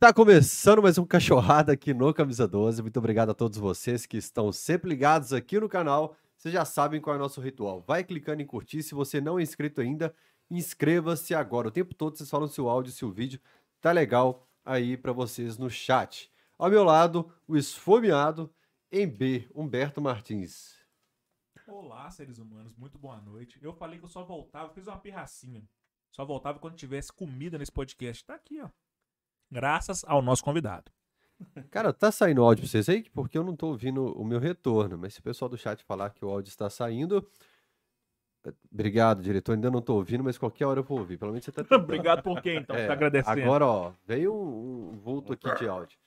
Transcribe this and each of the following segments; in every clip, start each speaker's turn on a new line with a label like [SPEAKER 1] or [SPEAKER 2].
[SPEAKER 1] Tá começando mais um Cachorrada aqui no Camisa 12. Muito obrigado a todos vocês que estão sempre ligados aqui no canal. Vocês já sabem qual é o nosso ritual. Vai clicando em curtir. Se você não é inscrito ainda, inscreva-se agora. O tempo todo vocês falam se o áudio, se o vídeo tá legal aí para vocês no chat. Ao meu lado, o esfomeado em B, Humberto Martins.
[SPEAKER 2] Olá, seres humanos, muito boa noite. Eu falei que eu só voltava, fiz uma pirracinha. Só voltava quando tivesse comida nesse podcast. Tá aqui, ó. Graças ao nosso convidado.
[SPEAKER 1] Cara, tá saindo áudio pra vocês aí? Porque eu não tô ouvindo o meu retorno. Mas se o pessoal do chat falar que o áudio está saindo. Obrigado, diretor. Ainda não tô ouvindo, mas qualquer hora eu vou ouvir. Pelo menos você tá.
[SPEAKER 2] Obrigado por quê, então?
[SPEAKER 1] É,
[SPEAKER 2] tá agradecendo.
[SPEAKER 1] Agora, ó, veio um, um vulto aqui de áudio.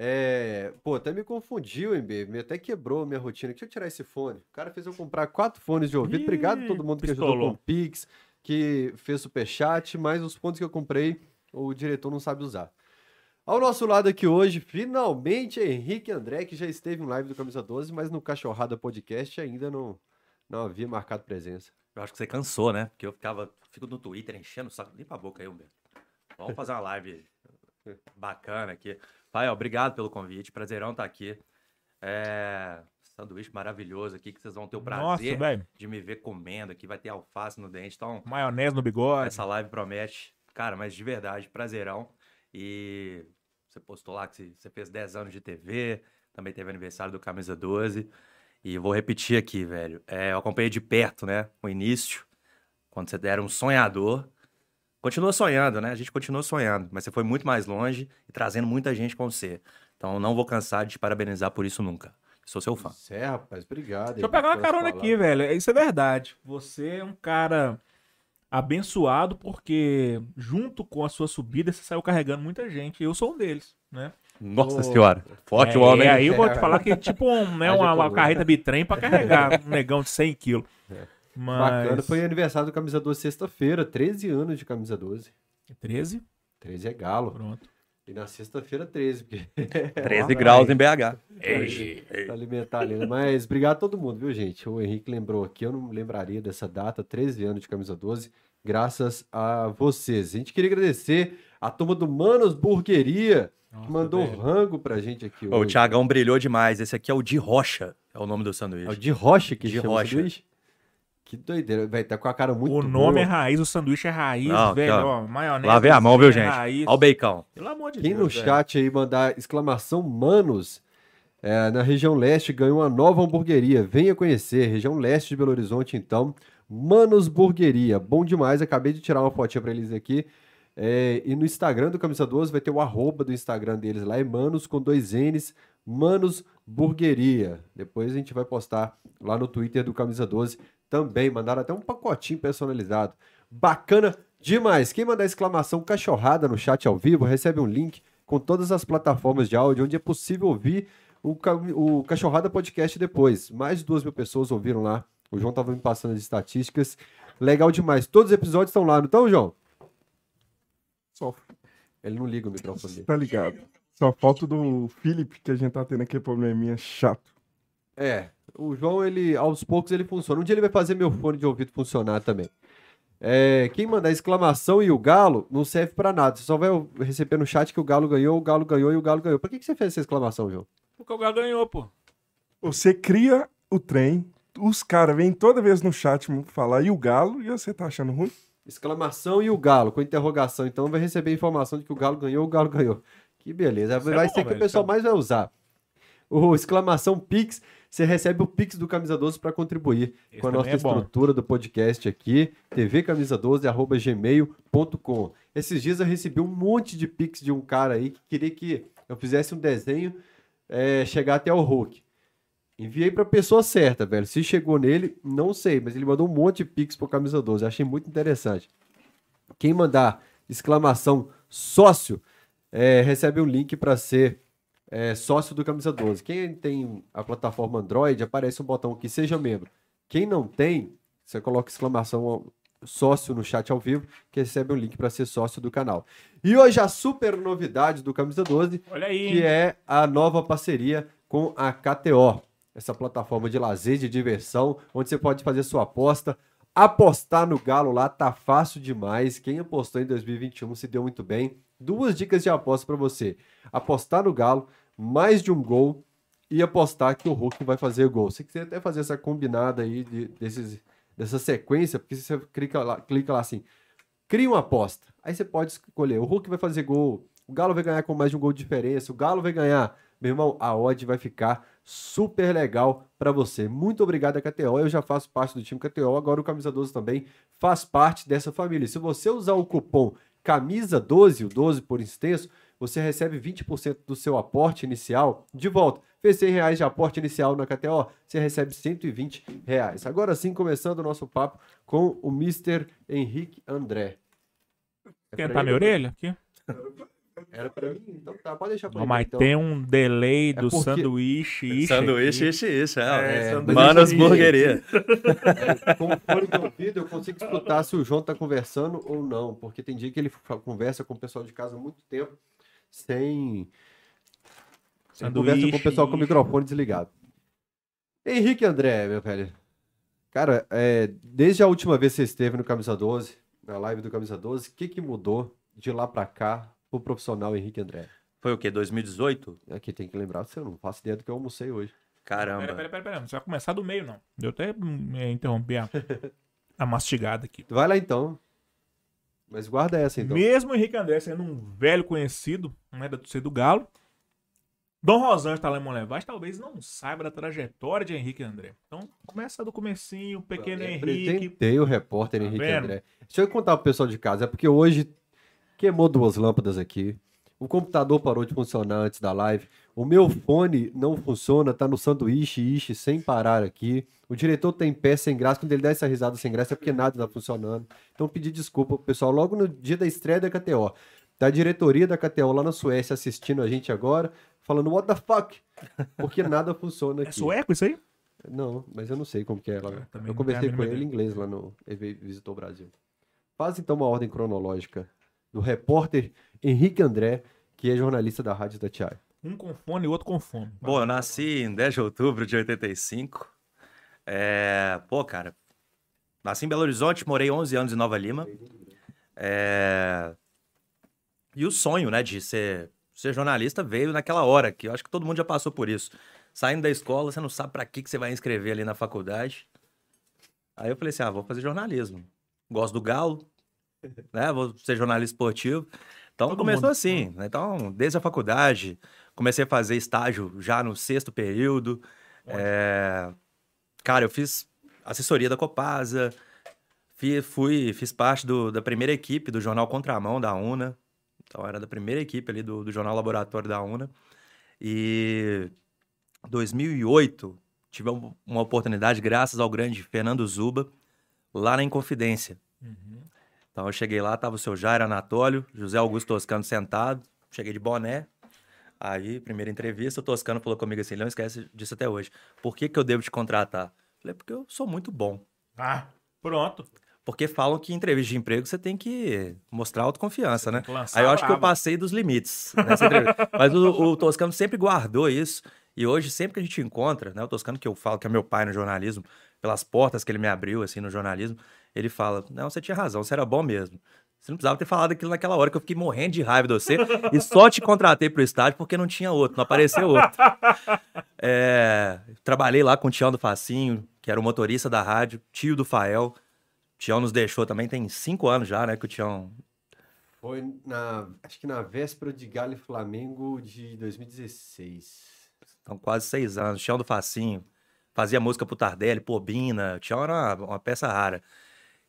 [SPEAKER 1] É, pô, até me confundiu, MB. Me até quebrou a minha rotina. Deixa eu tirar esse fone. O cara fez eu comprar quatro fones de ouvido.
[SPEAKER 2] Ih,
[SPEAKER 1] Obrigado a todo mundo que ajudou
[SPEAKER 2] pistolou.
[SPEAKER 1] com o Pix, que fez superchat, mas os fones que eu comprei, o diretor não sabe usar. Ao nosso lado aqui hoje, finalmente, Henrique André, que já esteve em live do Camisa 12, mas no Cachorrada Podcast ainda não, não havia marcado presença.
[SPEAKER 3] Eu acho que você cansou, né? Porque eu ficava, fico no Twitter enchendo o saco. Limpa a boca aí, Humberto. Vamos fazer uma live bacana aqui. Pai, ó, obrigado pelo convite. Prazerão estar aqui. É... Sanduíche maravilhoso aqui, que vocês vão ter o
[SPEAKER 2] Nossa,
[SPEAKER 3] prazer
[SPEAKER 2] velho.
[SPEAKER 3] de me ver comendo aqui. Vai ter alface no dente. Então,
[SPEAKER 2] Maionese no bigode.
[SPEAKER 3] essa live promete. Cara, mas de verdade, prazerão. E você postou lá que você- fez 10 anos de TV. Também teve aniversário do Camisa 12. E vou repetir aqui, velho. É, eu acompanhei de perto, né? O início, quando você era um sonhador. Continua sonhando, né? A gente continua sonhando, mas você foi muito mais longe e trazendo muita gente com você. Então não vou cansar de te parabenizar por isso nunca. Sou seu fã.
[SPEAKER 1] É, rapaz, obrigado.
[SPEAKER 2] Deixa eu pegar uma carona
[SPEAKER 1] palavras.
[SPEAKER 2] aqui, velho. Isso é verdade. Você é um cara abençoado porque, junto com a sua subida, você saiu carregando muita gente. Eu sou um deles, né?
[SPEAKER 3] Nossa
[SPEAKER 1] Ô,
[SPEAKER 3] senhora. Forte
[SPEAKER 2] é,
[SPEAKER 3] o homem.
[SPEAKER 2] E aí eu vou te falar que é tipo um, né, uma, uma carreta bitrem pra carregar um negão de 100 quilos.
[SPEAKER 1] É.
[SPEAKER 2] Mas...
[SPEAKER 1] Bacana, foi aniversário do Camisa 12 sexta-feira, 13 anos de Camisa 12.
[SPEAKER 2] 13?
[SPEAKER 1] 13 é galo.
[SPEAKER 2] Pronto.
[SPEAKER 1] E na sexta-feira, 13, porque
[SPEAKER 3] 13
[SPEAKER 2] Ó,
[SPEAKER 3] graus em BH.
[SPEAKER 1] pra alimentar ali. né? Mas obrigado a todo mundo, viu, gente? O Henrique lembrou aqui, eu não lembraria dessa data, 13 anos de Camisa 12, graças a vocês. A gente queria agradecer a turma do Manos Burgueria, que
[SPEAKER 2] Nossa,
[SPEAKER 1] mandou
[SPEAKER 2] velho.
[SPEAKER 1] rango pra gente aqui
[SPEAKER 3] Ô, o
[SPEAKER 1] hoje.
[SPEAKER 3] Thiagão brilhou demais. Esse aqui é o de Rocha. É o nome do
[SPEAKER 1] É o
[SPEAKER 3] sanduíche.
[SPEAKER 1] de Rocha que
[SPEAKER 3] De Rocha.
[SPEAKER 1] sanduíche? Que doideira. Vai estar com a cara muito
[SPEAKER 2] O nome
[SPEAKER 1] boa.
[SPEAKER 2] é raiz, o sanduíche é raiz,
[SPEAKER 3] Não,
[SPEAKER 2] velho.
[SPEAKER 3] ó.
[SPEAKER 2] Ó, maionese.
[SPEAKER 3] Lavei a mão, viu,
[SPEAKER 2] é
[SPEAKER 3] gente?
[SPEAKER 2] Raiz.
[SPEAKER 3] Olha o bacon.
[SPEAKER 2] Pelo amor de
[SPEAKER 1] Quem
[SPEAKER 2] Deus.
[SPEAKER 1] no
[SPEAKER 2] velho.
[SPEAKER 1] chat aí mandar exclamação Manos, é, na região leste ganhou uma nova hamburgueria. Venha conhecer, região leste de Belo Horizonte, então. Manos Burgueria, bom demais. Acabei de tirar uma fotinha pra eles aqui. É, e no Instagram do Camisa 12 vai ter o arroba do Instagram deles lá, é Manos com dois N's, Manos Burgueria. Depois a gente vai postar lá no Twitter do Camisa 12 também. Mandaram até um pacotinho personalizado. Bacana demais. Quem mandar exclamação cachorrada no chat ao vivo recebe um link com todas as plataformas de áudio onde é possível ouvir o, o Cachorrada Podcast depois. Mais de duas mil pessoas ouviram lá. O João tava me passando as estatísticas. Legal demais. Todos os episódios estão lá, não estão, João?
[SPEAKER 4] Só,
[SPEAKER 1] Ele não liga o microfone dele.
[SPEAKER 4] tá ligado? Só falta do Felipe, que a gente tá tendo aquele probleminha chato.
[SPEAKER 1] É, o João, ele, aos poucos, ele funciona. Um dia ele vai fazer meu fone de ouvido funcionar também. É, quem mandar exclamação e o galo não serve pra nada. Você só vai receber no chat que o galo ganhou, o galo ganhou e o galo ganhou. Por que, que você fez essa exclamação, João?
[SPEAKER 2] Porque o Galo ganhou, pô.
[SPEAKER 4] Você cria o trem, os caras vêm toda vez no chat falar e o galo, e você tá achando ruim?
[SPEAKER 1] Exclamação e o galo, com interrogação. Então vai receber a informação de que o galo ganhou, o galo ganhou. Que beleza.
[SPEAKER 2] Isso é
[SPEAKER 1] vai
[SPEAKER 2] bom,
[SPEAKER 1] ser que o pessoal
[SPEAKER 2] é
[SPEAKER 1] mais vai usar. O exclamação Pix, você recebe o Pix do Camisa 12 para contribuir
[SPEAKER 2] Esse
[SPEAKER 1] com a nossa
[SPEAKER 2] é
[SPEAKER 1] estrutura do podcast aqui, tvcamisa12@gmail.com. Esses dias eu recebi um monte de Pix de um cara aí que queria que eu fizesse um desenho é, chegar até o Hulk. Enviei pra pessoa certa, velho. Se chegou nele, não sei, mas ele mandou um monte de pix pro Camisa 12. Achei muito interessante. Quem mandar exclamação sócio, é, recebe um link para ser é, sócio do Camisa 12. Quem tem a plataforma Android, aparece um botão aqui, seja membro. Quem não tem, você coloca exclamação sócio no chat ao vivo, que recebe um link para ser sócio do canal. E hoje a super novidade do Camisa 12
[SPEAKER 2] Olha aí.
[SPEAKER 1] que
[SPEAKER 2] hein?
[SPEAKER 1] é a nova parceria com a KTO, essa plataforma de lazer, de diversão, onde você pode fazer sua aposta Apostar no Galo lá tá fácil demais. Quem apostou em 2021 se deu muito bem. Duas dicas de aposta para você: apostar no Galo, mais de um gol e apostar que o Hulk vai fazer gol. Se quiser até fazer essa combinada aí de, desses, dessa sequência, porque você clica lá, clica lá assim, cria uma aposta. Aí você pode escolher: o Hulk vai fazer gol, o Galo vai ganhar com mais de um gol de diferença, o Galo vai ganhar. Meu irmão, a odd vai ficar super legal para você. Muito obrigado a KTO. Eu já faço parte do time KTO, agora o Camisa 12 também faz parte dessa família. Se você usar o cupom Camisa 12, o 12 por extenso, você recebe 20% do seu aporte inicial de volta. Fez 100 reais de aporte inicial na KTO, você recebe 120 reais. Agora sim, começando o nosso papo com o Mr. Henrique André.
[SPEAKER 2] É tá minha orelha aqui?
[SPEAKER 1] Era pra mim? Então tá, pode deixar pra
[SPEAKER 2] Não, mas
[SPEAKER 1] então.
[SPEAKER 2] tem um delay do
[SPEAKER 1] porque-
[SPEAKER 2] sanduíche. ixe
[SPEAKER 3] Sanduíche,
[SPEAKER 2] aqui.
[SPEAKER 3] isso, isso. É,
[SPEAKER 2] É,
[SPEAKER 3] é, Manos Burgueria.
[SPEAKER 1] É, com o fone de ouvido, eu consigo escutar se o João tá conversando ou não. Porque tem dia que ele conversa com o pessoal de casa há muito tempo sem. sem
[SPEAKER 2] Sanduíche,
[SPEAKER 1] conversa com o pessoal com o microfone desligado. Henrique André, meu velho. Cara, é, desde a última vez que você esteve no Camisa 12, na live do Camisa 12, o que, que mudou de lá pra cá pro profissional Henrique André?
[SPEAKER 3] Foi o quê? 2018?
[SPEAKER 1] Aqui tem que lembrar, você não faço ideia do que eu almocei hoje.
[SPEAKER 3] Caramba.
[SPEAKER 2] Pera, pera, pera, pera. Não precisa começar do meio, não. Eu até me interrompi a, a mastigada aqui.
[SPEAKER 1] Vai lá então. Mas guarda essa então.
[SPEAKER 2] Mesmo o Henrique André sendo um velho conhecido né, da torcida do Galo, Dom Rosângela tá lá em Monlevade, talvez não saiba da trajetória de Henrique André. Então, começa do comecinho, o pequeno
[SPEAKER 1] Eu
[SPEAKER 2] Henrique.
[SPEAKER 1] Apresentei o repórter
[SPEAKER 2] Tá
[SPEAKER 1] Henrique
[SPEAKER 2] vendo?
[SPEAKER 1] André. Deixa eu contar pro pessoal de casa, é porque hoje queimou duas lâmpadas aqui. O computador parou de funcionar antes da live. O meu fone não funciona, tá no sanduíche, ishi, sem parar aqui. O diretor tem pé sem graça. Quando ele dá essa risada sem graça é porque nada tá funcionando. Então pedi desculpa pro pessoal logo no dia da estreia da KTO. Da diretoria da KTO lá na Suécia assistindo a gente agora, falando what the fuck? Porque nada funciona aqui.
[SPEAKER 2] É sueco isso aí?
[SPEAKER 1] Não, mas eu não sei como que é lá.
[SPEAKER 2] Eu também
[SPEAKER 1] Eu
[SPEAKER 2] não
[SPEAKER 1] conversei com ele em inglês lá no. Ele visitou o Brasil. Faz então uma ordem cronológica do repórter Henrique André, que é jornalista da Rádio Tatiaia.
[SPEAKER 2] Um com fone e outro com fome.
[SPEAKER 3] Bom, eu nasci em 10 de outubro de 85. É, pô, cara, nasci em Belo Horizonte, morei 11 anos em Nova Lima. É, e o sonho, né, de ser, ser jornalista veio naquela hora, que eu acho que todo mundo já passou por isso. Saindo da escola, você não sabe pra que, que você vai inscrever ali na faculdade. Aí eu falei assim, ah, vou fazer jornalismo. Gosto do Galo, né, vou ser jornalista esportivo. Então
[SPEAKER 2] Todo
[SPEAKER 3] começou
[SPEAKER 2] mundo.
[SPEAKER 3] assim, né? Então, desde a faculdade, comecei a fazer estágio já no sexto período. É, Cara, eu fiz assessoria da Copasa, fi- fui, fiz parte do- da primeira equipe do jornal Contramão da UNA. Então, era da primeira equipe ali do, do jornal Laboratório da UNA. E 2008, tive um- uma oportunidade, graças ao grande Fernando Zuba, lá na Inconfidência.
[SPEAKER 2] Uhum.
[SPEAKER 3] Então eu cheguei lá, tava o seu Jair Anatólio, José Augusto Toscano sentado, cheguei de boné. Aí, primeira entrevista, o Toscano falou comigo assim: não esquece disso até hoje. Por que, que eu devo te contratar? Falei, porque eu sou muito bom.
[SPEAKER 2] Ah, pronto.
[SPEAKER 3] Porque falam que em entrevista de emprego você tem que mostrar autoconfiança, né? Aí eu acho que eu passei dos limites nessa entrevista. Mas o, o Toscano sempre guardou isso. E hoje, sempre que a gente encontra, né? O Toscano, que eu falo que é meu pai no jornalismo, pelas portas que ele me abriu, assim, no jornalismo, ele fala: Não, você tinha razão, você era bom mesmo. Você não precisava ter falado aquilo naquela hora que eu fiquei morrendo de raiva de você e só te contratei pro estádio porque não tinha outro, não apareceu outro. É, trabalhei lá com o Tião do Facinho, que era o motorista da rádio, tio do Fael. O Tião nos deixou também, tem cinco anos já, né, que o Tião
[SPEAKER 1] Foi na. Acho que na véspera de Galo e Flamengo de 2016.
[SPEAKER 3] Então, quase seis anos. Tião do Facinho. Fazia música pro Tardelli, Pobina. O Tião era uma, uma peça rara.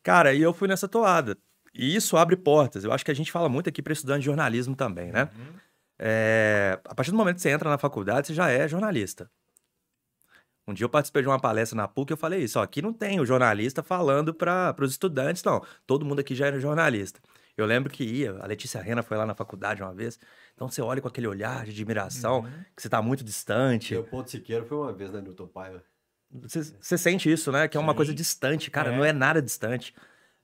[SPEAKER 3] Cara, e eu fui nessa toada. E isso abre portas. Eu acho que a gente fala muito aqui para estudante de jornalismo também, né? É, a partir do momento que você entra na faculdade, você já é jornalista. Um dia eu participei de uma palestra na PUC e eu falei isso. Ó, aqui não tem o jornalista falando para os estudantes, não. Todo mundo aqui já era jornalista. Eu lembro que ia, a Letícia Rena foi lá na faculdade uma vez. Então você olha com aquele olhar de admiração, que você tá muito distante.
[SPEAKER 1] Leopoldo Siqueira foi uma vez, né, Newton Paiva?
[SPEAKER 3] Você, sente isso, né? Que é uma
[SPEAKER 2] Sim.
[SPEAKER 3] coisa distante, cara.
[SPEAKER 2] É.
[SPEAKER 3] Não é nada distante.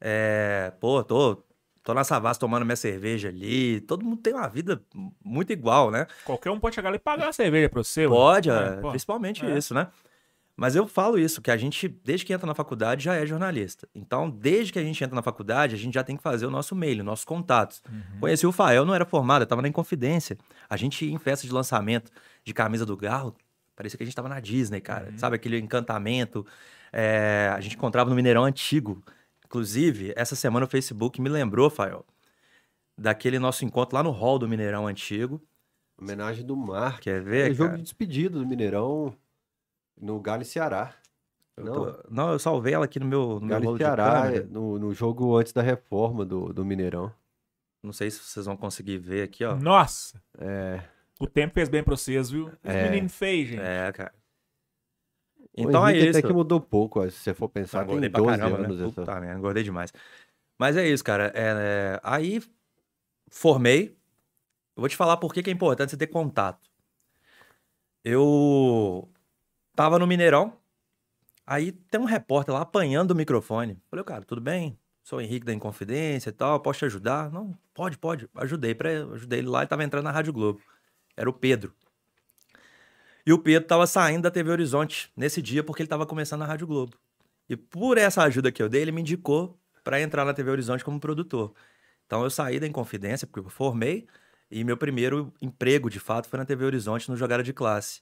[SPEAKER 3] É, pô, tô, tô na Savassi tomando minha cerveja ali. Todo mundo tem uma vida muito igual, né?
[SPEAKER 2] Qualquer um pode chegar lá e pagar a cerveja pra você.
[SPEAKER 3] Pode,
[SPEAKER 2] É,
[SPEAKER 3] é, principalmente
[SPEAKER 2] É.
[SPEAKER 3] isso, né? Mas eu falo isso, que a gente, desde que entra na faculdade, já é jornalista. Então, desde que a gente entra na faculdade, a gente já tem que fazer o nosso mail, nossos contatos.
[SPEAKER 2] Uhum.
[SPEAKER 3] Conheci o Fael, não era formado, eu tava na Inconfidência. A gente ia em festa de lançamento de camisa do Garro, parecia que a gente tava na Disney, cara.
[SPEAKER 2] Uhum.
[SPEAKER 3] Sabe, aquele encantamento. É, a gente encontrava no Mineirão Antigo. Inclusive, essa semana o Facebook me lembrou, Fael, daquele nosso encontro lá no hall do Mineirão Antigo.
[SPEAKER 1] Homenagem do Mar.
[SPEAKER 3] Quer
[SPEAKER 1] É
[SPEAKER 3] ver,
[SPEAKER 1] jogo
[SPEAKER 3] cara?
[SPEAKER 1] de despedida do Mineirão no Galo e Ceará.
[SPEAKER 3] Eu
[SPEAKER 1] Não,
[SPEAKER 3] tô- Não, eu salvei ela aqui no meu, no meu
[SPEAKER 1] Galo e
[SPEAKER 3] de
[SPEAKER 1] Ceará, é, no, no jogo antes da reforma do, do Mineirão.
[SPEAKER 3] Não sei se vocês vão conseguir ver aqui, ó.
[SPEAKER 2] Nossa,
[SPEAKER 1] É,
[SPEAKER 2] o tempo fez bem pra vocês, viu? Os
[SPEAKER 1] É.
[SPEAKER 2] meninos feios, gente.
[SPEAKER 3] É, cara.
[SPEAKER 1] o
[SPEAKER 3] Então é isso.
[SPEAKER 1] até que mudou pouco, ó, se você for pensar, tem
[SPEAKER 3] engordei
[SPEAKER 1] 12
[SPEAKER 3] pra caramba,
[SPEAKER 1] anos.
[SPEAKER 3] né? Puta engordei demais. Mas é isso, cara. É, é, aí formei. Eu vou te falar por que que é importante você ter contato. Eu tava no Mineirão, aí tem um repórter lá apanhando o microfone. Falei, cara, tudo bem? Sou o Henrique da Inconfidência e tal, posso te ajudar? Não, pode, pode. Ajudei, pra, ajudei ele lá e tava entrando na Rádio Globo. Era o Pedro. E o Pedro tava saindo da TV Horizonte nesse dia porque ele tava começando na Rádio Globo. E por essa ajuda que eu dei, ele me indicou para entrar na TV Horizonte como produtor. Então eu saí da Inconfidência, porque eu formei, e meu primeiro emprego, de fato, foi na TV Horizonte no Jogada de Classe.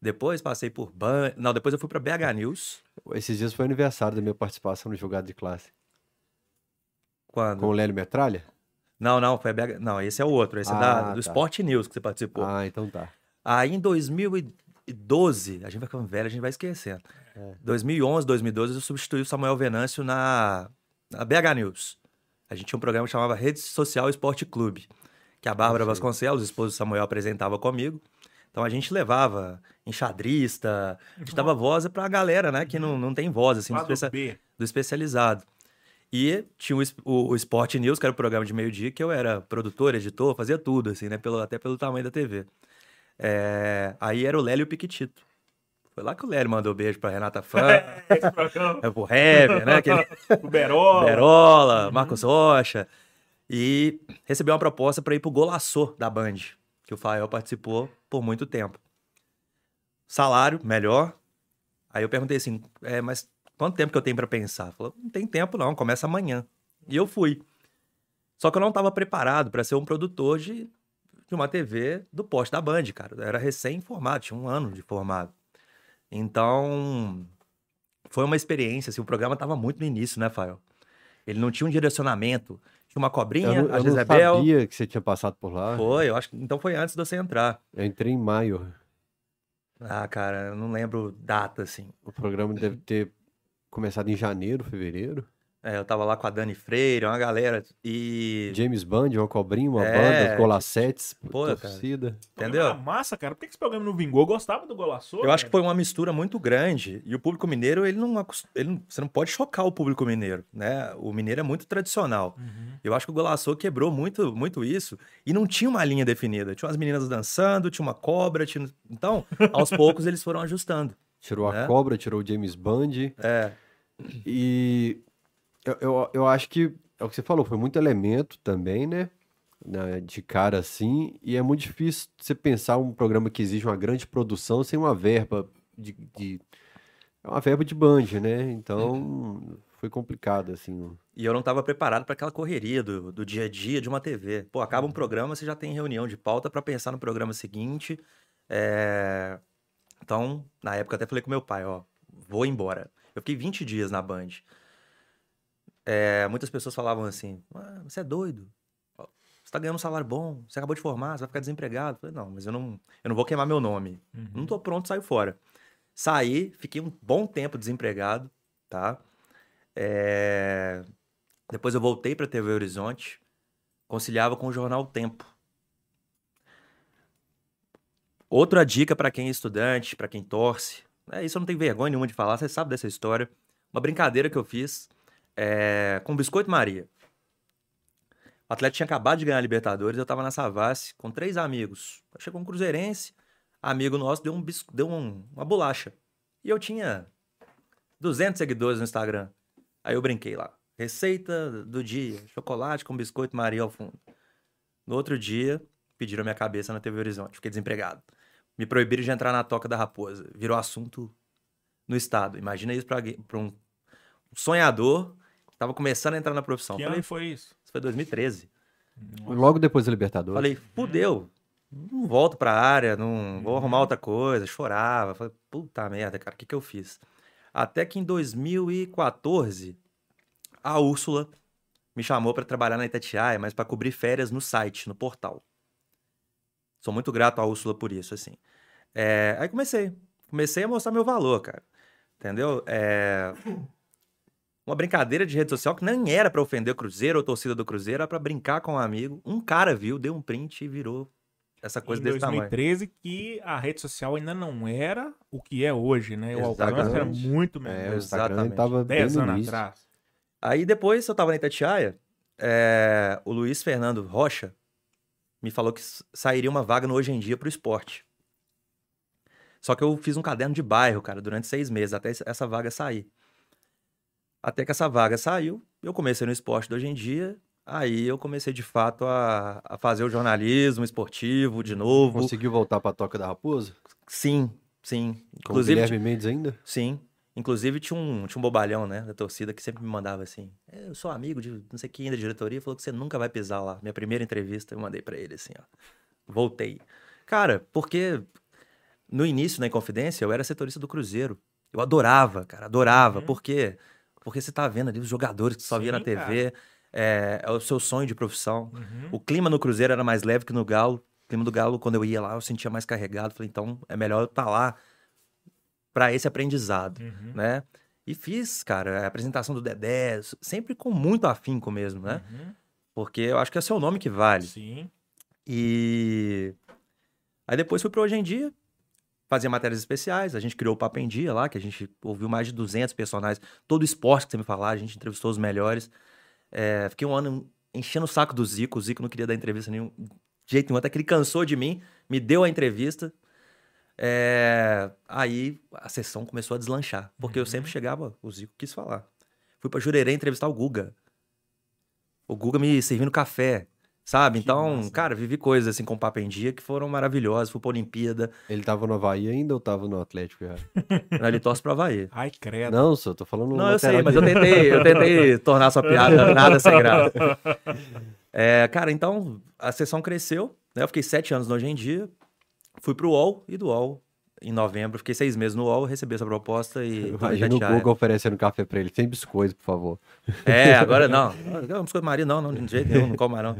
[SPEAKER 3] Depois passei por Ban... Não, depois eu fui para BH News.
[SPEAKER 1] Esses dias foi aniversário da minha participação no jogado de classe.
[SPEAKER 3] Quando?
[SPEAKER 1] Com o Lélio Metralha?
[SPEAKER 3] Não, não, foi a BH... Não, esse é o outro. Esse é
[SPEAKER 1] Ah,
[SPEAKER 3] da, do
[SPEAKER 1] tá.
[SPEAKER 3] Sport News que você participou.
[SPEAKER 1] Ah, então tá.
[SPEAKER 3] Aí em 2012, a gente vai ficando velho, a gente vai esquecendo.
[SPEAKER 1] É.
[SPEAKER 3] 2011, 2012, eu substituí o Samuel Venâncio na, na BH News. A gente tinha um programa que chamava Rede Social Esporte Clube, que a Bárbara
[SPEAKER 1] sei.
[SPEAKER 3] Vasconcelos, esposa do Samuel, apresentava comigo. Então a gente levava enxadrista, a gente dava voz pra galera, né, que não, não tem voz, assim, do, especia- do especializado. E tinha o, o, o Sport News, que era o programa de meio-dia, que eu era produtor, editor, fazia tudo, assim, né? Pelo, até pelo tamanho da TV. É, aí era o Lélio Piquitito. Foi lá que o Lélio mandou beijo pra Renata Fã,
[SPEAKER 2] programa,
[SPEAKER 3] é, pro Hever, né? Aquele
[SPEAKER 2] o Berola.
[SPEAKER 3] Berola, Marcos Rocha. E recebeu uma proposta pra ir pro Golaçô da Band, que o Fael participou por muito tempo. Salário, melhor. Aí eu perguntei assim, é, mas quanto tempo que eu tenho pra pensar? Falou, não tem tempo não, começa amanhã. E eu fui. Só que eu não estava preparado para ser um produtor de, de uma TV do poste da Band, cara. Eu era recém-formado, tinha um ano de formado. Então, foi uma experiência, assim, o programa estava muito no início, né, Fael? Ele não tinha um direcionamento. Tinha uma
[SPEAKER 1] Eu
[SPEAKER 3] cobrinha,
[SPEAKER 1] não,
[SPEAKER 3] a
[SPEAKER 1] eu não
[SPEAKER 3] Jezebel.
[SPEAKER 1] sabia que você tinha passado por lá.
[SPEAKER 3] Foi, eu acho que então foi antes de você entrar.
[SPEAKER 1] Eu entrei em maio.
[SPEAKER 3] Ah, cara, eu não lembro data, assim.
[SPEAKER 1] O programa deve ter começado em janeiro, fevereiro.
[SPEAKER 3] É, eu tava lá com a Dani Freire, uma galera, e...
[SPEAKER 1] James Band, uma cobrinha, uma
[SPEAKER 3] É,
[SPEAKER 1] banda, golacetes,
[SPEAKER 3] pô, cara.
[SPEAKER 1] torcida.
[SPEAKER 3] Entendeu?
[SPEAKER 2] Programa massa, cara. Por que esse programa não vingou? Eu gostava do Golaço.
[SPEAKER 3] Eu acho que foi uma mistura muito grande. E o público mineiro, ele não, ele não- você não pode chocar o público mineiro, né? O mineiro é muito tradicional.
[SPEAKER 2] Uhum.
[SPEAKER 3] Eu acho que o Golaço quebrou muito, muito isso. E não tinha uma linha definida. Tinha umas meninas dançando, tinha uma cobra. Tinha... Então, aos poucos, eles foram ajustando.
[SPEAKER 1] Tirou a
[SPEAKER 3] É.
[SPEAKER 1] cobra, tirou o James Band.
[SPEAKER 3] É,
[SPEAKER 1] E eu, eu, eu acho que é o que você falou, foi muito elemento também, né? De cara assim, e é muito difícil você pensar um programa que exige uma grande produção sem uma verba de, de- é uma verba de band, né? Então foi complicado assim.
[SPEAKER 3] E eu não estava preparado para aquela correria do, do dia a dia de uma TV. Pô, acaba um programa, você já tem reunião de pauta para pensar no programa seguinte. É, Então, na época, até falei com meu pai: ó, vou embora. Eu fiquei 20 dias na Band. É, Muitas pessoas falavam assim: ah, você é doido. Você tá ganhando um salário bom, você acabou de formar, você vai ficar desempregado. Eu falei, não, mas eu não, eu não vou queimar meu nome.
[SPEAKER 2] Uhum.
[SPEAKER 3] Não tô pronto, saio fora. Saí, fiquei um bom tempo desempregado, tá? É, Depois eu voltei pra TV Horizonte, conciliava com o jornal Tempo. Outra dica pra quem é estudante, pra quem torce, é, isso eu não tenho vergonha nenhuma de falar, você sabe dessa história. Uma brincadeira que eu fiz é, com Biscoito Maria. O atleta tinha acabado de ganhar a Libertadores, eu tava na Savassi com três amigos. Chegou um cruzeirense, amigo nosso deu, um bis- deu um- uma bolacha. E eu tinha 200 seguidores no Instagram. Aí eu brinquei lá. Receita do dia: chocolate com biscoito Maria ao fundo. No outro dia, pediram minha cabeça na TV Horizonte. Fiquei desempregado. Me proibiram de entrar na Toca da Raposa. Virou assunto no estado. Imagina isso pra um sonhador que tava começando a entrar na profissão.
[SPEAKER 2] Que
[SPEAKER 3] Falei,
[SPEAKER 2] ano foi isso?
[SPEAKER 3] isso foi 2013.
[SPEAKER 1] Logo depois da Libertadores.
[SPEAKER 3] Falei, fudeu. Não volto pra área, não vou arrumar outra coisa. Chorava. Falei, puta merda, cara, o que, que eu fiz? Até que em 2014, a Úrsula me chamou pra trabalhar na Itatiaia, mas pra cobrir férias no site, no portal. Sou muito grato à Úrsula por isso, assim. É, aí comecei. Comecei a mostrar meu valor, cara. Entendeu? É, Uma brincadeira de rede social que nem era pra ofender o Cruzeiro ou a torcida do Cruzeiro, era pra brincar com um amigo. Um cara viu, deu um print e virou essa coisa
[SPEAKER 2] em
[SPEAKER 3] desse tamanho.
[SPEAKER 2] 2013 que a rede social ainda não era o que é hoje, né? O alcance era
[SPEAKER 3] Exatamente.
[SPEAKER 2] muito
[SPEAKER 1] É,
[SPEAKER 2] menor.
[SPEAKER 1] o Instagram
[SPEAKER 3] Exatamente.
[SPEAKER 1] tava bem
[SPEAKER 2] 10
[SPEAKER 1] no
[SPEAKER 2] anos
[SPEAKER 1] início.
[SPEAKER 2] atrás.
[SPEAKER 3] Aí depois eu tava na Itatiaia, é, o Luiz Fernando Rocha me falou que sairia uma vaga no Hoje em Dia pro esporte. Só que eu fiz um caderno de bairro, cara, durante seis meses, até essa vaga sair. Até que essa vaga saiu, eu comecei no esporte do Hoje em Dia, aí eu comecei de fato a, a fazer o jornalismo esportivo de novo.
[SPEAKER 1] Conseguiu voltar pra Toca da Raposa?
[SPEAKER 3] Sim, sim.
[SPEAKER 1] Com o
[SPEAKER 3] Inclusive,
[SPEAKER 1] Guilherme Mendes ainda?
[SPEAKER 3] Sim. Inclusive, tinha um, tinha um bobalhão, né, da torcida, que sempre me mandava assim: "É, Eu sou amigo de não sei quem da diretoria, falou que você nunca vai pisar lá. Minha primeira entrevista, eu mandei pra ele assim: ó. Voltei. Cara, porque no início, na Inconfidência, eu era setorista do Cruzeiro. Eu adorava, cara, adorava.
[SPEAKER 2] Uhum.
[SPEAKER 3] Por quê? Porque você tá vendo ali os jogadores que só via na TV. É, é o seu sonho de profissão.
[SPEAKER 2] Uhum.
[SPEAKER 3] O clima no Cruzeiro era mais leve que no Galo. O clima do Galo, quando eu ia lá, eu sentia mais carregado. Falei, então é melhor eu estar lá para esse aprendizado,
[SPEAKER 2] Uhum.
[SPEAKER 3] né? E fiz, cara, a apresentação do Dedé, sempre com muito afinco mesmo, né?
[SPEAKER 2] Uhum.
[SPEAKER 3] Porque eu acho que é seu nome que vale.
[SPEAKER 2] Sim.
[SPEAKER 3] E aí depois fui pro Hoje em Dia, fazia matérias especiais, a gente criou o Papo em Dia lá, que a gente ouviu mais de 200 personagens, todo esporte que você me falar, a gente entrevistou os melhores. É, fiquei um ano enchendo o saco do Zico, o Zico não queria dar entrevista nenhum, de jeito nenhum, até que ele cansou de mim, me deu a entrevista. É, aí a sessão começou a deslanchar, porque eu sempre chegava, o Zico quis falar. Fui pra Jurerê entrevistar o Guga. O Guga me servindo café, sabe?
[SPEAKER 2] Que
[SPEAKER 3] então,
[SPEAKER 2] massa.
[SPEAKER 3] cara, vivi coisas assim com o Papo em Dia que foram maravilhosas. Fui pra Olimpíada,
[SPEAKER 1] Ele tava no Havaí ainda ou tava no Atlético já?
[SPEAKER 3] né, ele torce pro Havaí.
[SPEAKER 2] Ai, credo.
[SPEAKER 1] Não, só tô falando
[SPEAKER 3] Não, eu sei, mas eu tentei, eu tentei tornar sua piada nada sem graça. É, cara, então a sessão cresceu, né? Eu fiquei sete anos no Hoje em Dia, fui pro UOL e do UOL em novembro, fiquei seis meses no UOL, recebi essa proposta e.
[SPEAKER 1] Imagina o. Google oferecendo café pra ele. Sem biscoito, por favor.
[SPEAKER 3] É, agora não. Não, biscoito Maria, não, não, de jeito nenhum, não como mais não.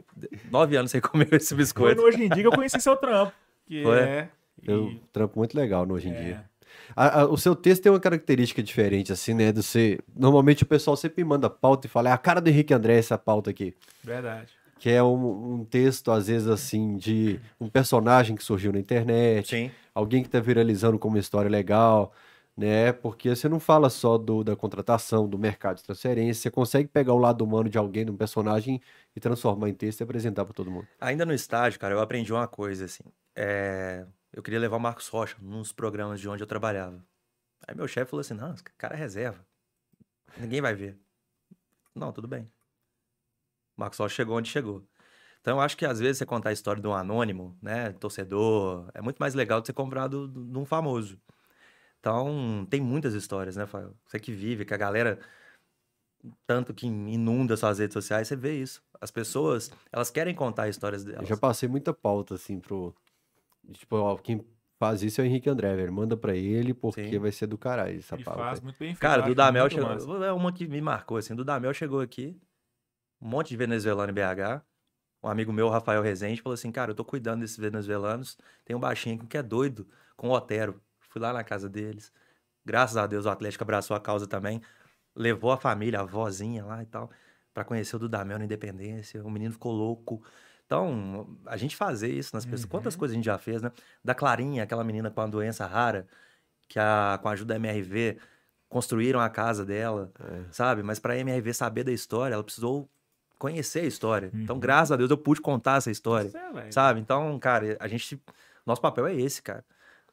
[SPEAKER 3] Nove anos sem comer esse biscoito.
[SPEAKER 2] Hoje em Dia que eu conheci seu trampo. Que
[SPEAKER 3] Foi?
[SPEAKER 2] é.
[SPEAKER 1] Eu
[SPEAKER 2] e-
[SPEAKER 1] trampo muito legal no hoje em
[SPEAKER 2] é,
[SPEAKER 1] dia. A- a- o seu texto tem uma característica diferente, assim, né? Do ser... Normalmente o pessoal sempre me manda pauta e fala, é a cara do Henrique André essa pauta aqui.
[SPEAKER 2] Verdade.
[SPEAKER 1] Que é um, um texto, às vezes, assim, de um personagem que surgiu na internet,
[SPEAKER 3] Sim.
[SPEAKER 1] alguém que tá viralizando com uma história legal, né? Porque você não fala só do, da contratação, do mercado de transferência, você consegue pegar o lado humano de alguém, de um personagem, e transformar em texto e apresentar para todo mundo.
[SPEAKER 3] Ainda no estágio, cara, eu aprendi uma coisa, assim. É, Eu queria levar o Marcos Rocha nos programas de onde eu trabalhava. Aí meu chefe falou assim: não, esse cara é reserva. Ninguém vai ver. Não, tudo bem. O Rocha chegou onde chegou. Então eu acho que às vezes você contar a história de um anônimo, né, torcedor, é muito mais legal do que você comprar do- do- de um famoso. Então tem muitas histórias, né, Fael? Você que vive, que a galera tanto que inunda suas redes sociais, você vê isso. As pessoas, elas querem contar histórias
[SPEAKER 1] Eu
[SPEAKER 3] delas.
[SPEAKER 1] já passei muita pauta, assim, pro. Tipo, ó, quem faz isso é o Henrique André, velho. Manda pra ele, porque
[SPEAKER 3] Sim.
[SPEAKER 1] vai ser do caralho essa
[SPEAKER 2] Ele
[SPEAKER 1] pauta.
[SPEAKER 2] faz muito bem feito.
[SPEAKER 3] Cara,
[SPEAKER 2] eu
[SPEAKER 3] do Damel chegou.
[SPEAKER 2] massa.
[SPEAKER 3] É uma que me marcou, assim. Do Damel chegou aqui, um monte de venezuelano em BH. Um amigo meu, Rafael Rezende, falou assim: Cara, eu tô cuidando desses venezuelanos. Tem um baixinho aqui que é doido, com o Otero. Fui lá na casa deles. Graças a Deus o Atlético abraçou a causa também. Levou a família, a vozinha lá e tal, pra conhecer o Dudamel na Independência. O menino ficou louco. Então, a gente fazer isso nas pessoas. Quantas
[SPEAKER 2] Uhum.
[SPEAKER 3] coisas a gente já fez, né? Da Clarinha, aquela menina com uma doença rara, que a, com a ajuda da MRV construíram a casa dela, sabe? Mas pra MRV saber da história, ela precisou conhecer a história. Então,
[SPEAKER 2] Uhum.
[SPEAKER 3] graças a Deus, eu pude contar essa história,
[SPEAKER 2] é,
[SPEAKER 3] sabe? Então, cara, a gente. Nosso papel é esse, cara.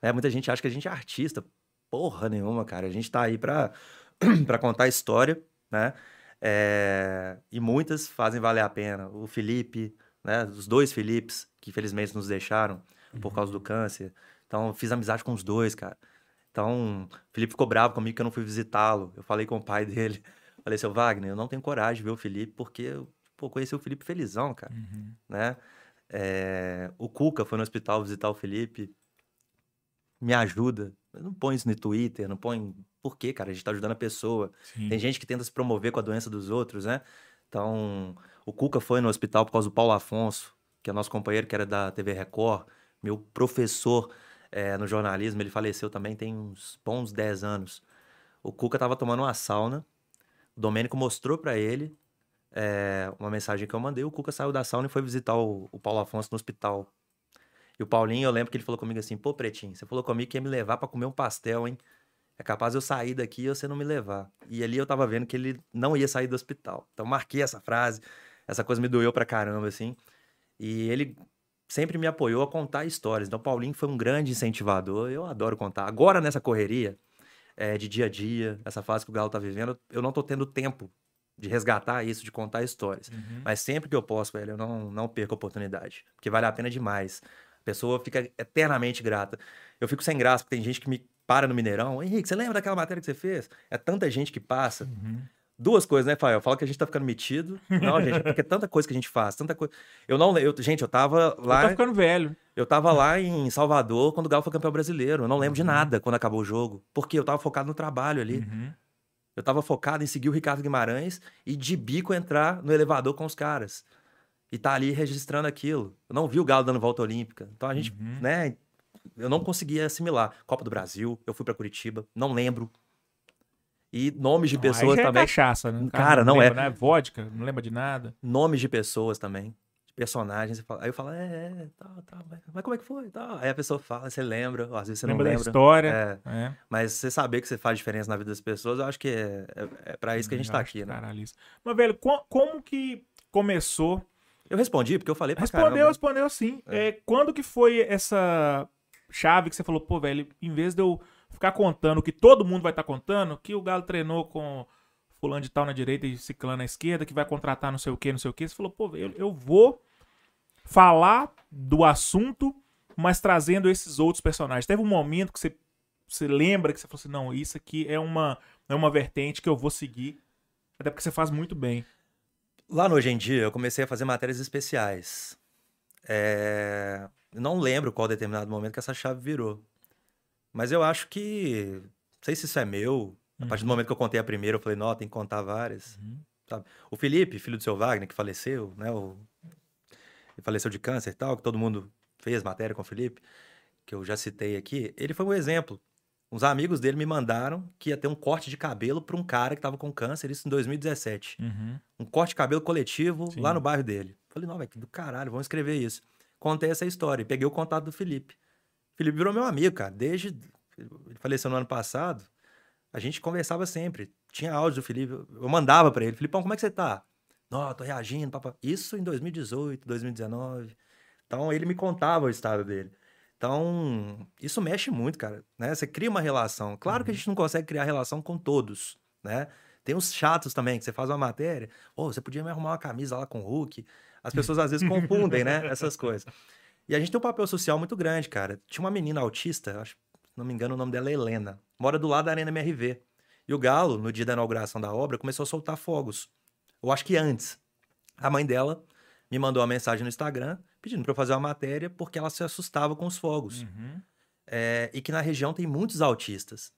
[SPEAKER 3] É, muita gente acha que a gente é artista. Porra nenhuma, cara. A gente tá aí pra, pra contar a história, né? É, E muitas fazem valer a pena. O Felipe, né? Os dois Filipes, que infelizmente nos deixaram por causa do câncer. Então, fiz amizade com os dois, cara. Então, o Felipe ficou bravo comigo que eu não fui visitá-lo. Eu falei com o pai dele. Falei, seu Wagner, eu não tenho coragem de ver o Felipe, porque eu pô, conheci o Felipe felizão, cara.
[SPEAKER 2] Uhum.
[SPEAKER 3] Né? É, o Cuca foi no hospital visitar o Felipe. Me ajuda. Eu não põe isso no Twitter, não põe. Por quê, cara? A gente tá ajudando a pessoa.
[SPEAKER 2] Sim.
[SPEAKER 3] Tem gente que tenta se promover com a doença dos outros, né? Então, o Cuca foi no hospital por causa do Paulo Afonso, que é nosso companheiro, que era da TV Record, meu professor é, no jornalismo. Ele faleceu também tem uns bons 10 anos. O Cuca tava tomando uma sauna. O Domênico mostrou para ele é, uma mensagem que eu mandei. O Cuca saiu da sauna e foi visitar o, o Paulo Afonso no hospital. E o Paulinho, eu lembro que ele falou comigo assim: pô, Pretinho, você falou comigo que ia me levar para comer um pastel, hein? É capaz eu sair daqui e você não me levar. E ali eu tava vendo que ele não ia sair do hospital. Então marquei essa frase, essa coisa me doeu pra caramba, assim. E ele sempre me apoiou a contar histórias. Então, o Paulinho foi um grande incentivador. Eu adoro contar. Agora, nessa correria é, de dia a dia, essa fase que o Galo tá vivendo, eu não tô tendo tempo de resgatar isso, de contar histórias.
[SPEAKER 2] Uhum.
[SPEAKER 3] Mas sempre que eu posso, velho, eu não, não perco a oportunidade. Porque vale a pena demais. A pessoa fica eternamente grata. Eu fico sem graça, porque tem gente que me para no Mineirão. Henrique, você lembra daquela matéria que você fez? É tanta gente que passa.
[SPEAKER 2] Uhum.
[SPEAKER 3] Duas coisas, né, Fael? Fala que a gente tá ficando metido. Não, gente, é porque é tanta coisa que a gente faz, tanta coisa. Eu não lembro. Gente, eu tava
[SPEAKER 2] Eu
[SPEAKER 3] lá.
[SPEAKER 2] tô ficando velho.
[SPEAKER 3] Eu tava lá em Salvador quando o Galo foi campeão brasileiro. Eu não lembro de
[SPEAKER 2] Uhum.
[SPEAKER 3] nada quando acabou o jogo. Porque eu tava focado no trabalho ali.
[SPEAKER 2] Uhum.
[SPEAKER 3] Eu tava focado em seguir o Ricardo Guimarães e de bico entrar no elevador com os caras. E tá ali registrando aquilo. Eu não vi o Galo dando volta olímpica. Então a gente,
[SPEAKER 2] Uhum.
[SPEAKER 3] né? Eu não conseguia assimilar. Copa do Brasil, eu fui pra Curitiba, não lembro. E nomes de
[SPEAKER 2] Aí
[SPEAKER 3] pessoas
[SPEAKER 2] é
[SPEAKER 3] também.
[SPEAKER 2] cachaça, né? O
[SPEAKER 3] Cara, não é.
[SPEAKER 2] lembra, Né? Vodka, não lembra de nada.
[SPEAKER 3] Nomes de pessoas também. Personagens. Aí eu falo, é, é, tá, tá. Mas mas como é que foi? Tá. Aí a pessoa fala, você lembra, às vezes você
[SPEAKER 2] lembra
[SPEAKER 3] não
[SPEAKER 2] da
[SPEAKER 3] lembra.
[SPEAKER 2] história.
[SPEAKER 3] É,
[SPEAKER 2] É.
[SPEAKER 3] mas você saber que você faz diferença na vida das pessoas, eu acho que é, é, é pra isso que a gente
[SPEAKER 2] Eu
[SPEAKER 3] tá aqui, né?
[SPEAKER 2] caralho isso. Mas, velho, co- como que começou?
[SPEAKER 3] Eu respondi, porque eu falei pra
[SPEAKER 2] Respondeu,
[SPEAKER 3] caramba.
[SPEAKER 2] respondeu sim. É, quando que foi essa chave que você falou, pô, velho, em vez de eu ficar contando o que todo mundo vai estar contando, que o Galo treinou com fulano de tal na direita e ciclano na esquerda, que vai contratar não sei o que, não sei o que, você falou, pô, eu, eu vou falar do assunto, mas trazendo esses outros personagens. Teve um momento que você, você lembra que você falou assim, não, isso aqui é uma, é uma vertente que eu vou seguir, até porque você faz muito bem.
[SPEAKER 3] Lá no Hoje em Dia, eu comecei a fazer matérias especiais. É, Não lembro qual determinado momento que essa chave virou. Mas eu acho que. Não sei se isso é meu. A partir do momento que eu contei a primeira, eu falei, não, tem que contar várias.
[SPEAKER 2] Uhum.
[SPEAKER 3] O Felipe, filho do seu Wagner, que faleceu, né? O... Faleceu de câncer e tal, que todo mundo fez matéria com o Felipe, que eu já citei aqui. Ele foi um exemplo. Uns amigos dele me mandaram que ia ter um corte de cabelo para um cara que tava com câncer, isso em 2017
[SPEAKER 2] Uhum.
[SPEAKER 3] um corte de cabelo coletivo
[SPEAKER 2] Sim.
[SPEAKER 3] lá no bairro dele. Falei, não, velho, que do caralho, vamos escrever isso. Contei essa história e peguei o contato do Felipe. Felipe virou meu amigo, cara. Desde. Ele faleceu no ano passado. A gente conversava sempre. Tinha áudio do Felipe. Eu mandava pra ele. Filipão, como é que você tá? Não, tô reagindo. Papá. Isso em 2018, 2019. Então ele me contava o estado dele. Então, isso mexe muito, cara. Né? Você cria uma relação. Claro que a gente não consegue criar relação com todos, né? Tem uns chatos também, que você faz uma matéria. Ô, você podia me arrumar uma camisa lá com o Hulk. As pessoas às vezes confundem, né? Essas coisas. E a gente tem um papel social muito grande, cara. Tinha uma menina autista, acho, se não me engano, o nome dela é Helena. Mora do lado da Arena MRV. E o Galo, no dia da inauguração da obra, começou a soltar fogos. Eu acho que antes. A mãe dela me mandou uma mensagem no Instagram pedindo pra eu fazer uma matéria porque ela se assustava com os fogos.
[SPEAKER 2] Uhum.
[SPEAKER 3] É, e que na região tem muitos autistas.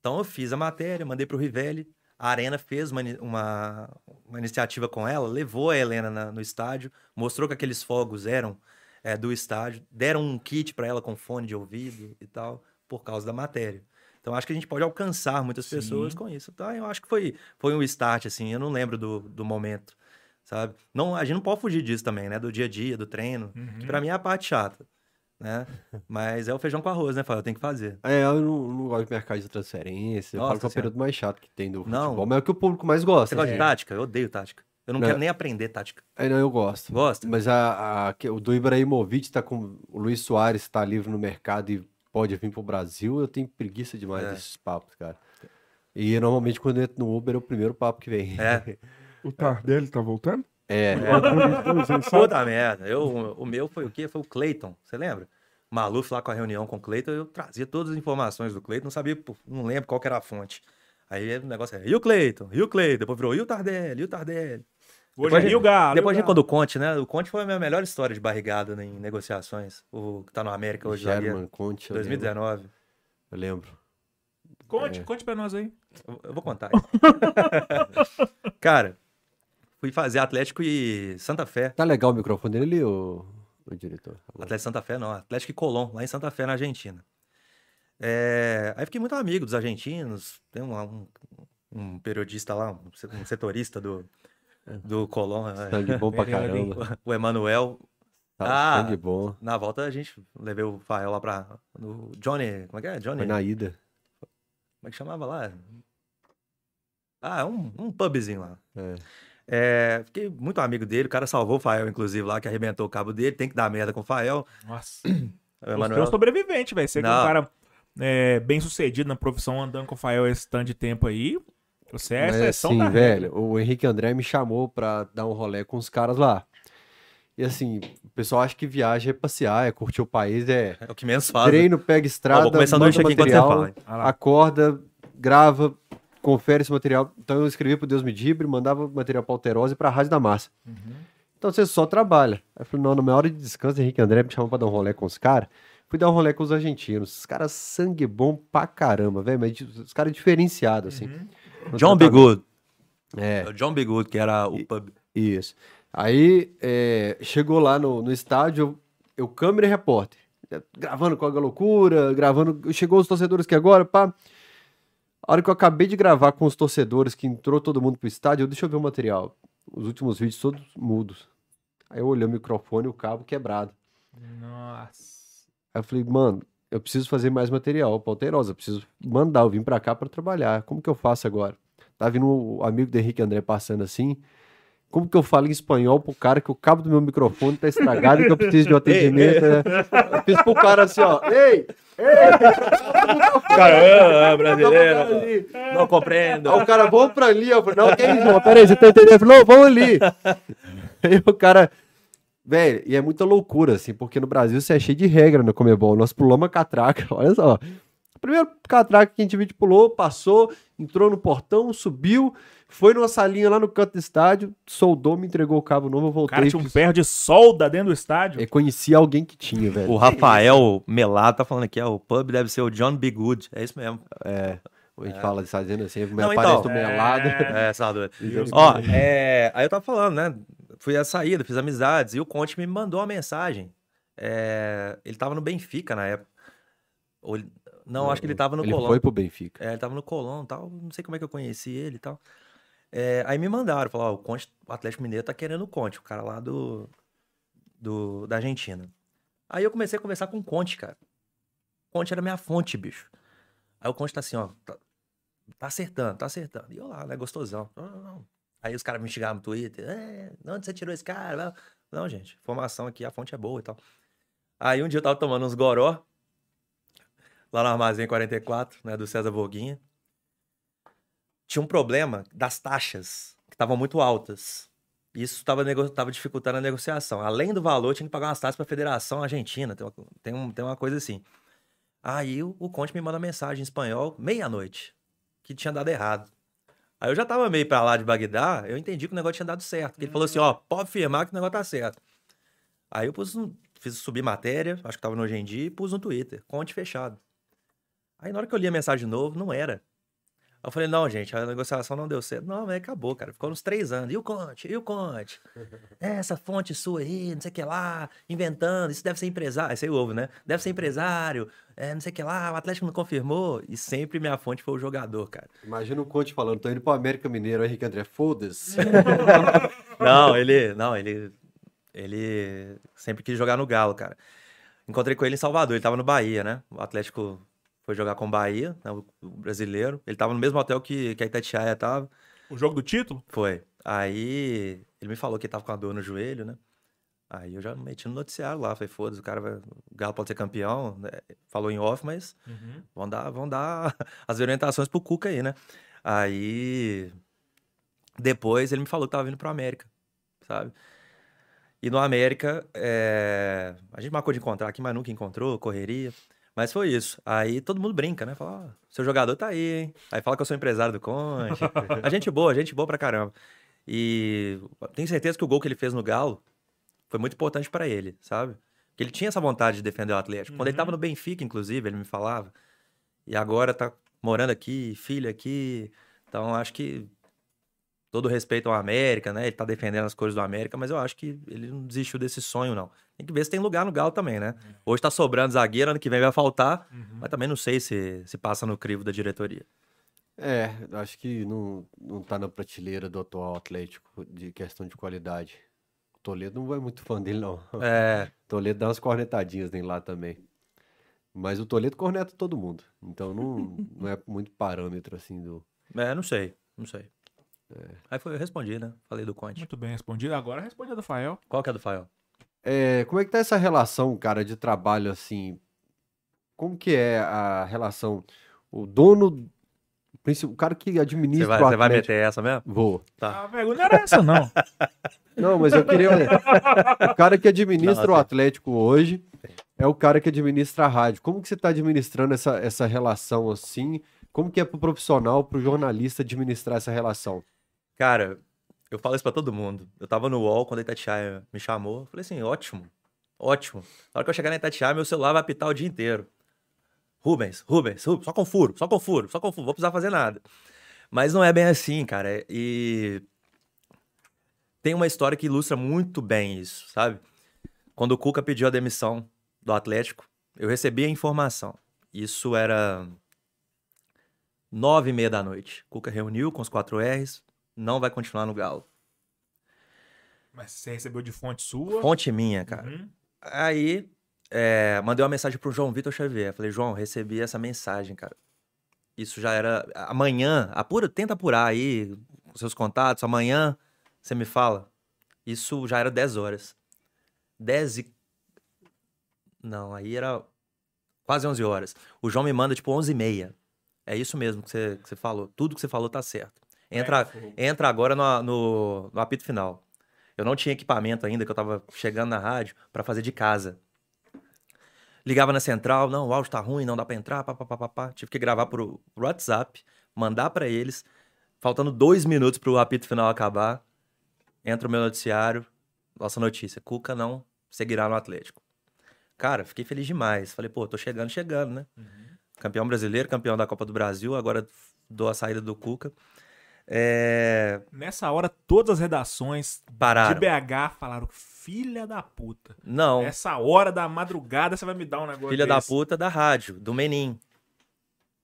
[SPEAKER 3] Então eu fiz a matéria, mandei pro Rivelli. A Arena fez uma, uma, uma iniciativa com ela, levou a Helena na- no estádio, mostrou que aqueles fogos eram é, do estádio, deram um kit para ela com fone de ouvido e tal, por causa da matéria. Então acho que a gente pode alcançar muitas
[SPEAKER 2] Sim.
[SPEAKER 3] pessoas com isso. Então eu acho que foi, foi um start, assim, eu não lembro do, do momento, sabe? Não, a gente não pode fugir disso também, né? Do dia a dia, do treino,
[SPEAKER 2] Uhum.
[SPEAKER 3] que pra mim é a parte chata, né? Mas é o feijão com arroz, né, Fábio? Tem que fazer.
[SPEAKER 1] É, eu não, não gosto de mercado de transferência. Eu
[SPEAKER 3] Nossa
[SPEAKER 1] falo que é o período mais chato que tem do
[SPEAKER 3] Não.
[SPEAKER 1] futebol, mas é o que o público mais gosta.
[SPEAKER 3] Você gosta de
[SPEAKER 1] né?
[SPEAKER 3] tática? Eu odeio tática. Eu não,
[SPEAKER 1] Não.
[SPEAKER 3] quero nem aprender tática.
[SPEAKER 1] É, não, eu gosto.
[SPEAKER 3] Gosta?
[SPEAKER 1] Mas a, a- o do Ibrahimovic tá com. O Luiz Soares tá livre no mercado e pode vir pro Brasil. Eu tenho preguiça demais
[SPEAKER 3] É.
[SPEAKER 1] desses papos, cara. E normalmente quando eu entro no Uber é o primeiro papo que vem.
[SPEAKER 3] É.
[SPEAKER 4] O Tardelli tá voltando?
[SPEAKER 1] É.
[SPEAKER 3] Puta merda. Eu, o meu foi o quê? Foi o Clayton. Você lembra? Maluf lá com a reunião com o Cleiton, eu trazia todas as informações do Cleiton, não sabia, não lembro qual que era a fonte. Aí o negócio é, e o Cleiton, e o Cleiton, depois virou, e o Tardelli, e o Tardelli.
[SPEAKER 2] Hoje
[SPEAKER 3] Depois
[SPEAKER 2] é Galo.
[SPEAKER 3] Depois a gente conta o Conte, né? O Conte foi a minha melhor história de barrigada né, em negociações. O que tá no América hoje,
[SPEAKER 1] German, Conte. eu lembro.
[SPEAKER 3] 2019.
[SPEAKER 1] Eu lembro.
[SPEAKER 2] Conte,
[SPEAKER 1] É.
[SPEAKER 2] conte pra nós aí.
[SPEAKER 3] Eu eu vou contar. Cara, fui fazer Atlético e Santa Fé.
[SPEAKER 1] Tá legal o microfone dele, o, o diretor?
[SPEAKER 3] Atlético e Santa Fé, não. Atlético e Colón, lá em Santa Fé, na Argentina. É, Aí fiquei muito amigo dos argentinos. Tem um, um, um periodista lá, um setorista do, do Colón, é,
[SPEAKER 1] Sangue bom pra
[SPEAKER 2] hein?
[SPEAKER 1] caramba.
[SPEAKER 3] o Emanuel.
[SPEAKER 1] Tá,
[SPEAKER 3] Ah.
[SPEAKER 1] sangue bom.
[SPEAKER 3] Na volta a gente levei o Fael lá pra. No Johnny. Como é que é? Johnny.
[SPEAKER 1] Foi na ida.
[SPEAKER 3] Como é que chamava lá? Ah, um, um pubzinho lá.
[SPEAKER 1] É.
[SPEAKER 3] É, fiquei muito amigo dele. O cara salvou o Fael, inclusive, lá, que arrebentou o cabo dele. Tem que dar merda com o Fael.
[SPEAKER 2] Nossa.
[SPEAKER 3] O
[SPEAKER 2] Você é um
[SPEAKER 3] Emanuel.
[SPEAKER 2] sobrevivente, velho. Você é um cara é, bem sucedido na profissão, andando com o Fael esse tanto de tempo aí. Você é
[SPEAKER 1] Mas
[SPEAKER 2] exceção
[SPEAKER 1] assim,
[SPEAKER 2] da
[SPEAKER 1] velho,
[SPEAKER 2] regra.
[SPEAKER 1] o Henrique André me chamou pra dar um rolê com os caras lá. E assim, o pessoal acha que viagem é passear, é curtir o país, é
[SPEAKER 3] É o que menos faz.
[SPEAKER 1] treino, pega estrada,
[SPEAKER 3] vou comer
[SPEAKER 1] manda
[SPEAKER 3] aqui enquanto você
[SPEAKER 1] material,
[SPEAKER 3] fala.
[SPEAKER 2] lá.
[SPEAKER 1] acorda, grava, confere esse material. Então eu escrevi pro Deus Me Dibre, mandava material pra Alterose e pra Rádio da Massa.
[SPEAKER 2] Uhum.
[SPEAKER 1] Então você só trabalha. Aí eu falei, não, na minha hora de descanso, Henrique André me chamou pra dar um rolê com os caras. Fui dar um rolê com os argentinos. Os caras sangue bom pra caramba, velho. Mas os caras diferenciados, assim.
[SPEAKER 2] Uhum.
[SPEAKER 3] John. Bigood.
[SPEAKER 1] É.
[SPEAKER 3] O John Bigood, que era o pub.
[SPEAKER 1] Isso. Aí é, chegou lá no, no estádio, eu, câmera e repórter. É, Gravando com a loucura, gravando. Chegou os torcedores aqui agora, pá. A hora que eu acabei de gravar com os torcedores, que entrou todo mundo pro estádio, eu, deixa eu ver o material. Os últimos vídeos todos mudos. Aí eu olhei o microfone e o cabo quebrado.
[SPEAKER 2] Nossa.
[SPEAKER 1] Aí eu falei, mano, eu preciso fazer mais material pra Alterosa, preciso mandar, eu vim pra cá pra trabalhar. Como que eu faço agora? Tá vindo o amigo do Henrique André passando assim. Como que eu falo em espanhol pro cara que o cabo do meu microfone tá estragado e que eu preciso de um atendimento? né? Eu fiz pro cara assim, ó. Ei!
[SPEAKER 3] Caramba,
[SPEAKER 1] brasileiro,
[SPEAKER 3] brasileiro. Não compreendo.
[SPEAKER 1] Aí o cara, vamos pra ali. Falei, não, que isso, irmão? Peraí, você tá entendendo? Eu falei, não, vamos ali. Aí o cara. Velho, e é muita loucura, assim, porque no Brasil você é cheio de regra no Comebol. Nós pulamos a catraca, olha só. Primeiro catraca que a gente viu, pulou, passou, entrou no portão, subiu, foi numa salinha lá no canto do estádio, soldou, me entregou o cabo novo, eu
[SPEAKER 2] O
[SPEAKER 1] voltei.
[SPEAKER 2] cara tinha um ferro de solda dentro do estádio.
[SPEAKER 1] Eu conheci alguém que tinha, velho.
[SPEAKER 3] O Rafael Melado tá falando aqui, ó, o pub deve ser o John Bigood. É isso mesmo.
[SPEAKER 1] É, a gente fala, está dizendo assim,
[SPEAKER 3] Não,
[SPEAKER 1] aparece
[SPEAKER 3] então,
[SPEAKER 1] o melado.
[SPEAKER 3] É.
[SPEAKER 1] Justo.
[SPEAKER 3] Ó, é, aí eu tava falando, né? Fui à saída, fiz amizades, e o Conte me mandou uma mensagem. É, ele tava no Benfica na época. Ou ele- não, acho que ele tava no
[SPEAKER 1] Ele
[SPEAKER 3] Colón.
[SPEAKER 1] foi pro Benfica.
[SPEAKER 3] É, ele tava no Colón e tal. Não sei como é que eu conheci ele e tal. É, aí me mandaram, falaram, ó, o Conte, o Atlético Mineiro tá querendo o Conte, o cara lá do, do da Argentina. Aí eu comecei a conversar com o Conte, cara. O Conte era minha fonte, bicho. Aí o Conte tá assim, ó, tá, tá acertando, tá acertando. E eu lá, né, gostosão. Não, não, não. Aí os caras me xingavam no Twitter, é, de onde você tirou esse cara? Não, gente, informação aqui, a fonte é boa e tal. Aí um dia eu tava tomando uns goró, lá no Armazém 44, né, do César Borguinha. Tinha um problema das taxas, que estavam muito altas. Isso estava tava dificultando a negociação. Além do valor, tinha que pagar umas taxas para a Federação Argentina. Tem uma, tem, um, tem uma coisa assim. Aí o Conte me manda mensagem em espanhol, meia-noite, que tinha dado errado. Aí eu já tava meio pra lá de Bagdá, eu entendi que o negócio tinha dado certo. Ele falou assim, ó, pode afirmar que o negócio tá certo. Aí eu pus um, fiz subir matéria, acho que tava no Hoje em Dia, e pus no Twitter, Conte fechado. Aí na hora que eu li a mensagem de novo, não era. Eu falei, não, gente, a negociação não deu certo. Não, mas acabou, cara. Ficou uns três anos. E o Conte? E o Conte? Essa fonte sua aí, não sei o que lá, inventando, isso deve ser empresário. Esse aí ouve, né? Deve ser empresário, é, não sei o que lá, o Atlético não confirmou. E sempre minha fonte foi o jogador, cara.
[SPEAKER 1] Imagina o Conte falando, tô indo pro América Mineiro, Henrique André, foda-se.
[SPEAKER 3] Não, ele. Não, ele. Ele sempre quis jogar no Galo, cara. Encontrei com ele em Salvador, ele tava no Bahia, né? O Atlético foi jogar com o Bahia, né, o brasileiro. Ele tava no mesmo hotel que, que a Itatiaia tava.
[SPEAKER 2] O jogo do título?
[SPEAKER 3] Foi. Aí ele me falou que ele tava com a dor no joelho, né? Aí eu já meti no noticiário lá. Falei, foda-se, o cara vai. O Galo pode ser campeão. né? Falou em off, mas vão dar, vão dar as orientações pro Cuca aí, né? Aí. Depois ele me falou que tava vindo pro América, sabe? E no América, é, a gente marcou de encontrar aqui, mas nunca encontrou, correria. Mas foi isso. Aí todo mundo brinca, né? Fala, ó, seu jogador tá aí, hein? Aí fala que eu sou empresário do Conte. a gente boa, gente boa pra caramba. E tenho certeza que o gol que ele fez no Galo foi muito importante pra ele, sabe? Porque ele tinha essa vontade de defender o Atlético. Quando ele tava no Benfica, inclusive, ele me falava. E agora tá morando aqui, filho aqui. Então acho que todo respeito ao América, né? Ele tá defendendo as cores do América, mas eu acho que ele não desistiu desse sonho, não. Tem que ver se tem lugar no Galo também, né? Hoje tá sobrando zagueiro, ano que vem vai faltar,
[SPEAKER 2] Uhum.
[SPEAKER 3] mas também não sei se, se passa no crivo da diretoria.
[SPEAKER 1] É, acho que não, não tá na prateleira do atual Atlético de questão de qualidade. O Toledo não é muito fã dele, não.
[SPEAKER 3] É,
[SPEAKER 1] O Toledo dá umas cornetadinhas nele lá também. Mas o Toledo corneta todo mundo. Então não, não é muito parâmetro assim do.
[SPEAKER 3] é, não sei, não sei. Aí foi, eu respondi, né? Falei do Conte.
[SPEAKER 2] Muito bem respondido. Agora responde a do Fael.
[SPEAKER 3] Qual que é do Fael?
[SPEAKER 1] É, como é que tá essa relação, cara, de trabalho assim? Como que é a relação? O dono, o cara que
[SPEAKER 3] Você
[SPEAKER 1] administra
[SPEAKER 3] vai,
[SPEAKER 1] o
[SPEAKER 3] você vai
[SPEAKER 1] Atlético.
[SPEAKER 3] meter essa mesmo?
[SPEAKER 1] Vou.
[SPEAKER 3] Tá.
[SPEAKER 2] A pergunta não era essa, não.
[SPEAKER 1] Não, mas eu queria. o cara que administra
[SPEAKER 3] Não,
[SPEAKER 1] o. Atlético hoje é o cara que administra a rádio. Como que você está administrando essa, essa relação assim? Como que é pro profissional, pro jornalista administrar essa relação?
[SPEAKER 3] Cara, eu falo isso pra todo mundo. Eu tava no UOL quando a Itatiaia me chamou. Eu falei assim, ótimo, ótimo. Na hora que eu chegar na Itatiaia, meu celular vai apitar o dia inteiro. Rubens, Rubens, Rubens, só com furo, só com furo, só com furo, vou precisar fazer nada. Mas não é bem assim, cara. E tem uma história que ilustra muito bem isso, sabe? Quando o Cuca pediu a demissão do Atlético, eu recebi a informação. Isso era nove e meia da noite. Cuca reuniu com os quatro R's, não vai continuar no Galo.
[SPEAKER 2] Mas você recebeu de fonte sua.
[SPEAKER 3] Fonte minha, cara.
[SPEAKER 2] Uhum.
[SPEAKER 3] Aí, é, mandei uma mensagem pro João Vitor Xavier. Falei, João, recebi essa mensagem, cara. Isso já era. Amanhã, apura, tenta apurar aí os seus contatos. Amanhã você me fala. Isso já era 10 horas. 10 e. Não, aí era quase 11 horas. O João me manda tipo 11 e meia. É isso mesmo que você, que você falou. Tudo que você falou tá certo. Entra, entra agora no, no, no apito final. Eu não tinha equipamento ainda, que eu tava chegando na rádio pra fazer de casa. Ligava na central, não, o áudio tá ruim, não dá pra entrar, papapá. Tive que gravar pro, pro WhatsApp, mandar pra eles. Faltando dois minutos pro apito final acabar, entra o meu noticiário, nossa notícia, Cuca não seguirá no Atlético. Cara, fiquei feliz demais. Falei, pô, tô chegando, chegando, né? Campeão brasileiro, campeão da Copa do Brasil, agora dou a saída do Cuca. É...
[SPEAKER 2] Nessa hora, todas as redações
[SPEAKER 3] Pararam.
[SPEAKER 2] de BH falaram: filha da puta.
[SPEAKER 3] Não,
[SPEAKER 2] Essa hora da madrugada você vai me dar um negócio
[SPEAKER 3] filha da
[SPEAKER 2] desse.
[SPEAKER 3] puta da rádio, do Menin.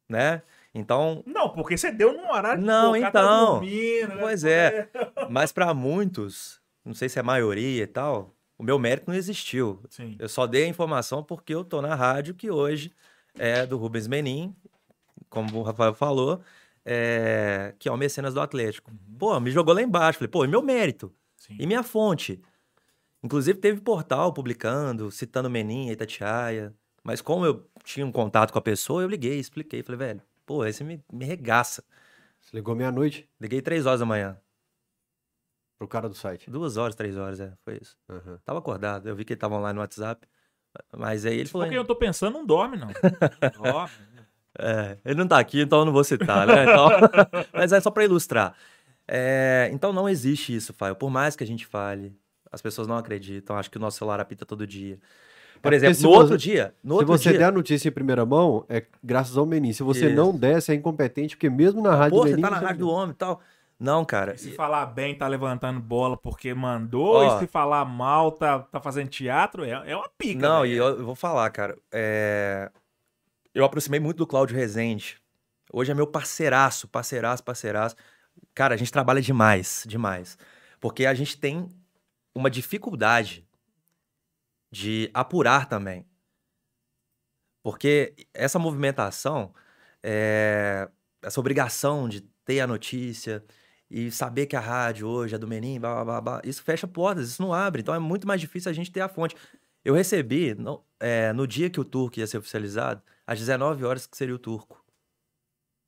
[SPEAKER 3] Né? Então,
[SPEAKER 2] Não, porque você deu num horário
[SPEAKER 3] Não,
[SPEAKER 2] pô, tá
[SPEAKER 3] então.
[SPEAKER 2] dormindo, né?
[SPEAKER 3] Pois é. mas pra muitos, não sei se é a maioria e tal, o meu mérito não existiu.
[SPEAKER 2] Sim.
[SPEAKER 3] Eu só dei a informação porque eu tô na rádio que hoje é do Rubens Menin, como o Rafael falou, é, que é o mecenas do Atlético. Pô, me jogou lá embaixo. Falei, pô, e meu mérito?
[SPEAKER 2] Sim.
[SPEAKER 3] E minha fonte? Inclusive, teve portal publicando, citando Menin e Itatiaia. Mas como eu tinha um contato com a pessoa, eu liguei, expliquei. Falei, velho, pô, esse me, me regaça.
[SPEAKER 1] Você ligou meia-noite
[SPEAKER 3] Liguei três horas da manhã.
[SPEAKER 1] pro cara do site.
[SPEAKER 3] Duas horas, três horas, é, foi isso.
[SPEAKER 1] Aham.
[SPEAKER 3] Tava acordado, eu vi que ele tava online no WhatsApp. Mas aí ele falou.
[SPEAKER 2] Porque eu tô pensando, não dorme, não. dorme.
[SPEAKER 3] É, ele não tá aqui, então eu não vou citar, né? Então, mas é só pra ilustrar. É, então não existe isso, Fael. Por mais que a gente fale, as pessoas não acreditam. Acho que o nosso celular apita todo dia. Por
[SPEAKER 1] porque
[SPEAKER 3] exemplo, no
[SPEAKER 1] você-
[SPEAKER 3] outro dia. No
[SPEAKER 1] Se
[SPEAKER 3] outro
[SPEAKER 1] você
[SPEAKER 3] dia.
[SPEAKER 1] der a notícia em primeira mão, é graças ao Menin. Se você
[SPEAKER 3] Isso.
[SPEAKER 1] não der, você é incompetente, porque mesmo na rádio
[SPEAKER 3] Pô,
[SPEAKER 1] do
[SPEAKER 3] você
[SPEAKER 1] Menin...
[SPEAKER 3] tá na
[SPEAKER 1] você
[SPEAKER 3] rádio do homem e tal. Não, cara.
[SPEAKER 2] Se falar bem, tá levantando bola porque mandou.
[SPEAKER 3] Ó.
[SPEAKER 2] e se falar mal, tá, tá fazendo teatro. É, é uma pica.
[SPEAKER 3] Não,
[SPEAKER 2] velho.
[SPEAKER 3] e eu, eu vou falar, cara. é, Eu aproximei muito do Cláudio Rezende. Hoje é meu parceiraço, parceiraço, parceiraço. Cara, a gente trabalha demais, demais. Porque a gente tem uma dificuldade de apurar também. Porque essa movimentação, é, essa obrigação de ter a notícia e saber que a rádio hoje é do Menin, blá, blá, blá, blá, isso fecha portas, isso não abre. Então é muito mais difícil a gente ter a fonte. Eu recebi, no, é, no dia que o turco ia ser oficializado, às 19 horas que seria o turco.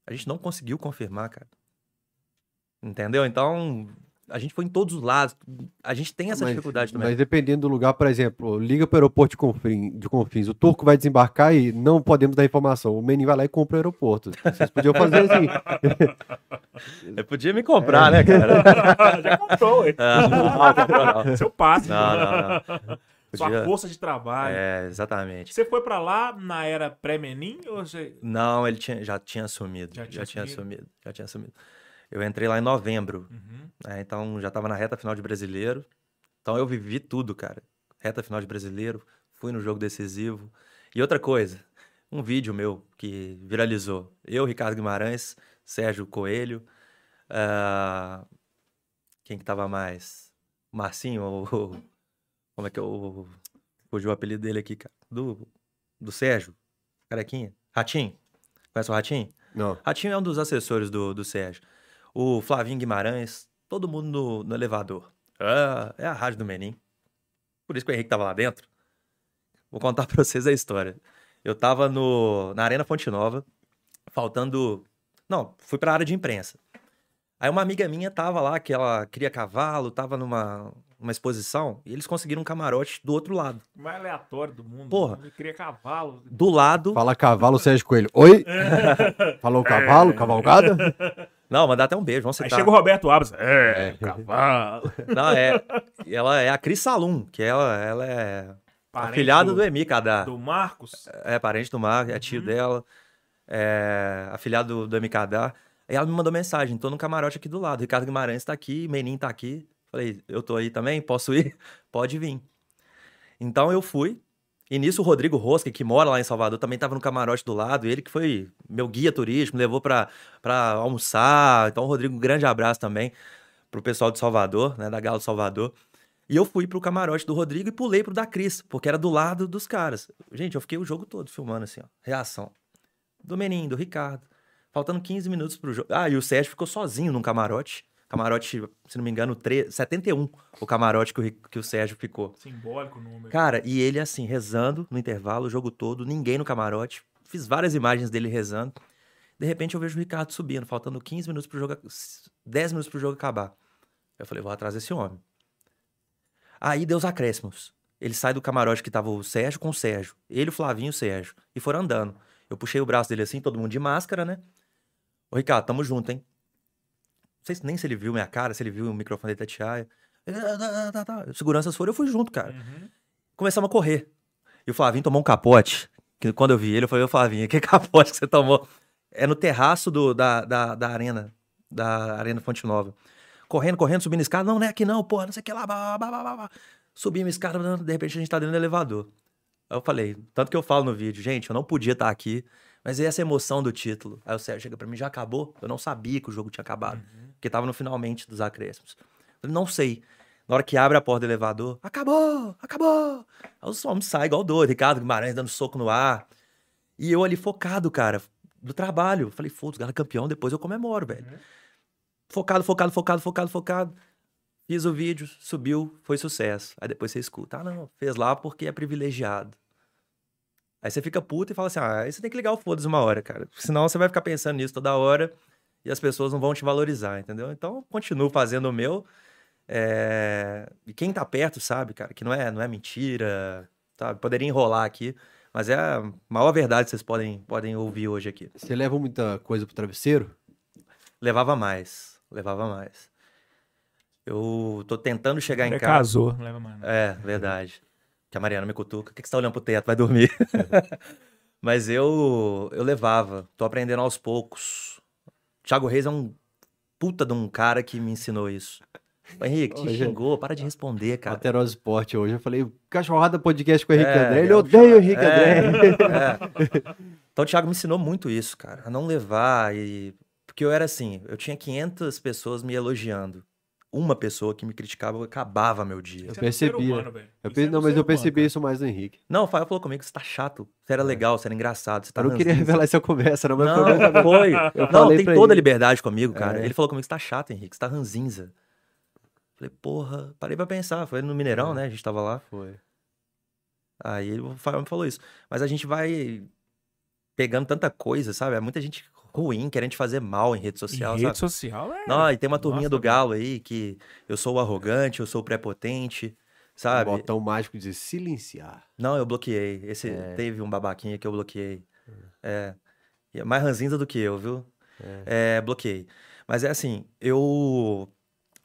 [SPEAKER 3] A gente não conseguiu confirmar, cara. Entendeu? Então, a gente foi em todos os lados. A gente tem essa
[SPEAKER 1] Mas-
[SPEAKER 3] dificuldade também.
[SPEAKER 1] Mas dependendo do lugar, por exemplo, liga para o aeroporto de Confins, de Confins, o turco vai desembarcar e não podemos dar informação. O menino vai lá e compra o aeroporto. Vocês podiam fazer assim.
[SPEAKER 3] Eu podia me comprar, né, cara?
[SPEAKER 2] Já comprou, ué.
[SPEAKER 3] Ah, não, comprou não.
[SPEAKER 2] Seu passe.
[SPEAKER 3] Não, não, não.
[SPEAKER 2] Sua
[SPEAKER 3] Podia-
[SPEAKER 2] força de trabalho.
[SPEAKER 3] É, exatamente.
[SPEAKER 2] Você foi pra lá na era pré-Menin ou você...
[SPEAKER 3] Não, ele tinha, já tinha assumido.
[SPEAKER 2] Já
[SPEAKER 3] Já,
[SPEAKER 2] tinha
[SPEAKER 3] tinha
[SPEAKER 2] assumido?
[SPEAKER 3] assumido. Já tinha assumido. Eu entrei lá em novembro.
[SPEAKER 2] Uhum.
[SPEAKER 3] né, então já tava na reta final de brasileiro. Então eu vivi tudo, cara. Reta final de brasileiro, fui no jogo decisivo. E outra coisa, um vídeo meu que viralizou. Eu, Ricardo Guimarães, Sérgio Coelho. ah, quem que tava mais? Marcinho, o, o- como é que é o. Fugiu o apelido dele aqui, cara. Do, do Sérgio, carequinha. Ratinho. Conhece o Ratinho?
[SPEAKER 1] Não.
[SPEAKER 3] Ratinho é um dos assessores do, do Sérgio. O Flavinho Guimarães, todo mundo no, no elevador. Ah, é a rádio do Menin. Por isso que o Henrique tava lá dentro. Vou contar pra vocês a história. Eu tava no, na Arena Fonte Nova, faltando. Não, fui pra área de imprensa. Aí uma amiga minha tava lá, que ela cria cavalo, tava numa uma exposição, e eles conseguiram um camarote do outro lado.
[SPEAKER 2] O mais aleatório do mundo.
[SPEAKER 3] Porra.
[SPEAKER 2] Ele cria cavalo.
[SPEAKER 3] Do lado.
[SPEAKER 1] Fala cavalo, Sérgio Coelho. Oi? Falou cavalo, cavalgada?
[SPEAKER 3] Não, mandar até um beijo, vamos
[SPEAKER 2] Aí chega o Roberto Abras. É, cavalo.
[SPEAKER 3] Não, é. Ela é a Cris Salum, que ela, ela é
[SPEAKER 2] Parente
[SPEAKER 3] afilhada do, Emi Kadar.
[SPEAKER 2] do Marcos.
[SPEAKER 3] É parente do Mar, é tio
[SPEAKER 2] Uhum.
[SPEAKER 3] dela. É afilhado do, do Emi Kadar. Aí ela me mandou mensagem, tô no camarote aqui do lado. Ricardo Guimarães tá aqui, Menin tá aqui. Falei, eu tô aí também, posso ir? Pode vir. Então eu fui. E nisso o Rodrigo Rosca, que mora lá em Salvador, também tava no camarote do lado. Ele que foi meu guia turístico, me levou pra almoçar. Então, Rodrigo, um grande abraço também pro pessoal de Salvador, né, da Galo Salvador. E eu fui pro camarote do Rodrigo e pulei pro da Cris, porque era do lado dos caras. Gente, eu fiquei o jogo todo filmando assim, ó. Reação. Do Menin, do Ricardo. Faltando 15 minutos pro jogo. Ah, e o Sérgio ficou sozinho num camarote. Camarote, se não me engano, 3... 71, o camarote que o, que o Sérgio ficou.
[SPEAKER 2] Simbólico o número.
[SPEAKER 3] Cara, e ele assim, rezando no intervalo, o jogo todo, ninguém no camarote. Fiz várias imagens dele rezando. De repente eu vejo o Ricardo subindo, faltando 15 minutos pro jogo. 10 minutos pro jogo acabar. Eu falei, vou atrás desse homem. Aí deu os acréscimos. Ele sai do camarote que tava o Sérgio com o Sérgio. Ele, o Flavinho e o Sérgio. E foram andando. Eu puxei o braço dele assim, todo mundo de máscara, né? Ô, Ricardo, tamo junto, hein? Não sei se- nem se ele viu minha cara, se ele viu o microfone da Tatiaia. Tá, tá, tá. Seguranças foram, eu fui junto, cara
[SPEAKER 2] Uhum.
[SPEAKER 3] começamos a correr. E o Flavinho tomou um capote. Que quando eu vi ele, eu falei, ô Flavinho, que capote que você tomou? É no terraço do, da, da, da arena, da Arena Fonte Nova. Correndo, correndo, subindo escada. Não, não é aqui não, porra, não sei o que lá. Blá, blá, blá, blá. Subimos escada, de repente a gente tá dentro do elevador. Aí eu falei, tanto que eu falo no vídeo, gente, eu não podia estar aqui, mas e essa emoção do título? Aí o Sérgio chega pra mim, já acabou? Eu não sabia que o jogo tinha acabado, porque tava no finalmente dos acréscimos. Eu falei, não sei. Na hora que abre a porta do elevador, acabou, acabou. Aí os homens saem igual doido, Ricardo Guimarães dando soco no ar. E eu ali focado, cara, do trabalho. Falei, foda-se, cara é campeão, depois eu comemoro, velho. Focado, focado, focado, focado, focado. Fiz o vídeo, subiu, foi sucesso. Aí depois você escuta, ah, não, fez lá porque é privilegiado. Aí você fica puto e fala assim, ah, aí você tem que ligar o foda-se uma hora, cara. Senão você vai ficar pensando nisso toda hora e as pessoas não vão te valorizar, entendeu? Então, eu continuo fazendo o meu. É, E quem tá perto sabe, cara, que não é, não é mentira, sabe? Poderia enrolar aqui, mas é a maior verdade que vocês podem, podem ouvir hoje aqui.
[SPEAKER 1] Você leva muita coisa pro travesseiro?
[SPEAKER 3] Levava mais, levava mais. Eu tô tentando chegar em
[SPEAKER 2] Ele
[SPEAKER 3] casa.
[SPEAKER 2] casou, não leva mais. não.
[SPEAKER 3] É, verdade. Que a Mariana me cutuca. O que que você tá olhando pro teto? Vai dormir. Mas eu, eu levava. Tô aprendendo aos poucos. Thiago Reis é um puta de um cara que me ensinou isso. Henrique, te xingou, para de responder, cara.
[SPEAKER 1] Alterosa Esporte hoje. Eu falei, cachorrada podcast com o Henrique
[SPEAKER 3] É,
[SPEAKER 1] André. Ele odeia o Henrique
[SPEAKER 3] É,
[SPEAKER 1] André.
[SPEAKER 3] é. Então o Thiago me ensinou muito isso, cara. A não levar e... Porque eu era assim, eu tinha 500 pessoas me elogiando. Uma pessoa que me criticava acabava meu dia.
[SPEAKER 2] É do
[SPEAKER 1] percebia.
[SPEAKER 2] humano.
[SPEAKER 1] Eu
[SPEAKER 2] é do
[SPEAKER 1] Não, mas eu percebi isso mais no Henrique.
[SPEAKER 3] Não, o Fael falou comigo que você tá chato. Você era legal, você era engraçado, você tá
[SPEAKER 1] É. eu não queria revelar essa conversa, não, mas
[SPEAKER 3] Não,
[SPEAKER 1] foi
[SPEAKER 3] foi.
[SPEAKER 1] Eu
[SPEAKER 3] não, tem toda a
[SPEAKER 1] ele.
[SPEAKER 3] liberdade comigo, cara.
[SPEAKER 1] É.
[SPEAKER 3] Ele falou comigo, você tá chato, Henrique, você tá ranzinza. Falei, porra, parei pra pensar. Foi no Mineirão,
[SPEAKER 1] É.
[SPEAKER 3] né? A gente tava lá.
[SPEAKER 1] Foi.
[SPEAKER 3] Aí o Fael me falou isso. Mas a gente vai pegando tanta coisa, sabe? Muita gente ruim, querendo te fazer mal em rede
[SPEAKER 2] Em
[SPEAKER 3] social,
[SPEAKER 2] rede
[SPEAKER 3] sabe?
[SPEAKER 2] social é.
[SPEAKER 3] Não, e tem uma turminha
[SPEAKER 2] Nossa,
[SPEAKER 3] do. Galo aí que eu sou o arrogante, eu sou o prepotente, sabe?
[SPEAKER 1] O botão mágico de silenciar.
[SPEAKER 3] Não, eu bloqueei. Esse
[SPEAKER 1] É.
[SPEAKER 3] teve um babaquinha que eu bloqueei. É. E é mais ranzinza do que eu, viu? É. bloqueei. Mas é assim, eu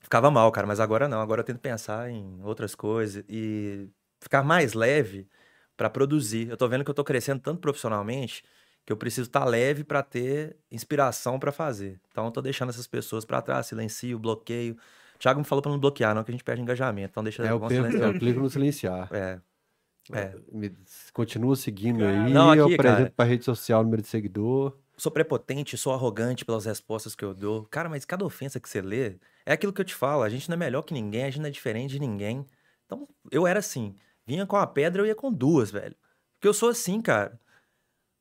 [SPEAKER 3] ficava mal, cara, mas agora não. Agora eu tento pensar em outras coisas e ficar mais leve pra produzir. Eu tô vendo que eu tô crescendo tanto profissionalmente que eu preciso estar leve pra ter inspiração pra fazer. Então eu tô deixando essas pessoas pra trás, silencio, bloqueio. O Thiago me falou pra não bloquear, não, que a gente perde engajamento. Então deixa
[SPEAKER 1] É, eu, perco, eu
[SPEAKER 3] silenciar.
[SPEAKER 1] clico no silenciar.
[SPEAKER 3] É. É.
[SPEAKER 1] Me- continua seguindo
[SPEAKER 2] Cara,
[SPEAKER 1] aí.
[SPEAKER 3] não,
[SPEAKER 1] eu
[SPEAKER 3] aqui,
[SPEAKER 1] apresento
[SPEAKER 3] cara.
[SPEAKER 1] pra rede social, número de seguidor.
[SPEAKER 3] sou prepotente, sou arrogante pelas respostas que eu dou. Cara, mas cada ofensa que você lê é aquilo que eu te falo. A gente não é melhor que ninguém, a gente não é diferente de ninguém. Então, eu era assim. Vinha com a pedra, eu ia com duas, velho. Porque eu sou assim, cara.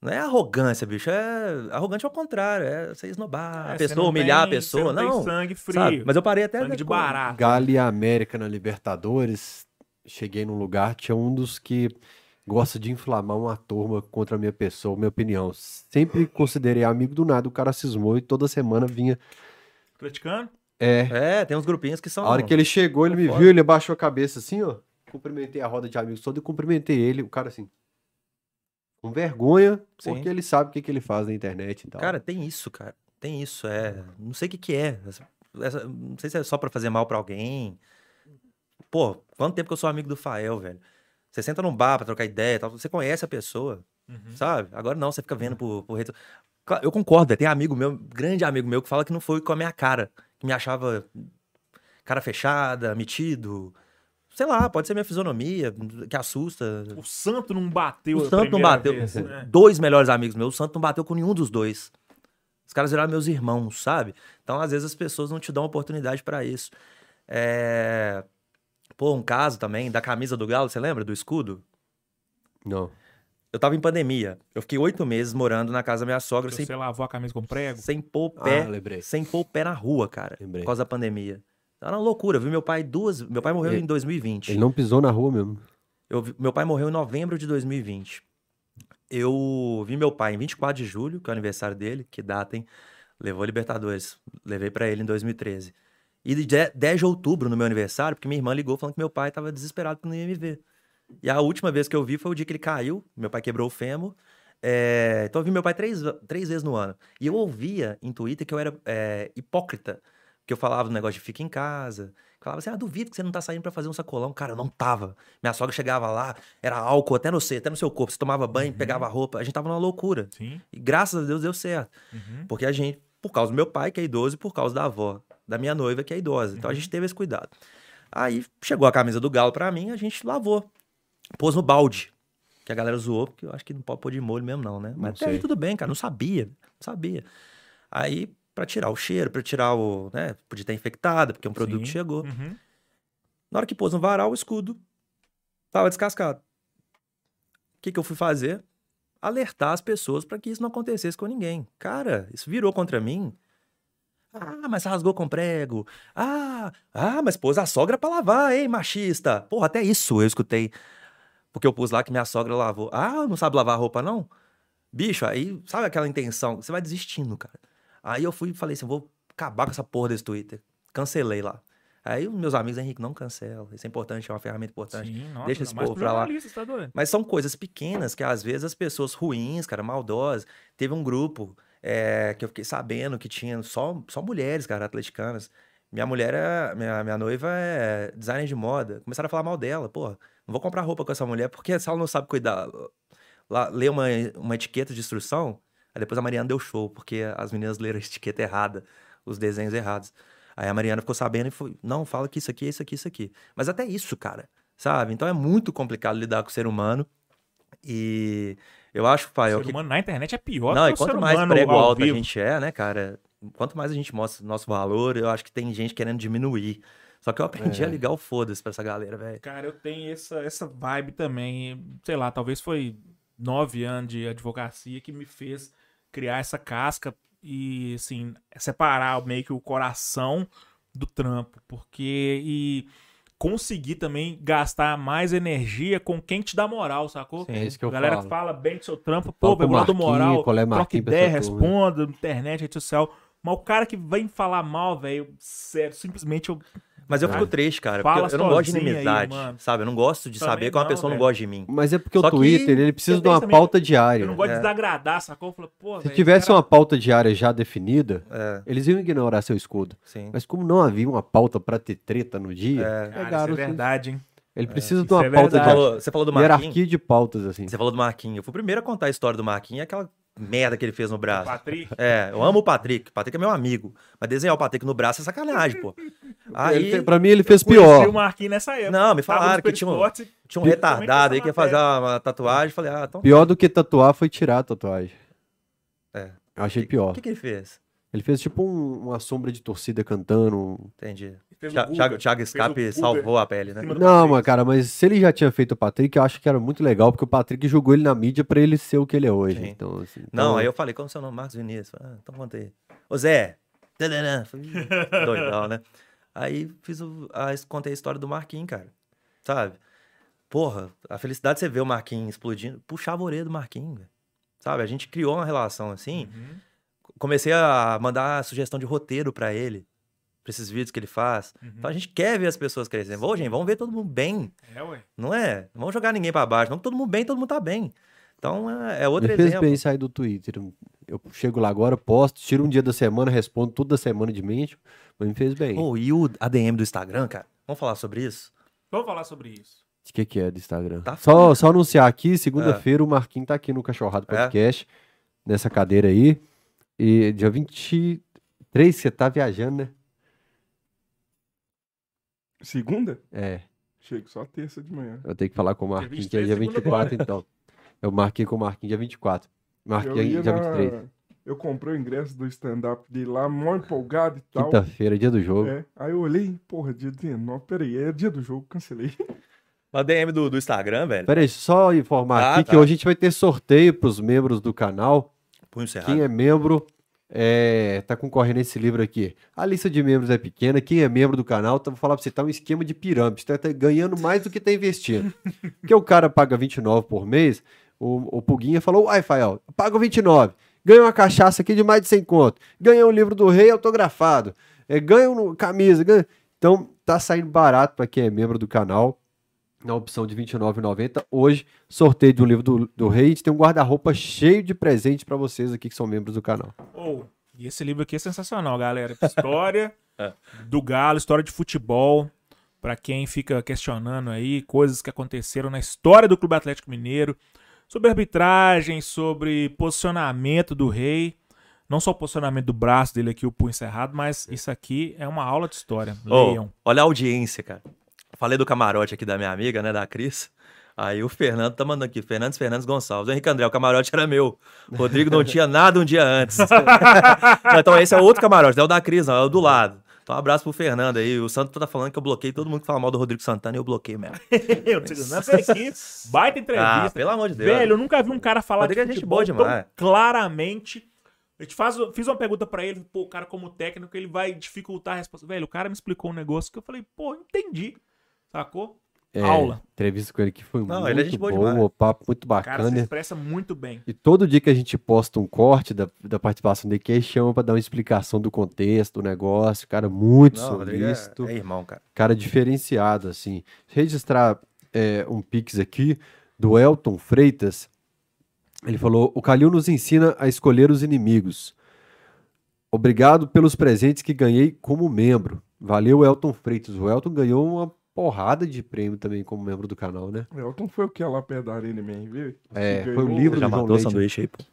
[SPEAKER 3] Não é arrogância, bicho. É arrogante ao contrário. É você esnobar
[SPEAKER 2] É,
[SPEAKER 3] a
[SPEAKER 2] você
[SPEAKER 3] pessoa,
[SPEAKER 2] não
[SPEAKER 3] humilhar
[SPEAKER 2] tem-
[SPEAKER 3] a pessoa.
[SPEAKER 2] Você não,
[SPEAKER 3] Não.
[SPEAKER 2] tem sangue frio.
[SPEAKER 3] sabe? Mas eu parei até.
[SPEAKER 2] sangue de barato.
[SPEAKER 1] Galo e América na Libertadores. Cheguei num lugar, tinha um dos que gosta de inflamar uma turma contra a minha pessoa, minha opinião. Sempre considerei amigo do nada, o cara cismou e toda semana vinha.
[SPEAKER 2] Atleticano?
[SPEAKER 1] É.
[SPEAKER 3] É, tem uns grupinhos que são.
[SPEAKER 1] A hora que ele chegou, ele me
[SPEAKER 3] foda.
[SPEAKER 1] viu, ele abaixou a cabeça assim, ó. Cumprimentei a roda de amigos toda e cumprimentei ele. O cara assim. Com vergonha,
[SPEAKER 3] Sim.
[SPEAKER 1] porque ele sabe o que, que ele faz na internet e tal.
[SPEAKER 3] Cara, tem isso, cara. Tem isso. É. Não sei o que, que é. Essa- essa- não sei se é só pra fazer mal pra alguém. Pô, quanto tempo que eu sou amigo do Fael, velho? Você senta num bar pra trocar ideia e tal. Você conhece a pessoa,
[SPEAKER 2] Uhum.
[SPEAKER 3] sabe? Agora não, você fica vendo por, por rede. Eu concordo, tem amigo meu, grande amigo meu, que fala que não foi com a minha cara. Que me achava cara fechada, metido. Sei lá, pode ser minha fisionomia, que assusta.
[SPEAKER 2] O Santo não bateu
[SPEAKER 3] O Santo não bateu.
[SPEAKER 2] vez, né?
[SPEAKER 3] Dois melhores amigos meus, o Santo não bateu com nenhum dos dois. Os caras viraram meus irmãos, sabe? Então, às vezes, as pessoas não te dão oportunidade pra isso. É... Pô, um caso também da camisa do Galo, você lembra? Do escudo?
[SPEAKER 1] Não.
[SPEAKER 3] Eu tava em pandemia. Eu fiquei oito meses morando na casa da minha sogra sem,
[SPEAKER 2] Você lavou a camisa com prego?
[SPEAKER 3] sem pôr o pé.
[SPEAKER 1] Ah, lembrei.
[SPEAKER 3] sem pôr o pé na rua, cara.
[SPEAKER 1] Lembrei.
[SPEAKER 3] Por causa da pandemia. Era uma loucura. Eu vi meu pai duas. Meu pai morreu
[SPEAKER 1] Ele-
[SPEAKER 3] em 2020.
[SPEAKER 1] Ele não pisou na rua mesmo.
[SPEAKER 3] Eu vi- meu pai morreu em novembro de 2020. Eu vi meu pai em 24 de julho, que é o aniversário dele, que data, hein? Levou a Libertadores. Levei pra ele em 2013. E de 10 de outubro, no meu aniversário, porque minha irmã ligou falando que meu pai tava desesperado que não ia me ver. E a última vez que eu vi foi o dia que ele caiu, meu pai quebrou o fêmur. É, Então eu vi meu pai três, três vezes no ano. E eu ouvia em Twitter que eu era é, hipócrita. Que eu falava do negócio de fica em casa. Falava assim, ah, duvido que você não tá saindo pra fazer um sacolão. Cara, eu não tava. Minha sogra chegava lá, era álcool até no você, até no seu corpo. Você tomava banho, pegava a roupa. A gente tava numa loucura.
[SPEAKER 2] Sim.
[SPEAKER 3] E graças a Deus deu certo.
[SPEAKER 2] Uhum.
[SPEAKER 3] Porque a gente, por causa do meu pai, que é idoso, e por causa da avó, da minha noiva, que é idosa. Então a gente teve esse cuidado. Aí chegou a camisa do Galo pra mim, a gente lavou. Pôs no balde. Que a galera zoou, porque eu acho que não pode pôr de molho mesmo, não, né? Mas
[SPEAKER 1] Não
[SPEAKER 3] até aí
[SPEAKER 1] sei.
[SPEAKER 3] tudo bem, cara. Não sabia. Não sabia. Aí, pra tirar o cheiro, pra tirar o. né? Podia ter infectado, porque um produto
[SPEAKER 2] Sim.
[SPEAKER 3] chegou.
[SPEAKER 2] Uhum.
[SPEAKER 3] Na hora que pôs no varal, o escudo tava descascado. O que, que eu fui fazer? Alertar as pessoas para que isso não acontecesse com ninguém. Cara, isso virou contra mim. Ah, mas rasgou com prego. Ah, ah, mas pôs a sogra pra lavar, hein, machista. Porra, até isso eu escutei. Porque eu pus lá que minha sogra lavou. Ah, não sabe lavar roupa, não? Bicho, aí, sabe aquela intenção? Você vai desistindo, cara. Aí eu fui e falei assim: vou acabar com essa porra desse Twitter. Cancelei lá. Aí os meus amigos, Henrique, não cancela. Isso é importante, é uma ferramenta importante.
[SPEAKER 2] Sim, nossa,
[SPEAKER 3] Deixa esse povo pra lá.
[SPEAKER 2] Tá?
[SPEAKER 3] Mas são coisas pequenas que às vezes as pessoas ruins, cara, maldosas. Teve um grupo é, que eu fiquei sabendo que tinha só, só mulheres, cara, atleticanas. Minha mulher, é, minha, minha noiva é designer de moda. Começaram a falar mal dela. Pô, não vou comprar roupa com essa mulher porque se ela não sabe cuidar. Lá, ler uma, uma etiqueta de instrução, aí depois a Mariana deu show, porque as meninas leram a etiqueta errada, os desenhos errados. Aí a Mariana ficou sabendo e foi, não, fala que isso aqui é isso aqui, isso aqui. Mas até isso, cara, sabe? Então é muito complicado lidar com o ser humano. E eu acho,
[SPEAKER 2] O
[SPEAKER 3] Fael,
[SPEAKER 2] ser
[SPEAKER 3] que
[SPEAKER 2] humano na internet é pior
[SPEAKER 3] não,
[SPEAKER 2] que
[SPEAKER 3] e
[SPEAKER 2] o
[SPEAKER 3] quanto mais prego alto a
[SPEAKER 2] vivo.
[SPEAKER 3] gente é, né, cara? Quanto mais a gente mostra o nosso valor, eu acho que tem gente querendo diminuir. Só que eu aprendi
[SPEAKER 1] É.
[SPEAKER 3] a ligar o foda-se pra essa galera, velho.
[SPEAKER 2] Cara, eu tenho essa, essa vibe também. Sei lá, talvez foi nove anos de advocacia que me fez criar essa casca e, assim, separar meio que o coração do trampo. Porque, e conseguir também gastar mais energia com quem te dá moral, sacou?
[SPEAKER 1] Sim, é isso que eu
[SPEAKER 2] a galera
[SPEAKER 1] falo.
[SPEAKER 2] que fala bem do seu trampo, pô, vou lá do moral,
[SPEAKER 1] qual é
[SPEAKER 2] troca ideia, responda, internet, rede social. Mas o cara que vem falar mal, velho, sério, simplesmente eu.
[SPEAKER 3] Mas eu fico triste, cara.
[SPEAKER 2] Fala
[SPEAKER 3] Porque eu não gosto de
[SPEAKER 2] aí,
[SPEAKER 3] inimizade,
[SPEAKER 2] mano.
[SPEAKER 3] sabe? Eu não gosto de
[SPEAKER 2] Também
[SPEAKER 3] saber que uma
[SPEAKER 2] não,
[SPEAKER 3] pessoa não
[SPEAKER 2] velho.
[SPEAKER 3] gosta de mim.
[SPEAKER 1] Mas é porque
[SPEAKER 3] Só
[SPEAKER 1] o Twitter, ele precisa de uma
[SPEAKER 2] também-
[SPEAKER 1] pauta diária.
[SPEAKER 2] Eu não gosto
[SPEAKER 3] É.
[SPEAKER 2] de desagradar, sacou? Falo, pô,
[SPEAKER 1] Se
[SPEAKER 2] velho,
[SPEAKER 1] tivesse
[SPEAKER 2] cara-
[SPEAKER 1] uma pauta diária já definida,
[SPEAKER 3] É,
[SPEAKER 1] eles iam ignorar seu escudo.
[SPEAKER 3] sim.
[SPEAKER 1] Mas como não havia uma pauta pra ter treta no dia,
[SPEAKER 3] É.
[SPEAKER 2] Cara, isso é
[SPEAKER 1] os-
[SPEAKER 2] verdade, hein?
[SPEAKER 1] ele precisa de
[SPEAKER 2] isso
[SPEAKER 1] uma
[SPEAKER 2] é
[SPEAKER 1] pauta de
[SPEAKER 3] falou, você falou do Marquinhos.
[SPEAKER 1] hierarquia de pautas, assim.
[SPEAKER 3] Você falou do Marquinhos. Eu fui o primeiro a contar a história do Marquinhos, aquela merda que ele fez no braço.
[SPEAKER 2] Patrick.
[SPEAKER 3] É, eu amo o Patrick. O Patrick é meu amigo. Mas desenhar o Patrick no braço é sacanagem, pô.
[SPEAKER 1] Ele
[SPEAKER 3] Aí
[SPEAKER 1] fe- pra mim, ele fez
[SPEAKER 2] Conheci
[SPEAKER 1] pior.
[SPEAKER 2] o Marquinhos nessa época.
[SPEAKER 3] Não, me falaram que tinha um- tinha um retardado aí que ia fazer uma, uma tatuagem. Falei, ah, então.
[SPEAKER 1] Pior do que tatuar foi tirar a tatuagem.
[SPEAKER 3] É.
[SPEAKER 1] Eu achei
[SPEAKER 3] O
[SPEAKER 1] pior.
[SPEAKER 3] que, que ele fez?
[SPEAKER 1] Ele fez tipo um- uma sombra de torcida cantando.
[SPEAKER 3] Entendi. Thiago. Thiago, Scape salvou a pele, né?
[SPEAKER 1] Não, mas cara, mas se ele já tinha feito o Patrick, eu acho que era muito legal, porque o Patrick jogou ele na mídia pra ele ser o que ele é hoje.
[SPEAKER 3] Sim.
[SPEAKER 1] Então, assim,
[SPEAKER 3] Não,
[SPEAKER 1] então-
[SPEAKER 3] aí eu falei, como é seu nome? Marcos Vinícius. Ah, então conta aí. Ô Zé. Tadadã. Falei, "Ih, Doidão, né? Aí fiz o, a, contei a história do Marquinhos, cara. Sabe? Porra, a felicidade de você ver o Marquinhos explodindo. Puxava a orelha do Marquinhos, velho. Sabe? A gente criou uma relação assim.
[SPEAKER 2] Uhum.
[SPEAKER 3] Comecei a mandar sugestão de roteiro pra ele. Pra esses vídeos que ele faz.
[SPEAKER 2] Uhum.
[SPEAKER 3] Então a gente quer ver as pessoas crescendo. Ô, gente, vamos ver todo mundo bem.
[SPEAKER 2] É, ué.
[SPEAKER 3] Não é? Não vamos jogar ninguém pra baixo. Vamos todo mundo bem, todo mundo tá bem. Então é, é outro
[SPEAKER 1] fez
[SPEAKER 3] exemplo.
[SPEAKER 1] bem sair do Twitter. Eu chego lá agora, posto, tiro um dia da semana, respondo tudo da semana de mente, mas me fez bem.
[SPEAKER 3] Pô, e o ADM do Instagram, cara? Vamos falar sobre isso?
[SPEAKER 2] Vamos falar sobre isso.
[SPEAKER 1] O que, que é do Instagram?
[SPEAKER 3] Tá
[SPEAKER 1] só, só anunciar aqui, segunda-feira o Marquinhos tá aqui no Cachorrado
[SPEAKER 3] É?
[SPEAKER 1] Podcast, nessa cadeira aí. E dia 23 você tá viajando, né?
[SPEAKER 4] Segunda?
[SPEAKER 1] É,
[SPEAKER 4] Chego só terça de manhã.
[SPEAKER 1] eu tenho que falar com o
[SPEAKER 2] Dia
[SPEAKER 1] Marquinhos, que é
[SPEAKER 2] 23,
[SPEAKER 1] dia
[SPEAKER 2] segunda
[SPEAKER 1] 24, então. Eu marquei com o Marquinhos dia 24.
[SPEAKER 4] Eu
[SPEAKER 1] Marquei
[SPEAKER 4] ia
[SPEAKER 1] dia
[SPEAKER 4] na...
[SPEAKER 1] 23.
[SPEAKER 4] Eu comprei o ingresso do stand-up dele lá, mó empolgado e tal.
[SPEAKER 1] Quinta-feira, dia do jogo.
[SPEAKER 4] É. Aí eu olhei, porra, dia 19, peraí, é dia do jogo, cancelei.
[SPEAKER 3] O ADM do, do Instagram, velho.
[SPEAKER 1] Peraí, só informar
[SPEAKER 3] Ah,
[SPEAKER 1] aqui
[SPEAKER 3] tá.
[SPEAKER 1] que hoje a gente vai ter sorteio pros membros do canal.
[SPEAKER 3] Punho cerrado.
[SPEAKER 1] Quem é membro é, tá concorrendo a esse livro aqui. A lista de membros é pequena. Quem é membro do canal, tá, vou falar pra você, tá um esquema de pirâmide. Você tá ganhando mais do que tá investindo. Porque o cara paga 29 por mês. O, o Puguinha falou, uai, Fael, pago 29. Ganha uma cachaça aqui de mais de 100 conto. Ganha um livro do rei autografado. É, ganha uma camisa. Ganha... Então, tá saindo barato para quem é membro do canal. Na opção de R$ 29,90. Hoje, sorteio de um livro do, do rei. A gente tem um guarda-roupa cheio de presente para vocês aqui que são membros do canal.
[SPEAKER 2] Ou, e esse livro aqui é sensacional, galera. História
[SPEAKER 3] É.
[SPEAKER 2] do Galo, história de futebol. Pra quem fica questionando aí coisas que aconteceram na história do Clube Atlético Mineiro, sobre arbitragem, sobre posicionamento do rei. Não só o posicionamento do braço dele aqui, o punho encerrado, mas isso aqui é uma aula de história. Leiam.
[SPEAKER 3] olha a audiência, cara. Falei do camarote aqui da minha amiga, né, da Cris. Aí o Fernando tá mandando aqui, Fernandes Fernandes Gonçalves. O Henrique André, o camarote era meu. O Rodrigo não tinha nada um dia antes. Então esse é outro camarote, não é o da Cris, não, é o do lado. Então um abraço pro Fernando aí. O Santo tá falando que eu bloqueei todo mundo que fala mal do Rodrigo Santana e eu bloqueei mesmo.
[SPEAKER 2] Eu te essa aqui, baita
[SPEAKER 3] Ah,
[SPEAKER 2] entrevista.
[SPEAKER 3] pelo amor de Deus.
[SPEAKER 2] Velho, eu nunca vi um cara falar
[SPEAKER 3] Rodrigo é
[SPEAKER 2] de
[SPEAKER 3] gente boa
[SPEAKER 2] tão
[SPEAKER 3] demais.
[SPEAKER 2] claramente. A gente faz, fiz uma pergunta pra ele, pô, o cara como técnico, ele vai dificultar a resposta. Velho, o cara me explicou um negócio que eu falei, pô, entendi. Sacou?
[SPEAKER 1] É,
[SPEAKER 2] Aula.
[SPEAKER 1] Entrevista com ele que foi
[SPEAKER 3] Não,
[SPEAKER 1] muito
[SPEAKER 3] ele é gente boa demais.
[SPEAKER 1] o papo muito
[SPEAKER 2] O cara se
[SPEAKER 1] bacana.
[SPEAKER 2] expressa muito bem.
[SPEAKER 1] E todo dia que a gente posta um corte da, da participação dele, que chama pra dar uma explicação do contexto, do negócio. Cara, muito
[SPEAKER 3] Não, Rodrigo
[SPEAKER 1] solícito.
[SPEAKER 3] é, é irmão, cara.
[SPEAKER 1] cara diferenciado, assim. Registrar é, um pix aqui do Elton Freitas. Ele falou: O Calil nos ensina a escolher os inimigos. Obrigado pelos presentes que ganhei como membro. Valeu, Elton Freitas. O Elton ganhou uma porrada de prêmio também como membro do canal, né?
[SPEAKER 4] O Elton foi o que lá perto da Arena Man, viu?
[SPEAKER 1] É, foi o livro
[SPEAKER 3] Já
[SPEAKER 1] do
[SPEAKER 3] matou o sanduíche aí, pô.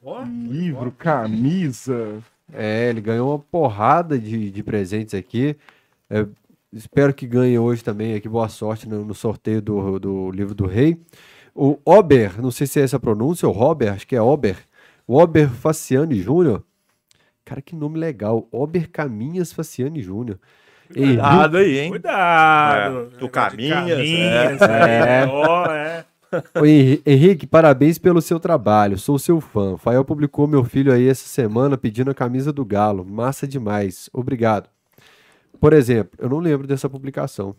[SPEAKER 4] Livro, camisa.
[SPEAKER 1] É, ele ganhou uma porrada de, de presentes aqui. É, espero que ganhe hoje também aqui. Boa sorte no, no sorteio do, do livro do rei. O Ober, não sei se é essa a pronúncia, o Robert, acho que é Ober. O Ober Faciani Júnior. Cara, que nome legal. Ober Caminhas Faciani Júnior.
[SPEAKER 3] Cuidado aí, hein?
[SPEAKER 2] Cuidado.
[SPEAKER 3] É, tu caminhas,
[SPEAKER 2] caminhas,
[SPEAKER 1] é.
[SPEAKER 2] é. Ó, é.
[SPEAKER 1] Ô, Henri- Henrique, parabéns pelo seu trabalho. Sou seu fã. Fael publicou meu filho aí essa semana pedindo a camisa do Galo. Massa demais. Obrigado. Por exemplo, eu não lembro dessa publicação.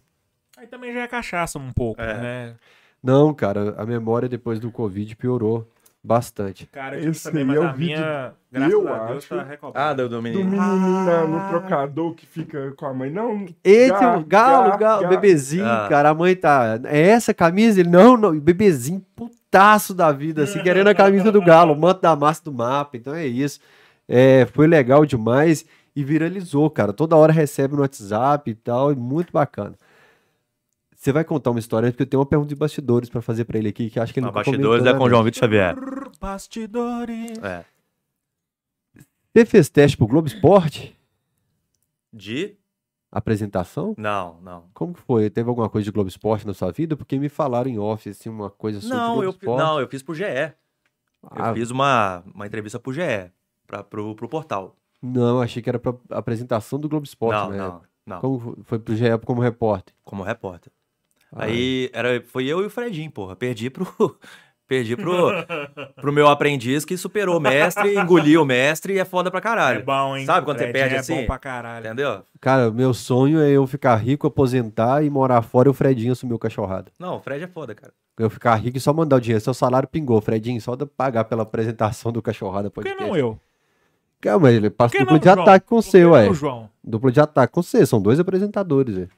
[SPEAKER 2] Aí também já é cachaça um pouco,
[SPEAKER 3] É.
[SPEAKER 2] né?
[SPEAKER 1] Não, cara, a memória depois do Covid piorou bastante.
[SPEAKER 2] Cara, eu
[SPEAKER 4] Esse
[SPEAKER 2] também, mas
[SPEAKER 4] é o
[SPEAKER 2] a
[SPEAKER 4] vídeo-
[SPEAKER 2] minha, graças
[SPEAKER 4] eu
[SPEAKER 2] a Deus,
[SPEAKER 4] acho-
[SPEAKER 2] tá
[SPEAKER 3] Ah,
[SPEAKER 2] recobrada.
[SPEAKER 3] do, do
[SPEAKER 4] Do
[SPEAKER 3] menino.
[SPEAKER 4] na-
[SPEAKER 2] Ah.
[SPEAKER 4] no trocador que fica com a mãe. Não, Gá,
[SPEAKER 1] o galo,
[SPEAKER 4] gá,
[SPEAKER 1] galo,
[SPEAKER 4] gá.
[SPEAKER 1] bebezinho,
[SPEAKER 3] Ah.
[SPEAKER 1] cara. A mãe tá. É essa camisa? Ele, não, não. Bebezinho, putaço da vida, assim, querendo a camisa do galo, o manto da massa do mapa. Então é isso. É, foi legal demais e viralizou, cara. Toda hora recebe no WhatsApp e tal, e muito bacana. Você vai contar uma história, porque eu tenho uma pergunta de bastidores pra fazer pra ele aqui, que acho que ele
[SPEAKER 3] Não, bastidores
[SPEAKER 1] comentou,
[SPEAKER 3] é
[SPEAKER 1] né,
[SPEAKER 3] com o? João Vitor Xavier.
[SPEAKER 2] Bastidores.
[SPEAKER 3] É.
[SPEAKER 1] Você fez teste pro Globo Esporte?
[SPEAKER 3] De?
[SPEAKER 1] Apresentação?
[SPEAKER 3] Não, não.
[SPEAKER 1] Como que foi? Teve alguma coisa de Globo Esporte na sua vida? Porque me falaram em off, assim, uma coisa sobre
[SPEAKER 3] Não,
[SPEAKER 1] Globo
[SPEAKER 3] eu,
[SPEAKER 1] Esporte.
[SPEAKER 3] não, eu fiz pro GE.
[SPEAKER 1] Ah,
[SPEAKER 3] Eu fiz uma, uma entrevista pro GE, pra, pro, pro portal.
[SPEAKER 1] Não, achei que era pra apresentação do Globo Esporte,
[SPEAKER 3] não,
[SPEAKER 1] né?
[SPEAKER 3] não, não.
[SPEAKER 1] Como foi- foi pro GE como repórter?
[SPEAKER 3] Como repórter. Aí era, foi eu e o Fredinho, porra. Perdi pro. Perdi pro, pro meu aprendiz que superou o mestre, engoliu o mestre e é foda pra
[SPEAKER 2] É
[SPEAKER 3] caralho.
[SPEAKER 2] bom, hein?
[SPEAKER 3] Sabe quando você
[SPEAKER 2] Fred
[SPEAKER 3] perde
[SPEAKER 2] é
[SPEAKER 3] assim?
[SPEAKER 2] bom pra caralho.
[SPEAKER 3] Entendeu?
[SPEAKER 1] Cara, meu sonho é eu ficar rico, aposentar e morar fora e o Fredinho assumir o cachorrada.
[SPEAKER 3] Não, o Fred é foda, cara.
[SPEAKER 1] Eu ficar rico e só mandar o dinheiro. Seu salário pingou, Fredinho, só pagar pela apresentação do cachorrada
[SPEAKER 2] Por que não eu?
[SPEAKER 1] Calma, ele passa duplo
[SPEAKER 2] não,
[SPEAKER 1] de
[SPEAKER 2] João?
[SPEAKER 1] ataque com
[SPEAKER 2] Por
[SPEAKER 1] você,
[SPEAKER 2] que
[SPEAKER 1] ué.
[SPEAKER 2] não, João?
[SPEAKER 1] Duplo de ataque com você, são dois apresentadores, velho.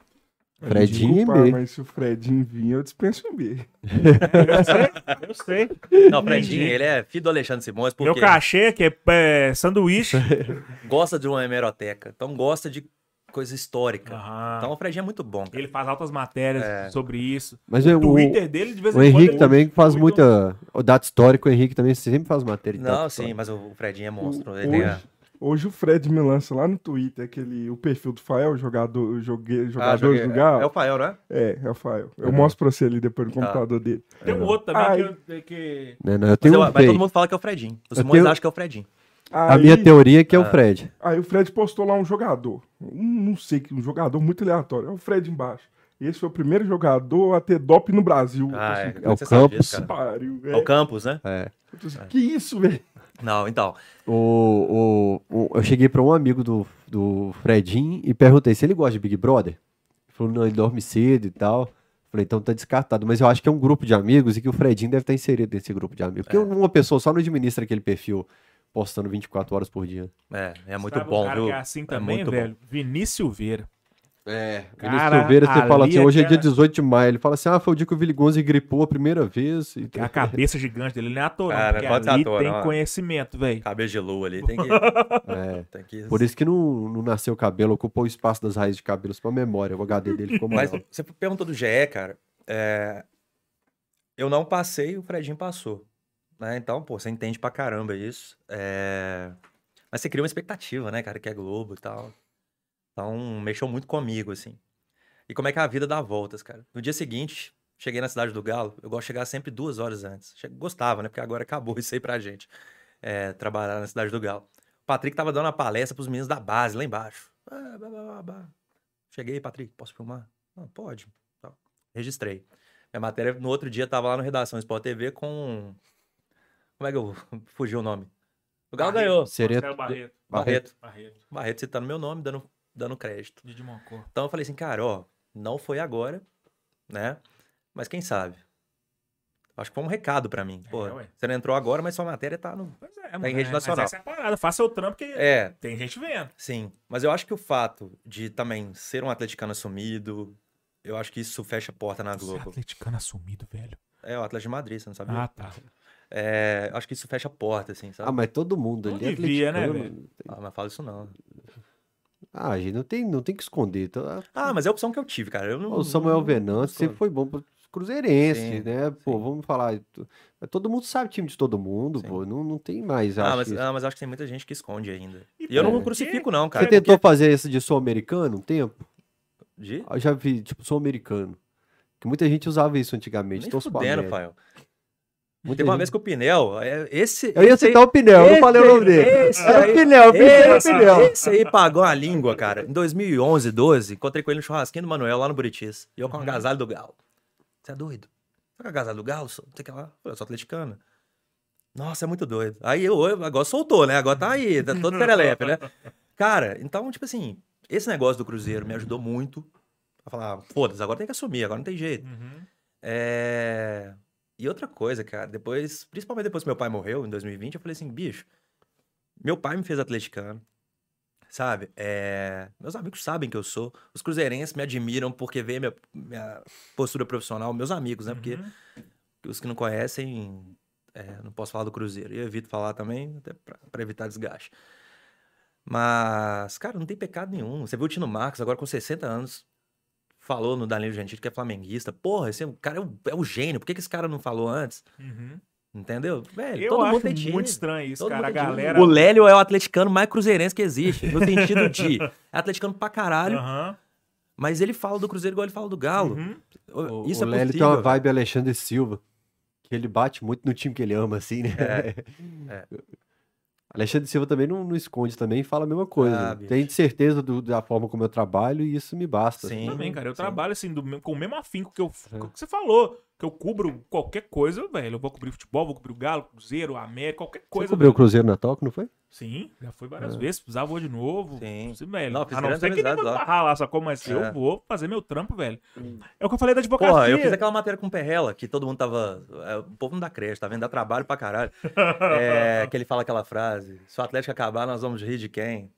[SPEAKER 1] Fredinho
[SPEAKER 4] Desculpa,
[SPEAKER 1] e B.
[SPEAKER 4] mas se o Fredinho vir, eu dispenso em B.
[SPEAKER 2] Eu sei, eu sei.
[SPEAKER 3] Não, o Fredinho, ele é filho do Alexandre Simões
[SPEAKER 2] Meu
[SPEAKER 3] porque
[SPEAKER 2] cachê, que é, é, sanduíche.
[SPEAKER 3] gosta de uma hemeroteca. Então gosta de coisa histórica.
[SPEAKER 2] Aham.
[SPEAKER 3] Então o Fredinho é muito bom, cara.
[SPEAKER 2] Ele faz altas matérias
[SPEAKER 3] É.
[SPEAKER 2] sobre isso.
[SPEAKER 1] Mas
[SPEAKER 2] O
[SPEAKER 1] o, o,
[SPEAKER 2] Twitter dele, de vez em
[SPEAKER 1] o
[SPEAKER 2] quando.
[SPEAKER 1] Henrique
[SPEAKER 2] ele-
[SPEAKER 1] também faz
[SPEAKER 2] muito-
[SPEAKER 1] muita. O dado histórico, o Henrique também sempre faz matéria.
[SPEAKER 3] Não, sim, mas o Fredinho é monstro.
[SPEAKER 4] O-
[SPEAKER 3] Ele tem a-
[SPEAKER 4] hoje, o Fred me lança lá no Twitter aquele, o perfil do Fael, jogador, joguei,
[SPEAKER 3] Ah,
[SPEAKER 4] jogadores
[SPEAKER 3] joguei-
[SPEAKER 4] do Galo.
[SPEAKER 3] É o Fael, né?
[SPEAKER 4] É, é o Fael. Eu mostro pra você ali depois no
[SPEAKER 3] Tá.
[SPEAKER 4] computador dele.
[SPEAKER 2] Tem um outro também
[SPEAKER 4] Ai.
[SPEAKER 2] que, que-
[SPEAKER 1] Né, não, eu
[SPEAKER 3] Mas,
[SPEAKER 1] tenho
[SPEAKER 3] eu-
[SPEAKER 1] um
[SPEAKER 3] mas todo mundo fala que é o Fredinho. Os Simões
[SPEAKER 1] tenho-
[SPEAKER 3] acham que é o Fredinho.
[SPEAKER 1] A
[SPEAKER 4] Aí,
[SPEAKER 1] minha teoria é que é o
[SPEAKER 3] Ah.
[SPEAKER 1] Fred.
[SPEAKER 4] aí o Fred postou lá um jogador. Um, não sei, que um jogador muito aleatório. É o Fred embaixo. Esse foi o primeiro jogador a ter DOP no Brasil.
[SPEAKER 3] Ah,
[SPEAKER 4] Assim,
[SPEAKER 3] é,
[SPEAKER 1] é o Campos.
[SPEAKER 3] disso.
[SPEAKER 4] Pariu,
[SPEAKER 3] É o Campos, né?
[SPEAKER 1] É.
[SPEAKER 4] Que isso, velho?
[SPEAKER 3] Não, então.
[SPEAKER 1] O, o, o- eu cheguei pra um amigo do, do Fredinho e perguntei se ele gosta de Big Brother. Ele falou, não, ele dorme cedo e tal. Falei, então tá descartado. Mas eu acho que é um grupo de amigos e que o Fredinho deve estar inserido nesse grupo de amigos. Porque
[SPEAKER 3] É.
[SPEAKER 1] uma pessoa só não administra aquele perfil postando 24 horas por dia.
[SPEAKER 3] É, é muito
[SPEAKER 2] sabe um
[SPEAKER 3] bom,
[SPEAKER 2] cara
[SPEAKER 3] viu?
[SPEAKER 2] que é assim também,
[SPEAKER 3] muito
[SPEAKER 2] velho? Vinícius Silveira.
[SPEAKER 1] É,
[SPEAKER 2] Cara,
[SPEAKER 1] Silveira, você fala assim, hoje é
[SPEAKER 2] é
[SPEAKER 1] dia
[SPEAKER 2] aquela-
[SPEAKER 1] 18 de maio. Ele fala assim, ah, foi o dia que o Vili Gonzi gripou a primeira vez. E...
[SPEAKER 2] É a cabeça gigante dele, ele é ator,
[SPEAKER 3] Cara,
[SPEAKER 2] porque ali
[SPEAKER 3] ator,
[SPEAKER 2] tem conhecimento, velho.
[SPEAKER 3] Cabelo de lua ali. Tem que.
[SPEAKER 1] É,
[SPEAKER 3] tem que...
[SPEAKER 1] por isso que não, não nasceu cabelo, ocupou o espaço das raízes de cabelos pra memória. O HD dele ficou
[SPEAKER 3] Mas
[SPEAKER 1] maior.
[SPEAKER 3] você perguntou do GE, cara. é, Eu não passei, o Fredinho passou. Né? Então, pô, você entende pra caramba isso. É, Mas você cria uma expectativa, né, cara, que é Globo e tal. Então, mexeu muito comigo, assim. E como é que a vida dá voltas, cara. No dia seguinte, cheguei na Cidade do Galo. Eu gosto de chegar sempre duas horas antes. Gostava, né? Porque agora acabou isso aí pra gente. é, trabalhar na Cidade do Galo. O Patrick tava dando uma palestra pros meninos da base, lá embaixo. Ah, blá, blá, blá, blá. Cheguei, Patrick, posso filmar? Não, pode. Tá. Registrei. Minha matéria no outro dia tava lá no Redação Sport TV com. Como é que eu fugi o nome? O Galo
[SPEAKER 2] Barreto.
[SPEAKER 3] ganhou.
[SPEAKER 1] Seria...
[SPEAKER 2] Barreto.
[SPEAKER 3] Barreto.
[SPEAKER 2] Barreto.
[SPEAKER 3] Barreto citando meu nome, dando, dando crédito.
[SPEAKER 2] Didi.
[SPEAKER 3] Então eu falei assim, cara, ó, não foi agora, né? Mas quem sabe? Acho que foi um recado pra mim. Pô,
[SPEAKER 2] É,
[SPEAKER 3] você não entrou agora, mas sua matéria tá no.
[SPEAKER 2] Pois é,
[SPEAKER 3] Tá em rede
[SPEAKER 2] é,
[SPEAKER 3] nacional.
[SPEAKER 2] Mas essa é a parada, faça o trampo que
[SPEAKER 3] É,
[SPEAKER 2] tem gente vendo.
[SPEAKER 3] sim. Mas eu acho que o fato de também ser um atleticano assumido, eu acho que isso fecha a porta na
[SPEAKER 2] Você é
[SPEAKER 3] Globo.
[SPEAKER 2] atleticano assumido, velho.
[SPEAKER 3] É, o Atlético de Madrid, você não sabia?
[SPEAKER 2] Ah, tá.
[SPEAKER 3] É, acho que isso fecha a porta, assim, sabe?
[SPEAKER 1] Ah, mas todo mundo ali é
[SPEAKER 2] devia, né,
[SPEAKER 1] atleticano.
[SPEAKER 3] Ah, mas fala isso não.
[SPEAKER 1] Ah, gente, não tem, não tem que esconder. Então,
[SPEAKER 3] Ah, mas é a opção que eu tive, cara. Eu não,
[SPEAKER 1] o Samuel
[SPEAKER 3] não-
[SPEAKER 1] Venâncio
[SPEAKER 3] não-
[SPEAKER 1] sempre foi bom pro cruzeirense,
[SPEAKER 3] Sim,
[SPEAKER 1] né? Pô,
[SPEAKER 3] sim.
[SPEAKER 1] vamos falar. Todo mundo sabe time de todo mundo,
[SPEAKER 3] Sim.
[SPEAKER 1] pô. Não, não tem mais.
[SPEAKER 3] Ah
[SPEAKER 1] acho
[SPEAKER 3] mas,
[SPEAKER 1] isso.
[SPEAKER 3] ah, mas acho que tem muita gente que esconde ainda.
[SPEAKER 2] E
[SPEAKER 3] E eu não
[SPEAKER 1] por
[SPEAKER 3] crucifico, não,
[SPEAKER 1] Você
[SPEAKER 3] cara.
[SPEAKER 1] tentou fazer esse de sul-americano um tempo?
[SPEAKER 3] De?
[SPEAKER 1] Eu já vi, tipo, sul-americano. Que muita gente usava isso antigamente.
[SPEAKER 3] Nem
[SPEAKER 1] pro
[SPEAKER 3] fudendo,
[SPEAKER 1] América. Muita
[SPEAKER 3] Teve uma vez que o Pinel, é, esse...
[SPEAKER 1] Eu ia
[SPEAKER 3] esse
[SPEAKER 1] citar o Pinel, eu não
[SPEAKER 3] esse
[SPEAKER 1] falei o nome dele.
[SPEAKER 3] Esse
[SPEAKER 1] É o Pinel, pensei no
[SPEAKER 3] esse,
[SPEAKER 1] Pinel.
[SPEAKER 3] esse aí pagou a língua, cara. Em 2011, 12, encontrei com ele no churrasquinho do Manuel, lá no Buritis. E eu com o agasalho do Galo. Você é doido? Tá com o agasalho do Galo? Não sei o que lá. Eu sou atleticano. Nossa, é muito doido. Aí eu, agora soltou, né? Agora tá aí, tá todo serelepe, né? Cara, então, tipo assim, esse negócio do Cruzeiro me ajudou muito Vai falar, ah, foda-se, agora tem que assumir, agora não tem jeito.
[SPEAKER 2] Uhum.
[SPEAKER 3] É... E outra coisa, cara, depois, principalmente depois que meu pai morreu, em 2020, eu falei assim, bicho, meu pai me fez atleticano, sabe? É... Meus amigos sabem que eu sou. Os cruzeirenses me admiram porque vê minha, minha postura profissional, meus amigos, né? Porque
[SPEAKER 2] Uhum.
[SPEAKER 3] os que não conhecem, é, não posso falar do Cruzeiro. E eu evito falar também, até pra evitar desgaste. Mas, cara, não tem pecado nenhum. Você viu o Tino Marcos, agora com 60 anos, falou no Danilo Gentili que é flamenguista. Porra, esse cara é o, é o gênio. Por que, que esse cara não falou antes?
[SPEAKER 2] Uhum.
[SPEAKER 3] Entendeu? Velho,
[SPEAKER 2] Eu
[SPEAKER 3] todo
[SPEAKER 2] acho
[SPEAKER 3] mundo tem time.
[SPEAKER 2] muito estranho isso,
[SPEAKER 3] Todo
[SPEAKER 2] cara. A galera.
[SPEAKER 3] O Lélio é o atleticano mais cruzeirense que existe. No sentido de. É atleticano pra caralho,
[SPEAKER 2] Aham.
[SPEAKER 3] mas ele fala do Cruzeiro igual ele fala do Galo.
[SPEAKER 2] Uhum.
[SPEAKER 1] O,
[SPEAKER 3] Isso
[SPEAKER 1] o
[SPEAKER 3] é
[SPEAKER 1] Lélio
[SPEAKER 3] possível.
[SPEAKER 1] tem uma vibe Alexandre Silva. Que ele bate muito no time que ele ama, assim, né?
[SPEAKER 3] é.
[SPEAKER 1] Alexandre Silva também não, não esconde também, fala a mesma coisa.
[SPEAKER 3] Ah.
[SPEAKER 1] Tenho certeza do- da forma como eu trabalho e isso me basta.
[SPEAKER 3] Sim.
[SPEAKER 2] Também, cara. Eu
[SPEAKER 3] sim.
[SPEAKER 2] trabalho assim, do com o mesmo afinco que, eu,
[SPEAKER 1] É.
[SPEAKER 2] que você falou. Que eu cubro qualquer coisa, velho. Eu vou cobrir futebol, vou cobrir o Galo, Cruzeiro, América, qualquer
[SPEAKER 1] Você
[SPEAKER 2] coisa.
[SPEAKER 1] cobriu o
[SPEAKER 2] velho.
[SPEAKER 1] Cruzeiro na Toca, não foi?
[SPEAKER 2] Sim, já fui várias vezes. Precisava vou de novo.
[SPEAKER 3] Sim.
[SPEAKER 2] Sim, velho.
[SPEAKER 3] Não, fiz
[SPEAKER 2] a não ser que nem vou
[SPEAKER 3] lá.
[SPEAKER 2] barrar lá, sacou? Mas
[SPEAKER 3] É.
[SPEAKER 2] eu vou fazer meu trampo, velho. É o que eu falei da advocacia.
[SPEAKER 3] Porra, eu fiz aquela matéria com o Perrela, que todo mundo tava. é, o povo não dá crédito, tá vendo? Dá trabalho pra caralho. É, que ele fala aquela frase: se o Atlético acabar, nós vamos rir de quem?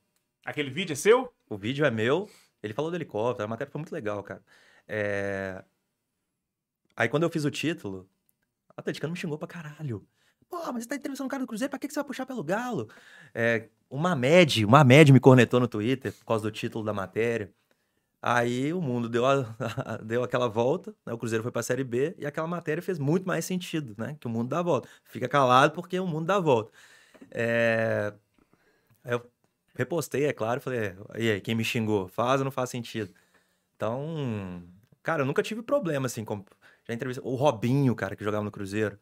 [SPEAKER 2] Aquele vídeo é seu?
[SPEAKER 3] O vídeo é meu. Ele falou do helicóptero, a matéria foi muito legal, cara. É, Aí quando eu fiz o título, o atleticano me xingou pra caralho. Pô, mas você tá entrevistando o cara do Cruzeiro, pra que que você vai puxar pelo Galo? É, uma Med, uma Med me cornetou no Twitter por causa do título da matéria. Aí o mundo deu, a- deu aquela volta, né? o Cruzeiro foi pra Série B e aquela matéria fez muito mais sentido, né? Que o mundo dá a volta. Fica calado porque o mundo dá a volta. É... Aí eu repostei, é claro, falei, "É, e aí, quem me xingou? Faz ou não faz sentido? Então, cara, eu nunca tive problema, assim, com... já entrevistei o Robinho, cara, que jogava no Cruzeiro.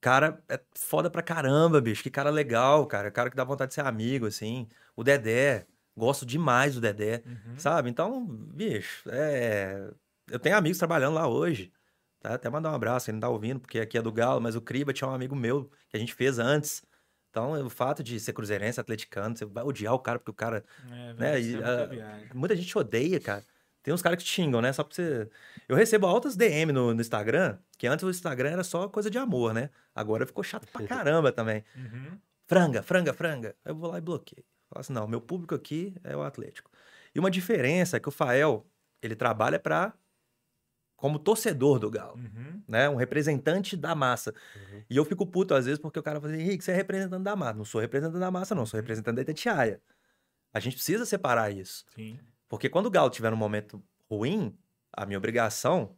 [SPEAKER 3] Cara, é foda pra caramba, bicho, que cara legal, cara, cara que dá vontade de ser amigo, assim. O Dedé, gosto demais do Dedé,
[SPEAKER 2] Uhum.
[SPEAKER 3] sabe? Então, bicho, é... eu tenho amigos trabalhando lá hoje, tá? Até mandar um abraço, ele não tá ouvindo, porque aqui é do Galo, mas o Criba tinha um amigo meu que a gente fez antes. Então, o fato de ser cruzeirense, atleticano, você vai odiar o cara porque o cara
[SPEAKER 2] É,
[SPEAKER 3] né, e,
[SPEAKER 2] é viagem.
[SPEAKER 3] Muita gente odeia, cara. Tem uns caras que te xingam, né? Só pra você. Eu recebo altas DM no, no Instagram, que antes o Instagram era só coisa de amor, né? Agora ficou chato pra caramba também.
[SPEAKER 2] Uhum.
[SPEAKER 3] Franga, franga, franga. Aí eu vou lá e bloqueio. Falo assim, não, meu público aqui é o Atlético. E uma diferença é que o Fael, ele trabalha pra. como torcedor do Galo,
[SPEAKER 2] Uhum.
[SPEAKER 3] né? Um representante da massa. E eu fico puto às vezes porque o cara fala assim, Henrique, você é representante da massa. Não sou representante da massa, não, sou representante da Itatiaia. A gente precisa separar isso.
[SPEAKER 2] Sim.
[SPEAKER 3] Porque quando o Galo tiver num momento ruim, a minha obrigação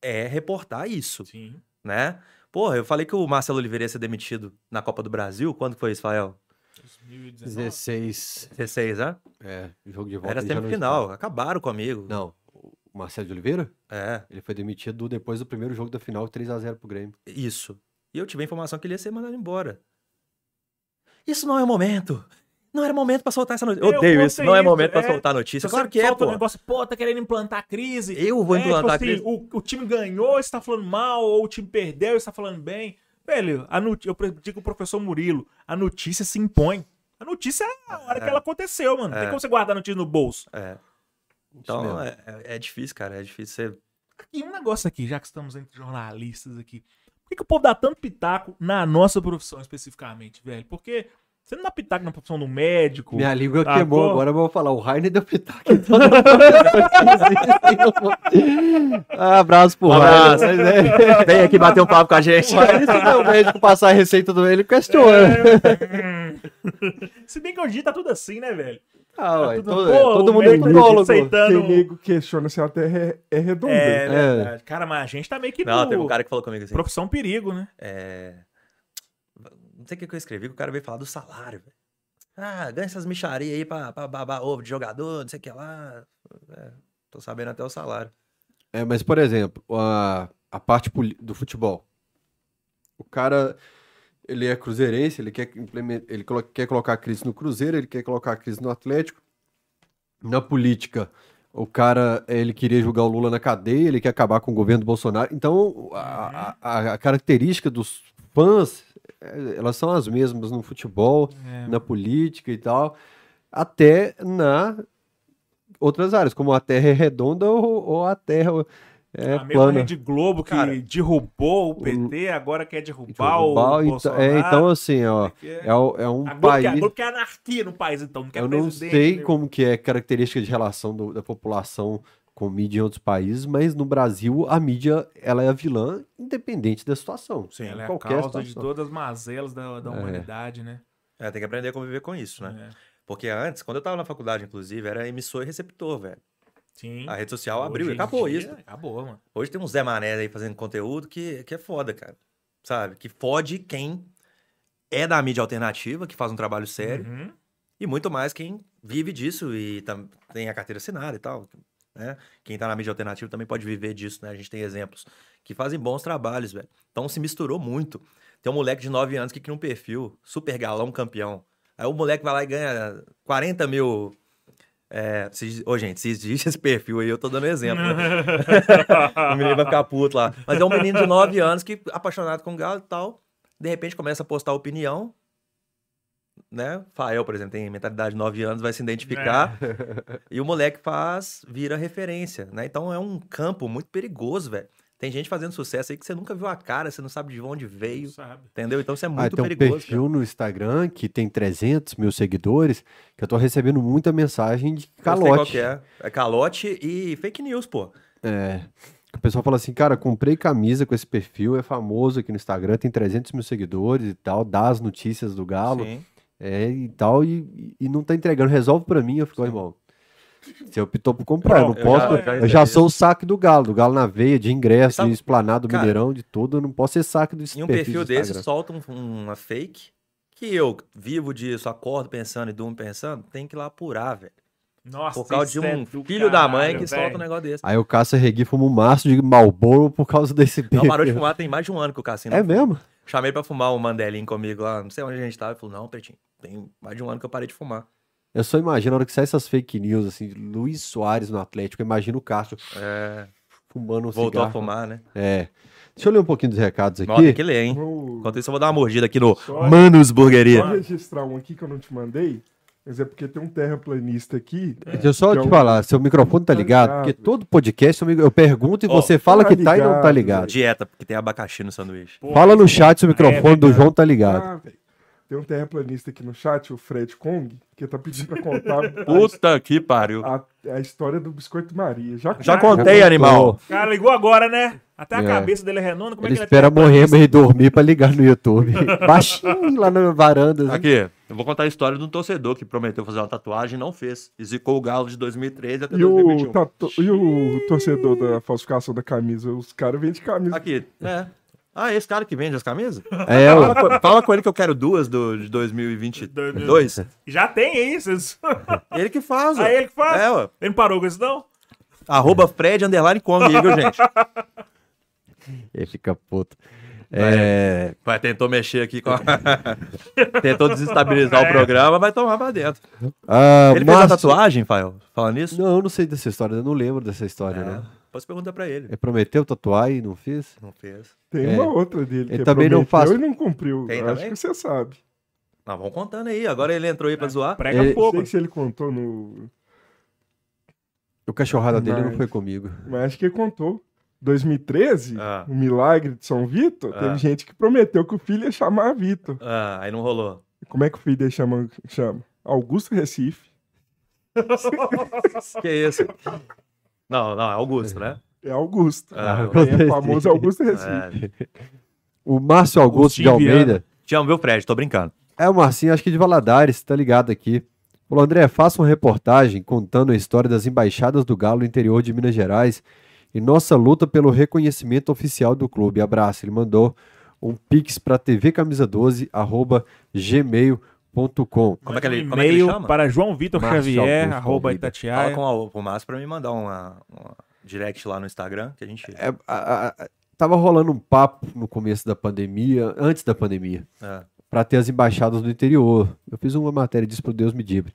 [SPEAKER 3] é reportar isso,
[SPEAKER 2] Sim.
[SPEAKER 3] né? Porra, eu falei que o Marcelo Oliveira ia ser demitido na Copa do Brasil. Quando foi isso, Fael?
[SPEAKER 2] 2019.
[SPEAKER 1] 16.
[SPEAKER 3] 16, né?
[SPEAKER 1] É, jogo de volta.
[SPEAKER 3] Era semifinal. Acabaram comigo.
[SPEAKER 1] Não, o Marcelo de Oliveira,
[SPEAKER 3] É,
[SPEAKER 1] ele foi demitido depois do primeiro jogo da final, 3x0 pro Grêmio.
[SPEAKER 3] isso. E eu tive a informação que ele ia ser mandado embora. Isso não é o momento. Não era momento pra soltar essa notícia. Eu odeio isso. Não é momento pra
[SPEAKER 2] é.
[SPEAKER 3] soltar notícia. Claro que é,
[SPEAKER 2] um
[SPEAKER 3] pô.
[SPEAKER 2] negócio, pô, tá querendo implantar crise.
[SPEAKER 3] Eu vou
[SPEAKER 2] É,
[SPEAKER 3] implantar
[SPEAKER 2] tipo assim,
[SPEAKER 3] crise.
[SPEAKER 2] O, o time ganhou, você tá falando mal, ou o time perdeu, você tá falando bem. Velho, a eu digo o professor Murilo, a notícia se impõe. A notícia é a hora que ela aconteceu, mano. Não tem
[SPEAKER 3] É.
[SPEAKER 2] como você guardar a notícia no bolso.
[SPEAKER 3] É. Então, é, é- é difícil, cara. É difícil você
[SPEAKER 2] E um negócio aqui, já que estamos entre jornalistas aqui. Por que, que o povo dá tanto pitaco na nossa profissão especificamente, velho? Porque você não dá pitaco na profissão do médico.
[SPEAKER 1] Minha língua
[SPEAKER 2] Tá,
[SPEAKER 1] queimou,
[SPEAKER 2] pô.
[SPEAKER 1] agora eu vou falar. O Rainer deu pitaco todo mundo. Ah, Abraço pro
[SPEAKER 3] Um abraço.
[SPEAKER 1] Rainer. mas é-
[SPEAKER 3] Vem aqui bater um papo com a gente.
[SPEAKER 1] O Rainer, se o médico passar a receita do ele, questiona.
[SPEAKER 2] Se bem que hoje em dia tá tudo assim, né, velho?
[SPEAKER 1] Ah, ué,
[SPEAKER 2] tudo-
[SPEAKER 1] todo,
[SPEAKER 2] pô,
[SPEAKER 1] todo
[SPEAKER 2] o
[SPEAKER 1] mundo é
[SPEAKER 2] médico
[SPEAKER 1] tutólogo.
[SPEAKER 2] aceitando-
[SPEAKER 4] Tem nego que questiona se a terra é, é redonda.
[SPEAKER 2] É verdade. Cara, mas a gente tá meio que
[SPEAKER 3] Não,
[SPEAKER 2] no...
[SPEAKER 3] teve um cara que falou comigo assim.
[SPEAKER 2] Profissão perigo, né?
[SPEAKER 3] É... Sei o que que eu escrevi, que o cara veio falar do salário, velho. Ah, ganha essas micharias aí pra, pra babar ovo de jogador, não sei o que lá. É, tô sabendo até o salário.
[SPEAKER 1] É, mas, por exemplo, a, a parte do futebol. O cara, ele é cruzeirense, ele quer, ele quer colocar a crise no Cruzeiro, ele quer colocar a crise no Atlético. Na política, o cara, ele queria jogar o Lula na cadeia, ele quer acabar com o governo do Bolsonaro. Então, a, a- a característica dos fãs, elas são as mesmas no futebol,
[SPEAKER 2] É.
[SPEAKER 1] na política e tal, até na outras áreas, como a Terra é redonda ou, ou a Terra é
[SPEAKER 2] a mesma
[SPEAKER 1] plana.
[SPEAKER 2] Rede Globo que
[SPEAKER 3] Cara,
[SPEAKER 2] derrubou o PT, agora quer derrubar
[SPEAKER 1] Derrubar,
[SPEAKER 2] o
[SPEAKER 1] então,
[SPEAKER 2] Bolsonaro.
[SPEAKER 1] é, então, assim, ó,
[SPEAKER 2] É.
[SPEAKER 1] é, o- é um
[SPEAKER 2] quer, a
[SPEAKER 1] país...
[SPEAKER 2] Globo quer anarquia no país, então. Não quer
[SPEAKER 1] Eu não sei
[SPEAKER 2] né?
[SPEAKER 1] como que é característica de relação do- da população com mídia em outros países, mas no Brasil a mídia ela é a vilã independente da situação.
[SPEAKER 3] Sim,
[SPEAKER 2] Ela é a causa de
[SPEAKER 1] situação.
[SPEAKER 2] todas as mazelas da, da
[SPEAKER 1] É.
[SPEAKER 2] humanidade, né?
[SPEAKER 3] É, tem que aprender a conviver com isso, né?
[SPEAKER 2] É.
[SPEAKER 3] Porque antes, quando eu tava na faculdade, inclusive, era emissor e receptor, velho.
[SPEAKER 2] Sim.
[SPEAKER 3] A rede social
[SPEAKER 2] Hoje
[SPEAKER 3] abriu e acabou
[SPEAKER 2] dia,
[SPEAKER 3] isso.
[SPEAKER 2] Acabou, mano.
[SPEAKER 3] Hoje tem uns Zé Mané aí fazendo conteúdo que, que é foda, cara. Sabe? Que fode quem é da mídia alternativa, que faz um trabalho sério,
[SPEAKER 2] Uhum.
[SPEAKER 3] e muito mais quem vive disso e tem a carteira assinada e tal. Né? Quem tá na mídia alternativa também pode viver disso, né? A gente tem exemplos que fazem bons trabalhos, velho. Então se misturou muito. Tem um moleque de 9 anos que cria um perfil, super galão campeão. Aí o moleque vai lá e ganha 40 mil. É, se, ô, gente, se existe esse perfil aí, eu tô dando exemplo. né? o menino vai ficar puto lá. Mas é um menino de 9 anos que apaixonado com galo e tal. De repente começa a postar opinião. Né? Fael, por exemplo, tem mentalidade de 9 anos, vai se identificar. E o moleque faz, vira referência, né? Então é um campo muito perigoso, velho. Tem gente fazendo sucesso aí que você nunca viu a cara, você não sabe de onde veio,
[SPEAKER 2] Sabe?
[SPEAKER 3] entendeu? Então isso é
[SPEAKER 1] Ah,
[SPEAKER 3] muito
[SPEAKER 1] tem um
[SPEAKER 3] perigoso.
[SPEAKER 1] perfil no Instagram que tem 300 mil seguidores, que eu tô recebendo muita mensagem de
[SPEAKER 3] cara. Eu sei qual que
[SPEAKER 1] calote.
[SPEAKER 3] é. É calote e fake news, pô.
[SPEAKER 1] É. O pessoal fala assim, cara, comprei camisa com esse perfil, é famoso aqui no Instagram, tem 300 mil seguidores e tal, dá as notícias do Galo,
[SPEAKER 3] Sim.
[SPEAKER 1] É, e tal, e, e não tá entregando, resolve pra mim, eu fico, "Ô, irmão, você optou por comprar, eu não
[SPEAKER 3] Eu
[SPEAKER 1] posso,
[SPEAKER 3] já-
[SPEAKER 1] eu
[SPEAKER 3] já
[SPEAKER 1] já,
[SPEAKER 3] recebi
[SPEAKER 1] sou o saque do Galo, do Galo na veia, de ingresso,
[SPEAKER 3] Sabe-
[SPEAKER 1] de esplanado,
[SPEAKER 3] cara,
[SPEAKER 1] Mineirão, de tudo, eu não posso ser saque desse
[SPEAKER 3] E um
[SPEAKER 1] perfil do
[SPEAKER 3] desse solta um- uma fake que eu vivo disso, acordo pensando e durmo pensando, tem que ir lá apurar, velho.
[SPEAKER 2] Nossa,
[SPEAKER 3] Por causa de
[SPEAKER 2] é
[SPEAKER 3] um
[SPEAKER 2] do
[SPEAKER 3] filho da mãe
[SPEAKER 2] caralho,
[SPEAKER 3] que
[SPEAKER 2] velho.
[SPEAKER 3] solta um negócio desse.
[SPEAKER 1] Aí o Cássio Regui fuma um maço de Malboro por causa desse
[SPEAKER 3] Não
[SPEAKER 1] perfil.
[SPEAKER 3] parou de fumar, tem mais de um ano que o Cassino.
[SPEAKER 1] É mesmo?
[SPEAKER 3] Chamei pra fumar um mandelinho comigo lá, não sei onde a gente tava. Ele falou, não, Pretinho, tem mais de um ano que eu parei de fumar.
[SPEAKER 1] Eu só imagino a hora que sai essas fake news, assim, Luiz Soares no Atlético, eu imagino o Cássio
[SPEAKER 3] É,
[SPEAKER 1] fumando um
[SPEAKER 3] voltou a
[SPEAKER 1] cigarro.
[SPEAKER 3] fumar, né?
[SPEAKER 1] É. Deixa eu ler um pouquinho dos recados aqui.
[SPEAKER 3] Nossa, tem que ler, hein?
[SPEAKER 4] Vou
[SPEAKER 3] Enquanto isso, eu vou dar uma mordida aqui no
[SPEAKER 4] Só-
[SPEAKER 3] Manos Burgueria.
[SPEAKER 4] só registrar um aqui que eu não te mandei, mas é porque tem um terraplanista aqui.
[SPEAKER 1] Deixa eu só
[SPEAKER 4] é
[SPEAKER 1] te
[SPEAKER 4] um-
[SPEAKER 1] falar, seu microfone tá
[SPEAKER 4] Tá
[SPEAKER 1] ligado?
[SPEAKER 4] ligado.
[SPEAKER 1] Porque todo podcast eu pergunto e
[SPEAKER 3] Ó,
[SPEAKER 1] você fala
[SPEAKER 4] tá
[SPEAKER 1] que tá e não tá
[SPEAKER 4] ligado,
[SPEAKER 1] ligado.
[SPEAKER 3] Dieta, porque tem abacaxi no sanduíche.
[SPEAKER 2] Pô,
[SPEAKER 1] Fala no chat se o
[SPEAKER 2] É
[SPEAKER 1] microfone do. João tá ligado.
[SPEAKER 4] Ah. Tem um terraplanista aqui no chat, o Fred Kong, que tá pedindo pra contar
[SPEAKER 3] Puta que pariu.
[SPEAKER 4] a, a história do Biscoito Maria. Já,
[SPEAKER 3] Já contei, animal.
[SPEAKER 2] Cara, ligou agora, né? Até a
[SPEAKER 1] É.
[SPEAKER 2] cabeça dele é redonda. Como
[SPEAKER 1] Ele
[SPEAKER 2] é que
[SPEAKER 1] espera
[SPEAKER 2] ele é
[SPEAKER 1] morrer e dormir pra ligar no YouTube. Baixinho lá na varanda. assim.
[SPEAKER 3] Aqui, eu vou contar a história de um torcedor que prometeu fazer uma tatuagem e não fez. E zicou o galo de 2013 até
[SPEAKER 4] E o,
[SPEAKER 3] 2021.
[SPEAKER 4] tatu- e o torcedor da falsificação da camisa? Os caras vendem camisa.
[SPEAKER 3] Aqui, é. Ah, esse cara que vende as camisas?
[SPEAKER 1] É,
[SPEAKER 3] Fala
[SPEAKER 1] ó,
[SPEAKER 3] com, fala com ele que eu quero duas do, de 2022.
[SPEAKER 2] Já tem isso.
[SPEAKER 3] Ele que faz, ó.
[SPEAKER 2] Aí ele que faz.
[SPEAKER 3] É, ó.
[SPEAKER 2] Ele não parou com isso, não?
[SPEAKER 3] Arroba Fred Underline aí, viu, gente?
[SPEAKER 1] ele fica puto. É,
[SPEAKER 3] Vai, tentou mexer aqui com a... Tentou desestabilizar o programa, vai tomar pra dentro.
[SPEAKER 1] ah,
[SPEAKER 3] Ele fez a
[SPEAKER 1] Márcio-
[SPEAKER 3] tatuagem, Fael? Falando nisso?
[SPEAKER 1] Não, eu não sei dessa história, eu não lembro dessa história,
[SPEAKER 3] É,
[SPEAKER 1] não.
[SPEAKER 3] Posso perguntar pra ele.
[SPEAKER 1] Ele prometeu tatuar e não fez?
[SPEAKER 3] Não fez.
[SPEAKER 4] Tem
[SPEAKER 1] É.
[SPEAKER 4] uma outra dele que
[SPEAKER 1] Ele
[SPEAKER 4] é
[SPEAKER 1] também não
[SPEAKER 4] prometeu
[SPEAKER 1] faz-
[SPEAKER 4] e não cumpriu.
[SPEAKER 3] Tem
[SPEAKER 4] Acho
[SPEAKER 3] também?
[SPEAKER 4] que você sabe.
[SPEAKER 3] Não, vamos contando aí. Agora ele entrou aí pra zoar.
[SPEAKER 2] Prega
[SPEAKER 1] Ele-
[SPEAKER 4] Não
[SPEAKER 2] fogo.
[SPEAKER 4] sei se ele contou no.
[SPEAKER 1] O cachorrada dele não
[SPEAKER 4] Mas-
[SPEAKER 1] foi comigo.
[SPEAKER 4] Mas acho que ele contou. 2013,
[SPEAKER 3] Ah.
[SPEAKER 4] o milagre de São Vitor,
[SPEAKER 3] Ah.
[SPEAKER 4] teve gente que prometeu que o filho ia chamar Vitor.
[SPEAKER 3] Ah, aí não rolou.
[SPEAKER 4] Como é que o filho dele chama? chama? Augusto Recife.
[SPEAKER 3] Que isso? Não, não, é Augusto, né?
[SPEAKER 4] É Augusto.
[SPEAKER 3] Ah,
[SPEAKER 4] Quem é famoso Augusto Recife.
[SPEAKER 3] é.
[SPEAKER 1] O Márcio Augusto de
[SPEAKER 2] Agostinho
[SPEAKER 1] Almeida.
[SPEAKER 3] Te amo, viu, Fred? Tô brincando.
[SPEAKER 1] É o Marcinho, acho que de Valadares, tá ligado aqui. Falou, André, faça uma reportagem contando a história das embaixadas do Galo no interior de Minas Gerais e nossa luta pelo reconhecimento oficial do clube. Abraço. Ele mandou um pix para tvcamisa12, arroba gmail.com.
[SPEAKER 3] Como é que ele,
[SPEAKER 2] Um
[SPEAKER 3] como é que ele
[SPEAKER 2] e-mail
[SPEAKER 3] chama?
[SPEAKER 2] para João Vitor
[SPEAKER 1] Márcio
[SPEAKER 2] Xavier,
[SPEAKER 1] Augusto
[SPEAKER 2] arroba.
[SPEAKER 3] Fala
[SPEAKER 2] Itatiaia.
[SPEAKER 3] com o, com o Márcio pra me mandar uma, uma direct lá no Instagram, que a gente...
[SPEAKER 1] É, a- a- tava rolando um papo no começo da pandemia, antes da pandemia,
[SPEAKER 3] É.
[SPEAKER 1] para ter as embaixadas no interior. Eu fiz uma matéria disso pro Deus me dibre.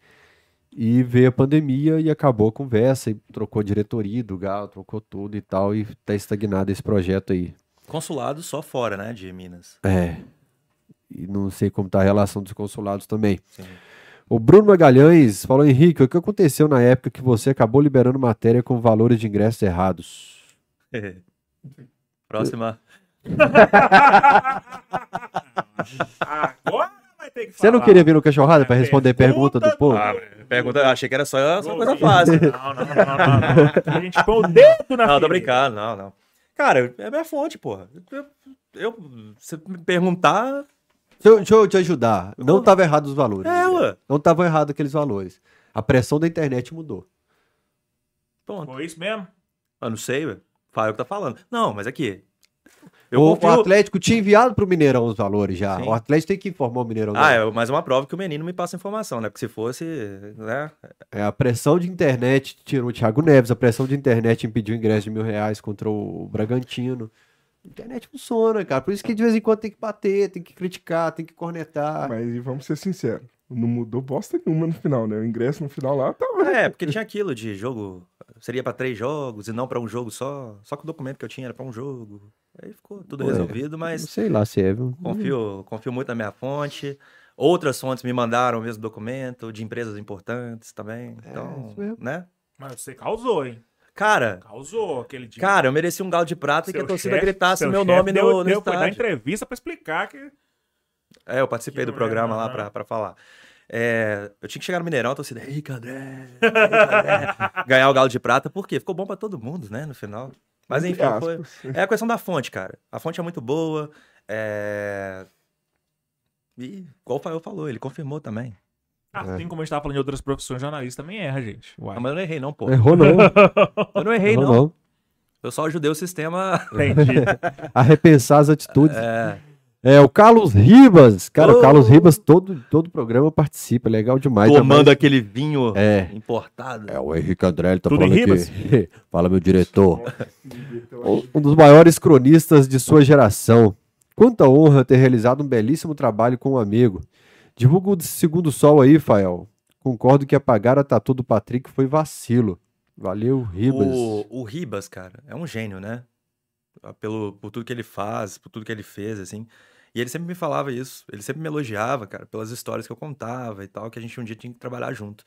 [SPEAKER 1] E veio a pandemia e acabou a conversa, e trocou a diretoria do Galo, trocou tudo e tal, e tá estagnado esse projeto aí.
[SPEAKER 3] Consulado só fora, né, de Minas.
[SPEAKER 1] É. E não sei como tá a relação dos consulados também.
[SPEAKER 3] Sim.
[SPEAKER 1] O Bruno Magalhães falou, Henrique, o que aconteceu na época que você acabou liberando matéria com valores de ingressos errados?
[SPEAKER 3] Próxima.
[SPEAKER 2] Agora vai ter que
[SPEAKER 1] Você não queria vir no Cachorrada para responder pergunta do povo?
[SPEAKER 3] Ah, pergunta, achei que era só só coisa fácil.
[SPEAKER 2] Não, não, não, não, não. A gente põe o dedo na
[SPEAKER 3] Não, tô
[SPEAKER 2] ferida.
[SPEAKER 3] brincando, não, não. Cara, é minha fonte, porra. Eu, eu, se me perguntar.
[SPEAKER 1] Deixa eu, deixa eu te ajudar. Não estava errado os valores.
[SPEAKER 3] É, ué.
[SPEAKER 1] Não estavam errados aqueles valores. A pressão da internet mudou.
[SPEAKER 3] Ponto.
[SPEAKER 2] Foi isso mesmo?
[SPEAKER 3] Eu não sei, velho. Fala o que tá falando. Não, mas aqui. Eu
[SPEAKER 1] O, o
[SPEAKER 3] confio.
[SPEAKER 1] Atlético tinha enviado para o Mineirão os valores já.
[SPEAKER 3] Sim.
[SPEAKER 1] O Atlético tem que informar o Mineirão.
[SPEAKER 3] Ah, é mais uma prova que o menino me passa informação, né? Porque se fosse, né?
[SPEAKER 1] É, a pressão de internet tirou o Thiago Neves, a pressão de internet impediu o ingresso de mil reais contra o Bragantino. A internet funciona, cara. Por isso que de vez em quando tem que bater, tem que criticar, tem que cornetar.
[SPEAKER 4] Mas vamos ser sinceros. Não mudou bosta nenhuma no final, né? O ingresso no final lá tava.
[SPEAKER 3] É, porque tinha aquilo de jogo. Seria pra três jogos e não pra um jogo só. Só que o documento que eu tinha era pra um jogo. Aí ficou tudo
[SPEAKER 1] Ué,
[SPEAKER 3] resolvido,
[SPEAKER 1] Não
[SPEAKER 3] mas
[SPEAKER 1] sei lá se é, viu?
[SPEAKER 3] confio, confio muito na minha fonte. Outras fontes me mandaram o mesmo documento, de empresas importantes também. Então,
[SPEAKER 1] isso mesmo.
[SPEAKER 3] né?
[SPEAKER 2] Mas você causou, hein?
[SPEAKER 3] Cara,
[SPEAKER 2] Causou aquele dia.
[SPEAKER 3] cara, eu mereci um galo de prata e que a torcida
[SPEAKER 2] chefe-
[SPEAKER 3] gritasse meu nome
[SPEAKER 2] deu,
[SPEAKER 3] no, no
[SPEAKER 2] deu, foi dar
[SPEAKER 3] estádio.
[SPEAKER 2] entrevista pra explicar que...
[SPEAKER 3] É, eu participei
[SPEAKER 2] Que
[SPEAKER 3] do programa lá pra falar. É, eu tinha que chegar no Mineirão, a torcida, Henrique André", ganhar o galo de prata, por quê? Ficou bom pra todo mundo, né, no final. Mas enfim,
[SPEAKER 4] Entre
[SPEAKER 3] foi, é a questão da fonte, cara. A fonte é muito boa, é... E, igual o Fael falou, ele confirmou também.
[SPEAKER 2] Assim como a gente tava falando de outras profissões, jornalista também erra, gente. Uai.
[SPEAKER 3] Ah, mas eu não errei não, pô.
[SPEAKER 1] Errou não.
[SPEAKER 3] Eu não errei
[SPEAKER 1] Errou
[SPEAKER 3] não.
[SPEAKER 1] não.
[SPEAKER 3] Eu só ajudei o sistema...
[SPEAKER 1] A repensar as atitudes.
[SPEAKER 3] É,
[SPEAKER 1] É, o Carlos Ribas. Cara, o
[SPEAKER 3] Ô!
[SPEAKER 1] Carlos Ribas, todo, todo programa participa. Legal demais.
[SPEAKER 3] tomando
[SPEAKER 1] Jamais-
[SPEAKER 3] aquele vinho
[SPEAKER 1] É.
[SPEAKER 3] importado.
[SPEAKER 1] É, o Henrique André, ele tá
[SPEAKER 2] Tudo
[SPEAKER 1] falando
[SPEAKER 2] Ribas?
[SPEAKER 1] aqui. Fala, meu diretor. Um- Um dos maiores cronistas de sua geração. Quanta honra ter realizado um belíssimo trabalho com um amigo. Divulga o segundo sol aí, Fael. Concordo que apagar a tatu do Patrick foi vacilo. Valeu, Ribas.
[SPEAKER 3] O, o Ribas, cara, é um gênio, né? Pelo, por tudo que ele faz, por tudo que ele fez, assim. E ele sempre me falava isso. Ele sempre me elogiava, cara, pelas histórias que eu contava e tal, que a gente um dia tinha que trabalhar junto.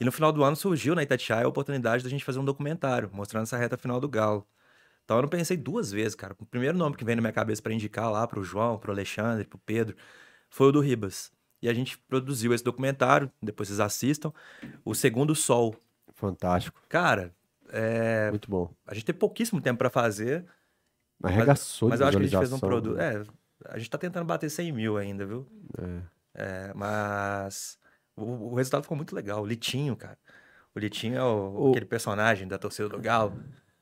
[SPEAKER 3] E no final do ano surgiu na Itatiaia a oportunidade da gente fazer um documentário, mostrando essa reta final do Galo. Então eu não pensei duas vezes, cara. O primeiro nome que veio na minha cabeça pra indicar lá pro João, pro Alexandre, pro Pedro, foi o do Ribas. E a gente produziu esse documentário, depois vocês assistam. O Segundo Sol.
[SPEAKER 1] Fantástico.
[SPEAKER 3] Cara, é,
[SPEAKER 1] Muito bom.
[SPEAKER 3] a gente teve pouquíssimo tempo pra fazer,
[SPEAKER 1] Arregaçou
[SPEAKER 3] mas
[SPEAKER 1] de
[SPEAKER 3] eu acho que a gente fez um produto.
[SPEAKER 1] né?
[SPEAKER 3] É, a gente tá tentando bater 100 mil ainda, viu? É, mas o, o resultado ficou muito legal. O Litinho, cara. O Litinho é o-
[SPEAKER 1] O-
[SPEAKER 3] aquele personagem da torcida do Galo,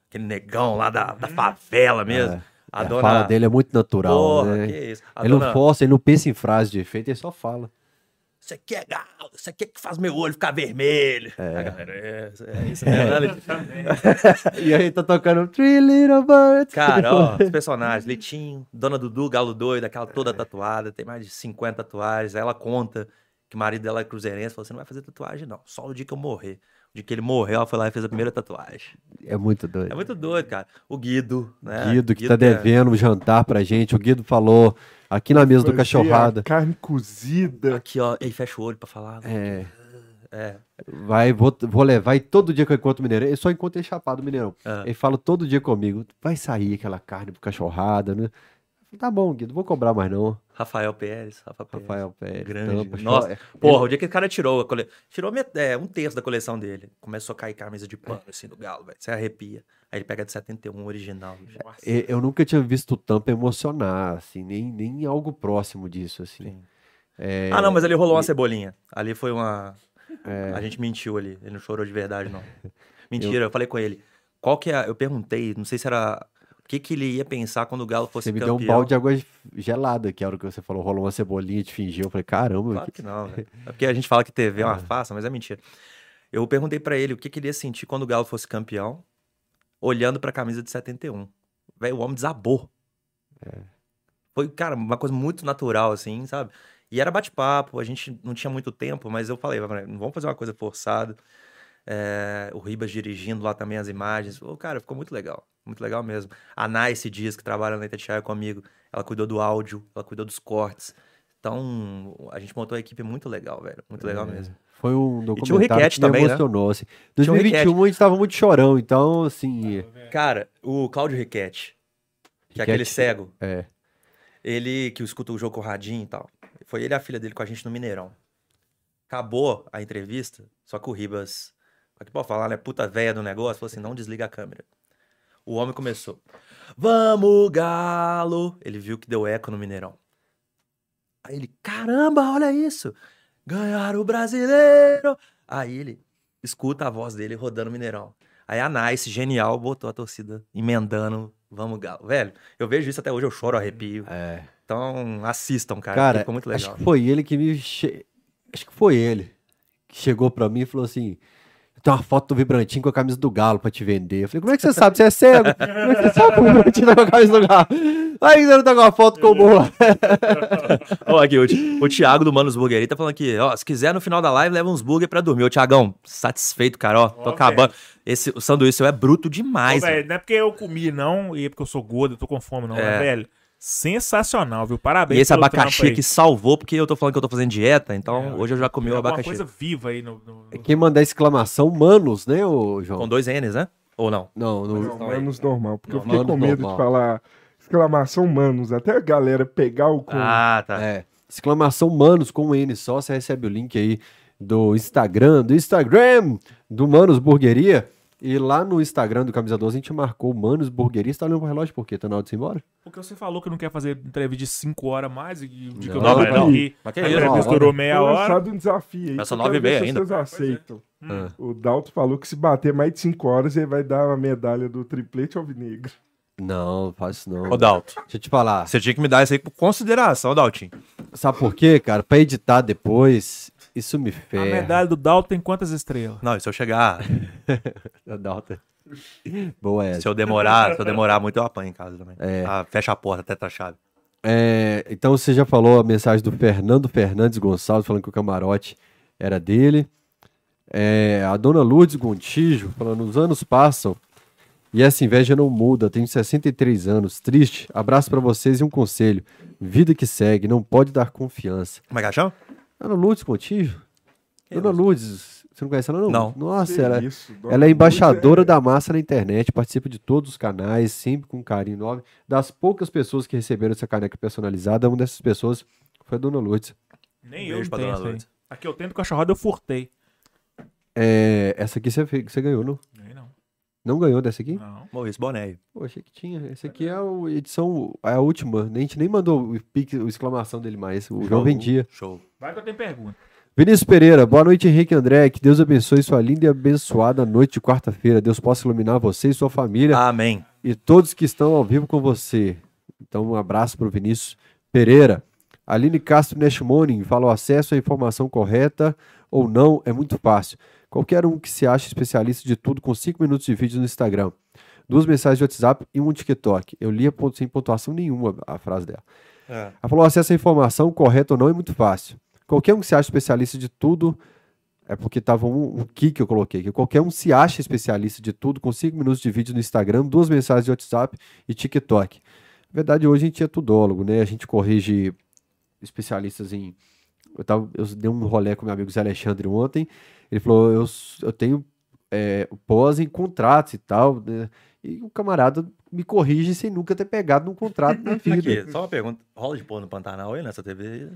[SPEAKER 3] aquele negão lá da, da favela mesmo.
[SPEAKER 1] É.
[SPEAKER 3] A
[SPEAKER 1] A
[SPEAKER 3] dona.
[SPEAKER 1] fala dele é muito natural,
[SPEAKER 3] Porra,
[SPEAKER 1] né?
[SPEAKER 3] que isso. A
[SPEAKER 1] Ele
[SPEAKER 3] dona.
[SPEAKER 1] não força, ele não pensa em frase de efeito, ele só fala.
[SPEAKER 3] Isso aqui é galo, isso aqui é que faz meu olho ficar vermelho. A galera, é, é isso mesmo, né, Litinho?
[SPEAKER 1] E aí tá tocando Three Little Birds.
[SPEAKER 3] Cara, ó, os personagens, Litinho, Dona Dudu, Galo Doido, aquela toda tatuada, tem mais de 50 tatuagens. Aí ela conta que o marido dela é cruzeirense, falou: você não vai fazer tatuagem, não. Só o dia que eu morrer. Dia que ele morreu, ela foi lá e fez a primeira tatuagem.
[SPEAKER 1] É muito doido.
[SPEAKER 3] É muito doido, cara. O Guido, né?
[SPEAKER 1] Guido que tá
[SPEAKER 3] é-
[SPEAKER 1] devendo um jantar pra gente. O Guido falou aqui na mesa do Cachorrada.
[SPEAKER 4] Carne cozida.
[SPEAKER 3] Aqui, ó, ele fecha o olho pra falar.
[SPEAKER 1] É,
[SPEAKER 3] É.
[SPEAKER 1] vai, vou, vou levar e todo dia que eu encontro o Mineirão. Eu só encontro ele chapado Mineirão.
[SPEAKER 3] Ah.
[SPEAKER 1] Ele fala todo dia comigo: vai sair aquela carne pro Cachorrada, né? Eu falei, Tá bom, Guido, vou cobrar mais não.
[SPEAKER 3] Rafael Pérez, Rafa Pérez.
[SPEAKER 1] Rafael Pérez.
[SPEAKER 3] Grande.
[SPEAKER 1] Tampa,
[SPEAKER 3] Nossa,
[SPEAKER 1] é,
[SPEAKER 3] Porra, o dia que esse cara tirou, a cole... tirou met- é, um terço da coleção dele. Começou a cair camisa de pano, assim, do galo, velho. Você arrepia. Aí ele pega de 71 original.
[SPEAKER 1] E- Eu nunca tinha visto o Tampa emocionar, assim, nem, nem algo próximo disso, assim.
[SPEAKER 3] Sim.
[SPEAKER 1] É,
[SPEAKER 3] Ah, não, mas ali rolou uma cebolinha. Ali foi uma.
[SPEAKER 1] É.
[SPEAKER 3] A gente mentiu ali. Ele não chorou de verdade, não. Mentira, eu, falei com ele. Qual que é. Eu perguntei, não sei se era. O que, que ele ia pensar quando o Galo fosse
[SPEAKER 1] Você me
[SPEAKER 3] campeão.
[SPEAKER 1] deu um balde de água gelada, que era o que você falou, rolou uma cebolinha, te fingiu. Eu falei, caramba,
[SPEAKER 3] Claro
[SPEAKER 1] que-
[SPEAKER 3] que não, velho. É porque a gente fala que TV é uma farsa, mas é mentira. Eu perguntei pra ele o que, que ele ia sentir quando o Galo fosse campeão, olhando pra camisa de 71. Velho, o homem desabou. Foi, cara, uma coisa muito natural, assim, sabe? E era bate-papo, a gente não tinha muito tempo, mas eu falei, "Vai, não vamos fazer uma coisa forçada. É, o Ribas dirigindo lá também as imagens. Ô, cara, ficou muito legal. Muito legal mesmo. A Nice Dias, que trabalha na Itatiaia comigo, ela cuidou do áudio, ela cuidou dos cortes. Então, a gente montou uma equipe muito legal, velho. Muito legal mesmo.
[SPEAKER 1] Foi um
[SPEAKER 3] tinha o
[SPEAKER 1] documentário
[SPEAKER 3] Riquete
[SPEAKER 1] que
[SPEAKER 3] também, né?
[SPEAKER 1] emocionou. Assim.
[SPEAKER 3] Tinha o
[SPEAKER 1] 2021 a gente tava muito chorão, então, assim...
[SPEAKER 3] Cara, o Cláudio Riquetti, que é aquele cego,
[SPEAKER 1] É.
[SPEAKER 3] ele que escuta o jogo com o Radinho e tal. Foi ele e a filha dele com a gente no Mineirão. Acabou a entrevista, só que o Ribas, aqui pode falar, né? Puta véia do negócio, falou assim: não desliga a câmera. O homem começou. Vamos, galo! Ele viu que deu eco no Mineirão. Aí ele, caramba, olha isso! Ganharam o brasileiro! Aí ele escuta a voz dele rodando o Mineirão. Aí a Nice, genial, botou a torcida emendando. Vamos, galo. Velho, eu vejo isso até hoje, eu choro, arrepio.
[SPEAKER 1] É.
[SPEAKER 3] Então, assistam, cara.
[SPEAKER 1] Cara,
[SPEAKER 3] ficou muito
[SPEAKER 1] acho
[SPEAKER 3] legal.
[SPEAKER 1] que foi ele que me... che- Acho que foi ele que chegou pra mim e falou assim... Tenho uma foto do Vibrantinho com a camisa do Galo pra te vender. Eu falei, como é que você sabe? Você é cego? Como é que você sabe que o Vibrantinho tá com a camisa do Galo? Aí você não tá com a foto com o Boa.
[SPEAKER 3] Ó, aqui, o, o Thiago do Manos Burger aí tá falando aqui, ó, se quiser no final da live, leva uns burger pra dormir. Ô, Thiagão, satisfeito, cara, ó, tô acabando. Esse, o sanduíche seu é bruto demais,
[SPEAKER 2] Ô,
[SPEAKER 3] velho.
[SPEAKER 2] velho, não é porque eu comi, não, e é porque eu sou gordo, eu tô com fome, não.
[SPEAKER 3] É.
[SPEAKER 2] Mas, velho, sensacional, viu? Parabéns
[SPEAKER 3] E esse
[SPEAKER 2] pelo
[SPEAKER 3] abacaxi aqui salvou, porque eu tô falando que eu tô fazendo dieta, então
[SPEAKER 2] É,
[SPEAKER 3] hoje eu já comi o
[SPEAKER 2] Alguma
[SPEAKER 3] abacaxi.
[SPEAKER 2] coisa viva aí no... no- no-
[SPEAKER 1] Quem mandar exclamação, manos, né, ô João?
[SPEAKER 3] Com dois N's, né? Ou não?
[SPEAKER 1] Não, no...
[SPEAKER 4] Não, menos normal, porque eu
[SPEAKER 1] Normal.
[SPEAKER 4] fiquei com medo
[SPEAKER 1] Normal.
[SPEAKER 4] de falar exclamação manos, até a galera pegar o com.
[SPEAKER 3] Ah, tá.
[SPEAKER 1] É. Exclamação Manos com um N só, você recebe o link aí do Instagram, do Instagram do Manos Burgueria. E lá no Instagram do Camisa 12 a gente marcou Manos Burgueria. Você tá olhando pro relógio por quê? Tá na hora de ir embora?
[SPEAKER 2] Porque você falou que não quer fazer entrevista de 5 horas mais e o dia que eu
[SPEAKER 1] Não,
[SPEAKER 3] não.
[SPEAKER 2] aqui,
[SPEAKER 3] Mas que
[SPEAKER 2] a
[SPEAKER 3] isso?
[SPEAKER 2] entrevista durou meia hora.
[SPEAKER 4] lançado um desafio aí. Quero
[SPEAKER 3] nove e meia ainda.
[SPEAKER 4] Vocês aceitam.
[SPEAKER 1] Ah.
[SPEAKER 4] O Dalton falou que se bater mais de 5 horas, ele vai dar uma medalha do triplete alvinegro.
[SPEAKER 1] Não, não faz isso não.
[SPEAKER 3] Ô, Dalton,
[SPEAKER 1] Deixa eu te falar.
[SPEAKER 3] você tinha que me dar isso aí por consideração, Dalton.
[SPEAKER 1] Sabe por quê, cara? Pra editar depois, isso me
[SPEAKER 2] A
[SPEAKER 1] ferra.
[SPEAKER 2] medalha do Dalton tem quantas estrelas?
[SPEAKER 3] Não, e se eu chegar,
[SPEAKER 1] Da Dalton. Boa essa.
[SPEAKER 3] se eu demorar, se eu demorar muito, eu apanho em casa também.
[SPEAKER 1] É.
[SPEAKER 3] Ah, fecha a porta, até a chave.
[SPEAKER 1] É, então você já falou a mensagem do Fernando Fernandes Gonçalves falando que o camarote era dele. É, a dona Lourdes Gontijo falando: os anos passam e essa inveja não muda. Tenho 63 anos, triste. Abraço pra vocês e um conselho: vida que segue, não pode dar confiança.
[SPEAKER 3] Como é que ela
[SPEAKER 1] Dona Lourdes Gontijo? Dona Lourdes, você não conhece ela não?
[SPEAKER 3] Não.
[SPEAKER 1] Nossa,
[SPEAKER 4] Que
[SPEAKER 1] ela,
[SPEAKER 4] isso,
[SPEAKER 1] ela é
[SPEAKER 4] Lourdes
[SPEAKER 1] embaixadora
[SPEAKER 4] é-
[SPEAKER 1] da massa na internet, participa de todos os canais, sempre com carinho enorme. Das poucas pessoas que receberam essa caneca personalizada, uma dessas pessoas foi a Dona Lourdes.
[SPEAKER 2] Nem
[SPEAKER 3] Beijo
[SPEAKER 2] eu
[SPEAKER 3] pra
[SPEAKER 2] tenho
[SPEAKER 3] dona. Lourdes.
[SPEAKER 2] Aqui eu tento cachorrada, eu furtei.
[SPEAKER 1] É, essa aqui você, você ganhou, não?
[SPEAKER 2] Nem não.
[SPEAKER 1] Não ganhou dessa aqui?
[SPEAKER 2] Não.
[SPEAKER 3] Maurício Boné.
[SPEAKER 1] Pô, achei que tinha. Essa aqui é a edição, é a última. A gente nem mandou o, pique, o exclamação dele mais. O João vendia.
[SPEAKER 3] Show.
[SPEAKER 2] Vai que eu tenho pergunta.
[SPEAKER 1] Vinícius Pereira, boa noite, Henrique André. Que Deus abençoe sua linda e abençoada noite de quarta-feira. Deus possa iluminar você e sua família.
[SPEAKER 3] Amém.
[SPEAKER 1] e todos que estão ao vivo com você. Então, um abraço para o Vinícius Pereira. Aline Castro Neshmoning fala: o acesso à informação correta ou não é muito fácil. Qualquer um que se ache especialista de tudo com 5 minutos de vídeo no Instagram, duas mensagens de WhatsApp e um TikTok. Eu li a ponto, sem pontuação nenhuma a frase dela.
[SPEAKER 3] É.
[SPEAKER 1] Ela falou: o acesso à informação correta ou não é muito fácil. Qualquer um que se ache especialista de tudo. É porque tava um, um que que eu coloquei aqui. Qualquer um se acha especialista de tudo com 5 minutos de vídeo no Instagram, duas mensagens de WhatsApp e TikTok. Na verdade, hoje a gente é tudólogo, né? A gente corrige especialistas em. Eu, tava, eu dei um rolê com meu amigo Zé Alexandre ontem. Ele falou: eu, eu tenho é, pós em contratos e tal. Né? E o camarada me corrige sem nunca ter pegado num contrato na vida.
[SPEAKER 3] Aqui, só uma pergunta. Rola de pôr no Pantanal aí nessa TV?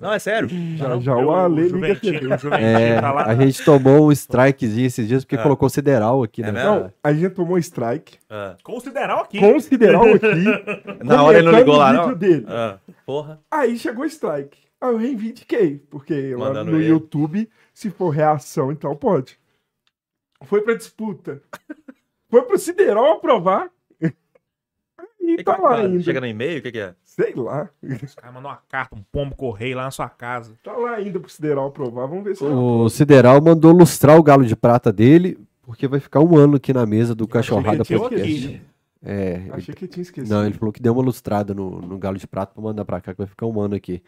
[SPEAKER 3] Não, é sério.
[SPEAKER 4] Já, já o Ale liga a
[SPEAKER 2] Juventinho
[SPEAKER 1] É,
[SPEAKER 2] tá lá.
[SPEAKER 1] a gente tomou um strikezinho esses dias porque
[SPEAKER 3] É.
[SPEAKER 1] colocou sideral aqui,
[SPEAKER 3] É
[SPEAKER 1] né?
[SPEAKER 4] Não, a gente tomou strike.
[SPEAKER 3] Ah.
[SPEAKER 2] Considerar aqui.
[SPEAKER 4] Consideral aqui.
[SPEAKER 3] Na hora ele não ligou lá, não?
[SPEAKER 4] dele.
[SPEAKER 3] Ah, porra.
[SPEAKER 4] Aí chegou o strike. Aí eu reivindiquei, porque lá no
[SPEAKER 3] ele.
[SPEAKER 4] YouTube, se for reação, então pode. Foi pra disputa. Foi pro Sideral aprovar. E
[SPEAKER 3] Que
[SPEAKER 4] tá
[SPEAKER 3] que
[SPEAKER 4] lá
[SPEAKER 3] faz?
[SPEAKER 4] ainda.
[SPEAKER 3] Chega no e-mail, o que, que é?
[SPEAKER 4] Sei lá.
[SPEAKER 2] Os caras mandou uma carta, um pombo correio lá na sua casa.
[SPEAKER 4] Tá lá ainda pro Sideral aprovar. Vamos ver se
[SPEAKER 1] O Sideral mandou lustrar o galo de prata dele, porque vai ficar um ano aqui na mesa do Cachorrada Podcast. É,
[SPEAKER 4] Achei que eu tinha esquecido.
[SPEAKER 1] não, ele falou que deu uma lustrada no, no galo de prata pra mandar pra cá, que vai ficar um ano aqui.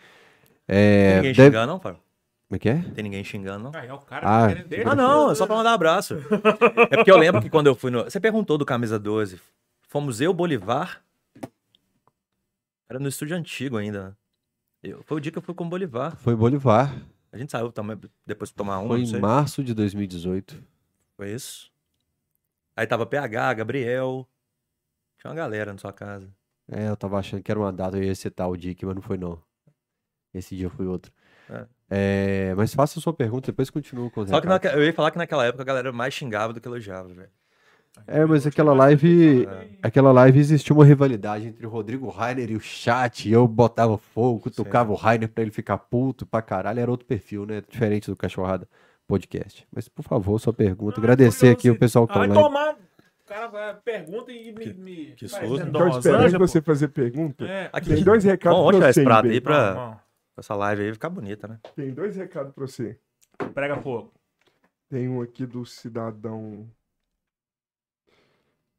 [SPEAKER 1] É,
[SPEAKER 3] Tem ninguém
[SPEAKER 1] deve-
[SPEAKER 3] xingando, não, Fábio?
[SPEAKER 1] Como é que é?
[SPEAKER 3] Tem ninguém xingando, não?
[SPEAKER 2] Ah, é o cara
[SPEAKER 1] Ah,
[SPEAKER 2] tá querendo dele.
[SPEAKER 3] Ah, não, é só pra mandar um abraço. É porque eu lembro que quando eu fui no. Você perguntou do Camisa 12. Fomos eu, Bolivar. Era no estúdio antigo ainda. Eu- foi o dia que eu fui com o Bolivar.
[SPEAKER 1] Foi Bolivar.
[SPEAKER 3] A gente saiu também depois de tomar um,
[SPEAKER 1] Foi em
[SPEAKER 3] sei.
[SPEAKER 1] março de 2018.
[SPEAKER 3] Foi isso. Aí tava PH, Gabriel. Tinha uma galera na sua casa.
[SPEAKER 1] É, eu tava achando que era uma data, eu ia citar o dia aqui, mas não foi não. Esse dia foi outro.
[SPEAKER 3] É.
[SPEAKER 1] Mas faça a sua pergunta, depois continua com os
[SPEAKER 3] Só que naque- eu ia falar que naquela época a galera mais xingava do que elogiava, velho.
[SPEAKER 1] É, mas aquela live,
[SPEAKER 3] É.
[SPEAKER 1] aquela live existia uma rivalidade entre o Rodrigo Rainer e o chat, e eu botava fogo, cutucava o Rainer pra ele ficar puto pra caralho, era outro perfil, né? Diferente do Cachorrada Podcast. Mas, por favor, sua pergunta.
[SPEAKER 2] Não,
[SPEAKER 1] Agradecer aqui o pessoal que tá
[SPEAKER 2] Ah, vai
[SPEAKER 1] online.
[SPEAKER 2] tomar. O cara vai- pergunta e me. me
[SPEAKER 3] que susto.
[SPEAKER 4] Então, esperando você fazer pergunta.
[SPEAKER 2] É.
[SPEAKER 3] Aqui,
[SPEAKER 4] Tem dois recados
[SPEAKER 3] tirar
[SPEAKER 4] você,
[SPEAKER 3] esse prato aí pra. Essa live aí ficar bonita, né?
[SPEAKER 4] Tem dois recados pra você.
[SPEAKER 2] Prega fogo.
[SPEAKER 4] Tem um aqui do cidadão.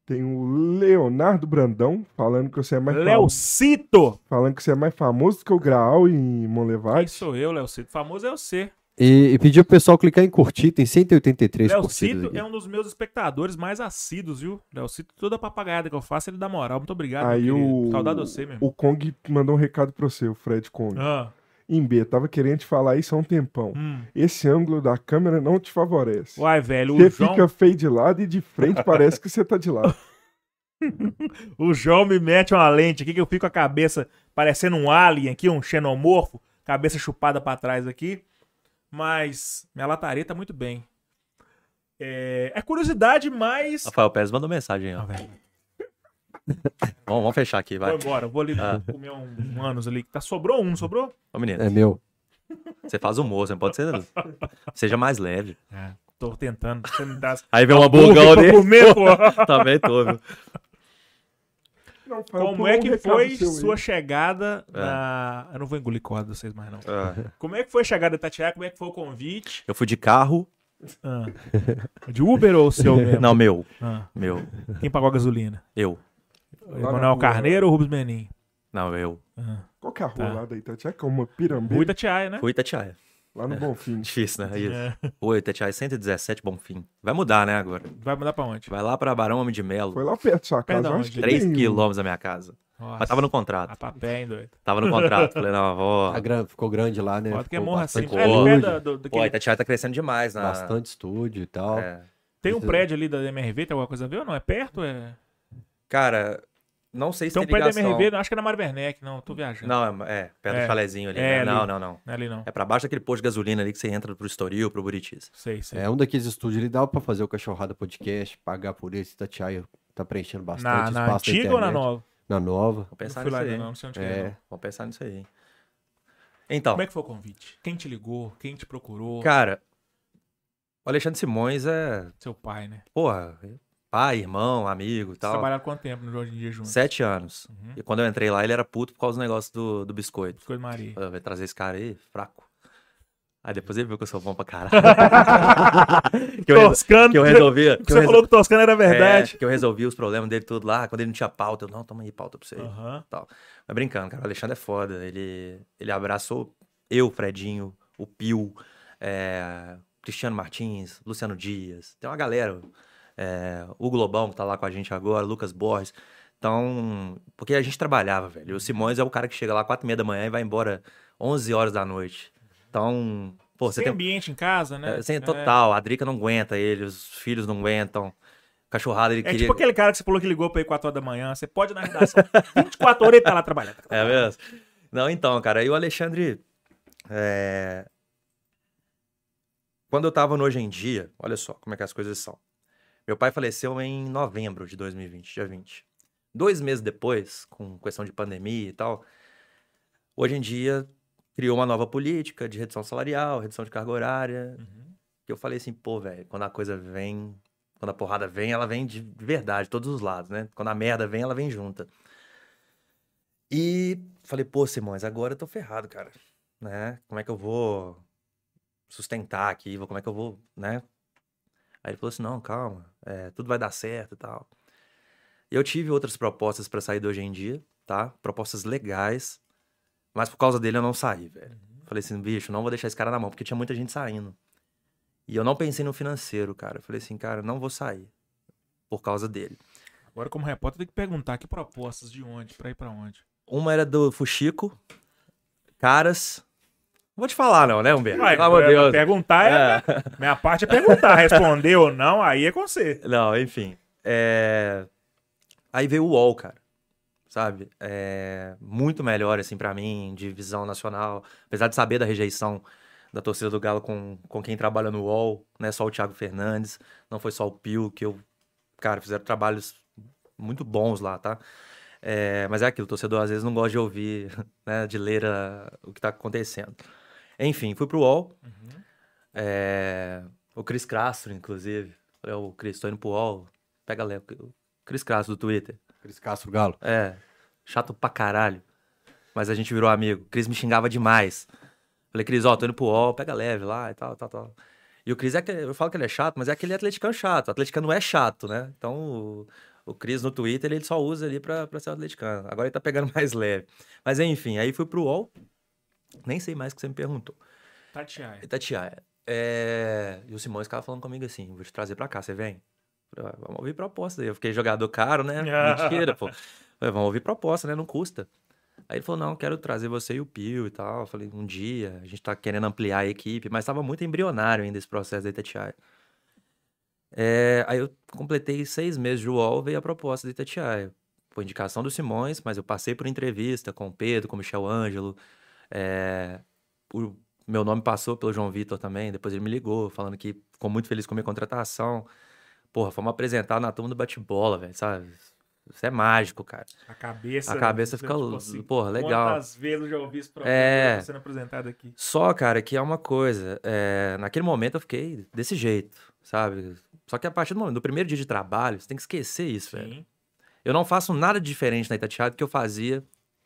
[SPEAKER 4] Tem o Leonardo Brandão falando que você é mais fam-
[SPEAKER 2] Leocito!
[SPEAKER 4] falando que você é mais famoso que o Graal em
[SPEAKER 2] Quem
[SPEAKER 4] Monlevade.
[SPEAKER 2] sou eu, Leocito? Famoso é você.
[SPEAKER 1] E, e pediu pro pessoal clicar em curtir, tem 183 curtidas
[SPEAKER 2] Leocito é um dos meus espectadores mais assíduos, viu? Leocito, toda papagaiada que eu faço, ele dá moral. Muito obrigado,
[SPEAKER 4] Aí o
[SPEAKER 2] Saudade de você mesmo.
[SPEAKER 4] o Kong mandou um recado pra você, o Fred Kong.
[SPEAKER 2] Ah,
[SPEAKER 4] Em B, tava querendo te falar isso há um tempão.
[SPEAKER 2] hum.
[SPEAKER 4] Esse ângulo da câmera não te favorece.
[SPEAKER 2] Uai, velho, o
[SPEAKER 4] Você
[SPEAKER 2] João,
[SPEAKER 4] fica feio de lado e de frente parece que você tá de lado.
[SPEAKER 2] o João me mete uma lente aqui que eu fico com a cabeça parecendo um alien aqui, um xenomorfo, cabeça chupada pra trás aqui. Mas minha lataria tá muito bem. É, é curiosidade, mas.
[SPEAKER 3] Rafael Pérez mandou mensagem,
[SPEAKER 2] Ah,
[SPEAKER 3] ó.
[SPEAKER 2] velho.
[SPEAKER 3] Vamos, vamos fechar aqui, vai.
[SPEAKER 2] Vou embora, vou ali
[SPEAKER 3] Ah.
[SPEAKER 2] comer um, um anos ali. Tá, sobrou um, não sobrou?
[SPEAKER 3] Ô, menino,
[SPEAKER 1] É meu.
[SPEAKER 3] você faz humor, você não pode ser. Seja mais leve.
[SPEAKER 2] É, tô tentando. Você me dá
[SPEAKER 3] Aí vem uma burgão dele.
[SPEAKER 2] comer, pô.
[SPEAKER 3] Também tô, viu?
[SPEAKER 4] Não,
[SPEAKER 2] Como é
[SPEAKER 4] um
[SPEAKER 2] que
[SPEAKER 4] recado
[SPEAKER 2] foi
[SPEAKER 4] seu aí.
[SPEAKER 2] sua chegada
[SPEAKER 3] É.
[SPEAKER 2] na. Eu não vou engolir corda de vocês mais, não.
[SPEAKER 3] É.
[SPEAKER 2] Como é que foi a chegada da Tatiana? Como é que foi o convite?
[SPEAKER 3] Eu fui de carro.
[SPEAKER 2] Ah. De Uber ou o seu mesmo?
[SPEAKER 3] Não, meu.
[SPEAKER 2] Ah.
[SPEAKER 3] Meu.
[SPEAKER 2] Quem pagou a gasolina?
[SPEAKER 3] Eu.
[SPEAKER 2] Emanuel
[SPEAKER 4] rua.
[SPEAKER 2] Carneiro ou Rubens Menin?
[SPEAKER 3] Não, eu.
[SPEAKER 2] Ah.
[SPEAKER 4] Qual que é a rua
[SPEAKER 2] Tá.
[SPEAKER 4] lá da Itatiaia? Que é uma pirambeira
[SPEAKER 2] Rui Tatiaia, né?
[SPEAKER 3] Fui Itatiaia.
[SPEAKER 4] lá no Bonfim.
[SPEAKER 3] Difícil, né? Isso.
[SPEAKER 2] É.
[SPEAKER 3] Oi, Itatiaia 117, bom fim. Vai mudar, né, agora?
[SPEAKER 2] Vai mudar pra onde?
[SPEAKER 3] Vai lá pra Barão Homem de Melo.
[SPEAKER 4] Foi lá perto da sua casa. Que
[SPEAKER 3] 3
[SPEAKER 4] tem-
[SPEAKER 3] quilômetros da minha casa.
[SPEAKER 2] Nossa.
[SPEAKER 3] Mas tava no contrato.
[SPEAKER 2] A papel, hein, doido?
[SPEAKER 3] Tava no contrato. Falei, não, vou.
[SPEAKER 1] A ficou grande lá, né?
[SPEAKER 2] Pode que é morra assim. É ali perto da- do,
[SPEAKER 3] Pô, a Itatiaia tá crescendo demais, né?
[SPEAKER 1] Bastante estúdio e tal.
[SPEAKER 3] É.
[SPEAKER 2] Tem um prédio ali da MRV, tem alguma coisa a ver ou não? É perto? É...
[SPEAKER 3] Cara, não sei se
[SPEAKER 2] Tem um
[SPEAKER 3] tem
[SPEAKER 2] prédio da
[SPEAKER 3] ligação.
[SPEAKER 2] MRV, acho que é na Mário Werneck, não, tô viajando.
[SPEAKER 3] Não, é, é perto
[SPEAKER 2] É.
[SPEAKER 3] do chalezinho ali.
[SPEAKER 2] É,
[SPEAKER 3] né?
[SPEAKER 2] ali.
[SPEAKER 3] Não, não, não.
[SPEAKER 2] Não é ali não.
[SPEAKER 3] É pra baixo daquele posto de gasolina ali que você entra pro Estoril, pro Buritis.
[SPEAKER 2] Sei, sei.
[SPEAKER 1] É um daqueles estúdios ali, dava pra fazer o Cachorrada Podcast, pagar por esse, Tatiaia tá preenchendo bastante
[SPEAKER 2] na na
[SPEAKER 1] espaço
[SPEAKER 2] antiga ou na nova?
[SPEAKER 1] Na nova.
[SPEAKER 3] Vamos
[SPEAKER 2] Não
[SPEAKER 3] pensar
[SPEAKER 2] fui lá
[SPEAKER 3] nisso aí.
[SPEAKER 2] ainda, não, não sei onde que é.
[SPEAKER 1] É.
[SPEAKER 2] não.
[SPEAKER 3] Vamos pensar nisso aí. Então,
[SPEAKER 2] Como é que foi o convite? Quem te ligou? Quem te procurou?
[SPEAKER 3] cara, o Alexandre Simões é,
[SPEAKER 2] Seu pai, né?
[SPEAKER 3] porra, pai, irmão, amigo e tal.
[SPEAKER 2] trabalharam quanto tempo no Hoje em Dia juntos?
[SPEAKER 3] Sete anos.
[SPEAKER 2] Uhum.
[SPEAKER 3] E quando eu entrei lá, ele era puto por causa do negócio do, do biscoito.
[SPEAKER 2] Biscoito Maria.
[SPEAKER 3] Eu Vai trazer esse cara aí, fraco. Aí depois ele viu que eu sou bom pra caralho. que, eu,
[SPEAKER 2] Toscano.
[SPEAKER 3] que eu resolvia. Que eu
[SPEAKER 2] Você
[SPEAKER 3] resol-
[SPEAKER 2] falou que Toscano era verdade.
[SPEAKER 3] É, que eu resolvia os problemas dele tudo lá. Quando ele não tinha pauta, eu, não, toma aí pauta pra você.
[SPEAKER 2] Aham.
[SPEAKER 3] Mas brincando, cara, o Alexandre é foda. Ele, ele abraçou eu, Fredinho, o Pio, é, Cristiano Martins, Luciano Dias. Tem uma galera. É, o Globão, que tá lá com a gente agora, Lucas Borges. Então, porque a gente trabalhava, velho. O Simões é o cara que chega lá quatro e meia da manhã e vai embora 11 horas da noite. Então, pô, você
[SPEAKER 2] tem
[SPEAKER 3] tem...
[SPEAKER 2] ambiente em casa, né?
[SPEAKER 3] É, sim, total. A Drica não aguenta ele, os filhos não aguentam. Cachorrada, ele
[SPEAKER 2] É
[SPEAKER 3] queria...
[SPEAKER 2] tipo aquele cara que você falou que ligou pra ir 4 horas da manhã. Você pode na redação. 24 horas ele tá lá trabalhando.
[SPEAKER 3] É mesmo? Não, então, cara, aí o Alexandre. é, Quando eu tava no Hoje em Dia, olha só como é que as coisas são. Meu pai faleceu em novembro de 2020, dia 20. Dois meses depois, com questão de pandemia e tal, Hoje em Dia criou uma nova política de redução salarial, redução de carga horária.
[SPEAKER 2] Uhum.
[SPEAKER 3] Que eu falei assim, pô, velho, quando a coisa vem, quando a porrada vem, ela vem de verdade, todos os lados, né? Quando a merda vem, ela vem junta. E falei, pô, Simões, agora eu tô ferrado, cara, né? Como é que eu vou sustentar aqui? Como é que eu vou, né? Aí ele falou assim, não, calma, é, tudo vai dar certo e tal. Eu tive outras propostas pra sair do Hoje em Dia, tá? Propostas legais, mas por causa dele eu não saí, velho. Falei assim, bicho, não vou deixar esse cara na mão, porque tinha muita gente saindo. E eu não pensei no financeiro, cara. Eu falei assim, cara, não vou sair por causa dele.
[SPEAKER 2] Agora, como repórter, tem que perguntar que propostas de onde, pra ir pra onde.
[SPEAKER 3] Uma era do Fuxico. caras. Vou te falar, não, né, Humberto? Pelo amor de Deus.
[SPEAKER 2] Perguntar é. Minha parte é perguntar. Responder ou não, aí é com você.
[SPEAKER 3] Não, enfim. É... Aí veio o UOL, cara. Sabe? É... Muito melhor, assim, pra mim, de visão nacional. Apesar de saber da rejeição da torcida do Galo com, com quem trabalha no UOL, não é só o Thiago Fernandes, não foi só o Pio, que eu. Cara, fizeram trabalhos muito bons lá, tá? É, mas é aquilo, o torcedor às vezes não gosta de ouvir, né, de ler a- o que tá acontecendo. Enfim, fui pro UOL. É, o Cris Castro, inclusive. Falei, ô, Cris, tô indo pro UOL. Pega Léo. O Cris Castro do Twitter.
[SPEAKER 1] Cris Castro Galo.
[SPEAKER 3] É, chato pra caralho. Mas a gente virou amigo. O Cris me xingava demais. Falei, Cris, ó, tô indo pro UOL, pega leve lá e tal, tal, tal. E o Cris é que, eu falo que ele é chato, mas é aquele atleticano chato. O atleticano é chato, né? Então, o, o Cris no Twitter, ele só usa ali pra, pra ser atleticano. Agora ele tá pegando mais leve. Mas enfim, aí fui pro UOL. Nem sei mais o que você me perguntou.
[SPEAKER 2] Tatiaia.
[SPEAKER 3] Itatiaia. É... E o Simões ficava falando comigo assim: vou te trazer pra cá, você vem? Falei, "Ah, vamos ouvir proposta. Eu fiquei jogador caro, né? Mentira, pô. Falei, vamos ouvir proposta, né? Não custa. Aí ele falou: não, quero trazer você e o Pio e tal. Eu falei: um dia, a gente tá querendo ampliar a equipe, mas tava muito embrionário ainda esse processo da Itatiaia. É, aí eu completei seis meses de UOL, veio a proposta da Itatiaia. Foi indicação do Simões, mas eu passei por entrevista com o Pedro, com o Michel Ângelo. É, o meu nome passou pelo João Vitor também, depois ele me ligou, falando que ficou muito feliz com a minha contratação. Porra, fomos apresentar na turma do bate-bola, velho, sabe? Isso é mágico, cara.
[SPEAKER 2] A cabeça.
[SPEAKER 3] A cabeça
[SPEAKER 2] você,
[SPEAKER 3] fica,
[SPEAKER 2] tipo assim,
[SPEAKER 3] porra, legal.
[SPEAKER 2] Quantas vezes eu já ouvi esse
[SPEAKER 3] É.
[SPEAKER 2] programa sendo apresentado aqui?
[SPEAKER 3] Só, cara, que é uma coisa. é, naquele momento eu fiquei desse jeito, sabe? Só que a partir do momento, do primeiro dia de trabalho, você tem que esquecer isso, velho.
[SPEAKER 2] Sim.
[SPEAKER 3] Eu não faço nada diferente na Itatiaia do que eu fazia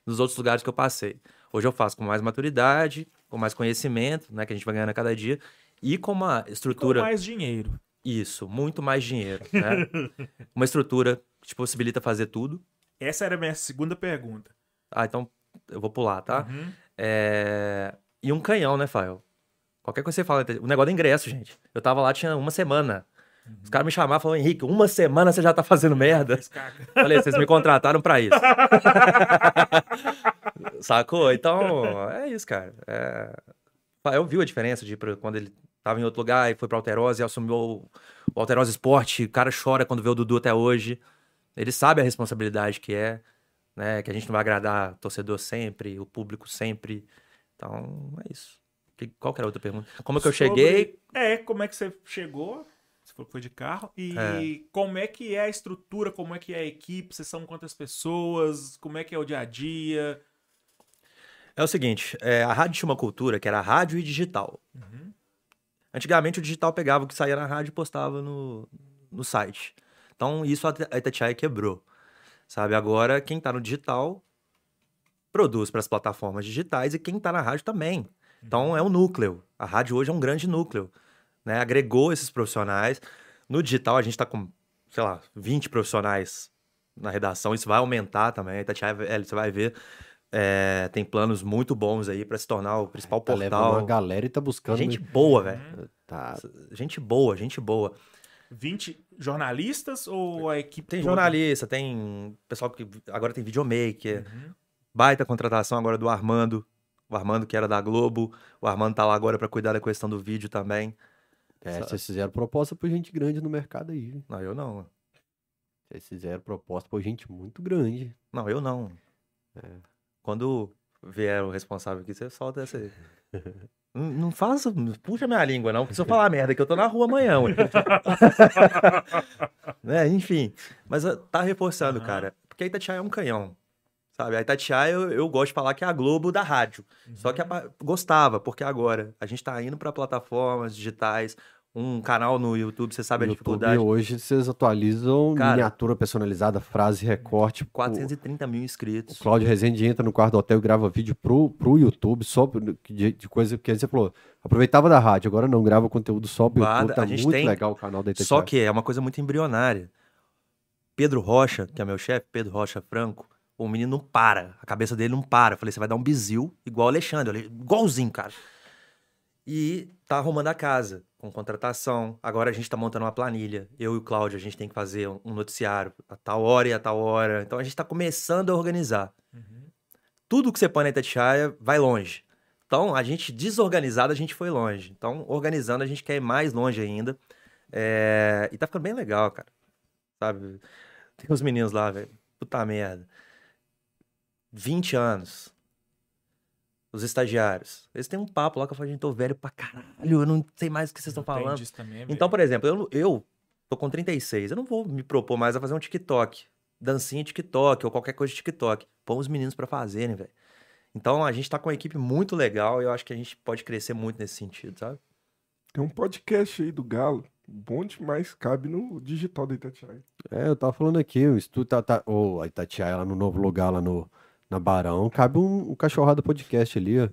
[SPEAKER 3] nos outros lugares que eu passei. Hoje eu faço com mais maturidade, com mais conhecimento, né, que a gente vai ganhando a cada dia, e com uma
[SPEAKER 2] Com
[SPEAKER 3] estrutura.
[SPEAKER 2] mais dinheiro.
[SPEAKER 3] Isso, muito mais dinheiro, né? uma estrutura que te possibilita fazer tudo.
[SPEAKER 2] Essa era a minha segunda pergunta.
[SPEAKER 3] Ah, então eu vou pular, tá?
[SPEAKER 2] Uhum.
[SPEAKER 3] É, E um canhão, né, Fael? Qualquer coisa que você fala. O negócio do ingresso, gente. Eu tava lá, tinha uma semana. Os caras me chamavam e falaram, Henrique, uma semana você já tá fazendo merda. Falei, vocês me contrataram pra isso. Sacou? Então, é isso, cara. É... Eu vi a diferença de quando ele tava em outro lugar e foi pra Alterosa e assumiu o- o Alterosa Esporte. O cara chora quando vê o Dudu até hoje. Ele sabe a responsabilidade que é, né? Que a gente não vai agradar torcedor sempre, o público sempre. Então, é isso. Que- Qual que era a outra pergunta? Como é que eu
[SPEAKER 2] Sobre-
[SPEAKER 3] cheguei?
[SPEAKER 2] É, como é que você chegou? Você falou que foi de carro. E como é que é a estrutura, como é que é a equipe? Vocês são quantas pessoas? Como é que é o dia a dia?
[SPEAKER 3] É o seguinte, é, a rádio tinha uma cultura que era rádio e digital. Antigamente o digital pegava o que saía na rádio e postava no, no site. Então isso a Itatiaia quebrou. Sabe, agora quem tá no digital produz para as plataformas digitais e quem tá na rádio também. Então é um núcleo. A rádio hoje é um grande núcleo. Né? Agregou esses profissionais. No digital a gente tá com, sei lá, 20 profissionais na redação. Isso vai aumentar também. A Itatiaia, é, você vai ver, é, tem planos muito bons aí para se tornar o principal
[SPEAKER 1] Tá
[SPEAKER 3] portal.
[SPEAKER 1] uma galera e tá buscando.
[SPEAKER 3] Gente boa, velho.
[SPEAKER 1] Tá.
[SPEAKER 3] Gente boa, gente boa.
[SPEAKER 2] 20 jornalistas ou a equipe
[SPEAKER 3] Tem
[SPEAKER 2] toda?
[SPEAKER 3] jornalista, tem pessoal que agora tem videomaker.
[SPEAKER 2] Uhum.
[SPEAKER 3] Baita contratação agora do Armando. O Armando que era da Globo. O Armando tá lá agora para cuidar da questão do vídeo também.
[SPEAKER 1] É, vocês fizeram proposta por gente grande no mercado aí. viu?
[SPEAKER 3] Não, eu não.
[SPEAKER 1] Vocês fizeram proposta por gente muito grande.
[SPEAKER 3] Não, eu não.
[SPEAKER 1] É.
[SPEAKER 3] Quando vier o responsável aqui, você solta essa aí. Não, não faça, puxa minha língua, não, porque se eu falar merda que eu tô na rua amanhã, né? Enfim. Mas ah, tá reforçando,
[SPEAKER 2] Aham.
[SPEAKER 3] cara. Porque a Itatiaia é um canhão. Sabe? A Itatiaia, eu, eu gosto de falar que é a Globo da rádio. Só que a pa- gostava, porque agora a gente tá indo pra plataformas digitais, um canal no YouTube, você sabe a
[SPEAKER 1] YouTube,
[SPEAKER 3] dificuldade.
[SPEAKER 1] hoje vocês atualizam
[SPEAKER 3] Cara,
[SPEAKER 1] miniatura personalizada, frase, recorte. O-
[SPEAKER 3] 430 mil
[SPEAKER 1] O
[SPEAKER 3] inscritos.
[SPEAKER 1] Cláudio Rezende entra no quarto do hotel e grava vídeo pro, pro YouTube, só de, de coisa que você falou. Aproveitava da rádio, agora não grava conteúdo só pro YouTube. Tá muito
[SPEAKER 3] tem-
[SPEAKER 1] legal o canal da Itatiaia.
[SPEAKER 3] Só que é uma coisa muito embrionária. Pedro Rocha, que é meu chefe, Pedro Rocha Franco, o menino não para. A cabeça dele não para. Eu falei, você vai dar um bizil igual o Alexandre. Igualzinho, cara. E tá arrumando a casa, com contratação. Agora a gente tá montando uma planilha. Eu e o Cláudio, a gente tem que fazer um noticiário a tal hora e a tal hora. Então a gente tá começando a organizar. Tudo que você põe na Itatiaia vai longe. Então, a gente desorganizado, a gente foi longe. Então, organizando, a gente quer ir mais longe ainda. É, E tá ficando bem legal, cara. Sabe? Tem uns meninos lá, velho. Puta merda. 20 anos. Os estagiários. Eles têm um papo lá que eu falo, gente, tô velho pra caralho. Eu não sei mais o que vocês estão falando.
[SPEAKER 2] disso também,
[SPEAKER 3] Então,
[SPEAKER 2] velho.
[SPEAKER 3] por exemplo, eu, eu tô com 36. Eu não vou me propor mais a fazer um TikTok. Dancinha TikTok ou qualquer coisa de TikTok. Põe os meninos pra fazerem, velho. Então, a gente tá com uma equipe muito legal e eu acho que a gente pode crescer muito nesse sentido, sabe?
[SPEAKER 4] Tem um podcast aí do Galo. Bom demais, cabe no digital da Itatiaia.
[SPEAKER 1] É, eu tava falando aqui, o estúdio tá, tá ou a Itatiaia lá no novo lugar lá no na Barão, cabe um, um cachorrada podcast ali, ó.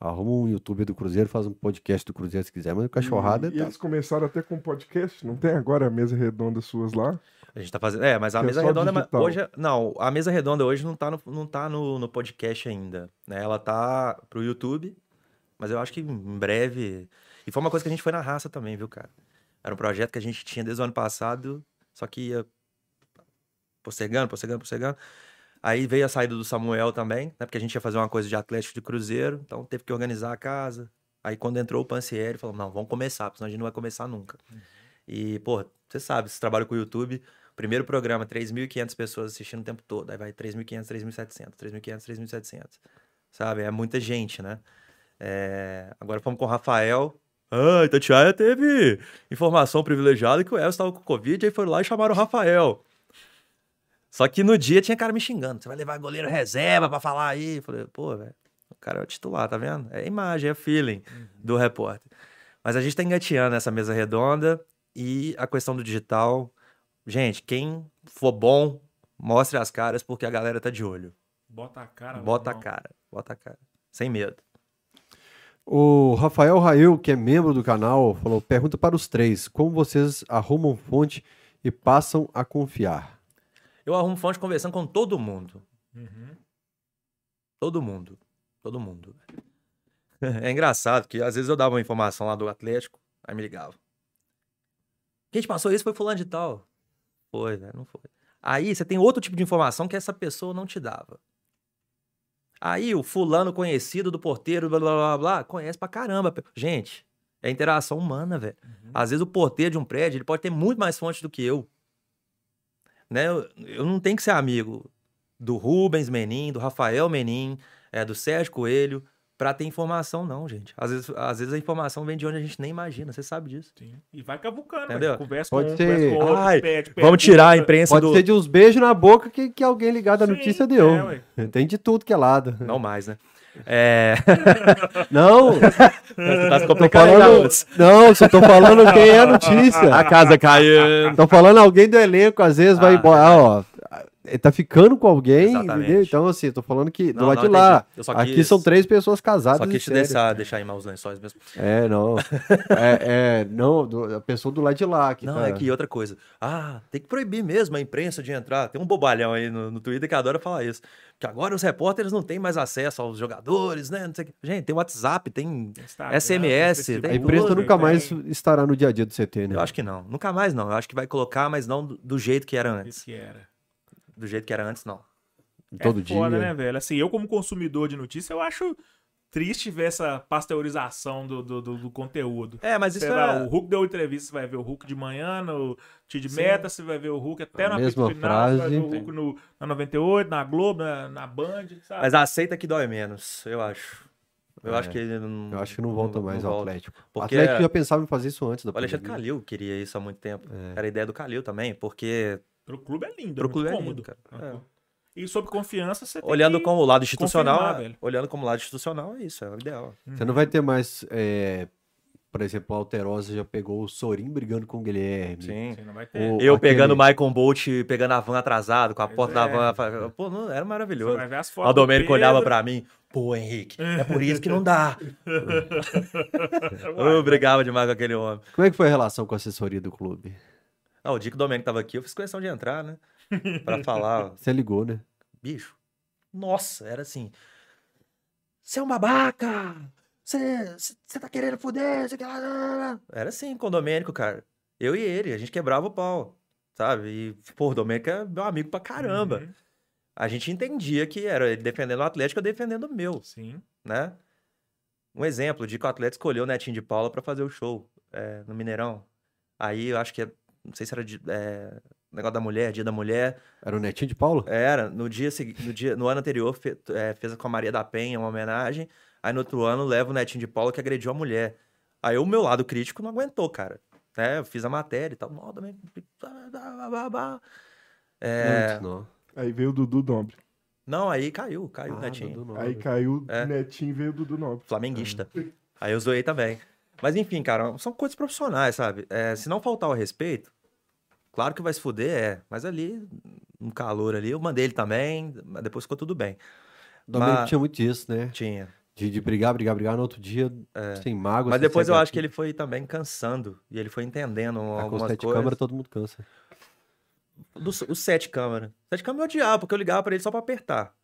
[SPEAKER 1] Arruma um youtuber do Cruzeiro, faz um podcast do Cruzeiro se quiser, mas o cachorrada
[SPEAKER 4] E, e
[SPEAKER 1] tá-
[SPEAKER 4] eles começaram até com podcast, não tem agora a mesa redonda suas lá?
[SPEAKER 3] A gente tá fazendo. É, mas a
[SPEAKER 4] Que é
[SPEAKER 3] mesa redonda. é ma-
[SPEAKER 4] digital.
[SPEAKER 3] Hoje, é- não, a mesa redonda hoje não tá, no, não tá no, no podcast ainda. Né? Ela tá pro YouTube, mas eu acho que em breve. E foi uma coisa que a gente foi na raça também, viu, cara? Era um projeto que a gente tinha desde o ano passado, só que ia postergando, postergando, postergando. Aí veio a saída do Samuel também, né? Porque a gente ia fazer uma coisa de Atlético de Cruzeiro, então teve que organizar a casa. Aí quando entrou o Pancieri, falou: não, vamos começar, porque senão a gente não vai começar nunca. E, pô, você sabe, você trabalha com o YouTube, primeiro programa, 3.500 pessoas assistindo o tempo todo. Aí vai 3.500, 3.700, 3.500, 3.700. Sabe? É muita gente, né? É, Agora fomos com o Rafael. Ah, Itatiaia teve informação privilegiada que o Elcio estava com Covid, aí foram lá e chamaram o Rafael. Só que no dia tinha cara me xingando. Você vai levar goleiro reserva pra falar aí? Eu falei, pô, velho, o cara é o titular, tá vendo? É a imagem, é feeling do repórter. Mas a gente tá engateando essa mesa redonda e a questão do digital. Gente, quem for bom, mostre as caras, porque a galera tá de olho.
[SPEAKER 2] Bota a cara.
[SPEAKER 3] Bota a cara, bota a cara. Sem medo.
[SPEAKER 1] O Rafael Rail, que é membro do canal, falou: pergunta para os três: como vocês arrumam fonte e passam a confiar?
[SPEAKER 3] Eu arrumo fonte conversando com todo mundo.
[SPEAKER 2] Uhum.
[SPEAKER 3] Todo mundo. Todo mundo. É engraçado que às vezes eu dava uma informação lá do Atlético, aí me ligava. Quem te passou isso foi fulano de tal. Foi, velho, não foi. Aí você tem outro tipo de informação que essa pessoa não te dava. Aí o fulano conhecido do porteiro, blá blá blá blá, conhece pra caramba. Gente, é interação humana, velho. Às vezes o porteiro de um prédio, ele pode ter muito mais fontes do que eu. Né? Eu, eu não tenho que ser amigo do Rubens Menin, do Rafael Menin, é, do Sérgio Coelho, pra ter informação, não, gente. Às vezes, às vezes a informação vem de onde a gente nem imagina, você sabe disso.
[SPEAKER 2] Sim. E vai cavucando,
[SPEAKER 3] Entendeu?
[SPEAKER 2] Conversa
[SPEAKER 1] Pode
[SPEAKER 2] com um,
[SPEAKER 1] ser-
[SPEAKER 2] conversa com outro,
[SPEAKER 3] Ai,
[SPEAKER 2] pede,
[SPEAKER 3] Vamos
[SPEAKER 2] pergunta.
[SPEAKER 3] tirar a imprensa
[SPEAKER 1] Pode
[SPEAKER 3] do.
[SPEAKER 1] ser de uns beijos na boca que, que alguém ligado à
[SPEAKER 2] Sim,
[SPEAKER 1] notícia deu.
[SPEAKER 2] é.
[SPEAKER 1] Tem de tudo que é lado.
[SPEAKER 3] Não mais, né? É.
[SPEAKER 1] Não,
[SPEAKER 3] tá se complicando,
[SPEAKER 1] falando, não, só tô falando quem é a notícia.
[SPEAKER 3] A casa caiu.
[SPEAKER 1] Tô falando alguém do elenco, às vezes vai
[SPEAKER 3] Ah,
[SPEAKER 1] embora. Ah, ó, ele tá ficando com alguém,
[SPEAKER 3] Exatamente.
[SPEAKER 1] entendeu? Então, assim, tô falando que do
[SPEAKER 3] Não,
[SPEAKER 1] lado
[SPEAKER 3] não,
[SPEAKER 1] de lá. Aqui são três pessoas casadas.
[SPEAKER 3] Só quis te deixar, deixar em maus lençóis mesmo.
[SPEAKER 1] É, não. é, é, não, do- a pessoa do lado de lá. Que
[SPEAKER 3] Não,
[SPEAKER 1] tá-
[SPEAKER 3] é que outra coisa. Ah, tem que proibir mesmo a imprensa de entrar. Tem um bobalhão aí no, no Twitter que adora falar isso. Que agora os repórteres não têm mais acesso aos jogadores, né? Não sei o quê. Gente, tem WhatsApp, tem.
[SPEAKER 2] Instagram,
[SPEAKER 3] SMS,
[SPEAKER 2] Facebook,
[SPEAKER 1] A
[SPEAKER 3] tem
[SPEAKER 1] imprensa
[SPEAKER 3] tudo,
[SPEAKER 1] nunca
[SPEAKER 2] tem-
[SPEAKER 1] mais estará no dia a dia do CT, né?
[SPEAKER 3] Eu acho que não. Nunca mais não. Eu acho que vai colocar, mas não do, do jeito que era antes.
[SPEAKER 2] Isso que era.
[SPEAKER 3] Do jeito que era antes, não.
[SPEAKER 1] Todo
[SPEAKER 2] é
[SPEAKER 1] dia.
[SPEAKER 2] foda, né, velho? Assim, eu como consumidor de notícia, eu acho triste ver essa pasteurização do, do, do- do conteúdo.
[SPEAKER 3] É, mas isso é.
[SPEAKER 2] o Hulk deu entrevista, você vai ver o Hulk de manhã, no Tid. Meta, você vai ver o Hulk até
[SPEAKER 1] A
[SPEAKER 2] no
[SPEAKER 1] mesma
[SPEAKER 2] final, você vai ver o
[SPEAKER 1] frase.
[SPEAKER 2] Hulk no, na 98, na Globo, na, na Band, sabe?
[SPEAKER 3] Mas aceita que dói menos, eu acho. Eu
[SPEAKER 1] É.
[SPEAKER 3] acho que ele não.
[SPEAKER 1] Eu acho que não volta mais ao
[SPEAKER 3] volta.
[SPEAKER 1] Atlético. O
[SPEAKER 3] Porque
[SPEAKER 1] Atlético já pensava em fazer isso antes da
[SPEAKER 3] O Alexandre
[SPEAKER 1] pandemia.
[SPEAKER 3] Calil queria isso há muito tempo.
[SPEAKER 1] É.
[SPEAKER 3] Era a ideia do Calil também, porque
[SPEAKER 2] Pro clube é lindo,
[SPEAKER 3] Pro
[SPEAKER 2] é
[SPEAKER 3] clube
[SPEAKER 2] muito
[SPEAKER 3] é lindo,
[SPEAKER 2] cômodo.
[SPEAKER 3] cara. É.
[SPEAKER 2] E sobre confiança, você tem
[SPEAKER 3] olhando
[SPEAKER 2] que...
[SPEAKER 3] como o lado institucional, é- olhando como lado institucional, é isso, é o ideal.
[SPEAKER 1] Você não vai ter mais, é, por exemplo, o Alterosa já pegou o Sorin brigando com o Guilherme.
[SPEAKER 3] Sim.
[SPEAKER 2] Você não vai ter.
[SPEAKER 1] O-
[SPEAKER 3] Eu
[SPEAKER 1] aquele-
[SPEAKER 3] pegando o Michael Bolt, pegando a van atrasado, com a
[SPEAKER 2] Pois
[SPEAKER 3] porta
[SPEAKER 2] é.
[SPEAKER 3] da van. fa- Pô, não, era
[SPEAKER 2] Você
[SPEAKER 3] maravilhoso.
[SPEAKER 2] vai ver as fotos
[SPEAKER 3] O Domênico
[SPEAKER 2] do
[SPEAKER 3] olhava
[SPEAKER 2] Pedro.
[SPEAKER 3] pra mim, pô, Henrique, é por isso que não dá. Eu brigava demais com aquele homem.
[SPEAKER 1] Como é que foi a relação com a assessoria do clube?
[SPEAKER 3] Ah, o dia que o Domênico tava aqui, eu fiz questão de entrar, né? Pra falar,
[SPEAKER 1] Você ligou, né?
[SPEAKER 3] bicho, nossa, era assim. Você é um babaca! Você você tá querendo foder? Você quer... Era assim com o Domênico, cara. Eu e ele, a gente quebrava o pau, sabe? E, pô, o Domênico é meu amigo pra caramba.
[SPEAKER 2] Uhum.
[SPEAKER 3] A gente entendia que era ele defendendo o Atlético, eu defendendo o meu,
[SPEAKER 2] Sim.
[SPEAKER 3] né? um exemplo de que o atleta escolheu o Netinho de Paula pra fazer o show é, no Mineirão. Aí eu acho que, é- não sei se era de, é, negócio da mulher, dia da mulher.
[SPEAKER 1] Era o Netinho de Paulo?
[SPEAKER 3] Era, no dia no, dia, no ano anterior, fe- é, fez com a Maria da Penha uma homenagem. Aí no outro ano leva o Netinho de Paula que agrediu a mulher. Aí o meu lado crítico não aguentou, cara. É, eu fiz a matéria e tal. Não, também. É,
[SPEAKER 1] Muito, não.
[SPEAKER 4] Aí veio o Dudu Nobre.
[SPEAKER 3] não, aí caiu, caiu o
[SPEAKER 1] Ah,
[SPEAKER 3] Netinho.
[SPEAKER 1] Dudu
[SPEAKER 4] Aí caiu
[SPEAKER 3] É.
[SPEAKER 4] o Netinho e veio o Dudu Nobre.
[SPEAKER 3] Flamenguista. Aí eu zoei também. Mas enfim, cara, são coisas profissionais, sabe? É, se não faltar o respeito, claro que vai se fuder, é. Mas ali, no calor ali, eu mandei ele também, mas depois ficou tudo bem.
[SPEAKER 1] Domênico
[SPEAKER 3] Mas-
[SPEAKER 1] tinha muito disso, né?
[SPEAKER 3] Tinha.
[SPEAKER 1] De, de brigar, brigar, brigar no outro dia, sem mágoa.
[SPEAKER 3] É. Mas
[SPEAKER 1] sem
[SPEAKER 3] depois eu acho que ele foi também cansando. E ele foi entendendo
[SPEAKER 1] com os
[SPEAKER 3] algumas
[SPEAKER 1] sete
[SPEAKER 3] coisas.
[SPEAKER 1] câmeras todo mundo cansa.
[SPEAKER 3] Do, o sete câmera. Sete câmera eu odiava, porque eu ligava pra ele só pra apertar.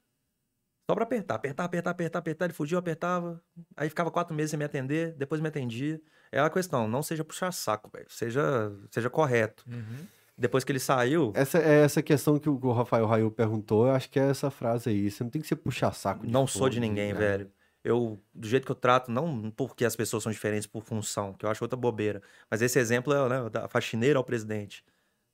[SPEAKER 3] Só pra apertar, apertar, apertar, apertar, apertar. Ele fugiu, eu apertava. Aí ficava quatro meses sem me atender, depois me atendia. É a questão, não seja puxar saco, velho. Seja, seja correto.
[SPEAKER 2] Uhum.
[SPEAKER 3] Depois que ele saiu,
[SPEAKER 1] Essa é essa questão que o Rafael Raio perguntou, eu acho que é essa frase aí. Você não tem que ser puxar saco.
[SPEAKER 3] não sou de ninguém,
[SPEAKER 1] né?
[SPEAKER 3] velho. Eu, do jeito que eu trato, não porque as pessoas são diferentes por função, que eu acho outra bobeira. Mas esse exemplo é né, da faxineira ao presidente.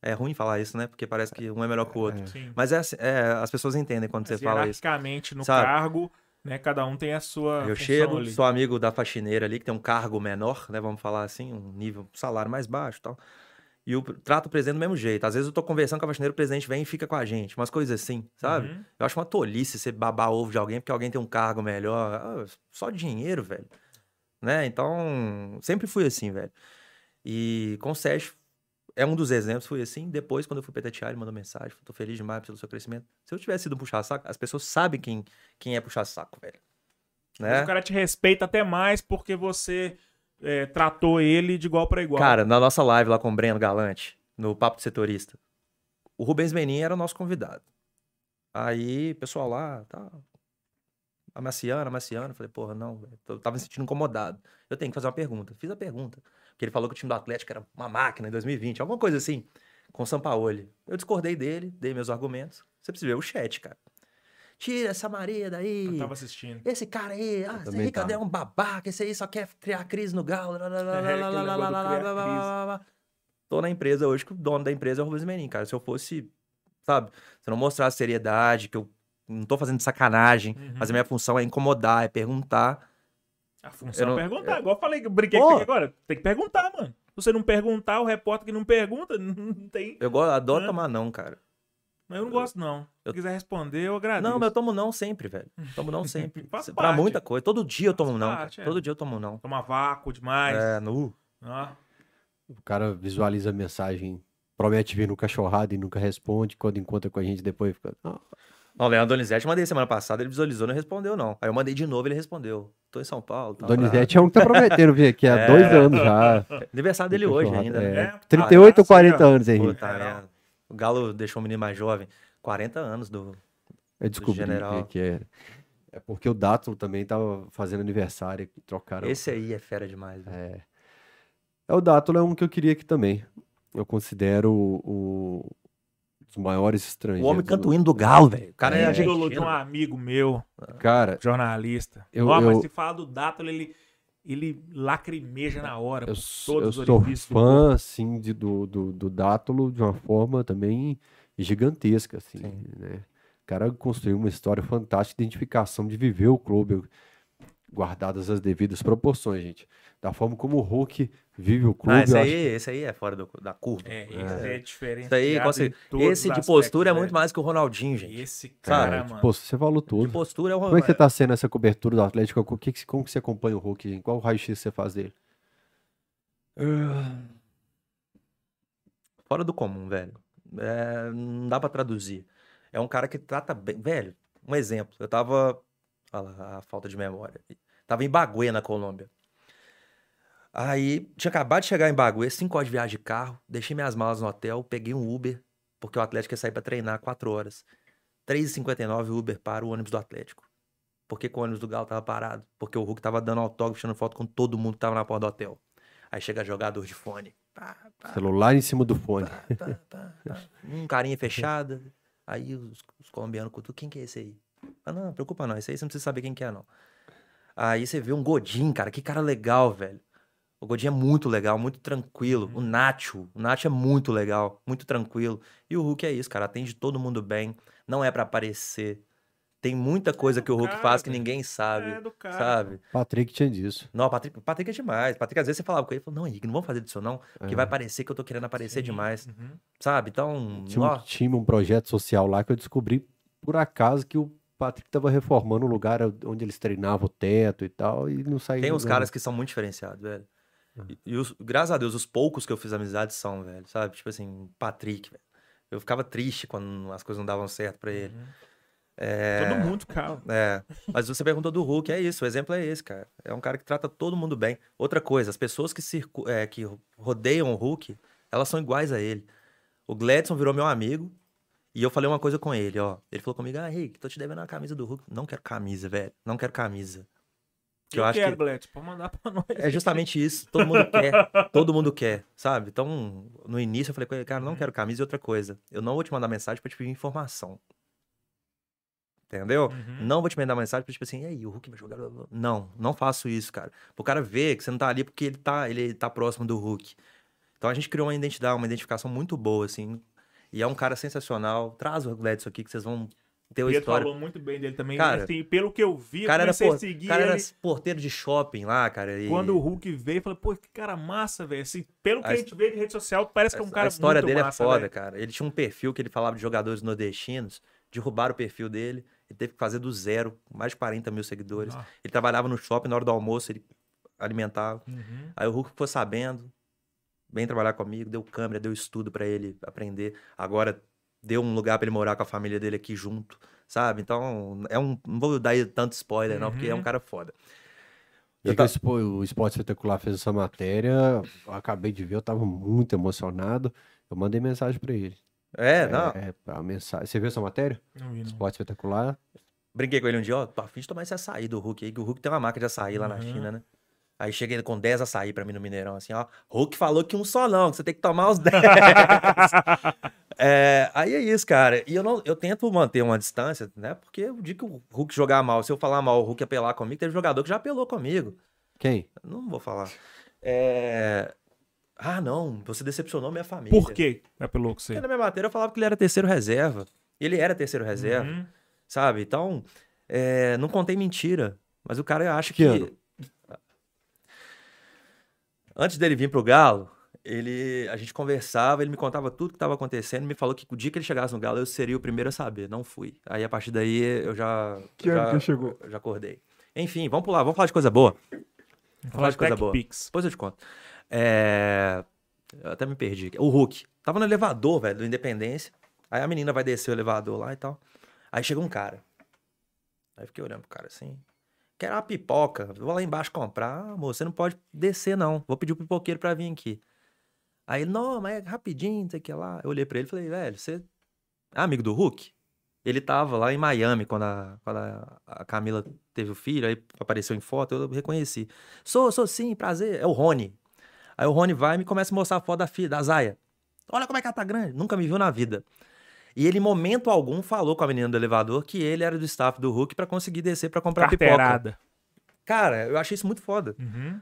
[SPEAKER 3] É ruim falar isso, né? Porque parece que um é melhor que o outro.
[SPEAKER 2] Sim.
[SPEAKER 3] Mas é, assim- é, as pessoas entendem quando você
[SPEAKER 2] Mas
[SPEAKER 3] fala isso.
[SPEAKER 2] hierarquicamente no
[SPEAKER 3] Sabe?
[SPEAKER 2] cargo, né? Cada um tem a sua
[SPEAKER 3] Eu
[SPEAKER 2] função
[SPEAKER 3] chego,
[SPEAKER 2] ali.
[SPEAKER 3] sou amigo da faxineira ali, que tem um cargo menor, né? Vamos falar assim, um nível, um salário mais baixo e tal. E eu trato o presidente do mesmo jeito. Às vezes eu tô conversando com a faxineira, o presidente vem e fica com a gente. Umas coisas assim, sabe?
[SPEAKER 2] Uhum.
[SPEAKER 3] Eu acho uma tolice você babar ovo de alguém porque alguém tem um cargo melhor. Ah, só dinheiro, velho. Né? Então, sempre fui assim, velho. E com o Sérgio, é um dos exemplos, fui assim. Depois, quando eu fui Itatiaia, ele mandou mensagem. Tô feliz demais pelo seu crescimento. Se eu tivesse sido um puxar-saco, as pessoas sabem quem, quem é puxar-saco, velho. Né?
[SPEAKER 2] o cara te respeita até mais porque você é, tratou ele de igual pra igual.
[SPEAKER 3] Cara, na nossa live lá com o Breno Galante, no Papo de Setorista, o Rubens Menin era o nosso convidado. Aí, pessoal lá, tá. Amaciano, Amaciano. Falei, porra, não, eu tava me sentindo incomodado. Eu tenho que fazer uma pergunta. Fiz a pergunta. Porque ele falou que o time do Atlético era uma máquina em 2020, alguma coisa assim, com o Sampaoli. Eu discordei dele, dei meus argumentos. Você precisa ver o chat, cara. Tira essa Maria daí.
[SPEAKER 2] Eu tava assistindo.
[SPEAKER 3] Esse cara aí, ah, esse cadê
[SPEAKER 1] tava.
[SPEAKER 3] um babaca? Esse aí só quer criar crise no galo.
[SPEAKER 2] É.
[SPEAKER 3] Tô na empresa hoje, que o dono da empresa é o Rubens Menin, cara. Se eu fosse, sabe, se eu não mostrasse seriedade, que eu não tô fazendo sacanagem,
[SPEAKER 2] Uhum.
[SPEAKER 3] mas a minha função é incomodar, é perguntar.
[SPEAKER 2] A função
[SPEAKER 3] Eu
[SPEAKER 2] é
[SPEAKER 3] não-
[SPEAKER 2] perguntar. Igual eu falei, eu brinquei você agora. Tem que perguntar, mano. Se você não perguntar, o repórter que não pergunta, não tem.
[SPEAKER 3] Eu adoro
[SPEAKER 2] Hã?
[SPEAKER 3] tomar não, cara.
[SPEAKER 2] Mas eu não gosto, não. Se
[SPEAKER 3] Eu-
[SPEAKER 2] quiser responder, eu agradeço.
[SPEAKER 3] Não, mas eu tomo não sempre, velho. Tomo não sempre.
[SPEAKER 2] Faz
[SPEAKER 3] pra
[SPEAKER 2] parte.
[SPEAKER 3] muita coisa. Todo dia eu tomo
[SPEAKER 2] Faz
[SPEAKER 3] não.
[SPEAKER 2] parte, é.
[SPEAKER 3] Todo dia eu tomo não.
[SPEAKER 2] Toma vácuo demais.
[SPEAKER 3] É, nu.
[SPEAKER 2] Ó.
[SPEAKER 1] O cara visualiza a mensagem, promete vir no cachorrado e nunca responde. Quando encontra com a gente depois fica. "Ah,
[SPEAKER 3] Não, o Leandro Donizete, eu mandei semana passada, ele visualizou, não respondeu, não. Aí eu mandei de novo, ele respondeu. Tô em São Paulo.
[SPEAKER 1] Donizete é um que tá prometendo vir aqui há
[SPEAKER 3] É.
[SPEAKER 1] dois anos já.
[SPEAKER 3] pra- Aniversário dele hoje ainda?
[SPEAKER 1] É,
[SPEAKER 2] É,
[SPEAKER 1] 38 ou
[SPEAKER 2] ah,
[SPEAKER 1] 40
[SPEAKER 2] sim, ó.
[SPEAKER 1] anos, Henrique.
[SPEAKER 3] Puta merda. O Galo deixou o menino mais jovem. 40 anos do.
[SPEAKER 1] Eu descobri
[SPEAKER 3] general.
[SPEAKER 1] que, que é. É porque o Dátulo também tava fazendo aniversário e trocaram.
[SPEAKER 3] Esse aí é fera demais. velho.
[SPEAKER 1] É. É, o Dátulo é um que eu queria aqui também. Eu considero o, o- os maiores
[SPEAKER 3] O
[SPEAKER 1] estrangeiros.
[SPEAKER 3] homem
[SPEAKER 1] do-
[SPEAKER 3] canta o hino do Galo, velho. O cara é,
[SPEAKER 2] É, ídolo de um amigo meu,
[SPEAKER 1] Cara,
[SPEAKER 2] jornalista.
[SPEAKER 1] Eu-
[SPEAKER 2] Ó, mas
[SPEAKER 1] eu-
[SPEAKER 2] se falar do Dátalo, ele, ele lacrimeja na hora.
[SPEAKER 1] eu,
[SPEAKER 2] todos
[SPEAKER 1] eu
[SPEAKER 2] os
[SPEAKER 1] sou
[SPEAKER 2] orifícios do
[SPEAKER 1] fã, assim, de- do, do, do Dátulo de uma forma também gigantesca, assim,
[SPEAKER 3] Sim.
[SPEAKER 1] né? O cara construiu uma história fantástica de identificação, de viver o clube, guardadas as devidas proporções, gente. Da forma como o Hulk vive o clube,
[SPEAKER 3] Ah, esse aí,
[SPEAKER 1] acho
[SPEAKER 3] esse aí é fora do- da curva.
[SPEAKER 2] É, esse é, diferente.
[SPEAKER 3] Isso aí, com certeza. esse de postura é muito mais que o Ronaldinho, gente.
[SPEAKER 2] Esse
[SPEAKER 1] Cara,
[SPEAKER 2] cara,
[SPEAKER 1] de
[SPEAKER 2] mano.
[SPEAKER 1] você falou
[SPEAKER 3] De
[SPEAKER 1] tudo.
[SPEAKER 3] postura é o
[SPEAKER 1] Como é que você tá sendo essa cobertura do Atlético? O que, como que você acompanha o Hulk, gente? Qual o raio-x você faz dele?
[SPEAKER 3] Fora do comum, velho. É, não dá pra traduzir. É um cara que trata bem. Velho, um exemplo. Eu tava. Lá, a falta de memória. Tava em Bagué, na Colômbia. Aí, tinha acabado de chegar em Bagué, cinco horas de viagem de carro, deixei minhas malas no hotel, peguei um Uber, porque o Atlético ia sair pra treinar quatro horas. 3h59 o Uber para o ônibus do Atlético. Por que, que o ônibus do Galo tava parado? Porque o Hulk tava dando autógrafo, tirando foto com todo mundo que tava na porta do hotel. Aí chega jogador de fone. Pá, pá,
[SPEAKER 1] Celular em cima do fone.
[SPEAKER 3] Pá. Um carinha fechada. Aí os, os colombianos cutucam, quem que é esse aí? Ah, não, preocupa não, esse aí você não precisa saber quem que é, não. Aí você vê um Godin, cara, que cara legal, velho. O Godin é muito legal, muito tranquilo. O Nacho, o Nacho é muito legal, muito tranquilo. E o Hulk é isso, cara, atende todo mundo bem. Não é pra aparecer. Tem muita coisa
[SPEAKER 2] do
[SPEAKER 3] que o Hulk
[SPEAKER 2] cara,
[SPEAKER 3] faz que ninguém sabe,
[SPEAKER 2] É do cara.
[SPEAKER 3] sabe?
[SPEAKER 1] Patrick tinha disso.
[SPEAKER 3] Não, o Patrick, Patrick é demais. O Patrick, às vezes, você falava com ele, falou, não, Henrique, não vamos fazer disso não, porque
[SPEAKER 1] É.
[SPEAKER 3] vai parecer que eu tô querendo aparecer
[SPEAKER 2] Sim,
[SPEAKER 3] demais,
[SPEAKER 2] uhum.
[SPEAKER 3] sabe? Então,
[SPEAKER 1] Tinha um
[SPEAKER 3] ó,
[SPEAKER 1] time, um projeto social lá que eu descobri por acaso que o Patrick tava reformando o lugar onde eles treinavam o teto e tal, e não saía.
[SPEAKER 3] tem uns
[SPEAKER 1] não-
[SPEAKER 3] caras que são muito diferenciados, velho. E, e os- graças a Deus, os poucos que eu fiz amizade são, velho, sabe? Tipo assim, Patrick, velho. Eu ficava triste quando as coisas não davam certo pra ele. É...
[SPEAKER 2] Todo mundo, cara.
[SPEAKER 3] É, mas você perguntou do Hulk, é isso, o exemplo é esse, cara. É um cara que trata todo mundo bem. Outra coisa, as pessoas que, circu é, que rodeiam o Hulk, elas são iguais a ele. O Gladson virou meu amigo e eu falei uma coisa com ele, ó. Ele falou comigo, ah, Rick, tô te devendo uma camisa do Hulk. Não quero camisa, velho. Não quero camisa. Que eu, acho
[SPEAKER 2] quero,
[SPEAKER 3] que
[SPEAKER 2] Glet, pode mandar pra nós.
[SPEAKER 3] é justamente isso. Todo mundo quer. Todo mundo quer, sabe? Então, no início eu falei com ele, cara, não quero camisa e outra coisa. Eu não vou te mandar mensagem pra te pedir informação. Entendeu?
[SPEAKER 2] Uhum.
[SPEAKER 3] Não vou te mandar mensagem pra tipo assim, e aí, o Hulk vai jogar. blá, blá". Não, não faço isso, cara. O cara ver que você não tá ali porque ele tá, ele tá próximo do Hulk. Então a gente criou uma identidade, uma identificação muito boa, assim. E é um cara sensacional. Traz o Gladson aqui que vocês vão ter uma
[SPEAKER 2] Pedro
[SPEAKER 3] história.
[SPEAKER 2] falou muito bem dele também.
[SPEAKER 3] Cara,
[SPEAKER 2] assim, pelo que eu vi,
[SPEAKER 3] O
[SPEAKER 2] eu
[SPEAKER 3] cara, era,
[SPEAKER 2] comecei
[SPEAKER 3] por...
[SPEAKER 2] a seguir
[SPEAKER 3] cara
[SPEAKER 2] ele.
[SPEAKER 3] era porteiro de shopping lá, cara. E...
[SPEAKER 2] Quando o Hulk veio, eu falei, pô, que cara massa, velho. Assim, pelo que
[SPEAKER 3] A
[SPEAKER 2] a, gente vê de rede social, parece que é um cara
[SPEAKER 3] a história
[SPEAKER 2] muito
[SPEAKER 3] dele
[SPEAKER 2] massa,
[SPEAKER 3] é foda,
[SPEAKER 2] velho.
[SPEAKER 3] cara. Ele tinha um perfil que ele falava de jogadores nordestinos, derrubaram o perfil dele, ele teve que fazer do zero, mais de 40 mil seguidores.
[SPEAKER 2] Ah.
[SPEAKER 3] Ele trabalhava no shopping, na hora do almoço, ele alimentava.
[SPEAKER 2] Uhum.
[SPEAKER 3] Aí o Hulk ficou sabendo, vem trabalhar comigo, deu câmera, deu estudo pra ele aprender. Agora deu um lugar pra ele morar com a família dele aqui junto, sabe? Então, é um. Não vou dar tanto spoiler, não, porque é um
[SPEAKER 2] Uhum.
[SPEAKER 3] cara foda. Eu ta-
[SPEAKER 1] o Espo- o Esporte Espetacular fez essa matéria, eu acabei de ver, eu tava muito emocionado. Eu mandei mensagem pra ele.
[SPEAKER 3] É, não.
[SPEAKER 1] É, a mensagem. Você viu essa matéria?
[SPEAKER 2] Não vi, não.
[SPEAKER 1] Esporte Espetacular.
[SPEAKER 3] Brinquei com ele um dia, ó, tô afim de tomar esse açaí do Hulk aí, que o Hulk tem uma marca de açaí lá na
[SPEAKER 2] Uhum.
[SPEAKER 3] China, né? Aí chega ele com 10 açaí pra mim no Mineirão, assim, ó. Hulk falou que um só não, que você tem que tomar os 10. É, aí é isso, cara. E eu, não, eu tento manter uma distância, né? Porque o dia que o Hulk jogar mal, se eu falar mal, o Hulk apelar comigo, teve jogador que já apelou comigo.
[SPEAKER 1] Quem?
[SPEAKER 3] Não vou falar. É... Ah, não, você decepcionou minha família.
[SPEAKER 2] Por quê? É pelo que você.
[SPEAKER 3] Porque na minha matéria eu falava que ele era terceiro reserva. E ele era terceiro reserva
[SPEAKER 2] Uhum.
[SPEAKER 3] sabe? Então, é, não contei mentira. Mas o cara acha
[SPEAKER 1] Que
[SPEAKER 3] que. Antes dele vir pro Galo, ele, a gente conversava, ele me contava tudo que estava acontecendo, me falou que o dia que ele chegasse no Galo eu seria o primeiro a saber. Não fui. Aí a partir daí eu já.
[SPEAKER 4] Que
[SPEAKER 3] já,
[SPEAKER 4] ano que ele chegou?
[SPEAKER 3] eu já acordei. Enfim, vamos pular, vamos falar de coisa boa.
[SPEAKER 2] Vamos
[SPEAKER 3] falar de coisa
[SPEAKER 2] Tech
[SPEAKER 3] boa.
[SPEAKER 2] Pix.
[SPEAKER 3] Depois eu te conto. É... Eu até me perdi. O Hulk. Tava no elevador, velho, do Independência. Aí a menina vai descer o elevador lá e tal. Aí chega um cara. Aí eu fiquei olhando pro cara assim. Quero uma pipoca. Vou lá embaixo comprar. Ah, moço, você não pode descer, não. Vou pedir o pipoqueiro pra vir aqui. Aí não, mas é rapidinho, não sei o que lá. Eu olhei pra ele e falei, velho, você é amigo do Hulk? Ele tava lá em Miami quando a, quando a Camila teve o filho, aí apareceu em foto, eu reconheci. Sou, sou sim, prazer. É o Rony. Aí o Rony vai e me começa a mostrar a foto da filha, da Zaya. Olha como é que ela tá grande. Nunca me viu na vida. E ele, em momento algum, falou com a menina do elevador que ele era do staff do Hulk pra conseguir descer pra comprar pipoca.
[SPEAKER 2] Carteirada.
[SPEAKER 3] Cara, eu achei isso muito foda,
[SPEAKER 2] Uhum.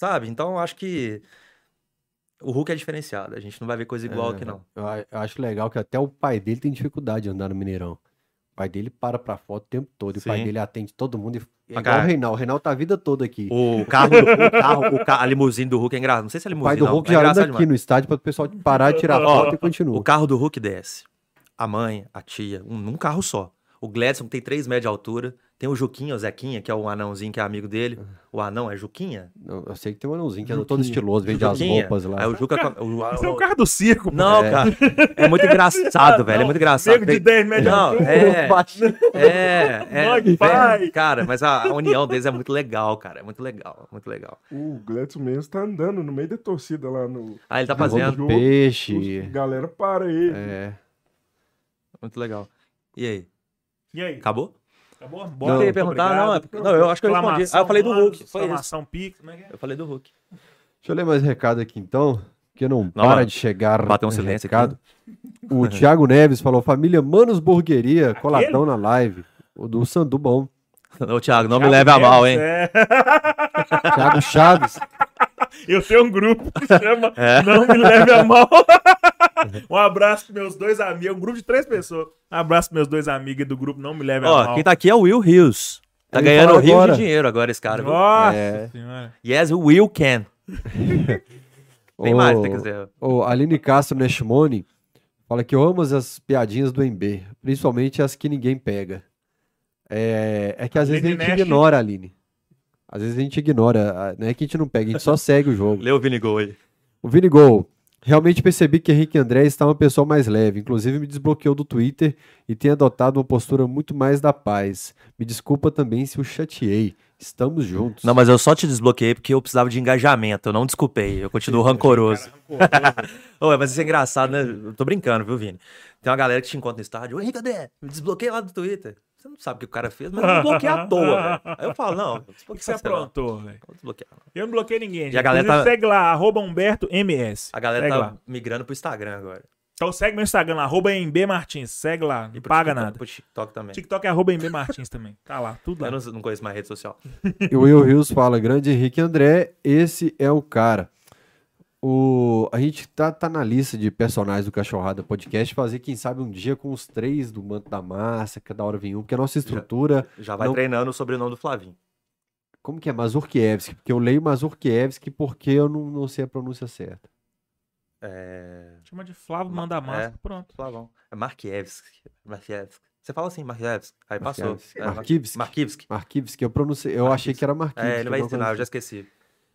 [SPEAKER 3] sabe? Então eu acho que o Hulk é diferenciado. A gente não vai ver coisa igual
[SPEAKER 1] É,
[SPEAKER 3] aqui, não.
[SPEAKER 1] Eu, eu acho legal que até o pai dele tem dificuldade de andar no Mineirão. O pai dele para pra foto o tempo todo. E o pai dele atende todo mundo. E, é igual o. Reinaldo. O Reinaldo tá a vida toda aqui.
[SPEAKER 3] O carro, do, o carro, o ca- a limusine do Hulk é engraçado. Não sei se é
[SPEAKER 1] O
[SPEAKER 3] limusine,
[SPEAKER 1] pai do
[SPEAKER 3] não.
[SPEAKER 1] Hulk
[SPEAKER 3] é
[SPEAKER 1] já anda aqui
[SPEAKER 3] demais.
[SPEAKER 1] no estádio para o pessoal parar de tirar
[SPEAKER 3] Ó,
[SPEAKER 1] foto e continua.
[SPEAKER 3] O carro do Hulk desce. A mãe, a tia, um, num carro só. O Gladson que tem 3 metros de altura. Tem o Juquinha, o Zequinha, que é o anãozinho que é amigo dele. O anão é Juquinha?
[SPEAKER 1] Não, Eu sei que tem um anãozinho que anda todo estiloso, vende as roupas lá.
[SPEAKER 3] Aí o Juca... o-
[SPEAKER 2] Esse é
[SPEAKER 3] o-
[SPEAKER 2] o carro do circo.
[SPEAKER 3] Não, cara. É muito engraçado, velho. É muito engraçado.
[SPEAKER 2] Nego de 10 metros de
[SPEAKER 3] Não,
[SPEAKER 2] altura.
[SPEAKER 3] é, é, é,
[SPEAKER 2] Mãe,
[SPEAKER 3] velho,
[SPEAKER 2] pai.
[SPEAKER 3] Cara, mas a, a união deles é muito legal, cara. É muito legal, muito legal.
[SPEAKER 4] O Gladson mesmo tá andando no meio da torcida lá no.
[SPEAKER 3] Ah, ele tá fazendo.
[SPEAKER 1] Peixe.
[SPEAKER 4] Os- Galera, para aí.
[SPEAKER 1] É.
[SPEAKER 3] Muito legal. E aí?
[SPEAKER 2] E aí?
[SPEAKER 3] Acabou?
[SPEAKER 2] Acabou?
[SPEAKER 1] Não.
[SPEAKER 2] Bora,
[SPEAKER 3] Você ia perguntar? Não, é porque- não, eu acho que eu respondi. Ah, eu falei do Hulk. Foi isso.
[SPEAKER 2] Pix. Como é que é?
[SPEAKER 3] Eu falei do Hulk.
[SPEAKER 1] Deixa eu ler mais recado aqui então, que não,
[SPEAKER 3] Não,
[SPEAKER 1] para de chegar
[SPEAKER 3] Bateu um silêncio aqui.
[SPEAKER 1] recado. O Thiago Neves falou, família Manos Burgueria, coladão na live. O do Sandu Bom.
[SPEAKER 3] Ô, Thiago, não me
[SPEAKER 2] Thiago
[SPEAKER 3] leve a
[SPEAKER 2] Neves,
[SPEAKER 3] mal, hein?
[SPEAKER 2] é.
[SPEAKER 1] Thiago Chaves.
[SPEAKER 2] Eu tenho um grupo que chama
[SPEAKER 3] É.
[SPEAKER 2] Não Me Leve a Mal. um abraço pros meus dois amigos. Um grupo de três pessoas. Um abraço pros meus dois amigos do grupo Não Me Leve a
[SPEAKER 3] Ó,
[SPEAKER 2] Mal.
[SPEAKER 3] quem tá aqui é o Will Rios. Tá ganhando
[SPEAKER 1] falar
[SPEAKER 3] rios
[SPEAKER 1] agora.
[SPEAKER 3] de dinheiro agora esse cara. viu?
[SPEAKER 2] Nossa
[SPEAKER 1] É.
[SPEAKER 2] senhora.
[SPEAKER 3] Yes, Will can. Tem mais, tem que dizer.
[SPEAKER 1] ô, Aline Castro Neshmone fala que eu amo as piadinhas do MB, principalmente as que ninguém pega. É, é que às vezes a
[SPEAKER 2] Aline
[SPEAKER 1] gente
[SPEAKER 2] Nash.
[SPEAKER 1] ignora, Aline. Às vezes a gente ignora, a- não é que a gente não pega, a gente só segue o jogo.
[SPEAKER 3] Lê o Vini Gol aí.
[SPEAKER 1] O Vini Gol. Realmente percebi que Henrique André está uma pessoa mais leve. Inclusive me desbloqueou do Twitter e tem adotado uma postura muito mais da paz. Me desculpa também se o chateei. Estamos juntos.
[SPEAKER 3] Não, mas eu só te desbloqueei porque eu precisava de engajamento. Eu não desculpei. Eu continuo rancoroso. Ô, mas isso é engraçado, né? Eu tô brincando, viu, Vini? Tem uma galera que te encontra no estádio. Ô, Henrique André, me desbloqueei lá do Twitter. Você não sabe o que o cara fez, mas eu desbloqueei à toa, velho. Aí eu falo, não,
[SPEAKER 2] O que você aprontou, velho?
[SPEAKER 3] Vou desbloquear.
[SPEAKER 2] Eu não bloqueei ninguém. gente.
[SPEAKER 3] a galera
[SPEAKER 2] Inclusive,
[SPEAKER 3] tá-
[SPEAKER 2] Segue lá, arroba Humberto MS.
[SPEAKER 3] A galera
[SPEAKER 2] segue
[SPEAKER 3] tá
[SPEAKER 2] lá.
[SPEAKER 3] migrando pro Instagram agora.
[SPEAKER 2] Então segue meu Instagram lá, arroba MB Martins. Segue lá, não
[SPEAKER 3] E
[SPEAKER 2] paga
[SPEAKER 3] TikTok-
[SPEAKER 2] nada.
[SPEAKER 3] Pro TikTok também.
[SPEAKER 2] TikTok é arroba MB Martins também. Tá lá, tudo lá.
[SPEAKER 3] Eu não, não conheço mais rede social.
[SPEAKER 1] E o Will Rios fala, grande Henrique André, esse é o cara. O, a gente tá, tá na lista de personagens do Cachorrada Podcast, fazer, quem sabe, um dia com os três do Manto da Massa, cada hora vem um, porque a nossa estrutura,
[SPEAKER 3] Já vai
[SPEAKER 1] Não-
[SPEAKER 3] treinando o sobrenome do Flavinho.
[SPEAKER 1] como que é? Mazurkiewski, porque eu leio Mazurkiewski porque eu não, não sei a pronúncia certa.
[SPEAKER 3] É.
[SPEAKER 2] Chama de Flávio Manda Massa,
[SPEAKER 3] É.
[SPEAKER 2] pronto.
[SPEAKER 3] Flavão. É Markiewski. Markiewski. Você fala assim, Markiewski. Aí passou.
[SPEAKER 1] Markiewski.
[SPEAKER 3] É, Mar-
[SPEAKER 1] Markiewski.
[SPEAKER 3] Markiewski.
[SPEAKER 1] Markiewski, eu pronunciei, eu achei que era Markiewski.
[SPEAKER 3] É, ele vai ensinar, eu já
[SPEAKER 1] assim.
[SPEAKER 3] esqueci.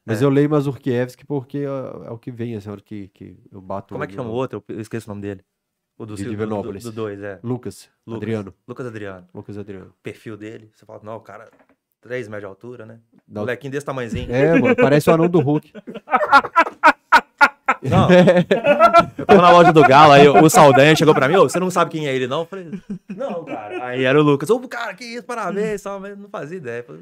[SPEAKER 1] Mas
[SPEAKER 3] é.
[SPEAKER 1] eu leio Mazurkiewski porque é, é o que vem, assim, a hora que, que eu bato
[SPEAKER 3] Como é que chama o outro? Eu esqueci o nome dele. O do
[SPEAKER 1] De
[SPEAKER 3] do- do-. Do 2, é.
[SPEAKER 1] Lucas,
[SPEAKER 3] Lucas.
[SPEAKER 1] Adriano.
[SPEAKER 3] Lucas Adriano.
[SPEAKER 1] Lucas Adriano.
[SPEAKER 3] O perfil dele. Você fala, não, o cara, 3 metros de altura, né?
[SPEAKER 1] Dá o-
[SPEAKER 3] Molequinho desse tamanhozinho.
[SPEAKER 1] É, mano, parece o anão do Hulk.
[SPEAKER 3] Não. Eu tava na loja do Galo, aí o Saldanha chegou pra mim, ô, você não sabe quem é ele, não? Eu falei, não, cara. Aí era o Lucas, ô, cara, que isso, parabéns, mas não fazia ideia. Eu falei,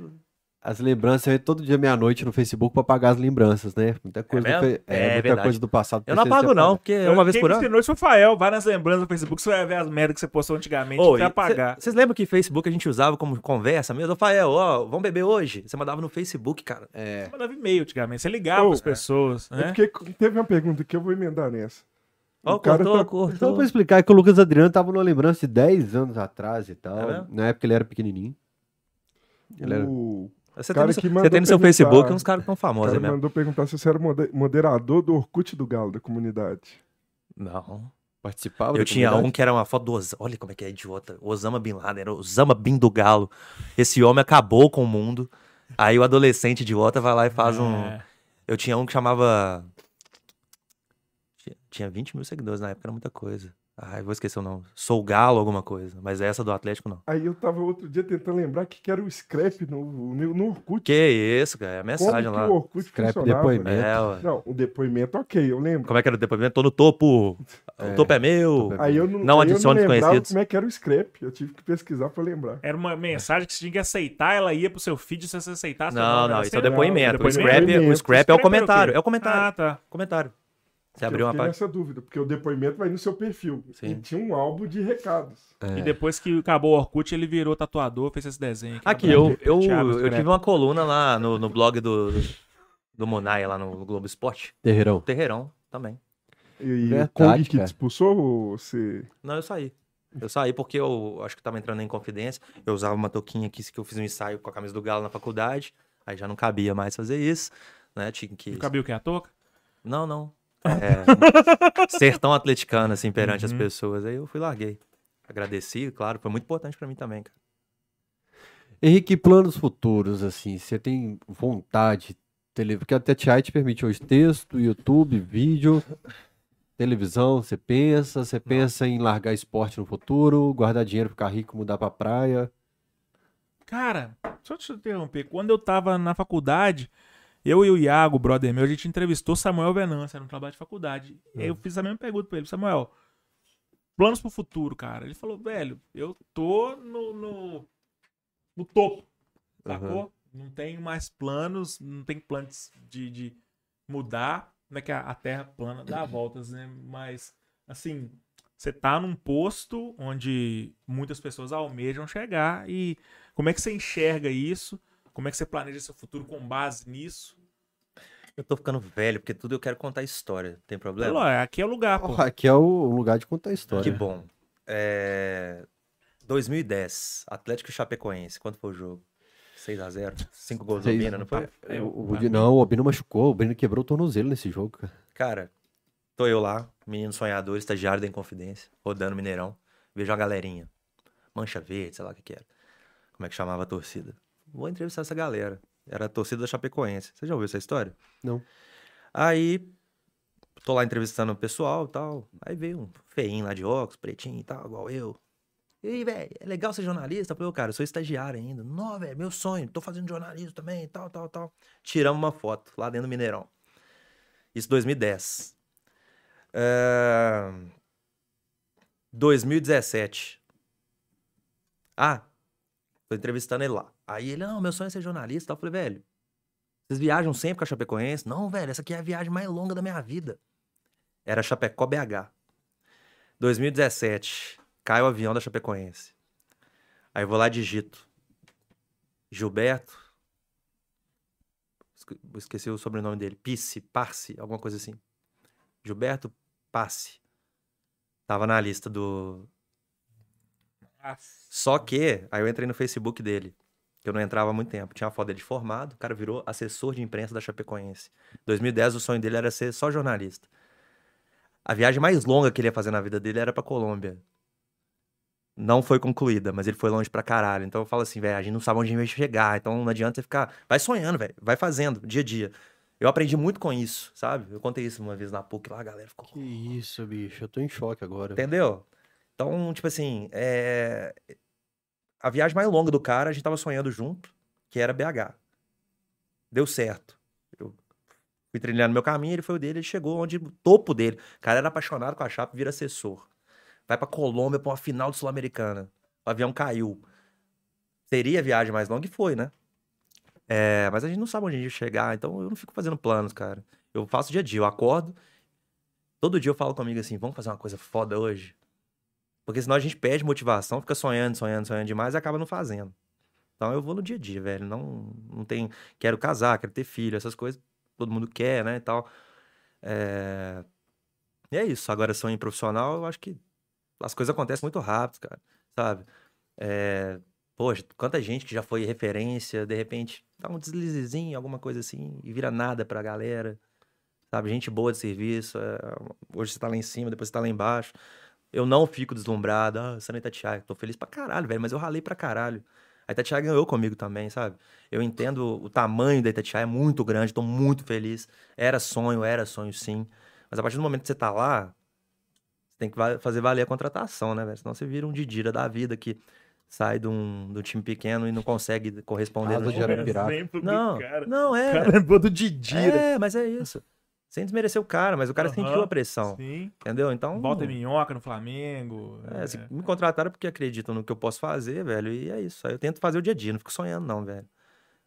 [SPEAKER 1] As lembranças, eu ia todo dia meia-noite no Facebook pra apagar as lembranças, né? Muita coisa, do,
[SPEAKER 3] mesmo?
[SPEAKER 1] fe- é,
[SPEAKER 3] É
[SPEAKER 1] muita coisa do passado.
[SPEAKER 3] Eu não apago, não, porque é uma vez
[SPEAKER 2] Quem
[SPEAKER 3] por ano.
[SPEAKER 2] ensinou isso foi o Fael. Vai nas lembranças do Facebook, você vai ver as merdas que você postou antigamente.
[SPEAKER 3] Ô, e
[SPEAKER 2] apagar.
[SPEAKER 3] cê- Vocês lembram que Facebook a gente usava como conversa mesmo? Rafael, ó, vamos beber hoje? Você mandava no Facebook, cara.
[SPEAKER 1] É.
[SPEAKER 2] Você mandava e-mail antigamente. Você ligava
[SPEAKER 4] Ô,
[SPEAKER 2] pras pessoas,
[SPEAKER 4] É
[SPEAKER 2] né?
[SPEAKER 4] porque teve uma pergunta que eu vou emendar nessa.
[SPEAKER 3] Ó,
[SPEAKER 4] O cara
[SPEAKER 3] cortou,
[SPEAKER 4] tá-
[SPEAKER 3] cortou.
[SPEAKER 1] Então, pra explicar, é que o Lucas Adriano tava numa lembrança de 10 anos atrás e tal.
[SPEAKER 3] É?
[SPEAKER 1] Na época ele era pequenininho. Ele era...
[SPEAKER 3] Você,
[SPEAKER 4] cara
[SPEAKER 3] tem no, seu-
[SPEAKER 4] que
[SPEAKER 3] você tem no seu Facebook uns caras tão famosos
[SPEAKER 4] cara
[SPEAKER 3] aí mesmo.
[SPEAKER 4] mandou perguntar se você era mode- moderador do Orkut do Galo, da comunidade.
[SPEAKER 3] Não.
[SPEAKER 1] Participava
[SPEAKER 3] Eu tinha
[SPEAKER 1] comunidade?
[SPEAKER 3] um que era uma foto do Osama. Olha como é que é idiota. Osama Bin Laden, era o Osama Bin do Galo. Esse homem acabou com o mundo. Aí o adolescente idiota vai lá e faz um.
[SPEAKER 2] É.
[SPEAKER 3] Eu tinha um que chamava. Tinha 20 mil seguidores na época, era muita coisa. Ai, vou esquecer o nome. Sou Galo, alguma coisa. Mas essa do Atlético não.
[SPEAKER 4] Aí eu tava outro dia tentando lembrar que que era o scrap no, no, no Orkut.
[SPEAKER 3] Que isso, cara. É a
[SPEAKER 4] Como
[SPEAKER 3] mensagem
[SPEAKER 4] que
[SPEAKER 3] lá.
[SPEAKER 4] o Orkut
[SPEAKER 1] Scrap depoimento.
[SPEAKER 3] É, ué.
[SPEAKER 4] Não, o depoimento, ok, eu lembro.
[SPEAKER 3] Como é que era o depoimento? Tô no topo.
[SPEAKER 1] É,
[SPEAKER 3] O topo é meu.
[SPEAKER 1] topo é
[SPEAKER 4] Aí eu não,
[SPEAKER 3] Não
[SPEAKER 4] aí eu
[SPEAKER 3] adicione desconhecidos.
[SPEAKER 4] como é que era o scrap. Eu tive que pesquisar pra lembrar.
[SPEAKER 2] Era uma mensagem que você tinha que aceitar, ela ia pro seu feed se você aceitasse.
[SPEAKER 3] Não,
[SPEAKER 2] era
[SPEAKER 3] não, isso é o depoimento. O
[SPEAKER 2] Depoimento?
[SPEAKER 3] scrap, o scrap é o
[SPEAKER 2] Scrap era o
[SPEAKER 3] comentário. É o comentário.
[SPEAKER 2] Ah, tá.
[SPEAKER 3] Comentário. Você
[SPEAKER 4] Eu
[SPEAKER 3] abriu uma página.
[SPEAKER 4] nessa dúvida, porque o depoimento vai no seu perfil.
[SPEAKER 3] Sim.
[SPEAKER 4] E tinha um álbum de recados.
[SPEAKER 1] É.
[SPEAKER 2] E depois que acabou o Orkut, ele virou tatuador, fez esse desenho.
[SPEAKER 3] Aqui, eu, eu,
[SPEAKER 2] Thiago
[SPEAKER 3] eu
[SPEAKER 2] Scrap.
[SPEAKER 3] tive uma coluna lá no, no blog do, do Monai, lá no Globo Esporte.
[SPEAKER 1] Terreirão.
[SPEAKER 3] Terreirão também.
[SPEAKER 4] E, e o Kong que te expulsou, ou você...
[SPEAKER 3] Não, eu saí. Eu saí porque eu acho que tava entrando em confidência. Eu usava uma touquinha aqui, que eu fiz um ensaio com a camisa do Galo na faculdade. Aí já não cabia mais fazer isso, né? Tinha que...
[SPEAKER 2] Não cabia o que? A touca?
[SPEAKER 3] Não, não. É, ser tão atleticano, assim, perante as
[SPEAKER 2] Uhum.
[SPEAKER 3] pessoas. Aí eu fui larguei. Agradeci, claro. Foi muito importante pra mim também, cara.
[SPEAKER 1] Henrique, planos futuros, assim, você tem vontade, tele... porque até TI te permite hoje texto, YouTube, vídeo, televisão, você pensa, você pensa em largar esporte no futuro, guardar dinheiro, ficar rico, mudar pra praia.
[SPEAKER 2] Cara, só te interromper. Quando eu tava na faculdade, eu e o Iago, brother meu, a gente entrevistou Samuel Venâncio, era um trabalho de faculdade. Aí eu fiz a mesma pergunta pra ele, Samuel, planos pro futuro, cara. Ele falou, velho, eu tô no, no, no topo, sacou? Não tenho mais planos, não tenho planos de, de mudar. Como é que a, a Terra plana dá voltas, né? Mas, assim, você tá num posto onde muitas pessoas almejam chegar e Como é que você enxerga isso? Como é que você planeja seu futuro com base nisso?
[SPEAKER 3] Eu tô ficando velho, porque tudo eu quero contar história. Tem problema?
[SPEAKER 2] Falou, "É, aqui é o lugar, pô.
[SPEAKER 1] Porra, aqui é o lugar de contar história.
[SPEAKER 3] Que bom. É... 2010, Atlético e Chapecoense. Quanto foi o jogo? 6x0? 5 gols do Obina, não foi?
[SPEAKER 2] É,
[SPEAKER 1] O,
[SPEAKER 2] o-
[SPEAKER 1] o, não, o Obino machucou, o Obino quebrou o tornozelo nesse jogo, cara.
[SPEAKER 3] Cara, tô eu lá, menino sonhador, estagiário da Inconfidência, rodando Mineirão. Vejo uma galerinha. Mancha Verde, sei lá o que que era. Como é que chamava a torcida? Vou entrevistar essa galera. Era a torcida da Chapecoense. Você já ouviu essa história?
[SPEAKER 1] Não.
[SPEAKER 3] Aí, tô lá entrevistando o pessoal e tal. Aí veio um feinho lá de óculos, pretinho e tal, igual eu. E aí, velho, é legal ser jornalista? Eu falei, cara, eu sou estagiário ainda. Não, velho, meu sonho, tô fazendo jornalismo também, tal, tal, tal. Tiramos uma foto lá dentro do Mineirão. Isso 2010. É... 2017. Ah, tô entrevistando ele lá. Aí ele, não, meu sonho é ser jornalista. Eu falei, velho, vocês viajam sempre com a Chapecoense? Não, velho, essa aqui é a viagem mais longa da minha vida. Era Chapecó BH. 2017. Cai o avião da Chapecoense. Aí eu vou lá e digito. Gilberto. Esque- Esqueci o sobrenome dele. Pisse, Parse, alguma coisa assim. Gilberto Passe. Tava na lista do. Só que, aí eu entrei no Facebook dele, que eu não entrava há muito tempo. Tinha uma foto dele de formado, o cara virou assessor de imprensa da Chapecoense. 2010, o sonho dele era ser só jornalista. A viagem mais longa que ele ia fazer na vida dele era pra Colômbia. Não foi concluída, mas ele foi longe pra caralho. Então eu falo assim, velho, a gente não sabe onde a gente vai chegar. Então não adianta você ficar. Vai sonhando, velho. Vai fazendo, dia a dia. Eu aprendi muito com isso, sabe? Eu contei isso uma vez na PUC lá, a galera ficou.
[SPEAKER 1] Que isso, bicho. Eu tô em choque agora.
[SPEAKER 3] Entendeu? Então, tipo assim, é... a viagem mais longa do cara, a gente tava sonhando junto, que era BH. Deu certo. Eu fui trilhando meu caminho, ele foi o dele, ele chegou onde o topo dele. O cara era apaixonado com a chapa, vira assessor. Vai pra Colômbia pra uma final do Sul-Americana. O avião caiu. Seria a viagem mais longa e foi, né? É, mas a gente não sabe onde a gente chegar, então eu não fico fazendo planos, cara. Eu faço dia a dia, eu acordo, todo dia eu falo comigo assim, vamos fazer uma coisa foda hoje? Porque senão a gente perde motivação, fica sonhando, sonhando, sonhando demais e acaba não fazendo. Então eu vou no dia a dia, velho. Não, não tem. Quero casar, quero ter filho, essas coisas todo mundo quer, né? E tal. É... E é isso. Agora, sonho profissional, eu acho que as coisas acontecem muito rápido, cara. Sabe? É... Poxa, quanta gente que já foi referência, de repente dá um deslizezinho, alguma coisa assim, e vira nada pra galera. Sabe? Gente boa de serviço. é, Hoje você tá lá em cima, depois você tá lá embaixo. Eu não fico deslumbrado. Ah, você não é Itatiaia. Tô feliz pra caralho, velho. Mas eu ralei pra caralho. A Itatiaia ganhou comigo também, sabe? Eu entendo o tamanho da Itatiaia, é muito grande. Tô muito feliz. Era sonho, era sonho sim. Mas a partir do momento que você tá lá, você tem que fazer valer a contratação, né, velho? Senão você vira um Didira da vida que sai de um, de um time pequeno e não consegue corresponder.
[SPEAKER 1] Asa
[SPEAKER 3] no
[SPEAKER 2] do
[SPEAKER 3] Não,
[SPEAKER 2] cara.
[SPEAKER 3] não,
[SPEAKER 2] O
[SPEAKER 3] é.
[SPEAKER 2] cara lembrou do Didira.
[SPEAKER 3] É, mas é isso. Sem desmerecer o cara, mas o cara
[SPEAKER 2] Aham,
[SPEAKER 3] sentiu a pressão,
[SPEAKER 2] Sim.
[SPEAKER 3] entendeu? Então,
[SPEAKER 2] Volta minhoca no Flamengo.
[SPEAKER 3] é,
[SPEAKER 2] é.
[SPEAKER 3] me contrataram porque acreditam no que eu posso fazer, velho, e é isso. Aí eu tento fazer o dia a dia, não fico sonhando não, velho.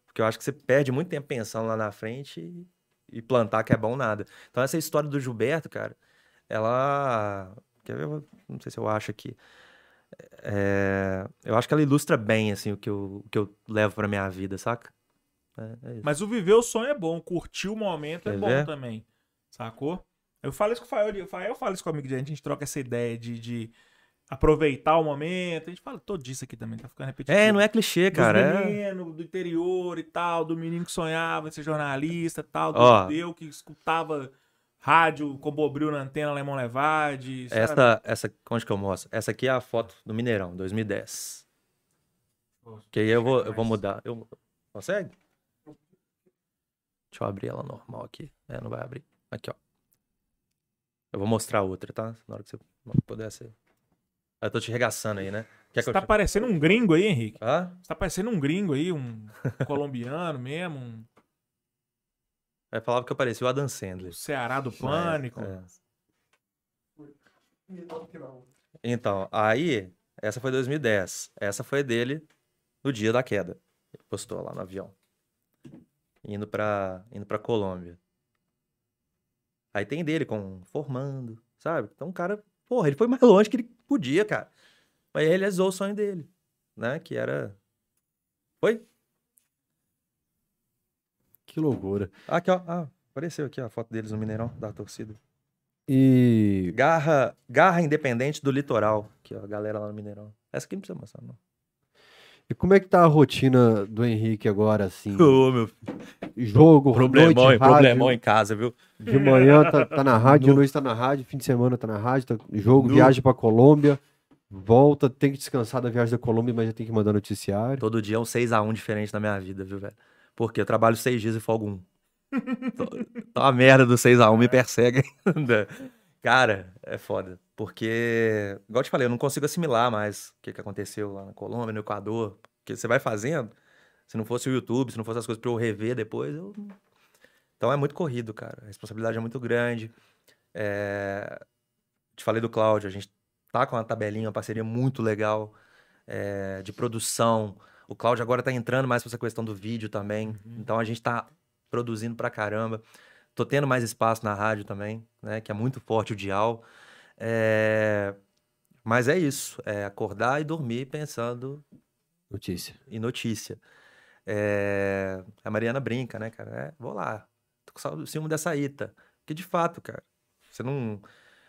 [SPEAKER 3] Porque eu acho que você perde muito tempo pensando lá na frente e, plantar que é bom nada. Então essa história do Gilberto, cara, ela... Quer ver? Não sei se eu acho aqui. É, eu acho que ela ilustra bem, assim, o que eu, o que eu levo pra minha vida, saca? É, é.
[SPEAKER 2] Mas o viver o sonho é bom, curtir o momento é
[SPEAKER 3] Quer
[SPEAKER 2] bom
[SPEAKER 3] ver?
[SPEAKER 2] também. Sacou? Eu falo isso com o Fael, o Fael fala isso comigo, a gente troca essa ideia de, de aproveitar o momento. A gente fala todo disso aqui também, tá ficando repetitivo.
[SPEAKER 3] É, não é clichê, cara. É...
[SPEAKER 2] meninos do interior e tal, do menino que sonhava em ser jornalista e tal, do
[SPEAKER 3] Ó.
[SPEAKER 2] judeu que escutava rádio com bobril na antena lá em Monlevade. sabe?
[SPEAKER 3] Essa, essa, onde que eu mostro? Essa aqui é a foto do Mineirão, 2010. Que aí eu vou, eu vou mudar. Eu, consegue? Deixa eu abrir ela normal aqui. É, não vai abrir. Aqui, ó. Eu vou mostrar outra, tá? Na hora que você puder ser. Eu tô te regaçando aí, né? Quer que
[SPEAKER 2] Você
[SPEAKER 3] eu
[SPEAKER 2] tá
[SPEAKER 3] te...
[SPEAKER 2] parecendo um gringo aí, Henrique.
[SPEAKER 3] Hã?
[SPEAKER 2] Você tá parecendo um gringo aí, um colombiano mesmo, um
[SPEAKER 3] Aí falava que eu parecia o Adam Sandler.
[SPEAKER 2] Ceará do Pânico.
[SPEAKER 3] É. Então, aí, essa foi 2010. Essa foi dele no dia da queda. Ele postou lá no avião. Indo pra, indo pra Colômbia. Aí tem dele com formando, sabe? Então o cara, porra, ele foi mais longe que ele podia, cara. Mas ele realizou o sonho dele, né? Que era Oi?
[SPEAKER 1] Que loucura.
[SPEAKER 3] Aqui, ó. Ah, apareceu aqui ó, a foto deles no Mineirão, da torcida.
[SPEAKER 1] E
[SPEAKER 3] Garra, Garra Independente do Litoral. Aqui, ó, a galera lá no Mineirão. Essa aqui não precisa mostrar, não.
[SPEAKER 1] E como é que tá a rotina do Henrique agora, assim?
[SPEAKER 3] Ô, meu
[SPEAKER 1] Jogo,
[SPEAKER 3] problemão,
[SPEAKER 1] noite,
[SPEAKER 3] problemão
[SPEAKER 1] rádio,
[SPEAKER 3] em casa, viu?
[SPEAKER 1] de manhã tá, tá na rádio, de noite tá na rádio, fim de semana tá na rádio, tá jogo,
[SPEAKER 3] Nu.
[SPEAKER 1] viagem pra Colômbia, volta, tem que descansar da viagem da Colômbia, mas já tem que mandar noticiário.
[SPEAKER 3] Todo dia é um 6x1 diferente na minha vida, viu, velho? Porque eu trabalho seis dias e folgo um. Tô- Então a merda do 6x1 me persegue ainda. Cara, é foda. Porque, igual eu te falei, eu não consigo assimilar mais o que, que aconteceu lá na Colômbia, no Equador. Porque você vai fazendo, se não fosse o YouTube, se não fosse as coisas pra eu rever depois, eu... Então é muito corrido, cara. A responsabilidade é muito grande. É... Te falei do Cláudio, a gente tá com uma tabelinha, uma parceria muito legal é, de produção. O Cláudio agora tá entrando mais pra essa questão do vídeo também. Então a gente tá produzindo pra caramba. Tô tendo mais espaço na rádio também, né? Que é muito forte o dial. É, Mas é isso. É acordar e dormir pensando
[SPEAKER 1] Notícia.
[SPEAKER 3] em notícia. É, A Mariana brinca, né, cara? É, vou lá. Tô com ciúme dessa Ita. Porque de fato, cara, você não.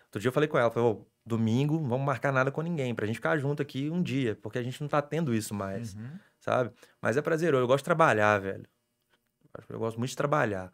[SPEAKER 3] Outro dia eu falei com ela, falei, ô, domingo, não vamos marcar nada com ninguém, pra gente ficar junto aqui um dia, porque a gente não tá tendo isso mais,
[SPEAKER 2] Uhum.
[SPEAKER 3] sabe? Mas é prazeroso, eu gosto de trabalhar, velho. Eu gosto muito de trabalhar.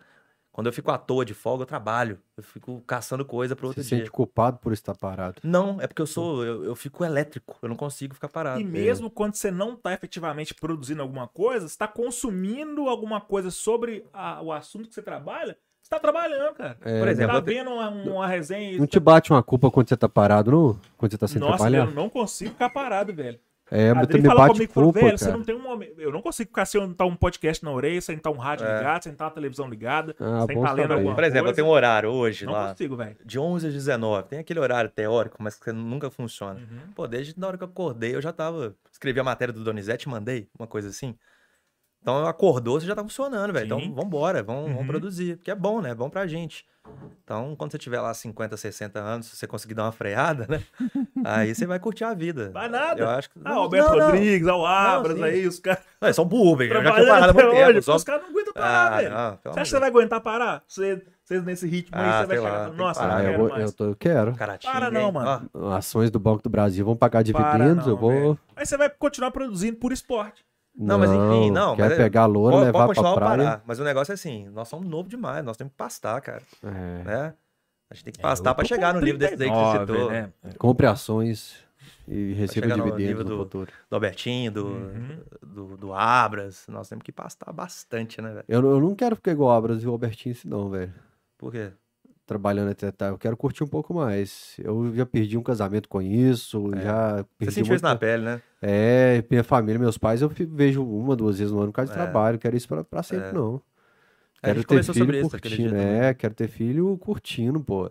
[SPEAKER 3] Quando eu fico à toa de folga, eu trabalho. Eu fico caçando coisa pro
[SPEAKER 1] Você
[SPEAKER 3] outro
[SPEAKER 1] se
[SPEAKER 3] dia.
[SPEAKER 1] sente culpado por estar parado.
[SPEAKER 3] Não, é porque eu sou, eu, eu fico elétrico, eu não consigo ficar parado.
[SPEAKER 2] E mesmo quando você não tá efetivamente produzindo alguma coisa, você tá consumindo alguma coisa sobre a- o assunto que você trabalha, você tá trabalhando, cara.
[SPEAKER 1] É,
[SPEAKER 3] Por exemplo,
[SPEAKER 2] tá
[SPEAKER 3] eu te-
[SPEAKER 2] vendo uma, uma resenha.
[SPEAKER 1] Não te bate uma culpa quando você tá parado, não? Quando você tá sem
[SPEAKER 2] Nossa,
[SPEAKER 1] trabalhar?
[SPEAKER 2] eu não consigo ficar parado, velho.
[SPEAKER 1] É, mas
[SPEAKER 2] Adri
[SPEAKER 1] também
[SPEAKER 2] falou
[SPEAKER 1] bate
[SPEAKER 2] comigo, falou,
[SPEAKER 1] culpa,
[SPEAKER 2] velho, você
[SPEAKER 1] cara.
[SPEAKER 2] não tem um momento. Eu não consigo ficar sem estar um podcast na orelha, sem estar um rádio
[SPEAKER 3] É.
[SPEAKER 2] ligado, sem estar uma televisão ligada,
[SPEAKER 1] Ah,
[SPEAKER 2] sem estar lendo alguma
[SPEAKER 3] Por exemplo, eu
[SPEAKER 2] coisa.
[SPEAKER 3] tenho um horário hoje
[SPEAKER 2] Não
[SPEAKER 3] lá,
[SPEAKER 2] consigo, velho.
[SPEAKER 3] de 11 às 19. Tem aquele horário teórico, mas que nunca funciona.
[SPEAKER 2] Uhum.
[SPEAKER 3] Pô, desde na hora que eu acordei, eu já tava. Escrevi a matéria do Donizete e mandei, uma coisa assim. Então acordou, você já tá funcionando, velho. Então vambora, vamos,
[SPEAKER 2] Uhum.
[SPEAKER 3] vamos produzir. Porque é bom, né? É bom pra gente. Então, quando você tiver lá 50, 60 anos, se você conseguir dar uma freada, né? aí você vai curtir a vida.
[SPEAKER 2] Vai nada.
[SPEAKER 3] Eu acho que.
[SPEAKER 2] Ah, o Alberto
[SPEAKER 3] Não, não.
[SPEAKER 2] Rodrigues, ao Abras,
[SPEAKER 3] sim.
[SPEAKER 2] aí, os caras
[SPEAKER 3] Não, é só um Uber, eu já
[SPEAKER 2] trabalhando
[SPEAKER 3] parado muito
[SPEAKER 2] hoje.
[SPEAKER 3] tempo. Só...
[SPEAKER 2] Os caras não aguentam parar,
[SPEAKER 3] Ah,
[SPEAKER 2] velho.
[SPEAKER 3] não,
[SPEAKER 2] Você acha que você vai aguentar parar? Você- Vocês nesse ritmo aí,
[SPEAKER 3] Ah,
[SPEAKER 2] você vai chegar
[SPEAKER 3] lá, que
[SPEAKER 2] falar, nossa, não
[SPEAKER 1] Ah, eu,
[SPEAKER 2] quero
[SPEAKER 1] vou-
[SPEAKER 2] mais.
[SPEAKER 1] eu, tô- eu quero.
[SPEAKER 3] Caratinga,
[SPEAKER 2] Para não, mano.
[SPEAKER 1] Ações do Banco do Brasil vão pagar dividendos,
[SPEAKER 2] não,
[SPEAKER 1] eu vou...
[SPEAKER 2] velho. Aí você vai continuar produzindo por esporte.
[SPEAKER 3] Não, mas enfim, não,
[SPEAKER 1] Quer
[SPEAKER 3] mas é-
[SPEAKER 1] pegar a loura,
[SPEAKER 3] pode,
[SPEAKER 1] levar
[SPEAKER 3] pode continuar
[SPEAKER 1] pra praia.
[SPEAKER 3] parar. Mas o negócio é assim, nós somos novo demais, nós temos que pastar, cara.
[SPEAKER 1] É.
[SPEAKER 3] Né? A gente tem que
[SPEAKER 2] É,
[SPEAKER 3] pastar pra
[SPEAKER 2] tô
[SPEAKER 3] chegar no nível desse daí que você
[SPEAKER 2] 39,
[SPEAKER 3] citou.
[SPEAKER 2] né?
[SPEAKER 1] Compre ações e receba
[SPEAKER 3] no
[SPEAKER 1] dividendos
[SPEAKER 3] nível
[SPEAKER 1] no
[SPEAKER 3] do-
[SPEAKER 1] futuro.
[SPEAKER 3] Do Albertinho, do,
[SPEAKER 2] Uhum.
[SPEAKER 3] do, do Abras. Nós temos que pastar bastante, né, velho?
[SPEAKER 1] Eu, eu não quero ficar igual o Abras e o Albertinho, assim, não, velho.
[SPEAKER 3] Por quê?
[SPEAKER 1] Trabalhando até tá. Eu quero curtir um pouco mais. Eu já perdi um casamento com isso, já
[SPEAKER 3] Você
[SPEAKER 1] perdi
[SPEAKER 3] sentiu isso na pele, né?
[SPEAKER 1] É, minha família, meus pais, eu vejo uma, duas vezes no ano por causa de
[SPEAKER 3] É.
[SPEAKER 1] trabalho. Quero isso pra, pra sempre,
[SPEAKER 3] É.
[SPEAKER 1] não.
[SPEAKER 3] A
[SPEAKER 1] Quero
[SPEAKER 3] gente
[SPEAKER 1] ter filho curtindo. É, quero ter filho curtindo, pô.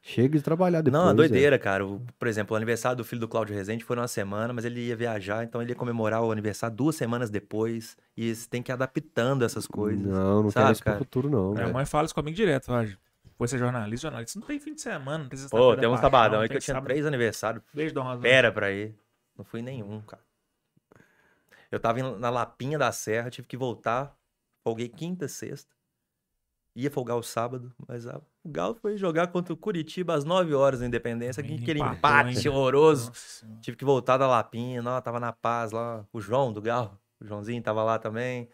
[SPEAKER 1] Chega de trabalhar depois.
[SPEAKER 3] Não, é
[SPEAKER 1] é.
[SPEAKER 3] doideira, cara. O- por exemplo, o aniversário do filho do Cláudio Rezende foi numa semana, mas ele ia viajar, então ele ia comemorar o aniversário duas semanas depois. E você tem que ir adaptando essas coisas.
[SPEAKER 1] Não, não
[SPEAKER 3] sabe,
[SPEAKER 1] quero isso pro
[SPEAKER 3] cara?
[SPEAKER 1] futuro, não.
[SPEAKER 2] Minha
[SPEAKER 1] velho.
[SPEAKER 2] mãe fala isso comigo direto, Roger. Foi ser jornalista, jornalista não tem fim de semana, não tem
[SPEAKER 3] Pô, tem um
[SPEAKER 2] da
[SPEAKER 3] sabadão aí que eu tinha
[SPEAKER 2] sábado.
[SPEAKER 3] três aniversários.
[SPEAKER 2] Beijo, Dom Rosa.
[SPEAKER 3] Pera pra ir. Não fui nenhum, cara. Eu tava na Lapinha da Serra, tive que voltar. Folguei quinta, sexta. Ia folgar o sábado, mas a- o Galo foi jogar contra o Curitiba às 9 horas na Independência. Aquele
[SPEAKER 2] empatou
[SPEAKER 3] empate
[SPEAKER 2] ainda.
[SPEAKER 3] horroroso.
[SPEAKER 2] Nossa.
[SPEAKER 3] Tive que voltar da Lapinha, não, tava na paz lá. O João do Galo, o Joãozinho tava lá também,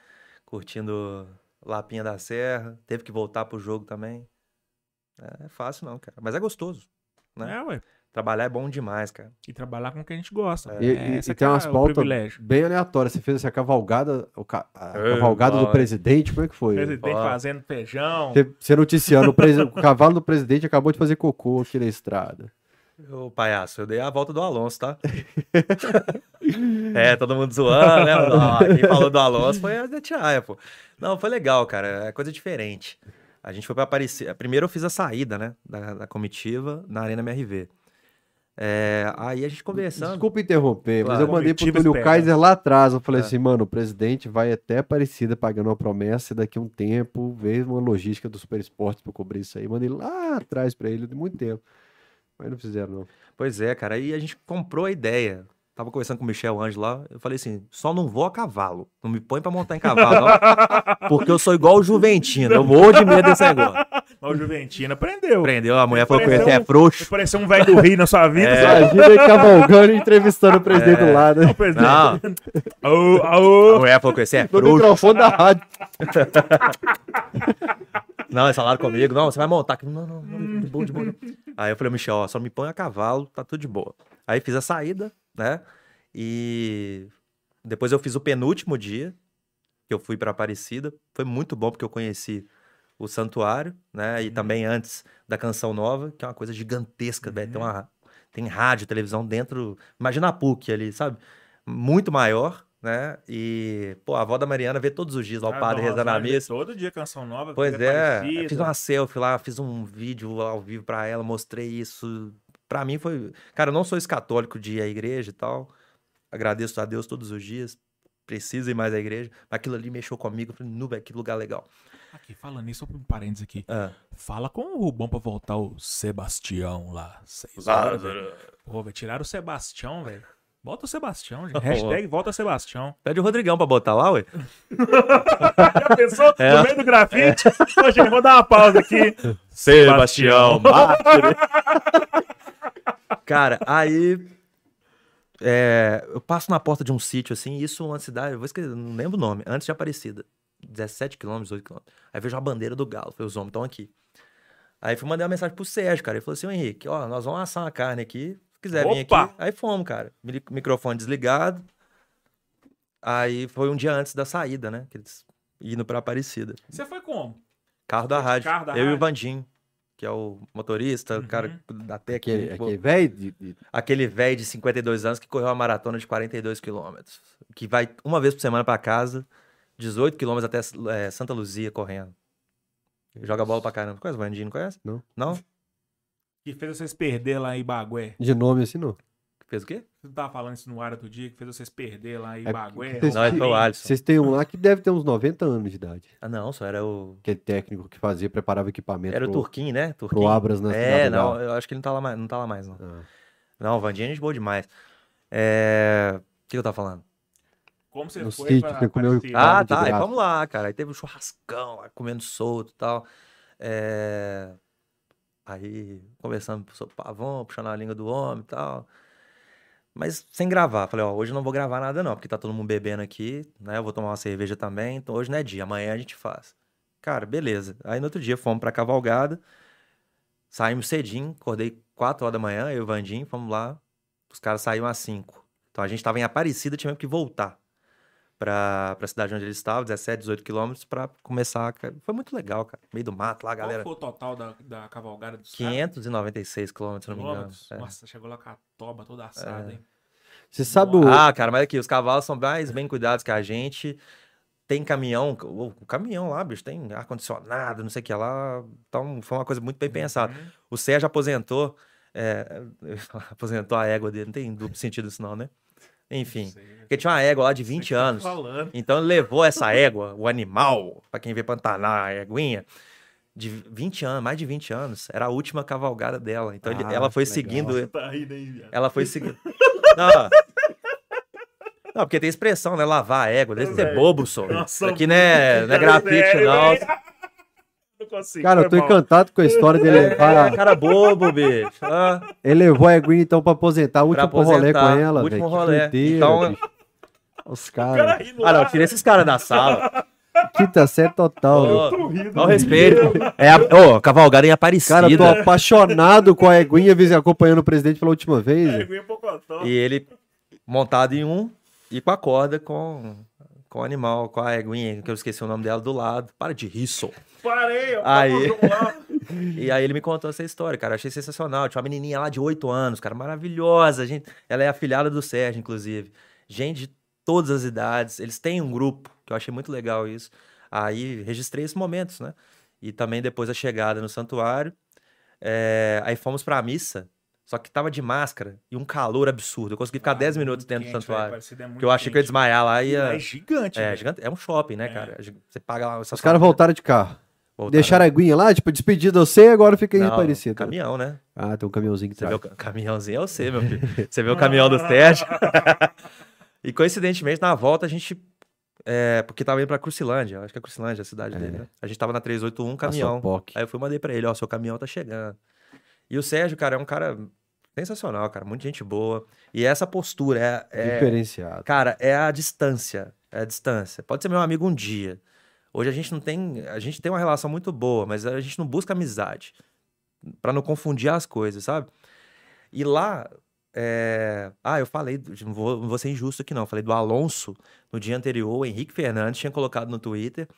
[SPEAKER 3] curtindo Lapinha da Serra. Teve que voltar pro jogo também. É, é fácil não, cara. Mas é gostoso. né?
[SPEAKER 2] É, ué.
[SPEAKER 3] Trabalhar é bom demais, cara.
[SPEAKER 2] E trabalhar com o que a gente gosta.
[SPEAKER 1] E, e-
[SPEAKER 2] Essa
[SPEAKER 1] e tem
[SPEAKER 2] é
[SPEAKER 1] umas
[SPEAKER 2] o
[SPEAKER 1] pautas
[SPEAKER 2] privilégio.
[SPEAKER 1] bem aleatórias. Você fez essa cavalgada, o ca- a
[SPEAKER 3] É,
[SPEAKER 1] cavalgada do presidente, como é que foi?
[SPEAKER 2] Presidente
[SPEAKER 3] Ó.
[SPEAKER 2] fazendo feijão.
[SPEAKER 1] Você, você noticiando, o, presi- o cavalo do presidente acabou de fazer cocô aqui na estrada.
[SPEAKER 3] Ô, palhaço, eu dei a volta do Alonso, tá? é, todo mundo zoando, né? Quem falou do Alonso foi a Detiaia, pô. Não, foi legal, cara. É coisa diferente. A gente foi pra Aparecida. Primeiro eu fiz a saída, né? Da, da comitiva na Arena MRV. É, aí a gente conversando.
[SPEAKER 1] Desculpa interromper, mas
[SPEAKER 3] Claro.
[SPEAKER 1] eu mandei pro Túlio
[SPEAKER 2] espera.
[SPEAKER 1] Kaiser lá atrás. Eu falei
[SPEAKER 3] É.
[SPEAKER 1] assim, mano, o presidente vai até Aparecida pagando uma promessa e daqui a um tempo veio uma logística do Super Esportes pra cobrir isso aí. Mandei lá atrás pra ele de muito tempo. Mas não fizeram, não.
[SPEAKER 3] Pois é, cara. Aí a gente comprou a ideia. Tava conversando com o Michel Anjo lá, eu falei assim, só não vou a cavalo, não me põe pra montar em cavalo, não, porque eu sou igual o Juventino, eu morro de medo desse negócio.
[SPEAKER 2] Mas o Juventina aprendeu.
[SPEAKER 3] Prendeu, a mulher falou que
[SPEAKER 2] Pareceu
[SPEAKER 3] você é frouxo.
[SPEAKER 2] Pareceu um velho do Rio na sua vida.
[SPEAKER 3] É.
[SPEAKER 1] Imagina ele cavalgando e entrevistando o presidente do lado.
[SPEAKER 2] O presidente.
[SPEAKER 3] Não,
[SPEAKER 2] Aô,
[SPEAKER 3] a mulher falou que você é
[SPEAKER 1] No
[SPEAKER 3] frouxo.
[SPEAKER 1] microfone da rádio.
[SPEAKER 3] Não, eles falaram comigo, não, você vai montar. Não, não, não, de boa, de boa. Aí eu falei, Michel, ó, só me põe a cavalo, tá tudo de boa. Aí fiz a saída, né? E depois eu fiz o penúltimo dia, que eu fui pra Aparecida. Foi muito bom porque eu conheci o santuário, né? E também antes da Canção Nova, que é uma coisa gigantesca, velho. Tem, uma, tem rádio, televisão dentro. Imagina a PUC ali, sabe? Muito maior, né? E, pô, a avó da Mariana vê todos os dias lá o
[SPEAKER 2] Ah,
[SPEAKER 3] padre
[SPEAKER 2] não,
[SPEAKER 3] rezando a missa.
[SPEAKER 2] Todo dia canção nova.
[SPEAKER 3] Pois é, fiz uma selfie lá, fiz um vídeo ao vivo pra ela, mostrei isso. Pra mim foi. Cara, eu não sou católico de ir à igreja e tal. Agradeço a Deus todos os dias. Preciso ir mais à igreja. Mas aquilo ali mexeu comigo. Falei, nu, velho, que lugar legal.
[SPEAKER 2] Aqui, falando nisso, um parênteses aqui.
[SPEAKER 3] Ah,
[SPEAKER 2] Fala com o Rubão pra voltar o Sebastião lá. Seis horas, velho. Pô, velho, tiraram o Sebastião, velho. Volta o Sebastião, gente. Hashtag volta Sebastião.
[SPEAKER 3] pede o Rodrigão pra botar lá, ué.
[SPEAKER 2] Já pensou?
[SPEAKER 3] É.
[SPEAKER 2] No meio do grafite? Ô, gente, vou dar uma pausa aqui.
[SPEAKER 3] Sebastião mártir. Cara, aí. é, eu passo na porta de um sítio assim, isso é uma cidade, eu vou esquecer, não lembro o nome, antes de Aparecida. 17 quilômetros, 18 quilômetros. Aí vejo a bandeira do Galo, falei, os homens estão aqui. Aí fui mandar uma mensagem pro Sérgio, cara. Ele falou assim: "Ô, Henrique, ó, nós vamos assar uma carne aqui. Se quiser vir
[SPEAKER 2] Opa!
[SPEAKER 3] aqui. Aí fomos, cara. Mi- Microfone desligado. Aí foi um dia antes da saída, né? Que eles indo pra Aparecida.
[SPEAKER 2] Você foi como?
[SPEAKER 3] Carro da rádio.
[SPEAKER 2] Carro da
[SPEAKER 3] eu e o
[SPEAKER 2] rádio.
[SPEAKER 3] Que é o motorista, o cara
[SPEAKER 2] Uhum.
[SPEAKER 3] da técnica.
[SPEAKER 1] Aquele, aquele velho de, de-
[SPEAKER 3] Aquele velho de 52 anos que correu uma maratona de 42 quilômetros. Que vai uma vez por semana pra casa, 18 quilômetros até é, Santa Luzia correndo. Joga bola pra caramba. Conhece o Vandinho, não conhece?
[SPEAKER 1] Não.
[SPEAKER 3] Não?
[SPEAKER 2] Que fez vocês perder lá em Bagué.
[SPEAKER 1] de nome assim, não.
[SPEAKER 3] Fez o quê?
[SPEAKER 2] Você tava falando isso no ar outro dia, que fez vocês perder lá em
[SPEAKER 1] É,
[SPEAKER 2] Bagué.
[SPEAKER 1] vocês-
[SPEAKER 3] Não, foi o Alisson.
[SPEAKER 1] Vocês têm um lá que deve ter uns 90 anos de idade.
[SPEAKER 3] Ah, não, só era o.
[SPEAKER 1] Aquele técnico que fazia, preparava equipamento
[SPEAKER 3] Era o
[SPEAKER 1] pro,
[SPEAKER 3] Turquinho, né?
[SPEAKER 1] pro
[SPEAKER 3] Turquinho.
[SPEAKER 1] Abras na
[SPEAKER 3] É, não, eu acho que ele não tá lá mais, não, tá lá mais, não.
[SPEAKER 1] Ah.
[SPEAKER 3] Não, o Vandinho é gente boa demais. É... O que eu tava falando?
[SPEAKER 2] Como você
[SPEAKER 1] No
[SPEAKER 2] foi
[SPEAKER 1] sítio,
[SPEAKER 2] pra
[SPEAKER 1] você comeu-
[SPEAKER 2] Aparecida?
[SPEAKER 3] Ah, tá. Aí vamos lá, cara. Aí teve um churrascão lá, comendo solto e tal. É... Aí conversando sobre pavão, puxando a língua do homem e tal. Mas sem gravar. Falei, ó, hoje eu não vou gravar nada não, porque tá todo mundo bebendo aqui, né? Eu vou tomar uma cerveja também, então hoje não é dia, amanhã a gente faz. Cara, beleza. Aí no outro dia fomos pra Cavalgada, saímos cedinho, acordei 4 horas da manhã, eu e o Vandinho, fomos lá. Os caras saíram às 5. Então a gente tava em Aparecida, tivemos que voltar pra, pra cidade onde eles estavam, 17, 18 quilômetros, pra começar. cara. Foi muito legal, cara. Meio do mato lá, a
[SPEAKER 2] Qual
[SPEAKER 3] galera.
[SPEAKER 2] foi o total da, da cavalgada dos caras?
[SPEAKER 3] 596 quilômetros, se não me engano. É.
[SPEAKER 2] Nossa, chegou lá com a toba toda assada, hein?
[SPEAKER 1] Você sabe o.
[SPEAKER 3] Ah, cara, mas aqui, os cavalos são mais bem cuidados que a gente. Tem caminhão, o, o caminhão lá, bicho, tem ar-condicionado, não sei o que lá. Então, foi uma coisa muito bem pensada.
[SPEAKER 2] Uhum.
[SPEAKER 3] O Sérgio aposentou, é, aposentou a égua dele, não tem duplo sentido isso não, né? Enfim,
[SPEAKER 2] Sei,
[SPEAKER 3] porque tinha uma égua lá de 20
[SPEAKER 2] sei o que
[SPEAKER 3] anos.
[SPEAKER 2] tá.
[SPEAKER 3] Então ele levou essa égua, o animal, pra quem vê Pantanar, a éguinha, de 20 anos, mais de 20 anos, era a última cavalgada dela. Então ele-
[SPEAKER 1] Ah,
[SPEAKER 3] ela foi
[SPEAKER 1] legal.
[SPEAKER 3] seguindo,
[SPEAKER 2] Tá rindo aí, viado.
[SPEAKER 3] ela foi seguindo. Não. Não, porque tem expressão, né? Lavar a égua, deve ser bobo, só.
[SPEAKER 2] Nossa,
[SPEAKER 3] Isso aqui não é, não é grafite, não.
[SPEAKER 2] velho. Não consigo.
[SPEAKER 1] Cara, eu tô
[SPEAKER 2] mal.
[SPEAKER 1] encantado com a história dele
[SPEAKER 3] É,
[SPEAKER 1] levar.
[SPEAKER 3] cara bobo, bicho. Ah,
[SPEAKER 1] Ele levou a Eguin então pra aposentar. O
[SPEAKER 3] Pra
[SPEAKER 1] último rolê com
[SPEAKER 3] aposentar,
[SPEAKER 1] ela,
[SPEAKER 3] último
[SPEAKER 1] velho. que
[SPEAKER 3] rolê.
[SPEAKER 1] doideira,
[SPEAKER 3] Então-
[SPEAKER 1] bicho. Os
[SPEAKER 2] cara
[SPEAKER 1] caras.
[SPEAKER 2] rindo
[SPEAKER 3] ah, não, tira esses caras da sala.
[SPEAKER 1] Quinta série total.
[SPEAKER 3] Ô,
[SPEAKER 2] tô rindo.
[SPEAKER 3] Dá o respeito. É a, ô, cavalgada em Aparecida.
[SPEAKER 1] Cara, eu tô apaixonado com a Eguinha acompanhando o presidente pela última vez.
[SPEAKER 2] É, pocotó.
[SPEAKER 3] E ele montado em um e com a corda com, com o animal, com a eguinha, que eu esqueci o nome dela, do lado. Para de rir, só.
[SPEAKER 2] Parei, ó.
[SPEAKER 3] Aí-. E aí ele me contou essa história, cara. Eu achei sensacional. Tinha uma menininha lá de 8 anos, cara, maravilhosa. Gente, ela é afilhada do Sérgio, inclusive. Gente de todas as idades. Eles têm um grupo, que eu achei muito legal isso. Aí registrei esses momentos, né? E também depois a chegada no santuário. É, Aí fomos pra missa, só que tava de máscara e um calor absurdo. Eu consegui ficar 10 minutos dentro do
[SPEAKER 2] quente,
[SPEAKER 3] santuário.
[SPEAKER 2] velho, Aparecida é
[SPEAKER 3] eu achei que eu ia
[SPEAKER 2] quente.
[SPEAKER 3] desmaiar lá e
[SPEAKER 2] É gigante,
[SPEAKER 3] É, gigante, é um shopping, né,
[SPEAKER 2] É.
[SPEAKER 3] cara? Você paga lá.
[SPEAKER 1] Os caras voltaram de carro.
[SPEAKER 3] voltaram.
[SPEAKER 1] Deixaram a aguinha lá, tipo, despedida você e agora fica aí
[SPEAKER 3] Não,
[SPEAKER 1] Aparecida.
[SPEAKER 3] Caminhão, né?
[SPEAKER 1] Ah, tem um caminhãozinho que
[SPEAKER 3] Você vê
[SPEAKER 1] traz.
[SPEAKER 3] o ca- caminhãozinho, é você, meu filho. Você vê o caminhão do Sérgio. e coincidentemente, na volta, a gente. É, porque tava indo pra Crucilândia, acho que é Crucilândia a cidade
[SPEAKER 1] É.
[SPEAKER 3] dele, né? A gente tava na 381
[SPEAKER 1] Passou
[SPEAKER 3] caminhão. Aí eu fui mandei pra ele, ó, seu caminhão tá chegando. E o Sérgio, cara, é um cara sensacional, cara, muita gente boa. E essa postura é, é-
[SPEAKER 1] Diferenciado.
[SPEAKER 3] cara, é a distância, é a distância. Pode ser meu amigo um dia. Hoje a gente não tem, a gente tem uma relação muito boa, mas a gente não busca amizade Pra não confundir as coisas, sabe? E lá, é, ah, eu falei, não vou, não vou ser injusto aqui não, eu falei do Alonso no dia anterior, o Henrique Fernandes tinha colocado no Twitter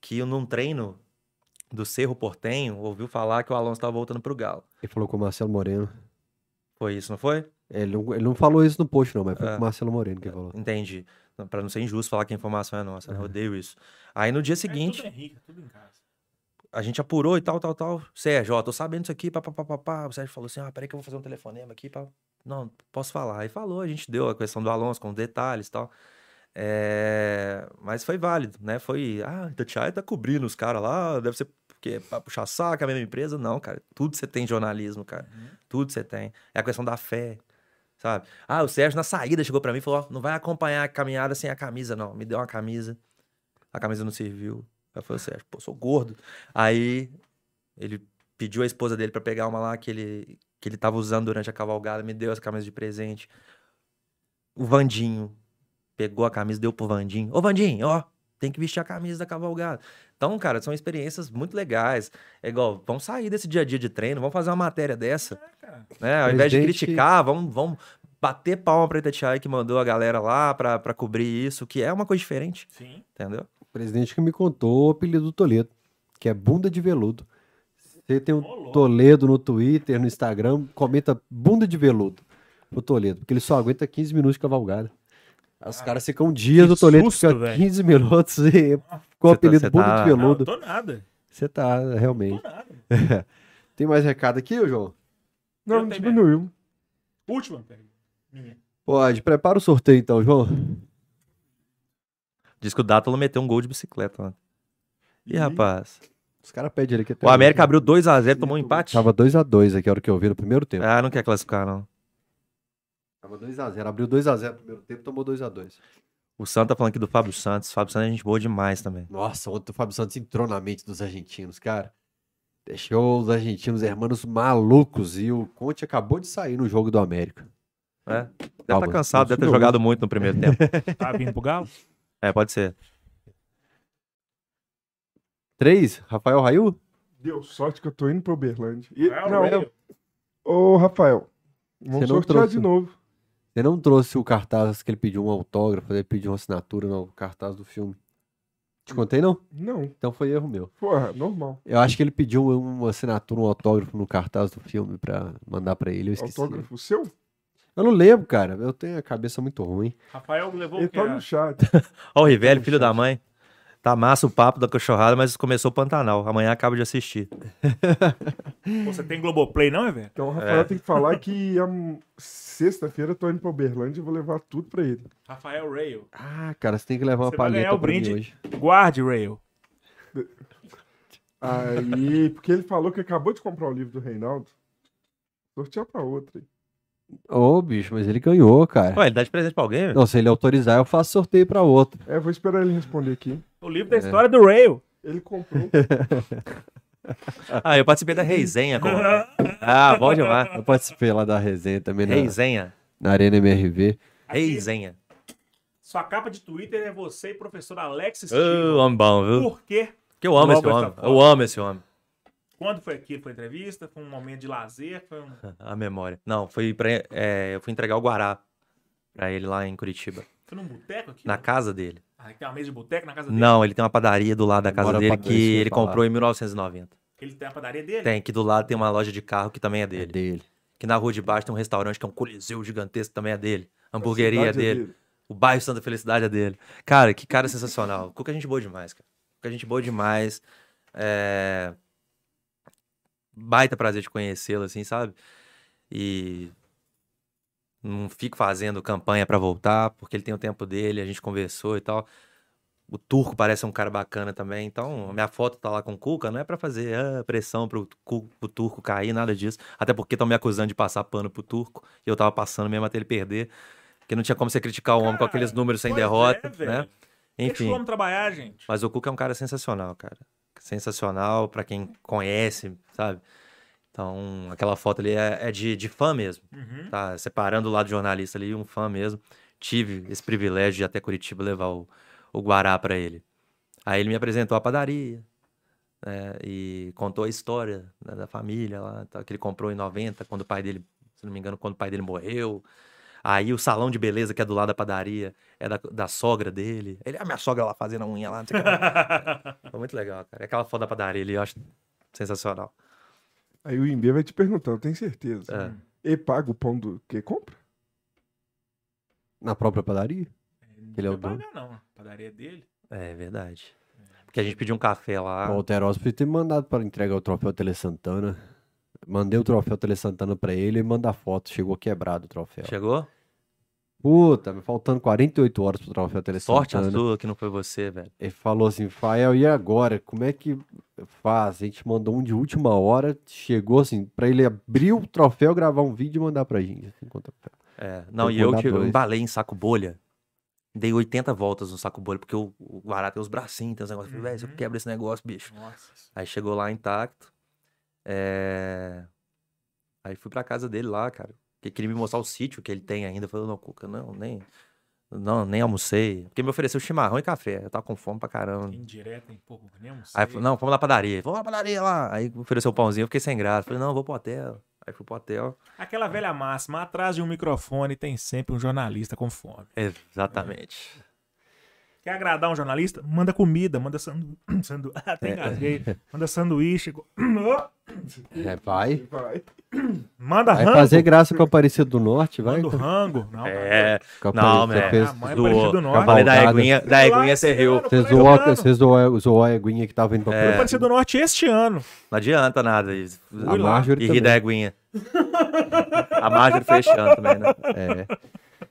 [SPEAKER 3] que num treino do Cerro Portenho, ouviu falar que o Alonso estava voltando pro Galo.
[SPEAKER 1] Ele falou com o Marcelo Moreno.
[SPEAKER 3] Foi isso, não foi?
[SPEAKER 1] Ele não, ele não falou isso no post, não, mas foi
[SPEAKER 3] É.
[SPEAKER 1] com o Marcelo Moreno que falou.
[SPEAKER 3] Entendi. Pra não ser injusto falar que a informação é nossa, né? eu odeio isso. Aí no dia
[SPEAKER 2] É
[SPEAKER 3] seguinte,
[SPEAKER 2] tudo Henrique, tudo em casa.
[SPEAKER 3] a gente apurou e tal, tal, tal. Sérgio, ó, tô sabendo isso aqui, papapá. O Sérgio falou assim: ah, peraí que eu vou fazer um telefonema aqui. Pra... Não, posso falar. Aí falou, a gente deu a questão do Alonso com detalhes e tal. É, Mas foi válido, né? Foi, ah, Itatiaia tá cobrindo os caras lá, deve ser porque pra puxar saco, é a mesma empresa. Não, cara, tudo você tem em jornalismo, cara. Tudo você tem. É a questão da fé, sabe? Ah, o Sérgio na saída chegou pra mim e falou: não vai acompanhar a caminhada sem a camisa, não. Me deu uma camisa, a camisa não serviu. Aí foi o Sérgio, pô, sou gordo. Aí ele pediu a esposa dele pra pegar uma lá que ele, que ele tava usando durante a cavalgada, me deu essa camisa de presente. O Vandinho pegou a camisa, deu pro Vandinho. Ô, Vandinho, ó, tem que vestir a camisa da cavalgada. Então, cara, são experiências muito legais. É igual, vamos sair desse dia a dia de treino, vamos fazer uma matéria dessa.
[SPEAKER 2] É.
[SPEAKER 3] Né? Ao invés de criticar, vamos, vamos bater palma pra Itatiaia que mandou a galera lá pra, pra cobrir isso, que é uma coisa diferente,
[SPEAKER 2] Sim.
[SPEAKER 3] entendeu?
[SPEAKER 1] O presidente que me contou o apelido do Toledo, que é bunda de veludo. Você tem um
[SPEAKER 2] louco.
[SPEAKER 1] Toledo no Twitter, no Instagram, comenta bunda de veludo pro Toledo, porque ele só aguenta 15 minutos de cavalgada. Os caras ficam dias
[SPEAKER 2] que
[SPEAKER 1] do Toledo,
[SPEAKER 2] susto,
[SPEAKER 1] fica
[SPEAKER 2] velho.
[SPEAKER 1] 15 minutos e com o
[SPEAKER 3] tá-
[SPEAKER 1] apelido
[SPEAKER 3] cê
[SPEAKER 1] bunda
[SPEAKER 3] tá-
[SPEAKER 1] de
[SPEAKER 2] Não,
[SPEAKER 1] veludo.
[SPEAKER 2] tô nada.
[SPEAKER 1] Você tá,
[SPEAKER 2] Tô
[SPEAKER 1] realmente.
[SPEAKER 2] nada.
[SPEAKER 1] Tem mais recado aqui, ô João?
[SPEAKER 4] Não,
[SPEAKER 2] tenho
[SPEAKER 4] diminuiu.
[SPEAKER 2] Última pergunta.
[SPEAKER 1] Pode, prepara o sorteio então, João.
[SPEAKER 3] Diz que o Dátalo meteu um gol de bicicleta ontem. Ih,
[SPEAKER 4] Ih.
[SPEAKER 3] rapaz.
[SPEAKER 1] Os caras pedem aqui até
[SPEAKER 3] O América
[SPEAKER 1] hoje.
[SPEAKER 3] abriu 2x0, tomou um empate.
[SPEAKER 1] Tava 2x2 aqui, a hora que eu vi no primeiro tempo.
[SPEAKER 3] Ah, não quer classificar, não.
[SPEAKER 1] Tava 2x0, abriu 2x0 no primeiro tempo, tomou 2x2.
[SPEAKER 3] O Santos tá falando aqui do Fábio Santos. O Fábio Santos é gente boa demais também.
[SPEAKER 1] Nossa, ontem o Fábio Santos entrou na mente dos argentinos, cara. Deixou os argentinos hermanos malucos e o Conte acabou de sair no jogo do América.
[SPEAKER 3] É. Deve estar
[SPEAKER 1] Calma,
[SPEAKER 3] cansado, deve ter jogado muito no primeiro tempo.
[SPEAKER 2] Tá vindo pro Galo?
[SPEAKER 3] É, pode ser.
[SPEAKER 1] 3, Rafael Rail?
[SPEAKER 4] Deu sorte que eu tô indo pra Uberlândia. E-
[SPEAKER 2] o
[SPEAKER 4] não,
[SPEAKER 2] Rail.
[SPEAKER 4] ô Rafael, vamos
[SPEAKER 1] Você não
[SPEAKER 4] sortear
[SPEAKER 1] trouxe.
[SPEAKER 4] de novo.
[SPEAKER 1] Você não trouxe o cartaz que ele pediu um autógrafo, ele pediu uma assinatura no cartaz do filme. Te contei, não?
[SPEAKER 4] Não,
[SPEAKER 1] Então foi erro meu.
[SPEAKER 4] porra, normal.
[SPEAKER 1] Eu acho que ele pediu uma assinatura, um autógrafo no cartaz do filme pra mandar pra ele, eu esqueci.
[SPEAKER 4] Autógrafo seu?
[SPEAKER 1] Eu não lembro, cara. Eu tenho a cabeça muito ruim.
[SPEAKER 2] Rafael levou
[SPEAKER 4] Ele
[SPEAKER 2] o quê?
[SPEAKER 4] tá no chat.
[SPEAKER 3] Ó, o Rivelli,
[SPEAKER 1] Vamos,
[SPEAKER 3] filho da mãe. Tá massa o papo da cachorrada, mas começou o Pantanal. Amanhã acaba de assistir.
[SPEAKER 2] Você tem Globoplay, não, é, velho?
[SPEAKER 4] Então o Rafael
[SPEAKER 3] É.
[SPEAKER 4] tem que falar que am- sexta-feira eu tô indo pra Uberlândia e vou levar tudo pra ele.
[SPEAKER 2] Rafael Rail.
[SPEAKER 1] Ah, cara, você tem que levar uma
[SPEAKER 2] Você vai
[SPEAKER 1] palheta
[SPEAKER 2] ganhar o
[SPEAKER 1] pra mim
[SPEAKER 2] brinde.
[SPEAKER 1] hoje.
[SPEAKER 2] Guarde Rail.
[SPEAKER 4] Aí, porque ele falou que acabou de comprar o livro do Reinaldo. Sortear pra outra. aí.
[SPEAKER 1] Ô, bicho, mas ele ganhou, cara.
[SPEAKER 3] Ué, ele dá de presente pra alguém? velho?
[SPEAKER 1] Não, se ele autorizar, eu faço sorteio pra outro.
[SPEAKER 4] É, vou esperar ele responder aqui.
[SPEAKER 2] O livro da história do Rail.
[SPEAKER 4] Ele comprou.
[SPEAKER 3] Ah, eu participei da resenha. Com... Ah, bom demais.
[SPEAKER 1] Eu participei lá da resenha também na,
[SPEAKER 3] Resenha.
[SPEAKER 1] na Arena MRV.
[SPEAKER 3] Resenha.
[SPEAKER 2] Sua capa de Twitter é você e professor Alex
[SPEAKER 3] Ô,
[SPEAKER 2] Steve.
[SPEAKER 3] homem bom, viu?
[SPEAKER 2] Por quê?
[SPEAKER 3] Que eu amo esse homem. Eu amo esse homem.
[SPEAKER 2] Quando foi aquilo? Foi entrevista? Foi um momento de lazer? Foi um...
[SPEAKER 3] A memória. Não, foi pra, é, eu fui entregar o Guará pra ele lá em Curitiba.
[SPEAKER 2] Foi num boteco aqui?
[SPEAKER 3] Na casa dele.
[SPEAKER 2] Ah, tem uma mesa de boteco na casa dele?
[SPEAKER 3] Não, ele tem uma padaria do lado da casa
[SPEAKER 1] Bora
[SPEAKER 3] dele que ele
[SPEAKER 1] falar.
[SPEAKER 3] comprou em 1990.
[SPEAKER 2] Ele tem a padaria dele?
[SPEAKER 3] Tem, que do lado tem uma loja de carro que também é
[SPEAKER 1] É
[SPEAKER 3] dele.
[SPEAKER 1] dele.
[SPEAKER 3] Que na rua de baixo tem um restaurante que é um coliseu gigantesco, também é dele. Hamburgueria é
[SPEAKER 4] A
[SPEAKER 3] dele. O bairro Santa Felicidade é dele. Cara, que cara sensacional. Cuca é gente boa demais, cara. Cuca é gente boa demais. É... Baita prazer de conhecê-lo, assim, sabe? E não fico fazendo campanha pra voltar, porque ele tem o tempo dele, a gente conversou e tal. o Turco parece um cara bacana também. Então, minha foto tá lá com o Cuca, não é pra fazer ah, pressão pro, pro Turco cair, nada disso. Até porque estão me acusando de passar pano pro Turco. E eu tava passando mesmo até ele perder. Porque não tinha como você criticar o homem com
[SPEAKER 2] Cara,
[SPEAKER 3] aqueles números sem
[SPEAKER 2] pois
[SPEAKER 3] derrota,
[SPEAKER 2] é,
[SPEAKER 3] né?
[SPEAKER 2] Deixa
[SPEAKER 3] Enfim.
[SPEAKER 2] o homem trabalhar, gente.
[SPEAKER 3] Mas o Cuca é um cara sensacional, cara. Sensacional pra quem conhece, sabe? Então, aquela foto ali é, é de, de fã mesmo,
[SPEAKER 2] Uhum.
[SPEAKER 3] tá? Separando o lado jornalista ali, um fã mesmo. Tive esse privilégio de ir até Curitiba levar o, o Guará pra ele. Aí ele me apresentou a padaria, né? E contou a história né, da família lá, tá, que ele comprou em 90, quando o pai dele, se não me engano, quando o pai dele morreu. Aí o salão de beleza que é do lado da padaria é da, da sogra dele. Ele, a minha sogra lá fazendo a unha lá, não sei o que. Foi muito legal, cara. Aquela foto da padaria ali, eu acho sensacional.
[SPEAKER 4] Aí o Imbê vai te perguntar, eu tenho certeza.
[SPEAKER 3] É.
[SPEAKER 4] Ele paga o pão do que compra?
[SPEAKER 1] Na própria padaria? Ele é o dono.
[SPEAKER 2] pagar, não. A padaria é dele.
[SPEAKER 3] É verdade. Porque a gente pediu um café lá.
[SPEAKER 1] O Alterosa podia ter mandado para entregar o troféu Tele Santana. Mandei o troféu Tele Santana pra ele e manda a foto. Chegou quebrado o troféu.
[SPEAKER 3] Chegou?
[SPEAKER 1] Puta, me faltando 48 horas pro troféu Tele
[SPEAKER 3] Sorte a
[SPEAKER 1] Santana.
[SPEAKER 3] sua que não foi você, velho.
[SPEAKER 1] Ele falou assim, Fael, e agora? Como é que faz? A gente mandou um de última hora, chegou assim, pra ele abrir o troféu, gravar um vídeo e mandar pra gente. assim, troféu.
[SPEAKER 3] É, não, e
[SPEAKER 1] que
[SPEAKER 3] eu que
[SPEAKER 1] dois.
[SPEAKER 3] embalei em saco bolha. Dei 80 voltas no saco bolha, porque o, o Guará tem os bracinhos, tem os negócios. Falei, velho, eu
[SPEAKER 2] Uhum.
[SPEAKER 3] quebro esse negócio, bicho.
[SPEAKER 2] Nossa.
[SPEAKER 3] Aí chegou lá intacto. É... Aí fui pra casa dele lá, cara. Que queria me mostrar o sítio que ele tem ainda. Eu falei, não, Cuca, não, nem. Não, nem almocei. Porque me ofereceu chimarrão e café. Eu tava com fome pra caramba.
[SPEAKER 2] Indireto, hein? Pô, nem almocei.
[SPEAKER 3] Aí, não, vamos na padaria. Vamos na padaria lá. Aí ofereceu o pãozinho, eu fiquei sem graça. Falei, não, vou pro hotel. Aí fui pro hotel.
[SPEAKER 2] Aquela velha máxima, atrás de um microfone tem sempre um jornalista com fome.
[SPEAKER 3] Exatamente.
[SPEAKER 2] Quer agradar um jornalista? Manda comida, manda sandu... sandu... Até engasguei. Manda sanduíche.
[SPEAKER 1] É, vai.
[SPEAKER 4] Vai.
[SPEAKER 2] Manda
[SPEAKER 1] Vai
[SPEAKER 2] rango.
[SPEAKER 1] fazer graça com a Aparecida do Norte, vai.
[SPEAKER 2] Manda o rango. Não,
[SPEAKER 3] É,
[SPEAKER 1] Com a
[SPEAKER 3] Não, né?
[SPEAKER 1] fez-
[SPEAKER 2] A mãe
[SPEAKER 3] zoou.
[SPEAKER 2] Do Norte.
[SPEAKER 3] Eu falei da eguinha, da eguinha você riu.
[SPEAKER 1] Você zoou, você zoou, zoou a eguinha que tava indo pra
[SPEAKER 3] É.
[SPEAKER 1] é.
[SPEAKER 2] Aparecida do Norte este ano.
[SPEAKER 3] Não adianta nada.
[SPEAKER 1] A. Marjorie
[SPEAKER 3] E ri da eguinha. A Marjorie fechando também, né?
[SPEAKER 1] É.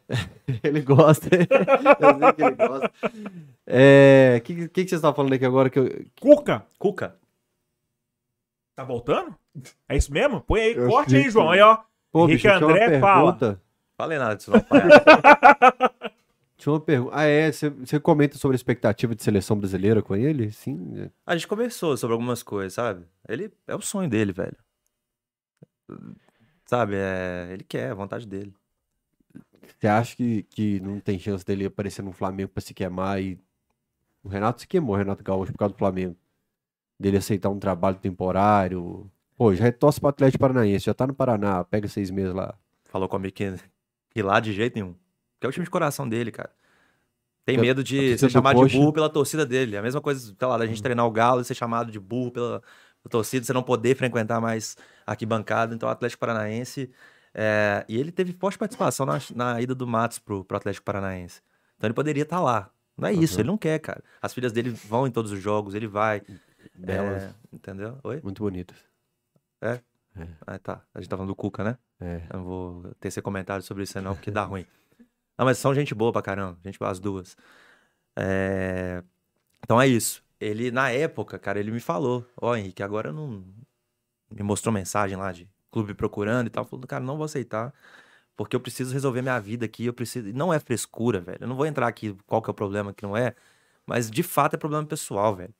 [SPEAKER 1] ele gosta. eu sei que ele gosta. É, o que, que, que vocês estavam falando aqui agora? Que eu,
[SPEAKER 2] Cuca.
[SPEAKER 3] Cuca.
[SPEAKER 2] Tá voltando? É isso mesmo? Põe aí,
[SPEAKER 4] Eu
[SPEAKER 2] corte aí, João.
[SPEAKER 4] que-
[SPEAKER 2] Aí, ó.
[SPEAKER 1] Pô,
[SPEAKER 2] Henrique
[SPEAKER 1] bicho, tinha uma
[SPEAKER 2] André fala.
[SPEAKER 3] Falei nada disso não.
[SPEAKER 1] Tinha uma pergunta. Ah, é? Você, você comenta sobre a expectativa de seleção brasileira com ele? Sim. é.
[SPEAKER 3] A gente conversou sobre algumas coisas, sabe? Ele é o sonho dele, velho. Sabe, é, ele quer, é a vontade dele.
[SPEAKER 1] Você acha que, que não tem chance dele aparecer no Flamengo pra se queimar e. O Renato se queimou, o Renato Gaúcho, por causa do Flamengo. Dele aceitar um trabalho temporário. Pô, já é tosse pro Atlético Paranaense, já tá no Paraná, pega seis meses lá.
[SPEAKER 3] Falou comigo que, que lá de jeito nenhum. Que é o time de coração dele, cara. Tem medo de ser
[SPEAKER 1] do
[SPEAKER 3] chamado de burro pela torcida dele. A mesma coisa, sei lá, da gente treinar o Galo e ser chamado de burro pela torcida, você não poder frequentar mais arquibancada. Então, o Atlético Paranaense. É, E ele teve forte participação na, na ida do Matos pro, pro Atlético Paranaense. Então, ele poderia estar lá. Não é isso,
[SPEAKER 1] Uhum.
[SPEAKER 3] ele não quer, cara. As filhas dele vão em todos os jogos, ele vai.
[SPEAKER 1] Delas,
[SPEAKER 3] é, entendeu? Oi?
[SPEAKER 1] muito bonitas.
[SPEAKER 3] Ah, tá. A gente tá falando do Cuca, né?
[SPEAKER 1] É.
[SPEAKER 3] Eu não vou ter esse comentário sobre isso não, porque dá ruim. Não, mas são gente boa pra caramba. Gente boa, as duas. É, Então é isso. Ele, na época, cara, ele me falou. Ó, Henrique, agora não... Me mostrou mensagem lá de clube procurando e tal. Falou, cara, não vou aceitar. Porque eu preciso resolver minha vida aqui. Eu preciso... Não é frescura, velho. Eu não vou entrar aqui qual que é o problema, que não é. Mas, de fato, é problema pessoal, velho.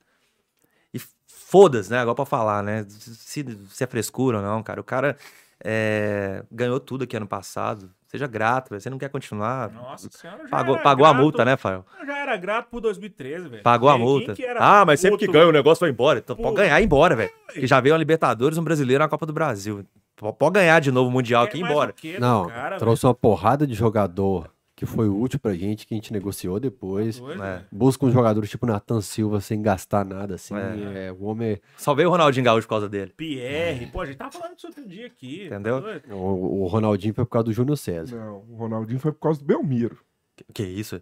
[SPEAKER 3] E foda-se, né? Agora pra falar, né? Se, se é frescura ou não, cara. O cara é, ganhou tudo aqui ano passado. Seja grato, velho. Você não quer continuar.
[SPEAKER 2] Nossa senhora, já
[SPEAKER 3] Pagou, pagou a
[SPEAKER 2] grato.
[SPEAKER 3] multa, né, Fael?
[SPEAKER 2] Eu já era grato por 2013, velho.
[SPEAKER 3] Pagou a
[SPEAKER 2] Quem-
[SPEAKER 3] multa. Ah, mas sempre que ganha o negócio vai embora. Então
[SPEAKER 2] Pô.
[SPEAKER 3] pode ganhar e ir embora, velho. Que já veio uma Libertadores, um brasileiro na Copa do Brasil. Pode ganhar de novo o Mundial aqui e embora.
[SPEAKER 1] Não,
[SPEAKER 2] cara,
[SPEAKER 1] trouxe uma porrada de jogador que foi útil pra gente, que a gente negociou depois.
[SPEAKER 2] velho? Doido,
[SPEAKER 3] É.
[SPEAKER 2] velho.
[SPEAKER 1] Busca um jogador tipo Nathan Silva sem gastar nada, assim.
[SPEAKER 3] É.
[SPEAKER 1] É, o homem é-
[SPEAKER 3] Só veio o Ronaldinho Gaúcho por causa dele.
[SPEAKER 2] Pierre, pô, a gente tava falando disso outro dia aqui.
[SPEAKER 3] Entendeu?
[SPEAKER 2] Doido.
[SPEAKER 1] O, o Ronaldinho foi por causa do Júnior César.
[SPEAKER 4] Não, o Ronaldinho foi por causa do Belmiro.
[SPEAKER 3] Que, que isso?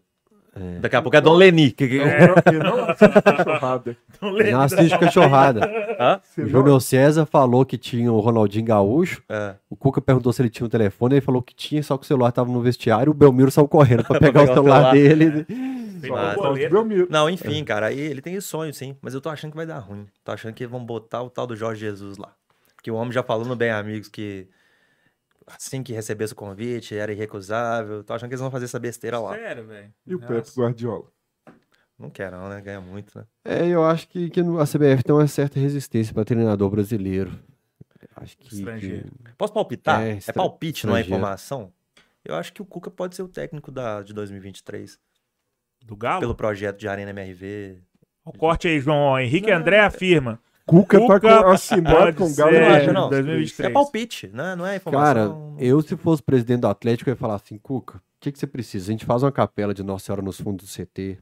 [SPEAKER 3] Daqui a pouco é Dom Leni. Que, que...
[SPEAKER 4] Ele não assiste cachorrada.
[SPEAKER 2] Não
[SPEAKER 1] Não assiste cachorrada. O
[SPEAKER 4] não-
[SPEAKER 1] Júnior César falou que tinha o Ronaldinho Gaúcho.
[SPEAKER 3] É.
[SPEAKER 1] O Cuca perguntou se ele tinha um telefone. Ele falou que tinha, só que o celular tava no vestiário. O Belmiro saiu correndo pra pegar o
[SPEAKER 3] pegar o
[SPEAKER 1] celular
[SPEAKER 3] celular.
[SPEAKER 1] dele.
[SPEAKER 2] Boleto.
[SPEAKER 4] Belmiro.
[SPEAKER 3] Não, enfim, cara, aí ele tem esse sonho, sim. Mas eu tô achando que vai dar ruim. Tô achando que vão botar o tal do Jorge Jesus lá. Porque o homem já falou no Bem Amigos que assim que recebesse o convite era irrecusável. Tô achando que eles vão fazer essa besteira lá.
[SPEAKER 2] Sério, velho.
[SPEAKER 4] E o. Pepe Guardiola.
[SPEAKER 3] Não quero, não, né? Ganha muito, né?
[SPEAKER 1] É, eu acho que, que a CBF tem uma certa resistência para treinador brasileiro. Acho que.
[SPEAKER 2] Estrangeiro.
[SPEAKER 3] Posso palpitar?
[SPEAKER 1] É,
[SPEAKER 3] É,
[SPEAKER 1] estra-
[SPEAKER 3] palpite, não é informação? Eu acho que o Cuca pode ser o técnico da, de 2023.
[SPEAKER 2] Do Galo?
[SPEAKER 3] Pelo projeto de Arena MRV.
[SPEAKER 2] O corte aí, João Henrique André afirma.
[SPEAKER 4] Cuca, tá
[SPEAKER 2] Cuca
[SPEAKER 4] com, assinado com o Galo.
[SPEAKER 2] ser,
[SPEAKER 3] não acha,
[SPEAKER 4] em
[SPEAKER 3] não?
[SPEAKER 2] 2023.
[SPEAKER 3] É palpite, né? Não é
[SPEAKER 1] Cara,
[SPEAKER 3] informação.
[SPEAKER 1] eu se fosse presidente do Atlético, eu ia falar assim, Cuca, o que, que você precisa? A gente faz uma capela de Nossa Senhora nos fundos do CT.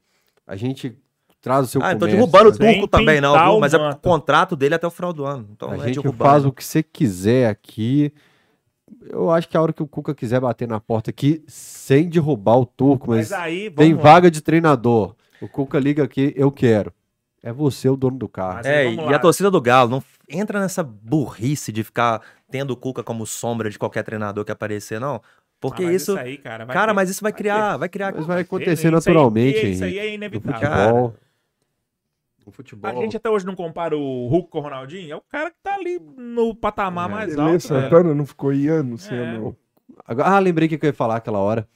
[SPEAKER 1] A gente traz o seu
[SPEAKER 3] Ah, eu tô
[SPEAKER 1] comércio.
[SPEAKER 3] derrubando o
[SPEAKER 2] Sem
[SPEAKER 3] Turco também, não, viu? Mas é o contrato dele até o final do ano. Então
[SPEAKER 1] A
[SPEAKER 3] é
[SPEAKER 1] gente
[SPEAKER 3] derrubando.
[SPEAKER 1] faz o que você quiser aqui. Eu acho que a hora que o Cuca quiser bater na porta aqui, sem derrubar o turco, mas,
[SPEAKER 2] Mas aí, vamos
[SPEAKER 1] tem
[SPEAKER 2] lá.
[SPEAKER 1] vaga de treinador. O Cuca liga aqui, eu quero. É você o dono do carro.
[SPEAKER 2] Mas-
[SPEAKER 3] É, e
[SPEAKER 2] lá.
[SPEAKER 3] a torcida do Galo não entra nessa burrice de ficar tendo o Cuca como sombra de qualquer treinador que aparecer, não. Porque
[SPEAKER 2] Ah, mas
[SPEAKER 3] isso.
[SPEAKER 2] aí, cara, vai
[SPEAKER 3] cara,
[SPEAKER 2] ter-
[SPEAKER 3] mas isso vai
[SPEAKER 2] vai
[SPEAKER 3] criar. Vai criar.
[SPEAKER 1] Mas vai acontecer
[SPEAKER 2] isso aí-
[SPEAKER 1] naturalmente,
[SPEAKER 2] Isso aí é
[SPEAKER 1] No
[SPEAKER 2] inevitável.
[SPEAKER 1] futebol. No futebol.
[SPEAKER 2] A gente até hoje não compara o Hulk com o Ronaldinho. É o cara que tá ali no patamar
[SPEAKER 1] É.
[SPEAKER 2] mais alto. velho.
[SPEAKER 4] Santana não ficou aí anos
[SPEAKER 2] É.
[SPEAKER 4] sendo.
[SPEAKER 1] Agora- ah, lembrei o que eu ia falar aquela hora.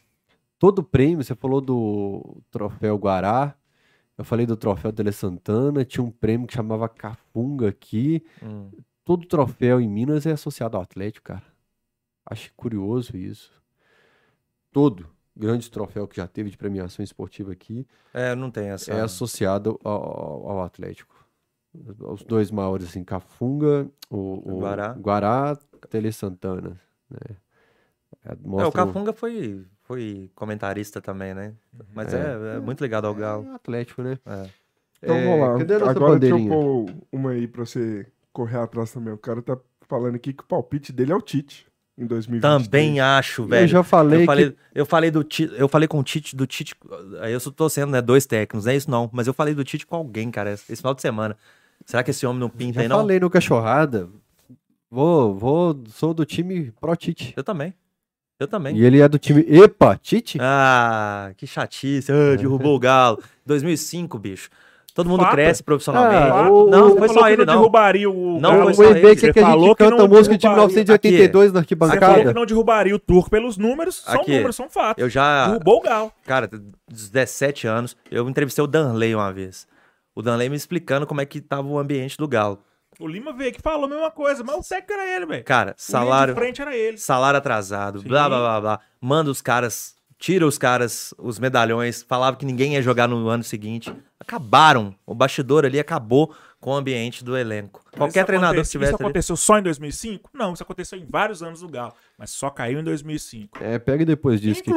[SPEAKER 1] Todo prêmio, você falou do troféu Guará, eu falei do troféu Tele Santana, tinha um prêmio que chamava Cafunga aqui.
[SPEAKER 3] Hum.
[SPEAKER 1] Todo troféu em Minas é associado ao Atlético, cara. Acho curioso isso. Todo grande troféu que já teve de premiação esportiva aqui
[SPEAKER 3] É, não tem essa.
[SPEAKER 1] é associado ao, ao Atlético. Os dois maiores, assim, Cafunga, o, o
[SPEAKER 3] Guará.
[SPEAKER 1] Guará, Tele Santana. Né? É,
[SPEAKER 3] É, o Cafunga foi, foi comentarista também, né? Mas é, é muito ligado ao Galo.
[SPEAKER 1] É Atlético, né?
[SPEAKER 3] É.
[SPEAKER 4] Então
[SPEAKER 1] É,
[SPEAKER 4] vamos lá.
[SPEAKER 1] Cadê a nossa
[SPEAKER 4] Agora deixa eu pôr uma aí pra você correr atrás também. O cara tá falando aqui que o palpite dele é o Tite em 2023.
[SPEAKER 3] Também acho,
[SPEAKER 1] Eu
[SPEAKER 3] velho.
[SPEAKER 1] já falei,
[SPEAKER 3] eu falei,
[SPEAKER 1] que
[SPEAKER 3] eu falei do Tite, eu falei com o Tite, do Tite, aí eu só tô sendo, né, dois técnicos, não é isso não, mas eu falei do Tite com alguém, cara, esse final de semana. Será que esse homem não pinta
[SPEAKER 1] já
[SPEAKER 3] aí não?
[SPEAKER 1] falei no Cachorrada. Vou, vou, sou do time Pro Tite.
[SPEAKER 3] Eu também. Eu também.
[SPEAKER 1] E ele é do time Epa, Tite?
[SPEAKER 3] Ah, que chatice. Ah, derrubou o Galo. 2005, bicho. Todo mundo
[SPEAKER 2] Fato.
[SPEAKER 3] cresce profissionalmente.
[SPEAKER 1] Ah, o-
[SPEAKER 3] não,
[SPEAKER 1] o-
[SPEAKER 3] não foi só ele,
[SPEAKER 2] não
[SPEAKER 3] não.
[SPEAKER 2] derrubaria o
[SPEAKER 3] Não
[SPEAKER 2] Galo.
[SPEAKER 3] foi só ele.
[SPEAKER 1] EB que
[SPEAKER 2] Você
[SPEAKER 1] é que a
[SPEAKER 2] falou
[SPEAKER 1] gente
[SPEAKER 2] que
[SPEAKER 1] canta
[SPEAKER 2] não
[SPEAKER 1] música de
[SPEAKER 2] derrubaria-
[SPEAKER 1] 1982 na
[SPEAKER 2] Você falou
[SPEAKER 1] arquibancada.
[SPEAKER 2] que não derrubaria o turco pelos números. São
[SPEAKER 3] Aqui.
[SPEAKER 2] números, são fatos.
[SPEAKER 3] Eu já,
[SPEAKER 2] Derrubou o Galo.
[SPEAKER 3] cara, dos 17 anos, eu entrevistei o Danley uma vez. O Danley me explicando como é que tava o ambiente do Galo.
[SPEAKER 2] O Lima veio aqui e falou a mesma coisa, mas o técnico era ele, velho.
[SPEAKER 3] Cara,
[SPEAKER 2] O
[SPEAKER 3] salário,
[SPEAKER 2] de frente era ele.
[SPEAKER 3] salário atrasado,
[SPEAKER 2] Sim.
[SPEAKER 3] blá blá blá blá. Manda os caras, tira os caras, os medalhões, falava que ninguém ia jogar no ano seguinte. Acabaram. O bastidor ali acabou com o ambiente do elenco.
[SPEAKER 2] Mas
[SPEAKER 3] Qualquer
[SPEAKER 2] isso
[SPEAKER 3] treinador que tivesse
[SPEAKER 2] Isso
[SPEAKER 3] ali.
[SPEAKER 2] aconteceu só em 2005? Não, isso aconteceu em vários anos do Galo. Mas só caiu em 2005.
[SPEAKER 1] É, pega depois disso. o que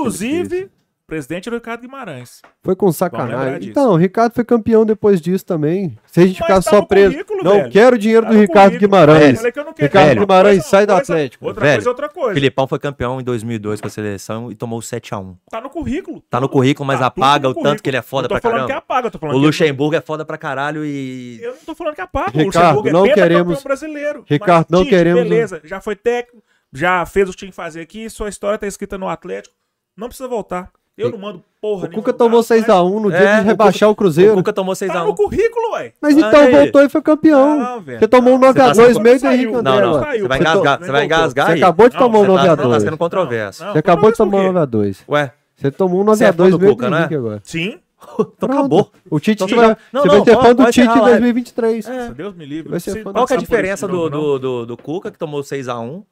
[SPEAKER 2] presidente era o Ricardo Guimarães.
[SPEAKER 1] Foi com sacanagem. Então, o Ricardo foi campeão depois disso também. Se a gente
[SPEAKER 2] Mas
[SPEAKER 1] ficar
[SPEAKER 2] tá
[SPEAKER 1] só preso. Não
[SPEAKER 2] velho.
[SPEAKER 1] quero o dinheiro
[SPEAKER 2] Tá
[SPEAKER 1] do Ricardo. Guimarães.
[SPEAKER 2] Que não.
[SPEAKER 1] Ricardo
[SPEAKER 2] Uma
[SPEAKER 1] Guimarães,
[SPEAKER 2] coisa-
[SPEAKER 1] sai do Atlético.
[SPEAKER 2] Outra
[SPEAKER 3] Velho,
[SPEAKER 2] coisa é outra coisa.
[SPEAKER 3] Filipão foi campeão em 2002 com a seleção e tomou 7x1.
[SPEAKER 2] Tá no currículo.
[SPEAKER 3] Tá no currículo, mas
[SPEAKER 2] Tá
[SPEAKER 3] apaga o tanto que ele é foda
[SPEAKER 2] Eu tô
[SPEAKER 3] pra
[SPEAKER 2] falando que
[SPEAKER 3] caramba.
[SPEAKER 2] apaga, eu tô falando
[SPEAKER 3] O
[SPEAKER 2] que
[SPEAKER 3] Luxemburgo é foda pra caralho e.
[SPEAKER 2] Eu não tô falando que apaga.
[SPEAKER 1] Ricardo,
[SPEAKER 2] o Luxemburgo
[SPEAKER 1] não
[SPEAKER 2] é
[SPEAKER 1] queremos-
[SPEAKER 2] brasileiro.
[SPEAKER 1] Ricardo, não queremos-
[SPEAKER 2] Beleza, já foi técnico, já fez o time fazer aqui, sua história tá escrita no Atlético. Não precisa voltar. Eu não mando porra
[SPEAKER 1] O Cuca
[SPEAKER 2] nenhuma,
[SPEAKER 1] tomou
[SPEAKER 2] mas
[SPEAKER 1] 6x1 no dia
[SPEAKER 3] É,
[SPEAKER 1] de
[SPEAKER 3] o
[SPEAKER 1] rebaixar o,
[SPEAKER 3] O
[SPEAKER 1] Cruzeiro.
[SPEAKER 3] Cuca tomou
[SPEAKER 2] Tá
[SPEAKER 3] 6x1.
[SPEAKER 2] no currículo, ué.
[SPEAKER 1] Mas então
[SPEAKER 3] Aí.
[SPEAKER 1] voltou e foi campeão.
[SPEAKER 2] Não, velho.
[SPEAKER 1] Você tomou um
[SPEAKER 2] Não,
[SPEAKER 1] 9x2
[SPEAKER 3] você tá-
[SPEAKER 1] meio do. Henrique
[SPEAKER 2] Não,
[SPEAKER 1] André.
[SPEAKER 3] Não, não. Você vai
[SPEAKER 2] você
[SPEAKER 3] engasgar, você vai engasgar
[SPEAKER 1] Você
[SPEAKER 3] aí.
[SPEAKER 1] acabou de tomar um
[SPEAKER 2] você tá-
[SPEAKER 1] 9x2.
[SPEAKER 3] Você tá
[SPEAKER 1] Você
[SPEAKER 3] sendo controverso.
[SPEAKER 2] Não,
[SPEAKER 1] acabou de tomar um
[SPEAKER 2] por quê?
[SPEAKER 1] 9x2.
[SPEAKER 3] Ué,
[SPEAKER 1] Você tomou um
[SPEAKER 3] Você é fã
[SPEAKER 1] 9x2
[SPEAKER 3] do
[SPEAKER 1] meio do
[SPEAKER 3] Cuca, é?
[SPEAKER 1] Henrique agora.
[SPEAKER 2] Sim.
[SPEAKER 3] então acabou.
[SPEAKER 1] O Tite
[SPEAKER 3] Então,
[SPEAKER 1] vai,
[SPEAKER 3] não,
[SPEAKER 1] você
[SPEAKER 3] não,
[SPEAKER 1] vai ser fã do Tite em
[SPEAKER 3] a live.
[SPEAKER 1] 2023.
[SPEAKER 3] É.
[SPEAKER 2] Deus me livre.
[SPEAKER 3] Qual que é a diferença do, do, do, do Cuca, que tomou 6x1,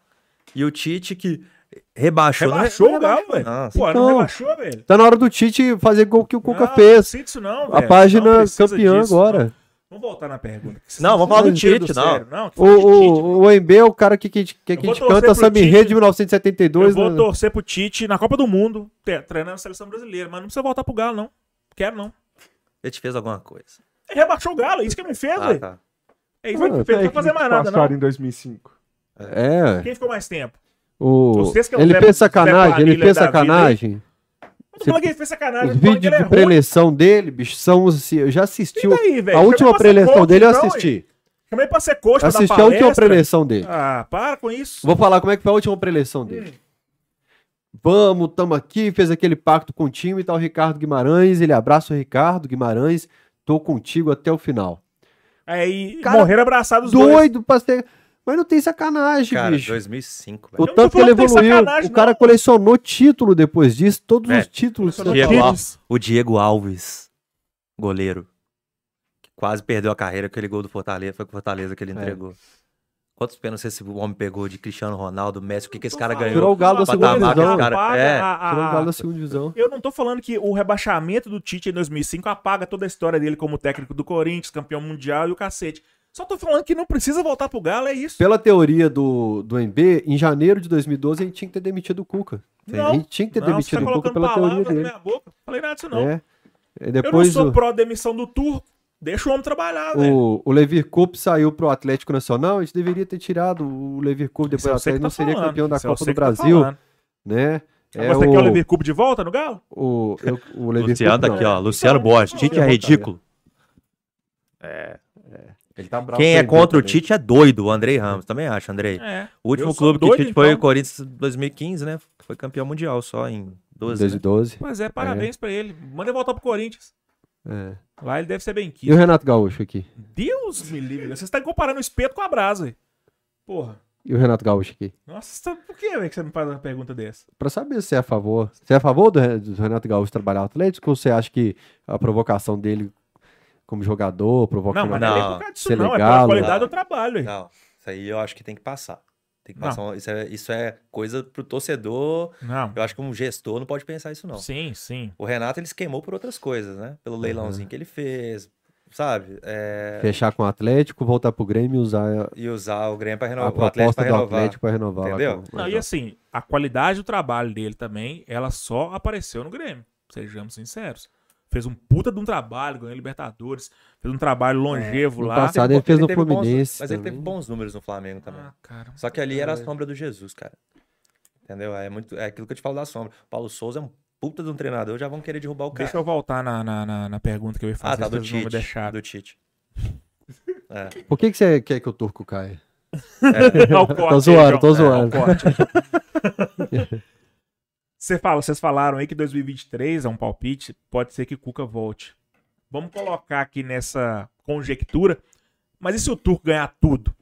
[SPEAKER 3] e o Tite, que rebaixou? Não
[SPEAKER 2] Rebaixou
[SPEAKER 3] re-
[SPEAKER 2] o Galo,
[SPEAKER 3] rebaixou,
[SPEAKER 2] velho.
[SPEAKER 3] não.
[SPEAKER 2] Pô, não
[SPEAKER 1] Então,
[SPEAKER 2] rebaixou, velho.
[SPEAKER 1] Tá na hora do Tite fazer gol que o Cuca
[SPEAKER 2] Não,
[SPEAKER 1] fez.
[SPEAKER 2] Não disso não,
[SPEAKER 1] A
[SPEAKER 2] velho.
[SPEAKER 1] página
[SPEAKER 2] Não precisa
[SPEAKER 1] campeã
[SPEAKER 2] disso,
[SPEAKER 1] agora.
[SPEAKER 2] não. Vamos voltar na pergunta.
[SPEAKER 3] Não, vamos falar do Tite, não.
[SPEAKER 2] não. que
[SPEAKER 1] O, o, o Embe é o cara que, que, que, que a
[SPEAKER 2] Eu
[SPEAKER 1] gente canta
[SPEAKER 2] Tite.
[SPEAKER 1] Rê de
[SPEAKER 2] Eu
[SPEAKER 1] 1972.
[SPEAKER 2] vou
[SPEAKER 1] né?
[SPEAKER 2] torcer pro Tite na Copa do Mundo, treinando a seleção brasileira, mas não precisa voltar pro Galo, não. Quero, não.
[SPEAKER 3] Ele te fez alguma coisa.
[SPEAKER 2] Ele rebaixou o Galo, é isso que ele me fez,
[SPEAKER 3] Ah,
[SPEAKER 2] velho.
[SPEAKER 3] tá.
[SPEAKER 2] É isso que ele fez, não vai fazer mais nada,
[SPEAKER 4] passaram
[SPEAKER 2] não.
[SPEAKER 4] em 2005?
[SPEAKER 1] É.
[SPEAKER 2] Quem ficou mais tempo?
[SPEAKER 1] O...
[SPEAKER 2] Vocês que é o
[SPEAKER 1] Ele fez sacanagem, ele fez sacanagem.
[SPEAKER 2] Fez sacanagem.
[SPEAKER 1] Os vídeos
[SPEAKER 2] é
[SPEAKER 1] de
[SPEAKER 2] ruim.
[SPEAKER 1] preleção dele, bicho, são assim, eu já assisti.
[SPEAKER 2] Daí,
[SPEAKER 1] a última preleção dele eu
[SPEAKER 2] então,
[SPEAKER 1] assisti.
[SPEAKER 2] Chamei pra ser coach, pra dar
[SPEAKER 1] Assisti a última preleção dele.
[SPEAKER 2] Ah, para com isso.
[SPEAKER 1] Vou falar como é que foi a última preleção dele. Vamos, tamo aqui, fez aquele pacto com o time e tá o Ricardo Guimarães, ele abraça o Ricardo Guimarães, tô contigo até o final.
[SPEAKER 2] Aí
[SPEAKER 1] Cara,
[SPEAKER 2] morreram abraçados os dois.
[SPEAKER 1] Doido pra ser... Mas não tem sacanagem,
[SPEAKER 3] Cara,
[SPEAKER 1] bicho.
[SPEAKER 3] 2005,
[SPEAKER 1] O
[SPEAKER 3] velho.
[SPEAKER 2] Não
[SPEAKER 1] tanto que ele evoluiu. O cara
[SPEAKER 2] não.
[SPEAKER 1] colecionou título depois disso, todos
[SPEAKER 3] É,
[SPEAKER 1] os títulos.
[SPEAKER 2] colecionou
[SPEAKER 3] Diego. Alves, o Diego Alves, goleiro, que quase perdeu a carreira com aquele gol do Fortaleza, foi com o Fortaleza que ele
[SPEAKER 1] É.
[SPEAKER 3] entregou. Quantos pênaltis esse homem pegou de Cristiano Ronaldo, Messi, o que, que esse cara ganhou?
[SPEAKER 1] Tirou o Galo da segunda divisão.
[SPEAKER 3] cara. É.
[SPEAKER 2] a- a-
[SPEAKER 1] Tirou o Galo da segunda divisão.
[SPEAKER 2] Eu não tô falando que o rebaixamento do Tite em 2005 apaga toda a história dele como técnico do Corinthians, campeão mundial e o cacete. Só tô falando que não precisa voltar pro Galo, é isso.
[SPEAKER 1] Pela teoria do, do MB, em janeiro de 2012 a gente tinha que ter demitido o Cuca.
[SPEAKER 2] Não,
[SPEAKER 1] a gente tinha que ter
[SPEAKER 2] Não, você
[SPEAKER 1] demitido
[SPEAKER 2] tá
[SPEAKER 1] o Cuca pela teoria
[SPEAKER 2] palavras na
[SPEAKER 1] dele.
[SPEAKER 2] minha boca. Falei nada disso não.
[SPEAKER 1] É. E
[SPEAKER 2] Eu não sou
[SPEAKER 1] o,
[SPEAKER 2] pró-demissão do Turco. Deixa o homem trabalhar, velho.
[SPEAKER 1] o, o Levir Coupe saiu pro Atlético Nacional, a gente deveria ter tirado o Levir Coupe depois
[SPEAKER 2] é
[SPEAKER 1] do Atlético, não
[SPEAKER 2] tá
[SPEAKER 1] seria
[SPEAKER 2] falando.
[SPEAKER 1] campeão da
[SPEAKER 2] Isso é
[SPEAKER 1] Copa do
[SPEAKER 2] tá
[SPEAKER 1] Brasil,
[SPEAKER 2] falando.
[SPEAKER 1] né?
[SPEAKER 2] Agora você quer o Lever Cup de volta no Galo?
[SPEAKER 1] o, eu- o Levir
[SPEAKER 3] Luciano
[SPEAKER 1] Coupe,
[SPEAKER 3] tá aqui, ó. Luciano
[SPEAKER 2] Então,
[SPEAKER 3] Borges. Tite
[SPEAKER 1] eu
[SPEAKER 3] é ridículo.
[SPEAKER 1] Ele tá bravo
[SPEAKER 3] Quem é contra o
[SPEAKER 1] também.
[SPEAKER 3] Tite é doido, o Andrei Ramos. Também acho, Andrei.
[SPEAKER 2] É.
[SPEAKER 3] O último clube que o
[SPEAKER 2] doido,
[SPEAKER 3] Tite foi
[SPEAKER 2] então.
[SPEAKER 3] o Corinthians em 2015, né? Foi campeão mundial só em 12. né?
[SPEAKER 1] 2012.
[SPEAKER 2] Pois é, parabéns pra ele. Manda ele voltar pro Corinthians.
[SPEAKER 1] É.
[SPEAKER 2] Lá ele deve ser bem
[SPEAKER 1] E o
[SPEAKER 2] quisto.
[SPEAKER 1] Renato Gaúcho aqui?
[SPEAKER 2] Deus me livre. Você está comparando o espeto com a brasa. aí. Porra.
[SPEAKER 1] E o Renato Gaúcho aqui?
[SPEAKER 2] Nossa, tá- por que, você me faz uma pergunta dessa?
[SPEAKER 1] Pra saber se é a favor. Você é a favor do, Re- do Renato Gaúcho trabalhar no Atlético ou você acha que a provocação dele como jogador, provoca
[SPEAKER 2] Não, mas
[SPEAKER 3] não,
[SPEAKER 2] não é nem por causa disso,
[SPEAKER 1] ser
[SPEAKER 2] não. É
[SPEAKER 1] legal,
[SPEAKER 2] pela qualidade
[SPEAKER 3] não.
[SPEAKER 2] do trabalho. aí.
[SPEAKER 3] Não, isso aí eu acho que tem que passar. Tem que passar. um- isso, é, isso é coisa pro torcedor.
[SPEAKER 2] Não.
[SPEAKER 3] Eu acho que um gestor não pode pensar isso, não.
[SPEAKER 2] Sim, sim.
[SPEAKER 3] O Renato, ele se queimou por outras coisas, né? Pelo leilãozinho que ele fez, sabe? É,
[SPEAKER 1] fechar com o Atlético, voltar pro Grêmio e usar
[SPEAKER 3] E usar o Grêmio para
[SPEAKER 1] a
[SPEAKER 3] renovar, o Atlético
[SPEAKER 1] proposta
[SPEAKER 3] renovar.
[SPEAKER 1] Atlético para renovar.
[SPEAKER 3] Entendeu?
[SPEAKER 1] com-
[SPEAKER 2] Não, e assim, a qualidade do trabalho dele também, ela só apareceu no Grêmio. Sejamos sinceros. Fez um puta de um trabalho, ganhou Libertadores, fez um trabalho longevo
[SPEAKER 1] No
[SPEAKER 2] lá.
[SPEAKER 1] passado ele fez no
[SPEAKER 3] teve bons-
[SPEAKER 1] Fluminense
[SPEAKER 3] mas ele teve bons números no Flamengo também.
[SPEAKER 2] Ah, cara.
[SPEAKER 3] Só que ali era a sombra do Jesus, cara. Entendeu? É, muito, é aquilo que eu te falo da sombra. O Paulo Souza é um puta de um treinador, já vão querer derrubar o cara.
[SPEAKER 2] Deixa eu voltar na, na, na, na pergunta que eu ia fazer.
[SPEAKER 3] Ah, tá, do Tite.
[SPEAKER 2] deixar.
[SPEAKER 3] Do Tite. É.
[SPEAKER 1] Por que, que você quer que o Turco caia?
[SPEAKER 2] Olha o corte
[SPEAKER 1] Tô zoando, tô
[SPEAKER 2] É,
[SPEAKER 1] zoando.
[SPEAKER 2] corte. Você fala, vocês falaram aí que 2023 é um palpite, pode ser que o Cuca volte. Vamos colocar aqui nessa conjectura. Mas e se o Turco ganhar tudo?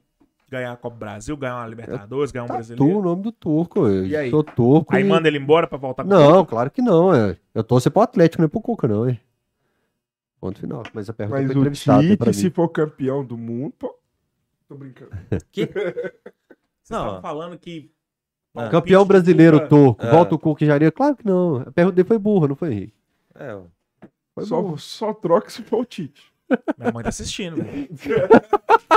[SPEAKER 2] Ganhar a Copa do Brasil, ganhar uma Libertadores, ganhar um
[SPEAKER 1] Tá tu,
[SPEAKER 2] brasileiro?
[SPEAKER 1] o nome do Turco. Eu
[SPEAKER 2] E aí?
[SPEAKER 1] sou turco.
[SPEAKER 2] Aí
[SPEAKER 1] e-
[SPEAKER 2] manda ele embora pra voltar pro
[SPEAKER 1] Não, claro que não. É. Eu torço pro Atlético, não é pro Cuca, não. É. Ponto final. Mas a pergunta
[SPEAKER 4] Mas
[SPEAKER 1] foi
[SPEAKER 4] o
[SPEAKER 1] entrevistada pra
[SPEAKER 4] Tite,
[SPEAKER 1] mim.
[SPEAKER 4] se for campeão do mundo, pô. Tô brincando.
[SPEAKER 2] Vocês
[SPEAKER 3] Não.
[SPEAKER 2] falando que. Palpite
[SPEAKER 1] Campeão brasileiro
[SPEAKER 2] Cuca-
[SPEAKER 1] turco.
[SPEAKER 3] É.
[SPEAKER 1] Volta o Cuca e Jaria? Claro que não. A pergunta dele foi burra, não foi, Henrique?
[SPEAKER 3] É.
[SPEAKER 1] Foi
[SPEAKER 4] Só,
[SPEAKER 1] burra.
[SPEAKER 4] só troca se for o Tite.
[SPEAKER 2] Minha mãe tá assistindo, velho.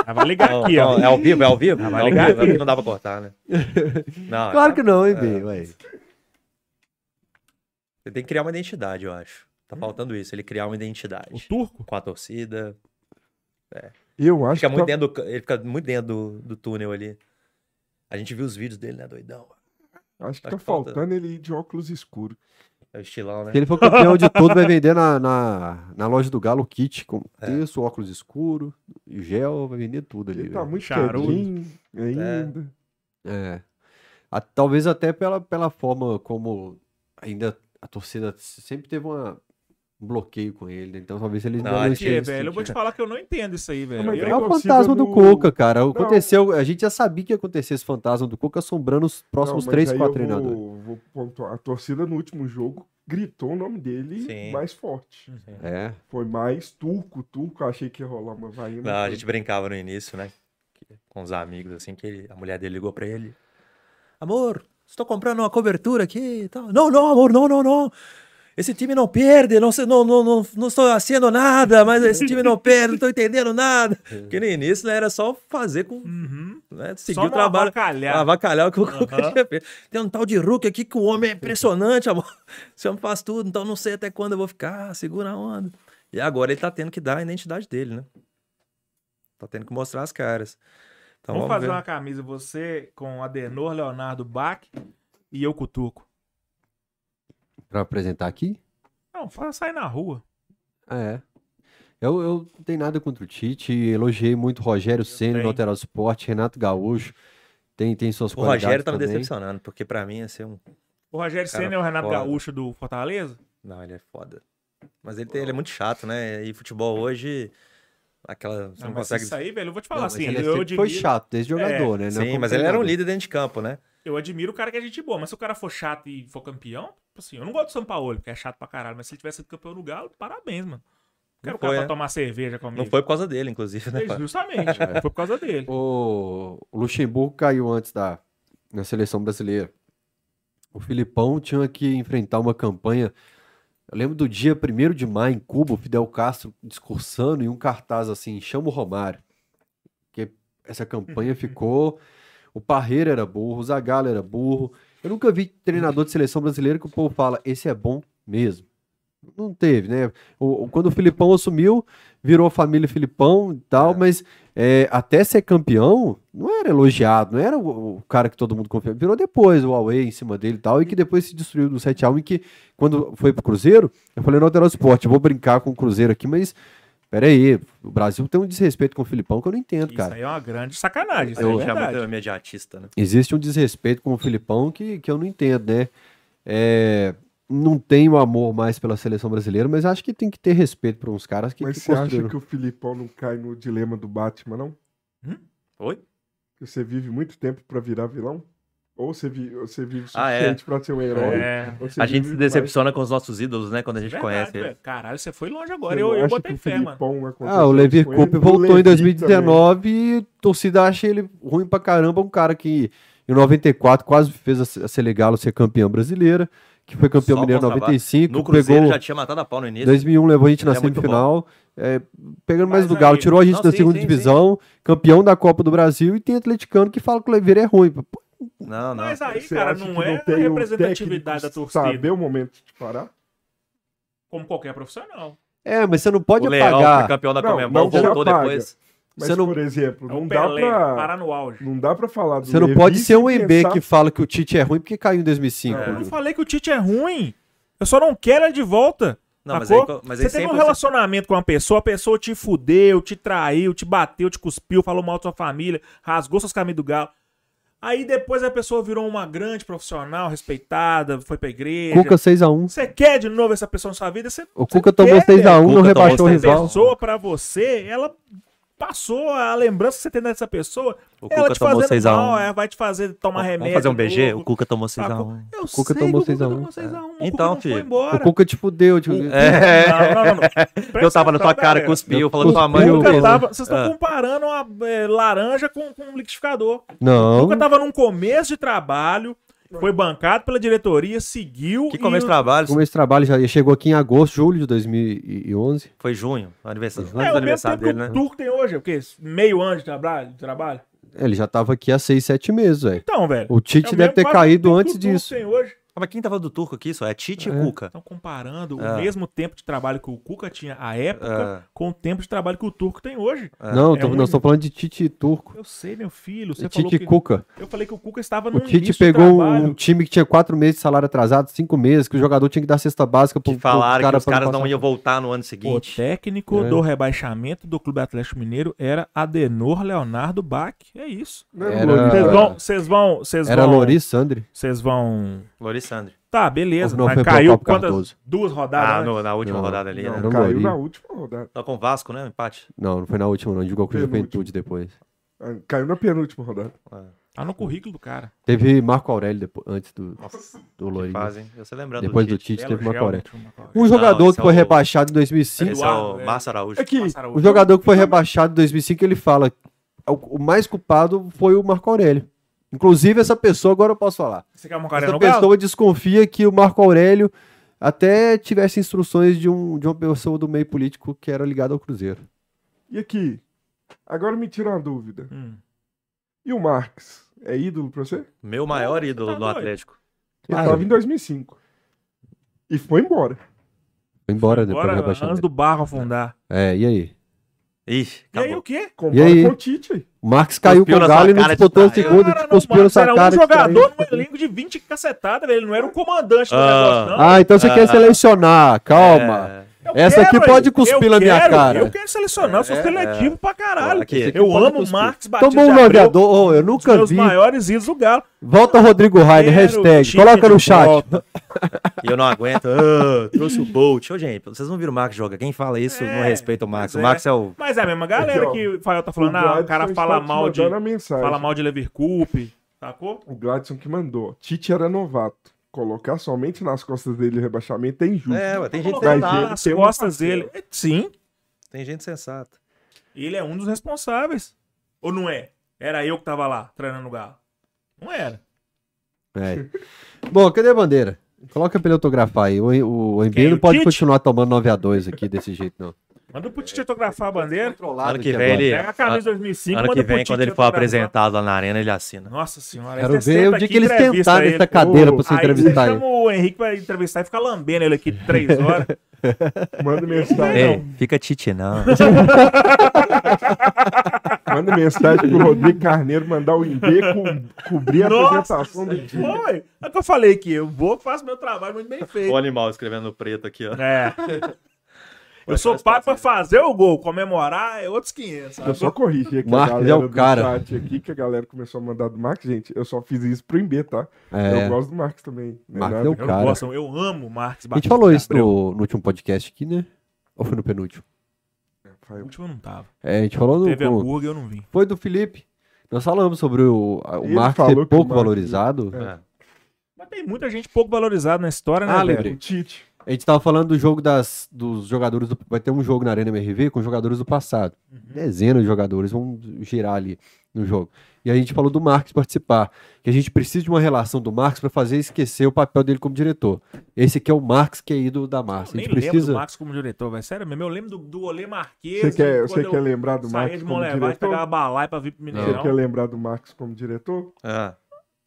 [SPEAKER 2] Ela vai ligar
[SPEAKER 3] Não,
[SPEAKER 2] aqui,
[SPEAKER 3] não,
[SPEAKER 2] ó.
[SPEAKER 3] é ao vivo, é ao vivo?
[SPEAKER 2] Ah,
[SPEAKER 3] É
[SPEAKER 2] vai
[SPEAKER 3] ao
[SPEAKER 2] ligar
[SPEAKER 3] vivo, é
[SPEAKER 2] aqui.
[SPEAKER 3] porque não dá pra cortar, né? Não,
[SPEAKER 1] Claro
[SPEAKER 3] é-
[SPEAKER 1] que não, hein,
[SPEAKER 3] é.
[SPEAKER 1] B?
[SPEAKER 3] Ele tem que criar uma identidade, eu acho. Tá faltando isso, ele criar uma
[SPEAKER 2] O
[SPEAKER 3] identidade.
[SPEAKER 2] turco?
[SPEAKER 3] Com a torcida.
[SPEAKER 4] Eu acho
[SPEAKER 3] Fica
[SPEAKER 4] que
[SPEAKER 3] muito
[SPEAKER 4] tá-
[SPEAKER 3] dentro do, ele fica muito dentro do, do túnel ali. A gente viu os vídeos dele, né, doidão?
[SPEAKER 4] acho que
[SPEAKER 3] acho
[SPEAKER 4] tá
[SPEAKER 3] que falta-
[SPEAKER 4] faltando ele ir de óculos escuros.
[SPEAKER 3] É o estilão, né?
[SPEAKER 1] Se ele for campeão de tudo, vai vender na, na, na loja do Galo kit com
[SPEAKER 3] É.
[SPEAKER 1] terço, óculos escuro, gel, vai vender tudo ali.
[SPEAKER 4] Ele tá
[SPEAKER 1] velho.
[SPEAKER 4] muito
[SPEAKER 2] Charuto.
[SPEAKER 4] quietinho ainda.
[SPEAKER 1] É. A- talvez até pela, pela forma como ainda a torcida sempre teve uma, um bloqueio com ele, né? então talvez ele
[SPEAKER 3] Não, é
[SPEAKER 1] não
[SPEAKER 3] que,
[SPEAKER 2] Que,
[SPEAKER 1] esteja
[SPEAKER 2] velho, eu vou te
[SPEAKER 1] sentindo.
[SPEAKER 2] falar que eu não entendo isso aí, velho. Eu-
[SPEAKER 1] É o fantasma do
[SPEAKER 4] do-
[SPEAKER 1] Cuca, cara.
[SPEAKER 4] Não.
[SPEAKER 1] Aconteceu, a gente já sabia que ia acontecer esse fantasma do Cuca assombrando os próximos
[SPEAKER 4] Não,
[SPEAKER 1] três, quatro treinadores.
[SPEAKER 4] Vou, vou pontuar. A torcida no último jogo gritou o nome dele
[SPEAKER 3] Sim.
[SPEAKER 4] mais forte.
[SPEAKER 1] É.
[SPEAKER 4] Foi mais turco, turco. Achei que ia rolar uma vaina.
[SPEAKER 3] Não, a gente brincava no início, né? Com os amigos, assim, que ele- a mulher dele ligou pra ele. Amor, estou comprando uma cobertura aqui e tal. Não, não, amor, não, não, não. Esse time não perde, não, não, não, não, não estou haciendo nada, mas esse time não perde, não estou entendendo nada. Porque no início né, era só fazer com.
[SPEAKER 2] Uhum.
[SPEAKER 3] Né, seguir
[SPEAKER 2] Só
[SPEAKER 3] o trabalho.
[SPEAKER 2] avacalhar.
[SPEAKER 3] Avacalhar o que o Cuca
[SPEAKER 2] Aham.
[SPEAKER 3] tinha feito. Tem um tal de Hulk aqui que o homem é impressionante, amor. Esse homem faz tudo, então não sei até quando eu vou ficar, segura a onda. E agora ele tá tendo que dar a identidade dele, né? Tá tendo que mostrar as caras. Então
[SPEAKER 2] vamos
[SPEAKER 3] vamos,
[SPEAKER 2] fazer
[SPEAKER 3] ver.
[SPEAKER 2] uma camisa, você com Adenor, Leonardo Bach e eu com o Turco.
[SPEAKER 1] Pra apresentar aqui?
[SPEAKER 2] Não, fala sair na rua.
[SPEAKER 1] É. Eu, eu não tenho nada contra o Tite, elogiei muito Rogério Senna. Alterado Esporte, Renato Gaúcho, tem, tem suas
[SPEAKER 3] O
[SPEAKER 1] qualidades
[SPEAKER 3] Rogério tá
[SPEAKER 1] também.
[SPEAKER 3] decepcionando, porque pra mim ia ser um.
[SPEAKER 2] O Rogério Senna é o Renato
[SPEAKER 3] foda.
[SPEAKER 2] Gaúcho do Fortaleza?
[SPEAKER 3] Não, ele é foda. Mas ele, tem- ele é muito chato, né? E futebol hoje. Aquela. Você
[SPEAKER 2] Não,
[SPEAKER 3] não consegue.
[SPEAKER 2] isso aí, velho, eu vou te
[SPEAKER 1] Não,
[SPEAKER 2] falar
[SPEAKER 1] mas
[SPEAKER 2] assim,
[SPEAKER 1] ele
[SPEAKER 2] eu admiro,
[SPEAKER 1] foi chato desde jogador, né? Não
[SPEAKER 3] Sim, mas ele era um líder dentro de campo, né?
[SPEAKER 2] eu admiro o cara que é gente boa, mas se o cara for chato e for campeão, assim, eu não gosto do São Paulo, porque é chato pra caralho, mas se ele tivesse sido campeão no Galo, parabéns, mano. Quero o cara
[SPEAKER 3] foi,
[SPEAKER 2] pra
[SPEAKER 3] né?
[SPEAKER 2] tomar cerveja comigo.
[SPEAKER 3] Não foi por causa dele, inclusive, né?
[SPEAKER 2] É, Justamente, foi por causa dele.
[SPEAKER 1] O o Luxemburgo caiu antes da na seleção brasileira. O Filipão tinha que enfrentar uma campanha. Eu lembro do dia 1 de maio em Cuba, o Fidel Castro discursando e um cartaz assim: chama o Romário. Porque essa campanha ficou. O Parreira era burro, o Zagallo era burro. Eu nunca vi treinador de seleção brasileira que o povo fala: esse é bom mesmo. Não teve, né? O, quando o Filipão assumiu, virou família Filipão e tal, mas é, até ser campeão, não era elogiado, não era o, o cara que todo mundo confia. Virou depois o Huawei em cima dele e tal, e que depois se destruiu no 7x1, e que quando foi pro Cruzeiro, eu falei no Alterado Esporte, vou brincar com o Cruzeiro aqui, mas peraí, o Brasil tem um desrespeito com o Filipão que eu não entendo,
[SPEAKER 2] Isso
[SPEAKER 1] cara.
[SPEAKER 2] aí é uma grande sacanagem, isso
[SPEAKER 3] A
[SPEAKER 2] aí é
[SPEAKER 3] gente
[SPEAKER 2] verdade.
[SPEAKER 3] muito imediatista, né?
[SPEAKER 1] Existe um desrespeito com o Filipão que, que eu não entendo, né? É, não tenho amor mais pela seleção brasileira, mas acho que tem que ter respeito para uns caras que,
[SPEAKER 4] Mas
[SPEAKER 1] que
[SPEAKER 4] você acha que o Filipão não cai no dilema do Batman, não?
[SPEAKER 3] Oi?
[SPEAKER 4] Que você vive muito tempo pra virar vilão? Ou você, vi, ou você vive o
[SPEAKER 3] Ah, é.
[SPEAKER 4] suficiente pra ser um herói?
[SPEAKER 2] É.
[SPEAKER 3] A gente
[SPEAKER 4] vive
[SPEAKER 3] se
[SPEAKER 4] mais-
[SPEAKER 3] decepciona com os nossos ídolos, né? Quando a gente
[SPEAKER 2] Verdade,
[SPEAKER 3] conhece.
[SPEAKER 2] Caralho, você foi longe agora.
[SPEAKER 4] não
[SPEAKER 2] Eu, eu botei fé, mano.
[SPEAKER 1] Ah, o Levi? Coupe voltou em
[SPEAKER 4] Levi
[SPEAKER 1] 2019 e a torcida acha ele ruim pra caramba. Um cara que em 94 quase fez a, Selegalo ser campeã brasileira, que foi campeão
[SPEAKER 3] Só
[SPEAKER 1] mineiro em
[SPEAKER 3] bom trabalho.
[SPEAKER 1] 95,
[SPEAKER 3] No Cruzeiro
[SPEAKER 1] pegou
[SPEAKER 3] já tinha matado a pau no início.
[SPEAKER 1] 2001 levou a gente na
[SPEAKER 3] Ele é muito
[SPEAKER 1] semifinal, é, pegando mais do Galo, tirou a gente
[SPEAKER 3] Não,
[SPEAKER 1] da
[SPEAKER 3] sim,
[SPEAKER 1] segunda
[SPEAKER 3] sim,
[SPEAKER 1] divisão, campeão da Copa do Brasil e tem atleticano que fala que o Leveira é ruim. Pô,
[SPEAKER 3] Não, não.
[SPEAKER 2] Mas aí,
[SPEAKER 4] Você
[SPEAKER 2] cara, não é a
[SPEAKER 4] tem o
[SPEAKER 2] representatividade da torcida.
[SPEAKER 4] Saber o momento de parar?
[SPEAKER 2] Como qualquer profissional.
[SPEAKER 1] É, mas você não pode
[SPEAKER 3] o Leão foi
[SPEAKER 1] apagar.
[SPEAKER 3] campeão da
[SPEAKER 4] Não,
[SPEAKER 3] Comembol,
[SPEAKER 4] não,
[SPEAKER 3] voltou
[SPEAKER 4] apaga.
[SPEAKER 3] depois.
[SPEAKER 4] Mas,
[SPEAKER 1] Você não-
[SPEAKER 4] por exemplo,
[SPEAKER 2] É
[SPEAKER 4] não dá
[SPEAKER 2] Pelé,
[SPEAKER 4] pra...
[SPEAKER 2] parar no auge.
[SPEAKER 4] Não dá pra falar do
[SPEAKER 1] Você não
[SPEAKER 4] Levi
[SPEAKER 1] pode ser um MB
[SPEAKER 4] pensar-
[SPEAKER 1] que fala que o Tite é ruim porque caiu em 2005.
[SPEAKER 3] É.
[SPEAKER 2] Eu não falei que o Tite é ruim. Eu só não quero ele de volta.
[SPEAKER 3] Não, mas aí, mas aí
[SPEAKER 2] você teve um relacionamento com uma pessoa, a pessoa te fudeu, te traiu, te bateu, te cuspiu, falou mal da sua família, rasgou suas camisas do galo. Aí depois a pessoa virou uma grande profissional, respeitada, foi pra igreja.
[SPEAKER 1] Cuca 6x1.
[SPEAKER 2] Você quer de novo essa pessoa na sua vida? Você,
[SPEAKER 1] O Cuca tomou
[SPEAKER 2] quer,
[SPEAKER 1] 6x1,
[SPEAKER 3] Cuca
[SPEAKER 1] não rebaixou o
[SPEAKER 3] 6 a 1.
[SPEAKER 2] essa
[SPEAKER 1] rival.
[SPEAKER 2] pessoa pra você, ela passou a lembrança que você tem dessa pessoa.
[SPEAKER 3] O
[SPEAKER 2] ela
[SPEAKER 3] Cuca
[SPEAKER 2] te
[SPEAKER 3] tomou
[SPEAKER 2] fazendo
[SPEAKER 3] 6 a 1.
[SPEAKER 2] mal, ela vai te fazer tomar remédio.
[SPEAKER 3] Vamos fazer um BG?
[SPEAKER 2] novo.
[SPEAKER 3] O Cuca tomou 6 a
[SPEAKER 2] Sacou?
[SPEAKER 3] 1.
[SPEAKER 2] Eu
[SPEAKER 1] O Cuca
[SPEAKER 2] sei
[SPEAKER 1] tomou
[SPEAKER 2] que o
[SPEAKER 1] 6 a 1.
[SPEAKER 2] tomou 6 a 1. O
[SPEAKER 3] Então, filho,
[SPEAKER 2] embora.
[SPEAKER 1] O Cuca te fudeu. Tipo,
[SPEAKER 3] É.
[SPEAKER 2] Não, não, não. não.
[SPEAKER 3] Eu tava na tua cara, cuspiu, falando com a mãe.
[SPEAKER 2] O Cuca tava, vocês estão
[SPEAKER 3] Ah.
[SPEAKER 2] comparando a é, laranja com, com um liquidificador. O
[SPEAKER 1] Não.
[SPEAKER 2] Cuca tava num começo de trabalho, foi bancado pela diretoria, seguiu.
[SPEAKER 3] Que começo de trabalho.
[SPEAKER 1] Como esse trabalho já chegou aqui em agosto, julho de 2011.
[SPEAKER 3] Foi junho, aniversário,
[SPEAKER 2] É,
[SPEAKER 3] do
[SPEAKER 2] o mesmo
[SPEAKER 3] aniversário
[SPEAKER 2] tempo
[SPEAKER 3] dele,
[SPEAKER 2] que
[SPEAKER 3] né?
[SPEAKER 2] o Turco tem hoje, o quê? Meio ano de trabalho? De trabalho?
[SPEAKER 1] Ele já tava aqui há 6, 7 meses, velho.
[SPEAKER 2] Então, velho.
[SPEAKER 1] O Tite
[SPEAKER 2] é o
[SPEAKER 1] deve ter caído antes
[SPEAKER 2] o Turco
[SPEAKER 1] disso.
[SPEAKER 2] Tem hoje.
[SPEAKER 3] Ah, mas quem tava do turco aqui só? É Tite
[SPEAKER 1] É.
[SPEAKER 3] e Cuca.
[SPEAKER 2] Estão comparando
[SPEAKER 3] Ah.
[SPEAKER 2] o mesmo tempo de trabalho que o Cuca tinha à época
[SPEAKER 3] Ah.
[SPEAKER 2] com o tempo de trabalho que o Turco tem hoje.
[SPEAKER 3] Ah.
[SPEAKER 1] Não,
[SPEAKER 2] É
[SPEAKER 1] tô-
[SPEAKER 2] um-
[SPEAKER 1] nós estamos falando de Tite e Turco.
[SPEAKER 2] Eu sei, meu filho. Você
[SPEAKER 1] Tite
[SPEAKER 2] que...
[SPEAKER 1] e Cuca.
[SPEAKER 2] Eu falei que o Cuca estava
[SPEAKER 1] O
[SPEAKER 2] no
[SPEAKER 1] Tite
[SPEAKER 2] início
[SPEAKER 1] pegou
[SPEAKER 2] de
[SPEAKER 1] um, time que tinha 4 meses de salário atrasado, 5 meses, que o jogador tinha que dar cesta básica pro,
[SPEAKER 3] Que falaram
[SPEAKER 1] pro
[SPEAKER 3] que os caras não
[SPEAKER 1] passar-
[SPEAKER 3] iam voltar no ano
[SPEAKER 2] O
[SPEAKER 3] seguinte.
[SPEAKER 2] técnico
[SPEAKER 1] É.
[SPEAKER 2] do rebaixamento do Clube Atlético Mineiro era Adenor Leonardo Bach. É isso.
[SPEAKER 4] Não Lolita,
[SPEAKER 2] Vocês
[SPEAKER 1] Ah.
[SPEAKER 2] vão, vocês vão,
[SPEAKER 1] Era
[SPEAKER 2] vão,
[SPEAKER 1] Loris Sandri.
[SPEAKER 2] vocês vão.
[SPEAKER 3] Lorissandre.
[SPEAKER 2] Tá, beleza.
[SPEAKER 1] Não,
[SPEAKER 2] mas caiu quantas? Duas rodadas.
[SPEAKER 3] Ah, no- na última
[SPEAKER 1] Não.
[SPEAKER 3] rodada ali,
[SPEAKER 4] Não,
[SPEAKER 3] né?
[SPEAKER 1] Era o
[SPEAKER 4] caiu na última rodada.
[SPEAKER 3] Tá com o Vasco, né? Empate.
[SPEAKER 1] Não, não foi na última, não. Jogou com o. Juventude depois.
[SPEAKER 4] Ah, Caiu na penúltima rodada.
[SPEAKER 2] Tá no currículo do cara.
[SPEAKER 1] Teve Marco Aurélio depois, antes do, do Loris.
[SPEAKER 3] Fazem. Você lembrando
[SPEAKER 1] Depois
[SPEAKER 3] do Tite.
[SPEAKER 1] Teve
[SPEAKER 2] Belo
[SPEAKER 1] Marco Aurélio. Um jogador
[SPEAKER 3] esse
[SPEAKER 1] que
[SPEAKER 3] é
[SPEAKER 1] foi
[SPEAKER 3] o-
[SPEAKER 1] rebaixado em 2005.
[SPEAKER 3] Esse é o
[SPEAKER 2] é.
[SPEAKER 3] Márcio Araújo.
[SPEAKER 2] Passa Araújo.
[SPEAKER 1] O jogador que foi rebaixado em 2005, ele fala o mais culpado foi o Marco Aurélio. Inclusive, essa pessoa, agora eu posso falar.
[SPEAKER 2] Você quer uma
[SPEAKER 1] Essa
[SPEAKER 2] no Galo?
[SPEAKER 1] pessoa desconfia que o Marco Aurélio até tivesse instruções de, um, de uma pessoa do meio político que era ligada ao Cruzeiro.
[SPEAKER 4] e aqui. Agora me tira uma dúvida.
[SPEAKER 2] Hum.
[SPEAKER 4] E o Marques? É ídolo pra você?
[SPEAKER 3] Meu maior ídolo no
[SPEAKER 2] doido.
[SPEAKER 3] Atlético.
[SPEAKER 4] Ele
[SPEAKER 1] Claro.
[SPEAKER 4] tava em 2005. E foi embora.
[SPEAKER 1] Foi embora depois do rebaixamento.
[SPEAKER 2] antes do barro afundar.
[SPEAKER 1] É, e aí?
[SPEAKER 3] Ixi,
[SPEAKER 2] E aí
[SPEAKER 3] acabou.
[SPEAKER 2] o quê?
[SPEAKER 4] Compara
[SPEAKER 1] aí?
[SPEAKER 4] com o Tite aí.
[SPEAKER 1] O Marques caiu com o Galo e não disputou o segundo,
[SPEAKER 2] Cara, não,
[SPEAKER 1] cuspiu na
[SPEAKER 2] Marcos
[SPEAKER 1] sua
[SPEAKER 2] era
[SPEAKER 1] cara.
[SPEAKER 2] um jogador num elenco de 20 cacetada, velho. Ele não era o comandante do
[SPEAKER 3] Ah.
[SPEAKER 2] negócio, não.
[SPEAKER 1] Ah, então você quer
[SPEAKER 3] Ah.
[SPEAKER 1] selecionar, calma.
[SPEAKER 3] É,
[SPEAKER 2] Eu
[SPEAKER 1] Essa aqui pode
[SPEAKER 2] eu
[SPEAKER 1] cuspir na minha
[SPEAKER 2] quero,
[SPEAKER 1] cara.
[SPEAKER 2] Eu quero selecionar, eu sou
[SPEAKER 3] É,
[SPEAKER 2] seletivo pra caralho.
[SPEAKER 3] Aqui.
[SPEAKER 1] Aqui
[SPEAKER 2] Eu amo o
[SPEAKER 1] cuspir.
[SPEAKER 2] Marcos Batista
[SPEAKER 1] Tomou um noveador, oh, eu
[SPEAKER 2] um dos
[SPEAKER 1] nunca vi.
[SPEAKER 2] maiores ídolos do Galo.
[SPEAKER 1] Volta Rodrigo Rainer,
[SPEAKER 2] Quero
[SPEAKER 1] hashtag, coloca no chat.
[SPEAKER 3] E eu não aguento. Ah, trouxe o Bolt. Ô, gente, vocês não viram o Marcos jogar. Quem fala isso não
[SPEAKER 2] É,
[SPEAKER 3] respeita o Marcos. O Marcos é, o.
[SPEAKER 2] Mas é a mesma galera
[SPEAKER 4] ó.
[SPEAKER 2] que o Fael tá falando, ah, o cara fala mal de, fala mal de Leverkusen, sacou?
[SPEAKER 4] O Gladson que mandou. Tite era novato. Colocar somente nas costas dele o rebaixamento é injusto.
[SPEAKER 3] É, ué, tem gente sensata.
[SPEAKER 2] nas
[SPEAKER 4] tem
[SPEAKER 2] costas dele. É, Sim,
[SPEAKER 3] Tem gente sensata.
[SPEAKER 2] ele é um dos responsáveis. Ou não é? Era eu que tava lá, treinando o Galo. Não era.
[SPEAKER 1] É. Bom, cadê a bandeira? Coloca pra ele autografar aí. O, o, o não pode continuar tomando 9x2 aqui desse jeito, não.
[SPEAKER 2] Manda pro Tite autografar a bandeira.
[SPEAKER 3] Ano que vem ele.
[SPEAKER 2] Pega a camisa 2005,
[SPEAKER 3] Ano que vem, quando ele for apresentado lá na arena, ele assina.
[SPEAKER 2] Nossa senhora.
[SPEAKER 1] Quero ver o dia que eles
[SPEAKER 2] ele.
[SPEAKER 1] nessa cadeira pra você entrevistar ele.
[SPEAKER 2] o Henrique pra entrevistar e fica lambendo ele aqui três horas.
[SPEAKER 4] Manda mensagem.
[SPEAKER 3] Ei, fica tite não.
[SPEAKER 4] Manda mensagem pro Rodrigo Carneiro mandar o IB co cobrir a
[SPEAKER 2] Nossa,
[SPEAKER 4] apresentação do dia.
[SPEAKER 2] Foi. É o que eu falei que eu vou, faço meu trabalho muito bem feito.
[SPEAKER 3] o animal escrevendo no preto aqui, ó.
[SPEAKER 2] É. Eu sou pago pra fazer o gol, comemorar é outros 500.
[SPEAKER 4] Eu
[SPEAKER 2] sabe?
[SPEAKER 4] só corrigi aqui
[SPEAKER 1] Marcos
[SPEAKER 4] a
[SPEAKER 1] é
[SPEAKER 4] galera
[SPEAKER 1] o
[SPEAKER 4] do
[SPEAKER 1] cara.
[SPEAKER 4] chat aqui, que a galera começou a mandar do Marcos. Gente, eu só fiz isso pro IB, tá?
[SPEAKER 1] É.
[SPEAKER 4] Eu gosto do Marcos também. Não é
[SPEAKER 1] Marcos é o
[SPEAKER 2] Eu
[SPEAKER 1] cara.
[SPEAKER 2] gosto, eu amo o Marcos
[SPEAKER 1] A gente falou isso no, no último podcast aqui, né? Ou foi no penúltimo?
[SPEAKER 2] O último eu não tava.
[SPEAKER 1] É, a gente falou no.
[SPEAKER 2] Teve
[SPEAKER 1] no-
[SPEAKER 2] hambúrguer, eu não vi.
[SPEAKER 1] foi do Felipe. Nós falamos sobre o, o Marcos ser
[SPEAKER 4] o
[SPEAKER 1] pouco
[SPEAKER 4] Marcos-
[SPEAKER 1] valorizado.
[SPEAKER 4] É.
[SPEAKER 2] Mas tem muita gente pouco valorizada na história, né,
[SPEAKER 1] Ah, lembrei.
[SPEAKER 4] O Tite.
[SPEAKER 1] A gente tava falando do jogo das, dos jogadores do. Vai ter um jogo na Arena MRV com jogadores do passado.
[SPEAKER 2] Uhum.
[SPEAKER 1] Dezenas de jogadores vão girar ali no jogo. E a gente falou do Marcos participar. Que a gente precisa de uma relação do Marcos para fazer esquecer o papel dele como diretor. Esse aqui é o Marcos que é ídolo da
[SPEAKER 2] Eu
[SPEAKER 1] massa. A
[SPEAKER 2] nem
[SPEAKER 1] gente
[SPEAKER 2] lembro do
[SPEAKER 1] precisa.
[SPEAKER 2] Marcos como diretor, vai sério mesmo. Eu lembro do, do Olê Marquês.
[SPEAKER 4] Você quer, você
[SPEAKER 2] eu
[SPEAKER 4] quer lembrar do Marcos
[SPEAKER 2] de
[SPEAKER 4] como diretor?
[SPEAKER 2] pegava balai pra vir pro
[SPEAKER 4] Você
[SPEAKER 2] Mineirão.
[SPEAKER 4] quer lembrar do Marcos como diretor?
[SPEAKER 3] Ah,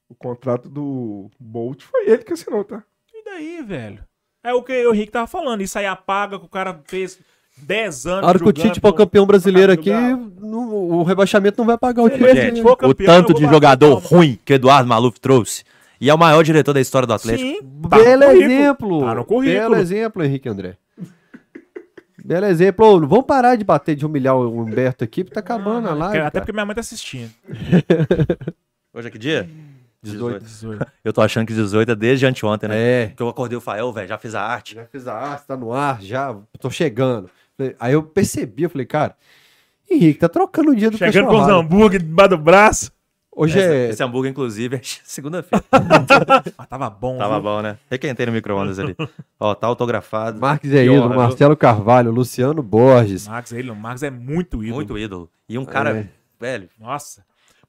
[SPEAKER 4] O contrato do Bolt foi ele que assinou, tá?
[SPEAKER 2] E daí, velho? É o que o Henrique tava falando. Isso aí apaga que o cara fez 10 anos.
[SPEAKER 1] A hora que o Tite for campeão brasileiro aqui, não- o rebaixamento não vai pagar o Tite.
[SPEAKER 2] gente, for
[SPEAKER 3] o
[SPEAKER 2] campeão,
[SPEAKER 3] tanto de jogador ruim que o Eduardo Maluf trouxe. E é o maior diretor da história do Atlético.
[SPEAKER 2] Sim, tá
[SPEAKER 1] Belo exemplo.
[SPEAKER 2] Tá no currículo.
[SPEAKER 1] Belo exemplo, Henrique André. Belo exemplo. Ô, não vamos parar de bater, de humilhar o Humberto aqui, porque tá acabando a live.
[SPEAKER 2] Até
[SPEAKER 1] cara.
[SPEAKER 2] porque minha mãe tá assistindo.
[SPEAKER 3] Hoje é que dia?
[SPEAKER 1] 18.
[SPEAKER 2] 18.
[SPEAKER 3] Eu tô achando que 18 é desde anteontem, né?
[SPEAKER 1] É.
[SPEAKER 3] Porque eu acordei o Fael, velho, já fiz a arte.
[SPEAKER 1] Já fiz a arte, tá no ar, já tô chegando. Aí eu percebi, eu falei, cara, Henrique, tá trocando o dia do
[SPEAKER 2] Chegando com os hambúrguer debaixo do braço.
[SPEAKER 1] Hoje
[SPEAKER 3] Esse,
[SPEAKER 1] é.
[SPEAKER 3] esse hambúrguer, inclusive, é segunda-feira.
[SPEAKER 2] Ah, tava bom.
[SPEAKER 3] Tava
[SPEAKER 2] viu?
[SPEAKER 3] bom, né? Requentei no micro-ondas ali. Ó, tá autografado.
[SPEAKER 1] Marques é
[SPEAKER 3] Que
[SPEAKER 1] ídolo,
[SPEAKER 3] honra,
[SPEAKER 1] Marcelo Carvalho, Luciano Borges.
[SPEAKER 2] Marcos, ele, o Marcos é muito ídolo.
[SPEAKER 3] Muito ídolo. E um cara,
[SPEAKER 1] É.
[SPEAKER 3] velho.
[SPEAKER 2] Nossa.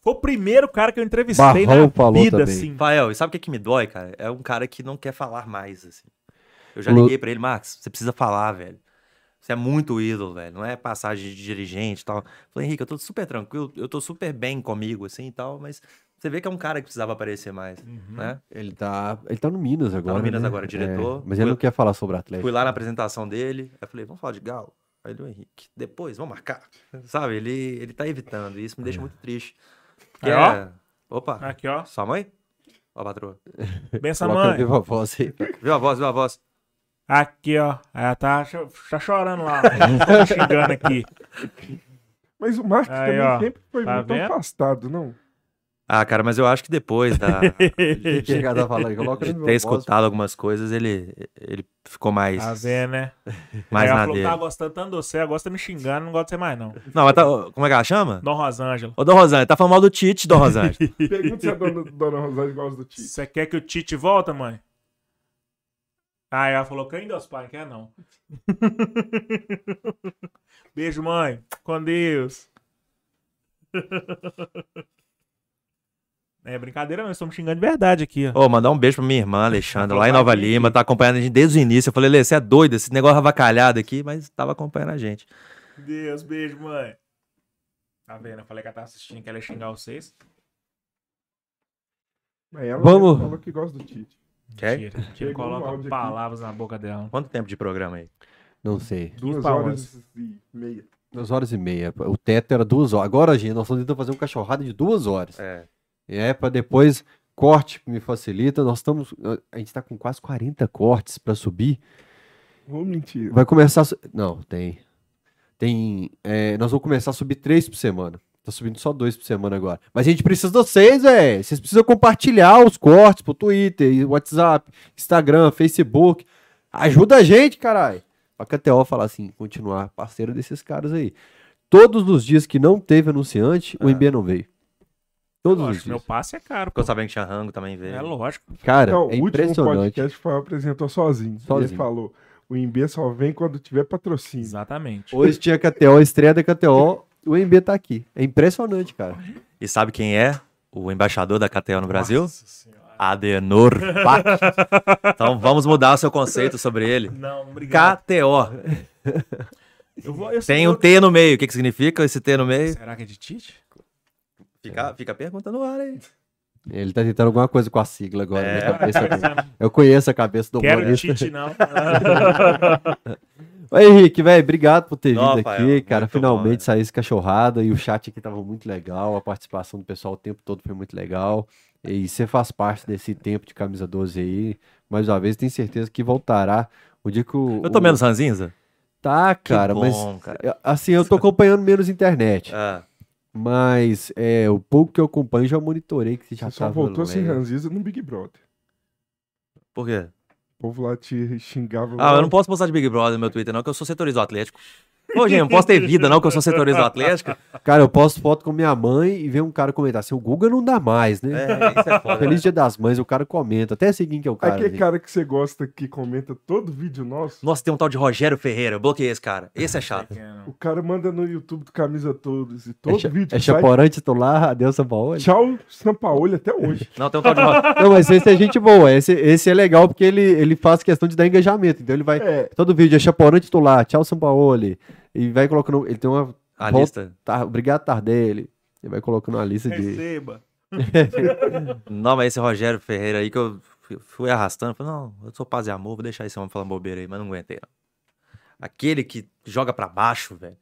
[SPEAKER 2] Foi o primeiro cara que eu entrevistei
[SPEAKER 1] Barrão
[SPEAKER 2] na
[SPEAKER 1] falou
[SPEAKER 2] vida,
[SPEAKER 1] também.
[SPEAKER 2] assim.
[SPEAKER 3] Fael, e sabe o que, que me dói, cara? É um cara que não quer falar mais, assim. Eu já liguei pra ele, Marcos, você precisa falar, velho. Você é muito ídolo, velho. Não é passagem de dirigente e tal. Falei, Henrique, eu tô super tranquilo, eu tô super bem comigo, assim e tal, mas você vê que é um cara que precisava aparecer mais, né?
[SPEAKER 1] Ele tá, ele tá no Minas agora.
[SPEAKER 3] Minas
[SPEAKER 1] né?
[SPEAKER 3] agora, diretor.
[SPEAKER 1] É, mas ele
[SPEAKER 3] Foi-
[SPEAKER 1] não quer falar sobre o Atlético.
[SPEAKER 3] Fui lá na apresentação dele, aí eu falei, vamos falar de Galo? Aí ele, "Ô, Henrique, depois, vamos marcar. Sabe, ele, ele tá evitando, e isso me deixa muito triste. Porque
[SPEAKER 2] Aí, ó.
[SPEAKER 3] é... Opa,
[SPEAKER 2] Aqui, ó.
[SPEAKER 3] sua mãe? Ó, a patroa.
[SPEAKER 2] Benção, mãe.
[SPEAKER 1] viva voz aí.
[SPEAKER 3] Viu a voz, viu a voz?
[SPEAKER 2] Aqui, ó. Ela tá, tá chorando lá. Tá xingando aqui.
[SPEAKER 4] Mas o Marcos
[SPEAKER 2] Aí,
[SPEAKER 4] também
[SPEAKER 2] ó.
[SPEAKER 4] sempre foi
[SPEAKER 2] Tá
[SPEAKER 4] muito
[SPEAKER 2] vendo?
[SPEAKER 4] afastado, não?
[SPEAKER 3] Ah, cara, mas eu acho que depois da,
[SPEAKER 1] a coloca
[SPEAKER 3] de ter
[SPEAKER 1] voz.
[SPEAKER 3] escutado algumas coisas, ele, ele ficou mais,
[SPEAKER 2] Tá vendo, né?
[SPEAKER 3] mais
[SPEAKER 2] Aí ela
[SPEAKER 3] na
[SPEAKER 2] falou que
[SPEAKER 3] dele.
[SPEAKER 2] tava gostando tanto de você, você tá me xingando, não gosta de você mais, não.
[SPEAKER 3] Não, mas tá, como é que ela chama?
[SPEAKER 2] Dom Rosângela.
[SPEAKER 3] Ô, Dom Rosângela, tá falando mal do Tite, Dom Rosângela.
[SPEAKER 4] Pergunta se a dona, dona Rosângela gosta do Tite.
[SPEAKER 2] Você quer que o Tite volta, mãe? Ah, ela falou que ainda os pais, quer não. Beijo, mãe. Com Deus. É brincadeira, não. Estamos xingando de verdade aqui.
[SPEAKER 3] Ô, mandar um beijo pra minha irmã, Alexandra, lá em Nova Lima, tá acompanhando a gente desde o início. Eu falei, Lê, você é doido, esse negócio avacalhado aqui, mas tava acompanhando a gente.
[SPEAKER 2] Deus, beijo, mãe. Tá vendo? Eu falei que ela tá assistindo, que ela ia xingar vocês.
[SPEAKER 4] Mas ela
[SPEAKER 1] Vamos.
[SPEAKER 4] falou que gosta do Tite.
[SPEAKER 3] Quer?
[SPEAKER 4] Um
[SPEAKER 2] Coloca
[SPEAKER 4] áudio aqui.
[SPEAKER 2] palavras na boca dela.
[SPEAKER 3] Quanto tempo de programa aí?
[SPEAKER 1] Não sei.
[SPEAKER 4] Duas
[SPEAKER 2] pra
[SPEAKER 4] horas e meia.
[SPEAKER 1] Duas horas e meia. O teto era duas horas. Agora, gente, nós estamos tentando fazer um cachorrada de duas horas.
[SPEAKER 3] É.
[SPEAKER 1] É, pra depois corte me facilita. Nós estamos. A gente tá com quase 40 cortes pra subir.
[SPEAKER 4] Vou mentir.
[SPEAKER 1] Vai começar. a Não, tem. Tem. é, nós vamos começar a subir três por semana. Tá subindo só dois por semana agora. Mas a gente precisa de vocês, velho. Vocês precisam compartilhar os cortes pro Twitter, WhatsApp, Instagram, Facebook. Ajuda a gente, caralho. Pra KTO falar assim, continuar parceiro desses caras aí. Todos os dias que não teve anunciante, o
[SPEAKER 3] Ah.
[SPEAKER 1] MB não veio. Todos os
[SPEAKER 2] Lógico, meu
[SPEAKER 1] dias.
[SPEAKER 2] passe é caro. pô.
[SPEAKER 3] Ficou sabendo que tinha rango também, veio.
[SPEAKER 2] É lógico.
[SPEAKER 1] Cara,
[SPEAKER 4] Não,
[SPEAKER 1] é
[SPEAKER 4] o último
[SPEAKER 1] impressionante.
[SPEAKER 4] podcast foi apresentou sozinho.
[SPEAKER 1] Sozinho.
[SPEAKER 4] Ele falou: o Imbê só vem quando tiver patrocínio.
[SPEAKER 2] Exatamente.
[SPEAKER 1] Hoje tinha KTO, estreia da KTO, o MB tá aqui. É impressionante, cara.
[SPEAKER 3] E sabe quem é o embaixador da KTO no Brasil?
[SPEAKER 2] Nossa senhora.
[SPEAKER 3] Adenor Bach. então vamos mudar o seu conceito sobre ele.
[SPEAKER 2] Não, obrigado.
[SPEAKER 3] KTO.
[SPEAKER 2] Eu vou, eu,
[SPEAKER 3] Tem um
[SPEAKER 2] eu-
[SPEAKER 3] T no meio. O que, que significa esse T no meio?
[SPEAKER 2] Será que é de Tite?
[SPEAKER 3] Fica, fica perguntando no ar aí.
[SPEAKER 1] Ele tá tentando alguma coisa com a sigla agora.
[SPEAKER 3] É.
[SPEAKER 1] na cabeça. Eu conheço a cabeça do
[SPEAKER 2] Quero
[SPEAKER 1] humorista.
[SPEAKER 2] Tite, não.
[SPEAKER 1] Ô, Henrique, velho, obrigado por ter vindo aqui, cara. Finalmente
[SPEAKER 3] bom, né?
[SPEAKER 1] saiu esse cachorrada e o chat aqui tava muito legal. A participação do pessoal o tempo todo foi muito legal. E você faz parte desse tempo de camisa 12 aí. Mais uma vez, tenho certeza que voltará. O dia que o.
[SPEAKER 3] Eu tô
[SPEAKER 1] o-
[SPEAKER 3] menos ranzinza?
[SPEAKER 1] Tá,
[SPEAKER 3] Que
[SPEAKER 1] cara, mas.
[SPEAKER 3] bom, cara.
[SPEAKER 1] é, Assim, eu tô acompanhando menos internet.
[SPEAKER 3] Ah,
[SPEAKER 1] Mas é, o pouco que eu acompanho já monitorei que você já
[SPEAKER 4] Você só voltou sem
[SPEAKER 1] leve.
[SPEAKER 4] ranziza no Big Brother.
[SPEAKER 3] por quê?
[SPEAKER 4] O povo lá te xingava.
[SPEAKER 3] Ah, eu não posso postar de Big Brother no meu Twitter, não, que eu sou setorista do Atlético. Ô, gente, não posso ter vida, não, que eu sou setorista do Atlético.
[SPEAKER 1] Cara, eu posto foto com minha mãe e vem um cara comentar assim: o Guga não dá mais, né?
[SPEAKER 3] É, isso é foda.
[SPEAKER 1] Feliz Dia das Mães, o cara comenta. Até seguir que é o cara.
[SPEAKER 4] Aquele
[SPEAKER 1] assim.
[SPEAKER 4] cara que você gosta que comenta todo vídeo nosso.
[SPEAKER 3] Nossa, tem um tal de Rogério Ferreira. Eu bloqueei esse cara. Esse é chato.
[SPEAKER 4] O cara manda no YouTube do Camisa Todos. E todo
[SPEAKER 1] É, cha-
[SPEAKER 4] vídeo
[SPEAKER 1] é Chaporã titular, adeus São Paulo.
[SPEAKER 4] Tchau, Sampaoli até hoje.
[SPEAKER 3] Não, tem um tal de Rogério.
[SPEAKER 1] Não, mas esse é gente boa. Esse, esse é legal porque ele, ele faz questão de dar engajamento. Então ele vai.
[SPEAKER 4] É,
[SPEAKER 1] Todo vídeo é Chaporã titular, tchau São Paulo. E vai colocando. Ele tem uma.
[SPEAKER 3] A
[SPEAKER 1] Volta-
[SPEAKER 3] lista.
[SPEAKER 1] Tá, obrigado, Tardelli. Ele vai colocando uma lista de.
[SPEAKER 2] Receba.
[SPEAKER 3] Não, mas esse Rogério Ferreira aí que eu fui- arrastando. Falei, não, eu sou paz e amor, vou deixar esse homem falando bobeira aí, mas não aguentei, não. Aquele que joga pra baixo, velho.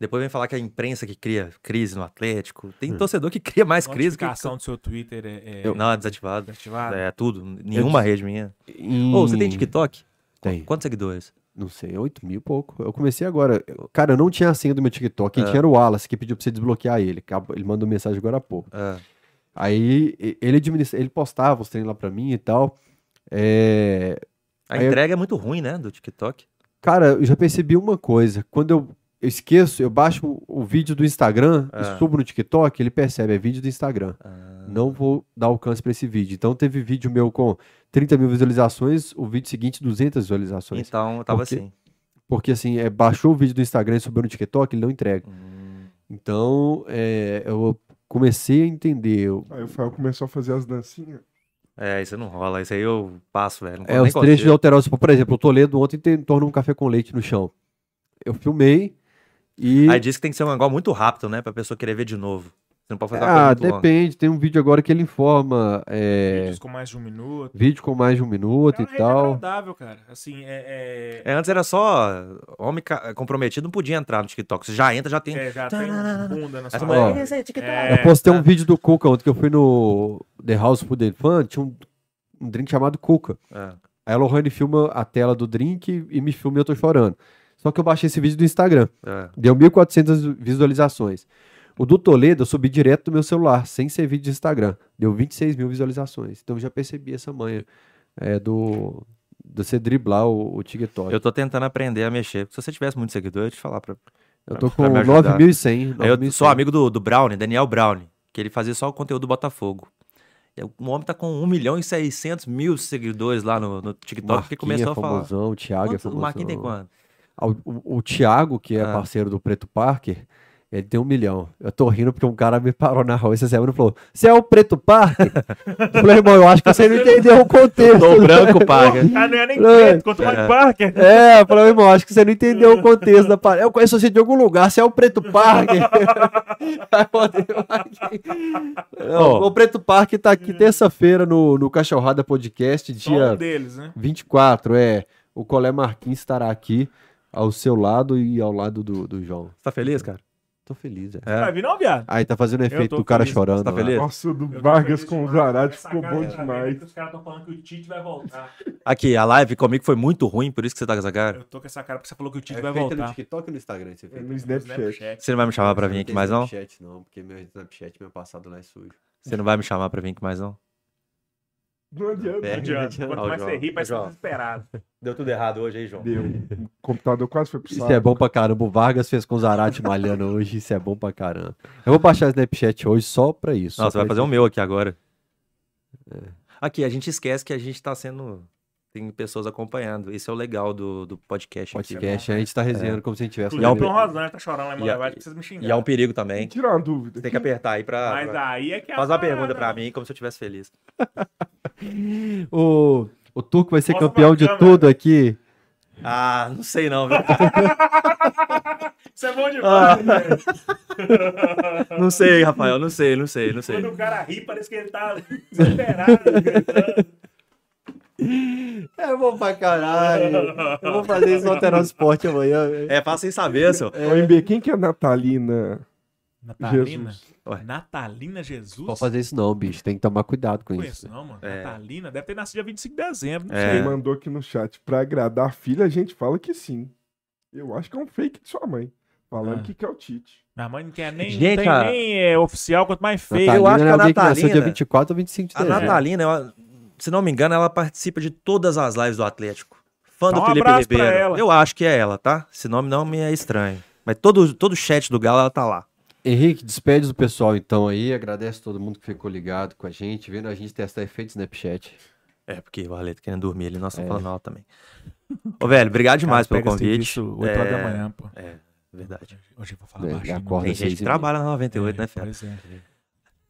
[SPEAKER 3] Depois vem falar que é a imprensa que cria crise no Atlético. Tem torcedor que cria mais crise que.
[SPEAKER 2] notificação do seu Twitter é, é
[SPEAKER 3] Eu- Não, é desativado.
[SPEAKER 2] desativada.
[SPEAKER 3] É tudo. Nenhuma rede minha.
[SPEAKER 1] Em-
[SPEAKER 3] Ô, você tem TikTok?
[SPEAKER 1] Tem.
[SPEAKER 3] Quantos seguidores?
[SPEAKER 1] Não sei, 8 mil e pouco. Eu comecei agora. Eu- Cara, eu não tinha a senha do meu TikTok. Quem
[SPEAKER 3] É.
[SPEAKER 1] tinha era o Wallace, que pediu pra você desbloquear ele. Ele mandou mensagem agora há pouco.
[SPEAKER 3] Ah,
[SPEAKER 1] Aí ele administra, ele postava os treinos lá pra mim e tal. É,
[SPEAKER 3] a
[SPEAKER 1] Aí eu-
[SPEAKER 3] entrega é muito ruim, né? Do TikTok.
[SPEAKER 1] Cara, eu já percebi uma coisa. Quando eu, eu esqueço, eu baixo o, o vídeo do Instagram
[SPEAKER 3] Ah.
[SPEAKER 1] e subo no TikTok, ele percebe, é vídeo do Instagram.
[SPEAKER 3] Ah,
[SPEAKER 1] Não vou dar alcance pra esse vídeo. Então teve vídeo meu com 30 mil visualizações, o vídeo seguinte 200 visualizações.
[SPEAKER 3] então, tava
[SPEAKER 1] Porque-
[SPEAKER 3] assim.
[SPEAKER 1] Porque assim, é, baixou o vídeo do Instagram e subiu no TikTok, ele não entrega.
[SPEAKER 3] Hum,
[SPEAKER 1] Então, é, eu comecei a entender. eu-
[SPEAKER 4] aí o Fael começou a fazer as dancinhas.
[SPEAKER 3] É, isso não rola. Isso aí eu passo, velho. Não
[SPEAKER 1] É, os trechos alterar. Por exemplo, o Toledo ontem tentou um café com leite no chão. Eu filmei e.
[SPEAKER 3] Aí diz que tem que ser um negócio muito rápido, né? Pra pessoa querer ver de novo. Você não pode fazer uma
[SPEAKER 1] Ah,
[SPEAKER 3] coisa muito longa.
[SPEAKER 1] depende. Tem um vídeo agora que ele informa é,
[SPEAKER 2] Vídeos com mais de um minuto.
[SPEAKER 1] vídeo com mais de um minuto
[SPEAKER 2] É
[SPEAKER 1] e tal.
[SPEAKER 2] agradável, cara. Assim, é...
[SPEAKER 3] É, antes era só homem comprometido, não podia entrar no TikTok. Você já entra, já tem.
[SPEAKER 2] É, já tem bunda na sua
[SPEAKER 3] mulher,
[SPEAKER 1] Ó.
[SPEAKER 2] mão.
[SPEAKER 3] "Esse é TikTok".
[SPEAKER 2] É,
[SPEAKER 1] Eu postei um
[SPEAKER 2] tá.
[SPEAKER 1] vídeo do Cuca ontem que eu fui no The House Food and Fun, tinha um, um drink chamado Cuca.
[SPEAKER 3] É.
[SPEAKER 1] Aí a Lohane filma a tela do drink e me filma e eu tô chorando. Só que eu baixei esse vídeo do Instagram.
[SPEAKER 3] É.
[SPEAKER 1] Deu 1.400 visualizações. O do Toledo eu subi direto do meu celular, sem ser vídeo de Instagram. Deu 26 mil visualizações. Então eu já percebi essa manha é, do, você driblar o, o TikTok.
[SPEAKER 3] Eu tô tentando aprender a mexer. Se você tivesse muito seguidor, eu ia te falar pra.
[SPEAKER 1] Eu tô
[SPEAKER 3] pra
[SPEAKER 1] com
[SPEAKER 3] me ajudar.
[SPEAKER 1] 9.100.
[SPEAKER 3] Aí eu
[SPEAKER 1] 9.100.
[SPEAKER 3] sou amigo do, do Brownie, Daniel Brownie, que ele fazia só o conteúdo do Botafogo. E O homem tá com 1 milhão e 600 mil seguidores lá no, no TikTok, porque
[SPEAKER 1] Marquinhos
[SPEAKER 3] começou
[SPEAKER 1] é
[SPEAKER 3] a falar.
[SPEAKER 1] famosão, o Thiago é
[SPEAKER 3] Quantos- o
[SPEAKER 1] famosão.
[SPEAKER 3] Marquinhos tem quanto?
[SPEAKER 1] O, o, o Thiago, que é
[SPEAKER 3] Ah.
[SPEAKER 1] parceiro do Preto Parker, ele tem um milhão. Eu tô rindo porque um cara me parou na rua essa semana e falou: Você é o Preto Parker? eu falei, irmão, eu acho que você não entendeu o contexto.
[SPEAKER 3] Tô branco, paga.
[SPEAKER 2] Ah, não é nem preto, quanto mais
[SPEAKER 3] é.
[SPEAKER 2] Parker.
[SPEAKER 1] É, eu falei, irmão, acho que você não entendeu o contexto da parada. Eu conheço você de algum lugar, você é o Preto Parker. Eu o. Não,
[SPEAKER 3] Ó.
[SPEAKER 1] O Preto Parker tá aqui terça-feira no, no Cachorrada Podcast,
[SPEAKER 2] Só um
[SPEAKER 1] dia
[SPEAKER 2] deles, né?
[SPEAKER 1] 24, é. O Colé Marquinhos estará aqui ao seu lado e ao lado do, do João.
[SPEAKER 3] Você tá feliz, cara?
[SPEAKER 1] Tô feliz, é.
[SPEAKER 3] É.
[SPEAKER 2] Vai vir não, viado?
[SPEAKER 1] Aí tá fazendo efeito do cara
[SPEAKER 2] feliz.
[SPEAKER 1] chorando.
[SPEAKER 3] Você tá
[SPEAKER 1] lá.
[SPEAKER 3] feliz?
[SPEAKER 4] Nossa, o do Vargas com o. Zarate ficou bom
[SPEAKER 2] tá
[SPEAKER 4] demais.
[SPEAKER 2] Os caras estão falando que o Tite vai voltar.
[SPEAKER 3] Aqui, a live comigo foi muito ruim, por isso que você tá com essa cara.
[SPEAKER 2] Eu tô com essa cara porque você falou que o Tite
[SPEAKER 1] É
[SPEAKER 2] vai
[SPEAKER 1] feito no
[SPEAKER 2] voltar.
[SPEAKER 1] TikTok e no Instagram, você
[SPEAKER 4] É
[SPEAKER 1] fez.
[SPEAKER 4] no Snapchat.
[SPEAKER 3] Você não vai me chamar pra vir aqui mais não?
[SPEAKER 1] Snapchat não, porque meu Snapchat, meu passado lá é sujo.
[SPEAKER 3] Você não vai me chamar pra vir aqui mais não?
[SPEAKER 4] Não adianta.
[SPEAKER 3] É.
[SPEAKER 2] Não adianta. Quanto mais
[SPEAKER 3] João,
[SPEAKER 2] você rir, mais você
[SPEAKER 3] João.
[SPEAKER 2] tá desesperado.
[SPEAKER 3] Deu tudo errado hoje aí, João.
[SPEAKER 4] Deu. O computador quase foi pro
[SPEAKER 1] Isso
[SPEAKER 4] saco.
[SPEAKER 1] é bom pra caramba. O Vargas fez com o Zarate malhando hoje. Isso é bom pra caramba. Eu vou baixar o Snapchat hoje só pra isso.
[SPEAKER 3] Não,
[SPEAKER 1] só
[SPEAKER 3] você vai
[SPEAKER 1] pra
[SPEAKER 3] fazer o
[SPEAKER 1] isso.
[SPEAKER 3] meu aqui agora. Aqui, a gente esquece que a gente tá sendo. Tem pessoas acompanhando. Esse é o legal do, do podcast. aqui.
[SPEAKER 1] podcast. A gente tá resenhando como se a gente tivesse.
[SPEAKER 3] E é um
[SPEAKER 2] Inclusive,
[SPEAKER 1] um...
[SPEAKER 2] o Rosane tá chorando lá em
[SPEAKER 3] E é-
[SPEAKER 2] Montevideo, precisa me xingar.
[SPEAKER 3] E é um perigo também.
[SPEAKER 4] Tirar uma dúvida.
[SPEAKER 3] Tem que apertar aí pra.
[SPEAKER 2] Mas
[SPEAKER 3] pra-
[SPEAKER 2] aí é que é a
[SPEAKER 3] Faz uma pergunta pra
[SPEAKER 2] né?
[SPEAKER 3] mim, como se eu estivesse feliz.
[SPEAKER 1] o, o Turco vai ser
[SPEAKER 2] Mostra
[SPEAKER 1] campeão de
[SPEAKER 2] câmera.
[SPEAKER 1] tudo aqui.
[SPEAKER 3] Ah, não sei não, viu?
[SPEAKER 2] Isso é bom demais, velho.
[SPEAKER 3] não sei, Rafael, não sei, não sei, não sei.
[SPEAKER 2] Quando o cara ri, parece que ele tá desesperado, gritando.
[SPEAKER 1] É bom pra caralho. Eu vou fazer isso no Alterar o Esporte amanhã.
[SPEAKER 3] É, fácil sem saber, senhor.
[SPEAKER 4] Ô, MB, quem que é Natalina
[SPEAKER 2] Natalina?
[SPEAKER 4] Jesus?
[SPEAKER 3] Ué.
[SPEAKER 2] Natalina Jesus?
[SPEAKER 1] Não pode fazer isso não, bicho. Tem que tomar cuidado com
[SPEAKER 2] Não
[SPEAKER 1] isso.
[SPEAKER 2] não, mano.
[SPEAKER 3] É.
[SPEAKER 2] Natalina deve ter nascido dia 25 de dezembro. Não
[SPEAKER 3] É.
[SPEAKER 4] Quem mandou aqui no chat. Pra agradar a filha, a gente fala que sim. Eu acho que é um fake de sua mãe. Falando
[SPEAKER 2] Ah.
[SPEAKER 4] que quer o Tite.
[SPEAKER 2] Minha mãe não quer nem,
[SPEAKER 3] Gente,
[SPEAKER 2] não tem
[SPEAKER 3] a-
[SPEAKER 2] nem é, oficial, quanto mais feio.
[SPEAKER 1] Natalina
[SPEAKER 3] Eu acho que
[SPEAKER 1] é
[SPEAKER 3] a
[SPEAKER 1] alguém que nasceu dia
[SPEAKER 3] Natalina-
[SPEAKER 1] 24 ou 25 de
[SPEAKER 3] A
[SPEAKER 1] dezembro.
[SPEAKER 3] Natalina, ela- se não me engano, ela participa de todas as lives do Atlético. Fã
[SPEAKER 2] Dá
[SPEAKER 3] do
[SPEAKER 2] um
[SPEAKER 3] Felipe
[SPEAKER 2] abraço pra
[SPEAKER 3] Ribeiro.
[SPEAKER 2] ela.
[SPEAKER 3] Eu acho que é ela, tá? Esse nome não me é estranho. Mas todo, todo chat do Galo, ela tá lá.
[SPEAKER 1] Henrique, despede do pessoal então aí. Agradece todo mundo que ficou ligado com a gente, vendo a gente testar efeito Snapchat.
[SPEAKER 3] É, porque o Arleto querendo dormir ali, nós estamos
[SPEAKER 1] É.
[SPEAKER 3] falando alto também. Ô, velho, obrigado demais
[SPEAKER 2] Cara,
[SPEAKER 3] pelo convite.
[SPEAKER 2] serviço 8 horas da
[SPEAKER 3] É,
[SPEAKER 2] manhã, pô.
[SPEAKER 3] É, verdade.
[SPEAKER 2] Hoje eu vou falar
[SPEAKER 1] É,
[SPEAKER 2] baixinho.
[SPEAKER 1] acorda
[SPEAKER 3] Tem gente que trabalha na 98, né, Fé?
[SPEAKER 2] Pois é.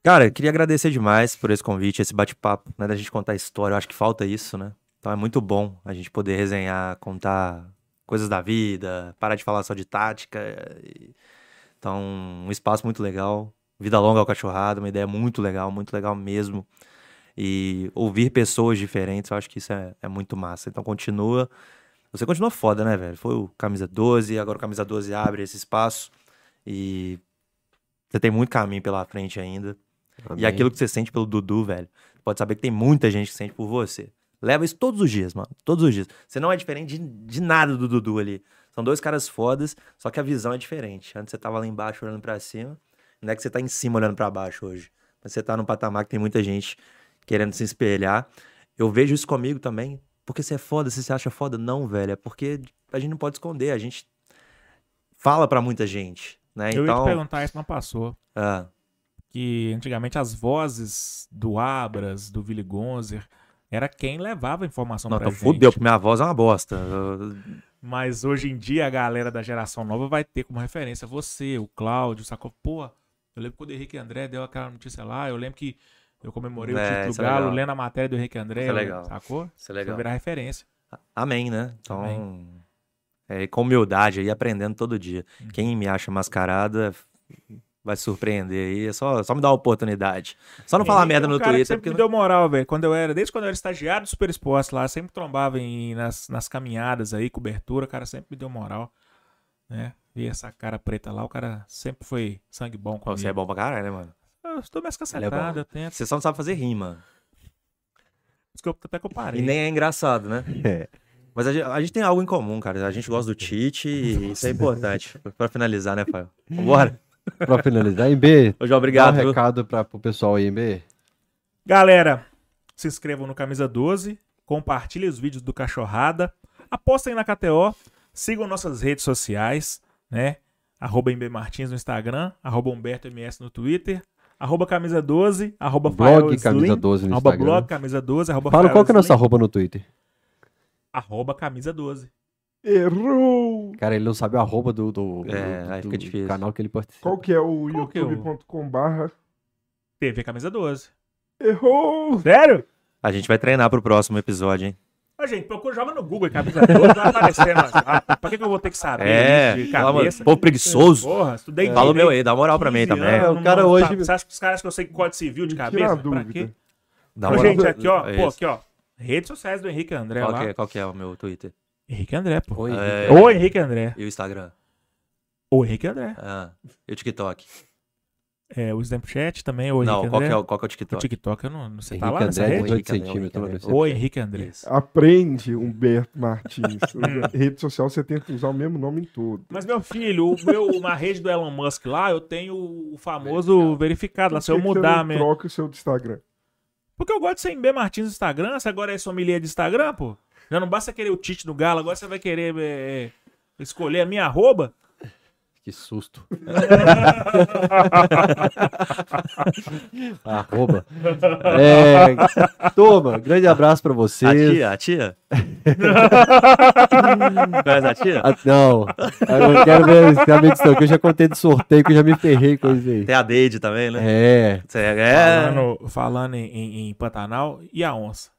[SPEAKER 3] Cara, eu queria agradecer demais por esse convite, esse bate-papo, né, da gente contar história. Eu acho que falta isso, né? Então é muito bom a gente poder resenhar, contar coisas da vida, parar de falar só de tática. Então, um espaço muito legal. Vida longa ao cachorrado, uma ideia muito legal, muito legal mesmo. E ouvir pessoas diferentes, eu acho que isso é, é muito massa. Então continua. Você continua foda, né, velho? Foi o Camisa 12, agora o Camisa 12 abre esse espaço. E você tem muito caminho pela frente ainda.
[SPEAKER 1] Amém.
[SPEAKER 3] E aquilo que você sente pelo Dudu, velho, pode saber que tem muita gente que sente por você. Leva isso todos os dias, mano. Todos os dias. Você não é diferente de, de nada do Dudu ali. São dois caras fodas, só que a visão é diferente. Antes você tava lá embaixo olhando pra cima, não é que você tá em cima olhando pra baixo hoje. Mas você tá num patamar que tem muita gente querendo se espelhar. Eu vejo isso comigo também. Porque você é foda, você se acha foda? Não, velho. É porque a gente não pode esconder. A gente fala pra muita gente, né?
[SPEAKER 2] Eu ia te
[SPEAKER 3] então,
[SPEAKER 2] perguntar isso, não passou.
[SPEAKER 3] ah,
[SPEAKER 2] Que antigamente as vozes do Abras, do Willy Gonzer, era quem levava a informação
[SPEAKER 3] não,
[SPEAKER 2] pra gente.
[SPEAKER 3] fudeu, porque minha voz é uma bosta.
[SPEAKER 2] Mas hoje em dia a galera da geração nova vai ter como referência você, o Cláudio, sacou? Pô, eu lembro quando o Henrique André deu aquela notícia lá, eu lembro que eu comemorei o
[SPEAKER 3] É,
[SPEAKER 2] título
[SPEAKER 3] isso
[SPEAKER 2] do
[SPEAKER 3] é
[SPEAKER 2] Galo,
[SPEAKER 3] legal.
[SPEAKER 2] lendo a matéria do Henrique André,
[SPEAKER 3] Isso é legal.
[SPEAKER 2] sacou?
[SPEAKER 3] Isso é
[SPEAKER 2] Isso
[SPEAKER 3] legal.
[SPEAKER 2] virar referência.
[SPEAKER 3] Amém, né? Então,
[SPEAKER 2] Amém.
[SPEAKER 3] é, com humildade aí, aprendendo todo dia.
[SPEAKER 2] Uhum.
[SPEAKER 3] Quem me acha mascarada vai surpreender aí. É só, só me dar uma oportunidade. Só não falar
[SPEAKER 2] Henrique
[SPEAKER 3] merda
[SPEAKER 2] é um
[SPEAKER 3] no Twitter.
[SPEAKER 2] sempre
[SPEAKER 3] Porque
[SPEAKER 2] me deu moral, velho. Quando eu era, desde quando eu era estagiário do Super Esporte lá, sempre trombava em, nas, nas caminhadas aí, cobertura, o cara sempre me deu moral, né? E essa cara preta lá, o cara sempre foi sangue bom comigo.
[SPEAKER 3] Você é bom pra caralho, né, mano?
[SPEAKER 2] Eu estou mais
[SPEAKER 3] Ele é
[SPEAKER 2] eu tento.
[SPEAKER 3] Você só não sabe fazer rima.
[SPEAKER 2] Eu- Até que eu parei.
[SPEAKER 3] E nem é engraçado, né?
[SPEAKER 1] É.
[SPEAKER 3] Mas a gente, a gente tem algo em comum, cara. A gente gosta do Tite e isso é importante. Pra finalizar, né, Fael? Vambora.
[SPEAKER 1] Pra finalizar, MB,
[SPEAKER 3] Hoje,
[SPEAKER 1] dá um
[SPEAKER 3] obrigado.
[SPEAKER 1] recado pra, pro pessoal aí, MB.
[SPEAKER 2] Galera, se inscrevam no Camisa 12, compartilhem os vídeos do Cachorrada, apostem na KTO, sigam nossas redes sociais, né? Arroba MB Martins no Instagram, arroba Humberto MS no Twitter, arroba Camisa 12, arroba
[SPEAKER 1] Blog Camisa
[SPEAKER 2] Slim,
[SPEAKER 1] 12 no
[SPEAKER 2] arroba
[SPEAKER 1] Instagram.
[SPEAKER 2] blog Camisa 12, arroba
[SPEAKER 1] Fala qual que é a nossa arroba no Twitter.
[SPEAKER 2] arroba Camisa 12.
[SPEAKER 4] Errou!
[SPEAKER 1] Cara, ele não sabe a arroba do, do,
[SPEAKER 3] É,
[SPEAKER 1] do-
[SPEAKER 3] aí
[SPEAKER 1] do
[SPEAKER 3] fica difícil.
[SPEAKER 1] canal que ele participa.
[SPEAKER 4] Qual que é o
[SPEAKER 2] Qual que é o-
[SPEAKER 4] youtube.com barra?
[SPEAKER 2] TV Camisa 12.
[SPEAKER 4] Errou!
[SPEAKER 2] Sério?
[SPEAKER 3] A gente vai treinar pro próximo episódio, hein?
[SPEAKER 2] Ô, gente, procura, joga no Google Camisa 12, vai aparecer mais rápido. Pra que, que eu vou ter que saber
[SPEAKER 3] É,
[SPEAKER 2] de
[SPEAKER 3] pelo amor-
[SPEAKER 2] cabeça?
[SPEAKER 3] Pô, preguiçoso.
[SPEAKER 2] Porra, estudei
[SPEAKER 3] Fala o meu aí, dá moral pra mim
[SPEAKER 2] 15
[SPEAKER 3] também.
[SPEAKER 1] o cara
[SPEAKER 2] não
[SPEAKER 1] hoje-
[SPEAKER 2] sabe. Você acha que os caras acham que eu sei código civil de
[SPEAKER 4] Tira a
[SPEAKER 2] cabeça? Pra
[SPEAKER 4] dúvida.
[SPEAKER 2] quê?
[SPEAKER 3] Dá
[SPEAKER 2] Ô,
[SPEAKER 3] moral.
[SPEAKER 2] gente, aqui, ó.
[SPEAKER 3] É
[SPEAKER 2] Pô, aqui, ó. Redes sociais do Henrique André
[SPEAKER 3] Qual
[SPEAKER 2] lá.
[SPEAKER 3] que, é, qual que é o meu Twitter?
[SPEAKER 2] Henrique André, pô.
[SPEAKER 1] Oi,
[SPEAKER 3] É.
[SPEAKER 2] Ou Henrique André.
[SPEAKER 3] E o Instagram?
[SPEAKER 2] Ou Henrique André.
[SPEAKER 3] Ah, e o TikTok?
[SPEAKER 2] É, o Snapchat também, ou Henrique
[SPEAKER 3] não, qual
[SPEAKER 2] André.
[SPEAKER 3] que, é o, qual que é o
[SPEAKER 2] O
[SPEAKER 3] TikTok?
[SPEAKER 2] TikTok, eu não, não sei.
[SPEAKER 1] Henrique
[SPEAKER 2] Tá lá nessa
[SPEAKER 1] André,
[SPEAKER 2] rede?
[SPEAKER 1] 18
[SPEAKER 3] Henrique André,
[SPEAKER 1] centímetros. Snapchat.
[SPEAKER 2] Henrique André.
[SPEAKER 3] Isso.
[SPEAKER 4] Aprende, Humberto Martins. Rede social você tenta usar o mesmo nome em tudo.
[SPEAKER 2] Mas, meu filho, o meu, na rede do Elon Musk lá, eu tenho o famoso verificado, lá. Se eu mudar mesmo.
[SPEAKER 4] troca o seu do Instagram.
[SPEAKER 2] Porque eu gosto de ser em B Martins no Instagram, você agora é sommelier de Instagram, pô. Já não basta querer o Tite no Galo, agora você vai querer é, escolher a minha arroba.
[SPEAKER 1] Que susto. Arroba. É, toma, grande abraço pra
[SPEAKER 3] A
[SPEAKER 1] vocês.
[SPEAKER 3] tia, a tia? Conhece a tia?
[SPEAKER 1] Ah, não, eu não quero ver esse disso, não, que eu já contei de sorteio, que eu já me ferrei com isso aí.
[SPEAKER 3] Tem a Deide também, né?
[SPEAKER 1] É,
[SPEAKER 3] É.
[SPEAKER 2] Falando, falando em, em- em Pantanal e a onça.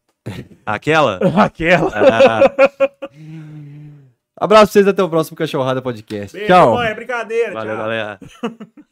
[SPEAKER 3] Aquela?
[SPEAKER 2] Aquela.
[SPEAKER 3] Ah,
[SPEAKER 1] abraço pra vocês, até o próximo Cachorrada Podcast.
[SPEAKER 2] Beijo,
[SPEAKER 1] Tchau.
[SPEAKER 2] mãe, é brincadeira.
[SPEAKER 3] valeu,
[SPEAKER 2] tchau.
[SPEAKER 3] galera.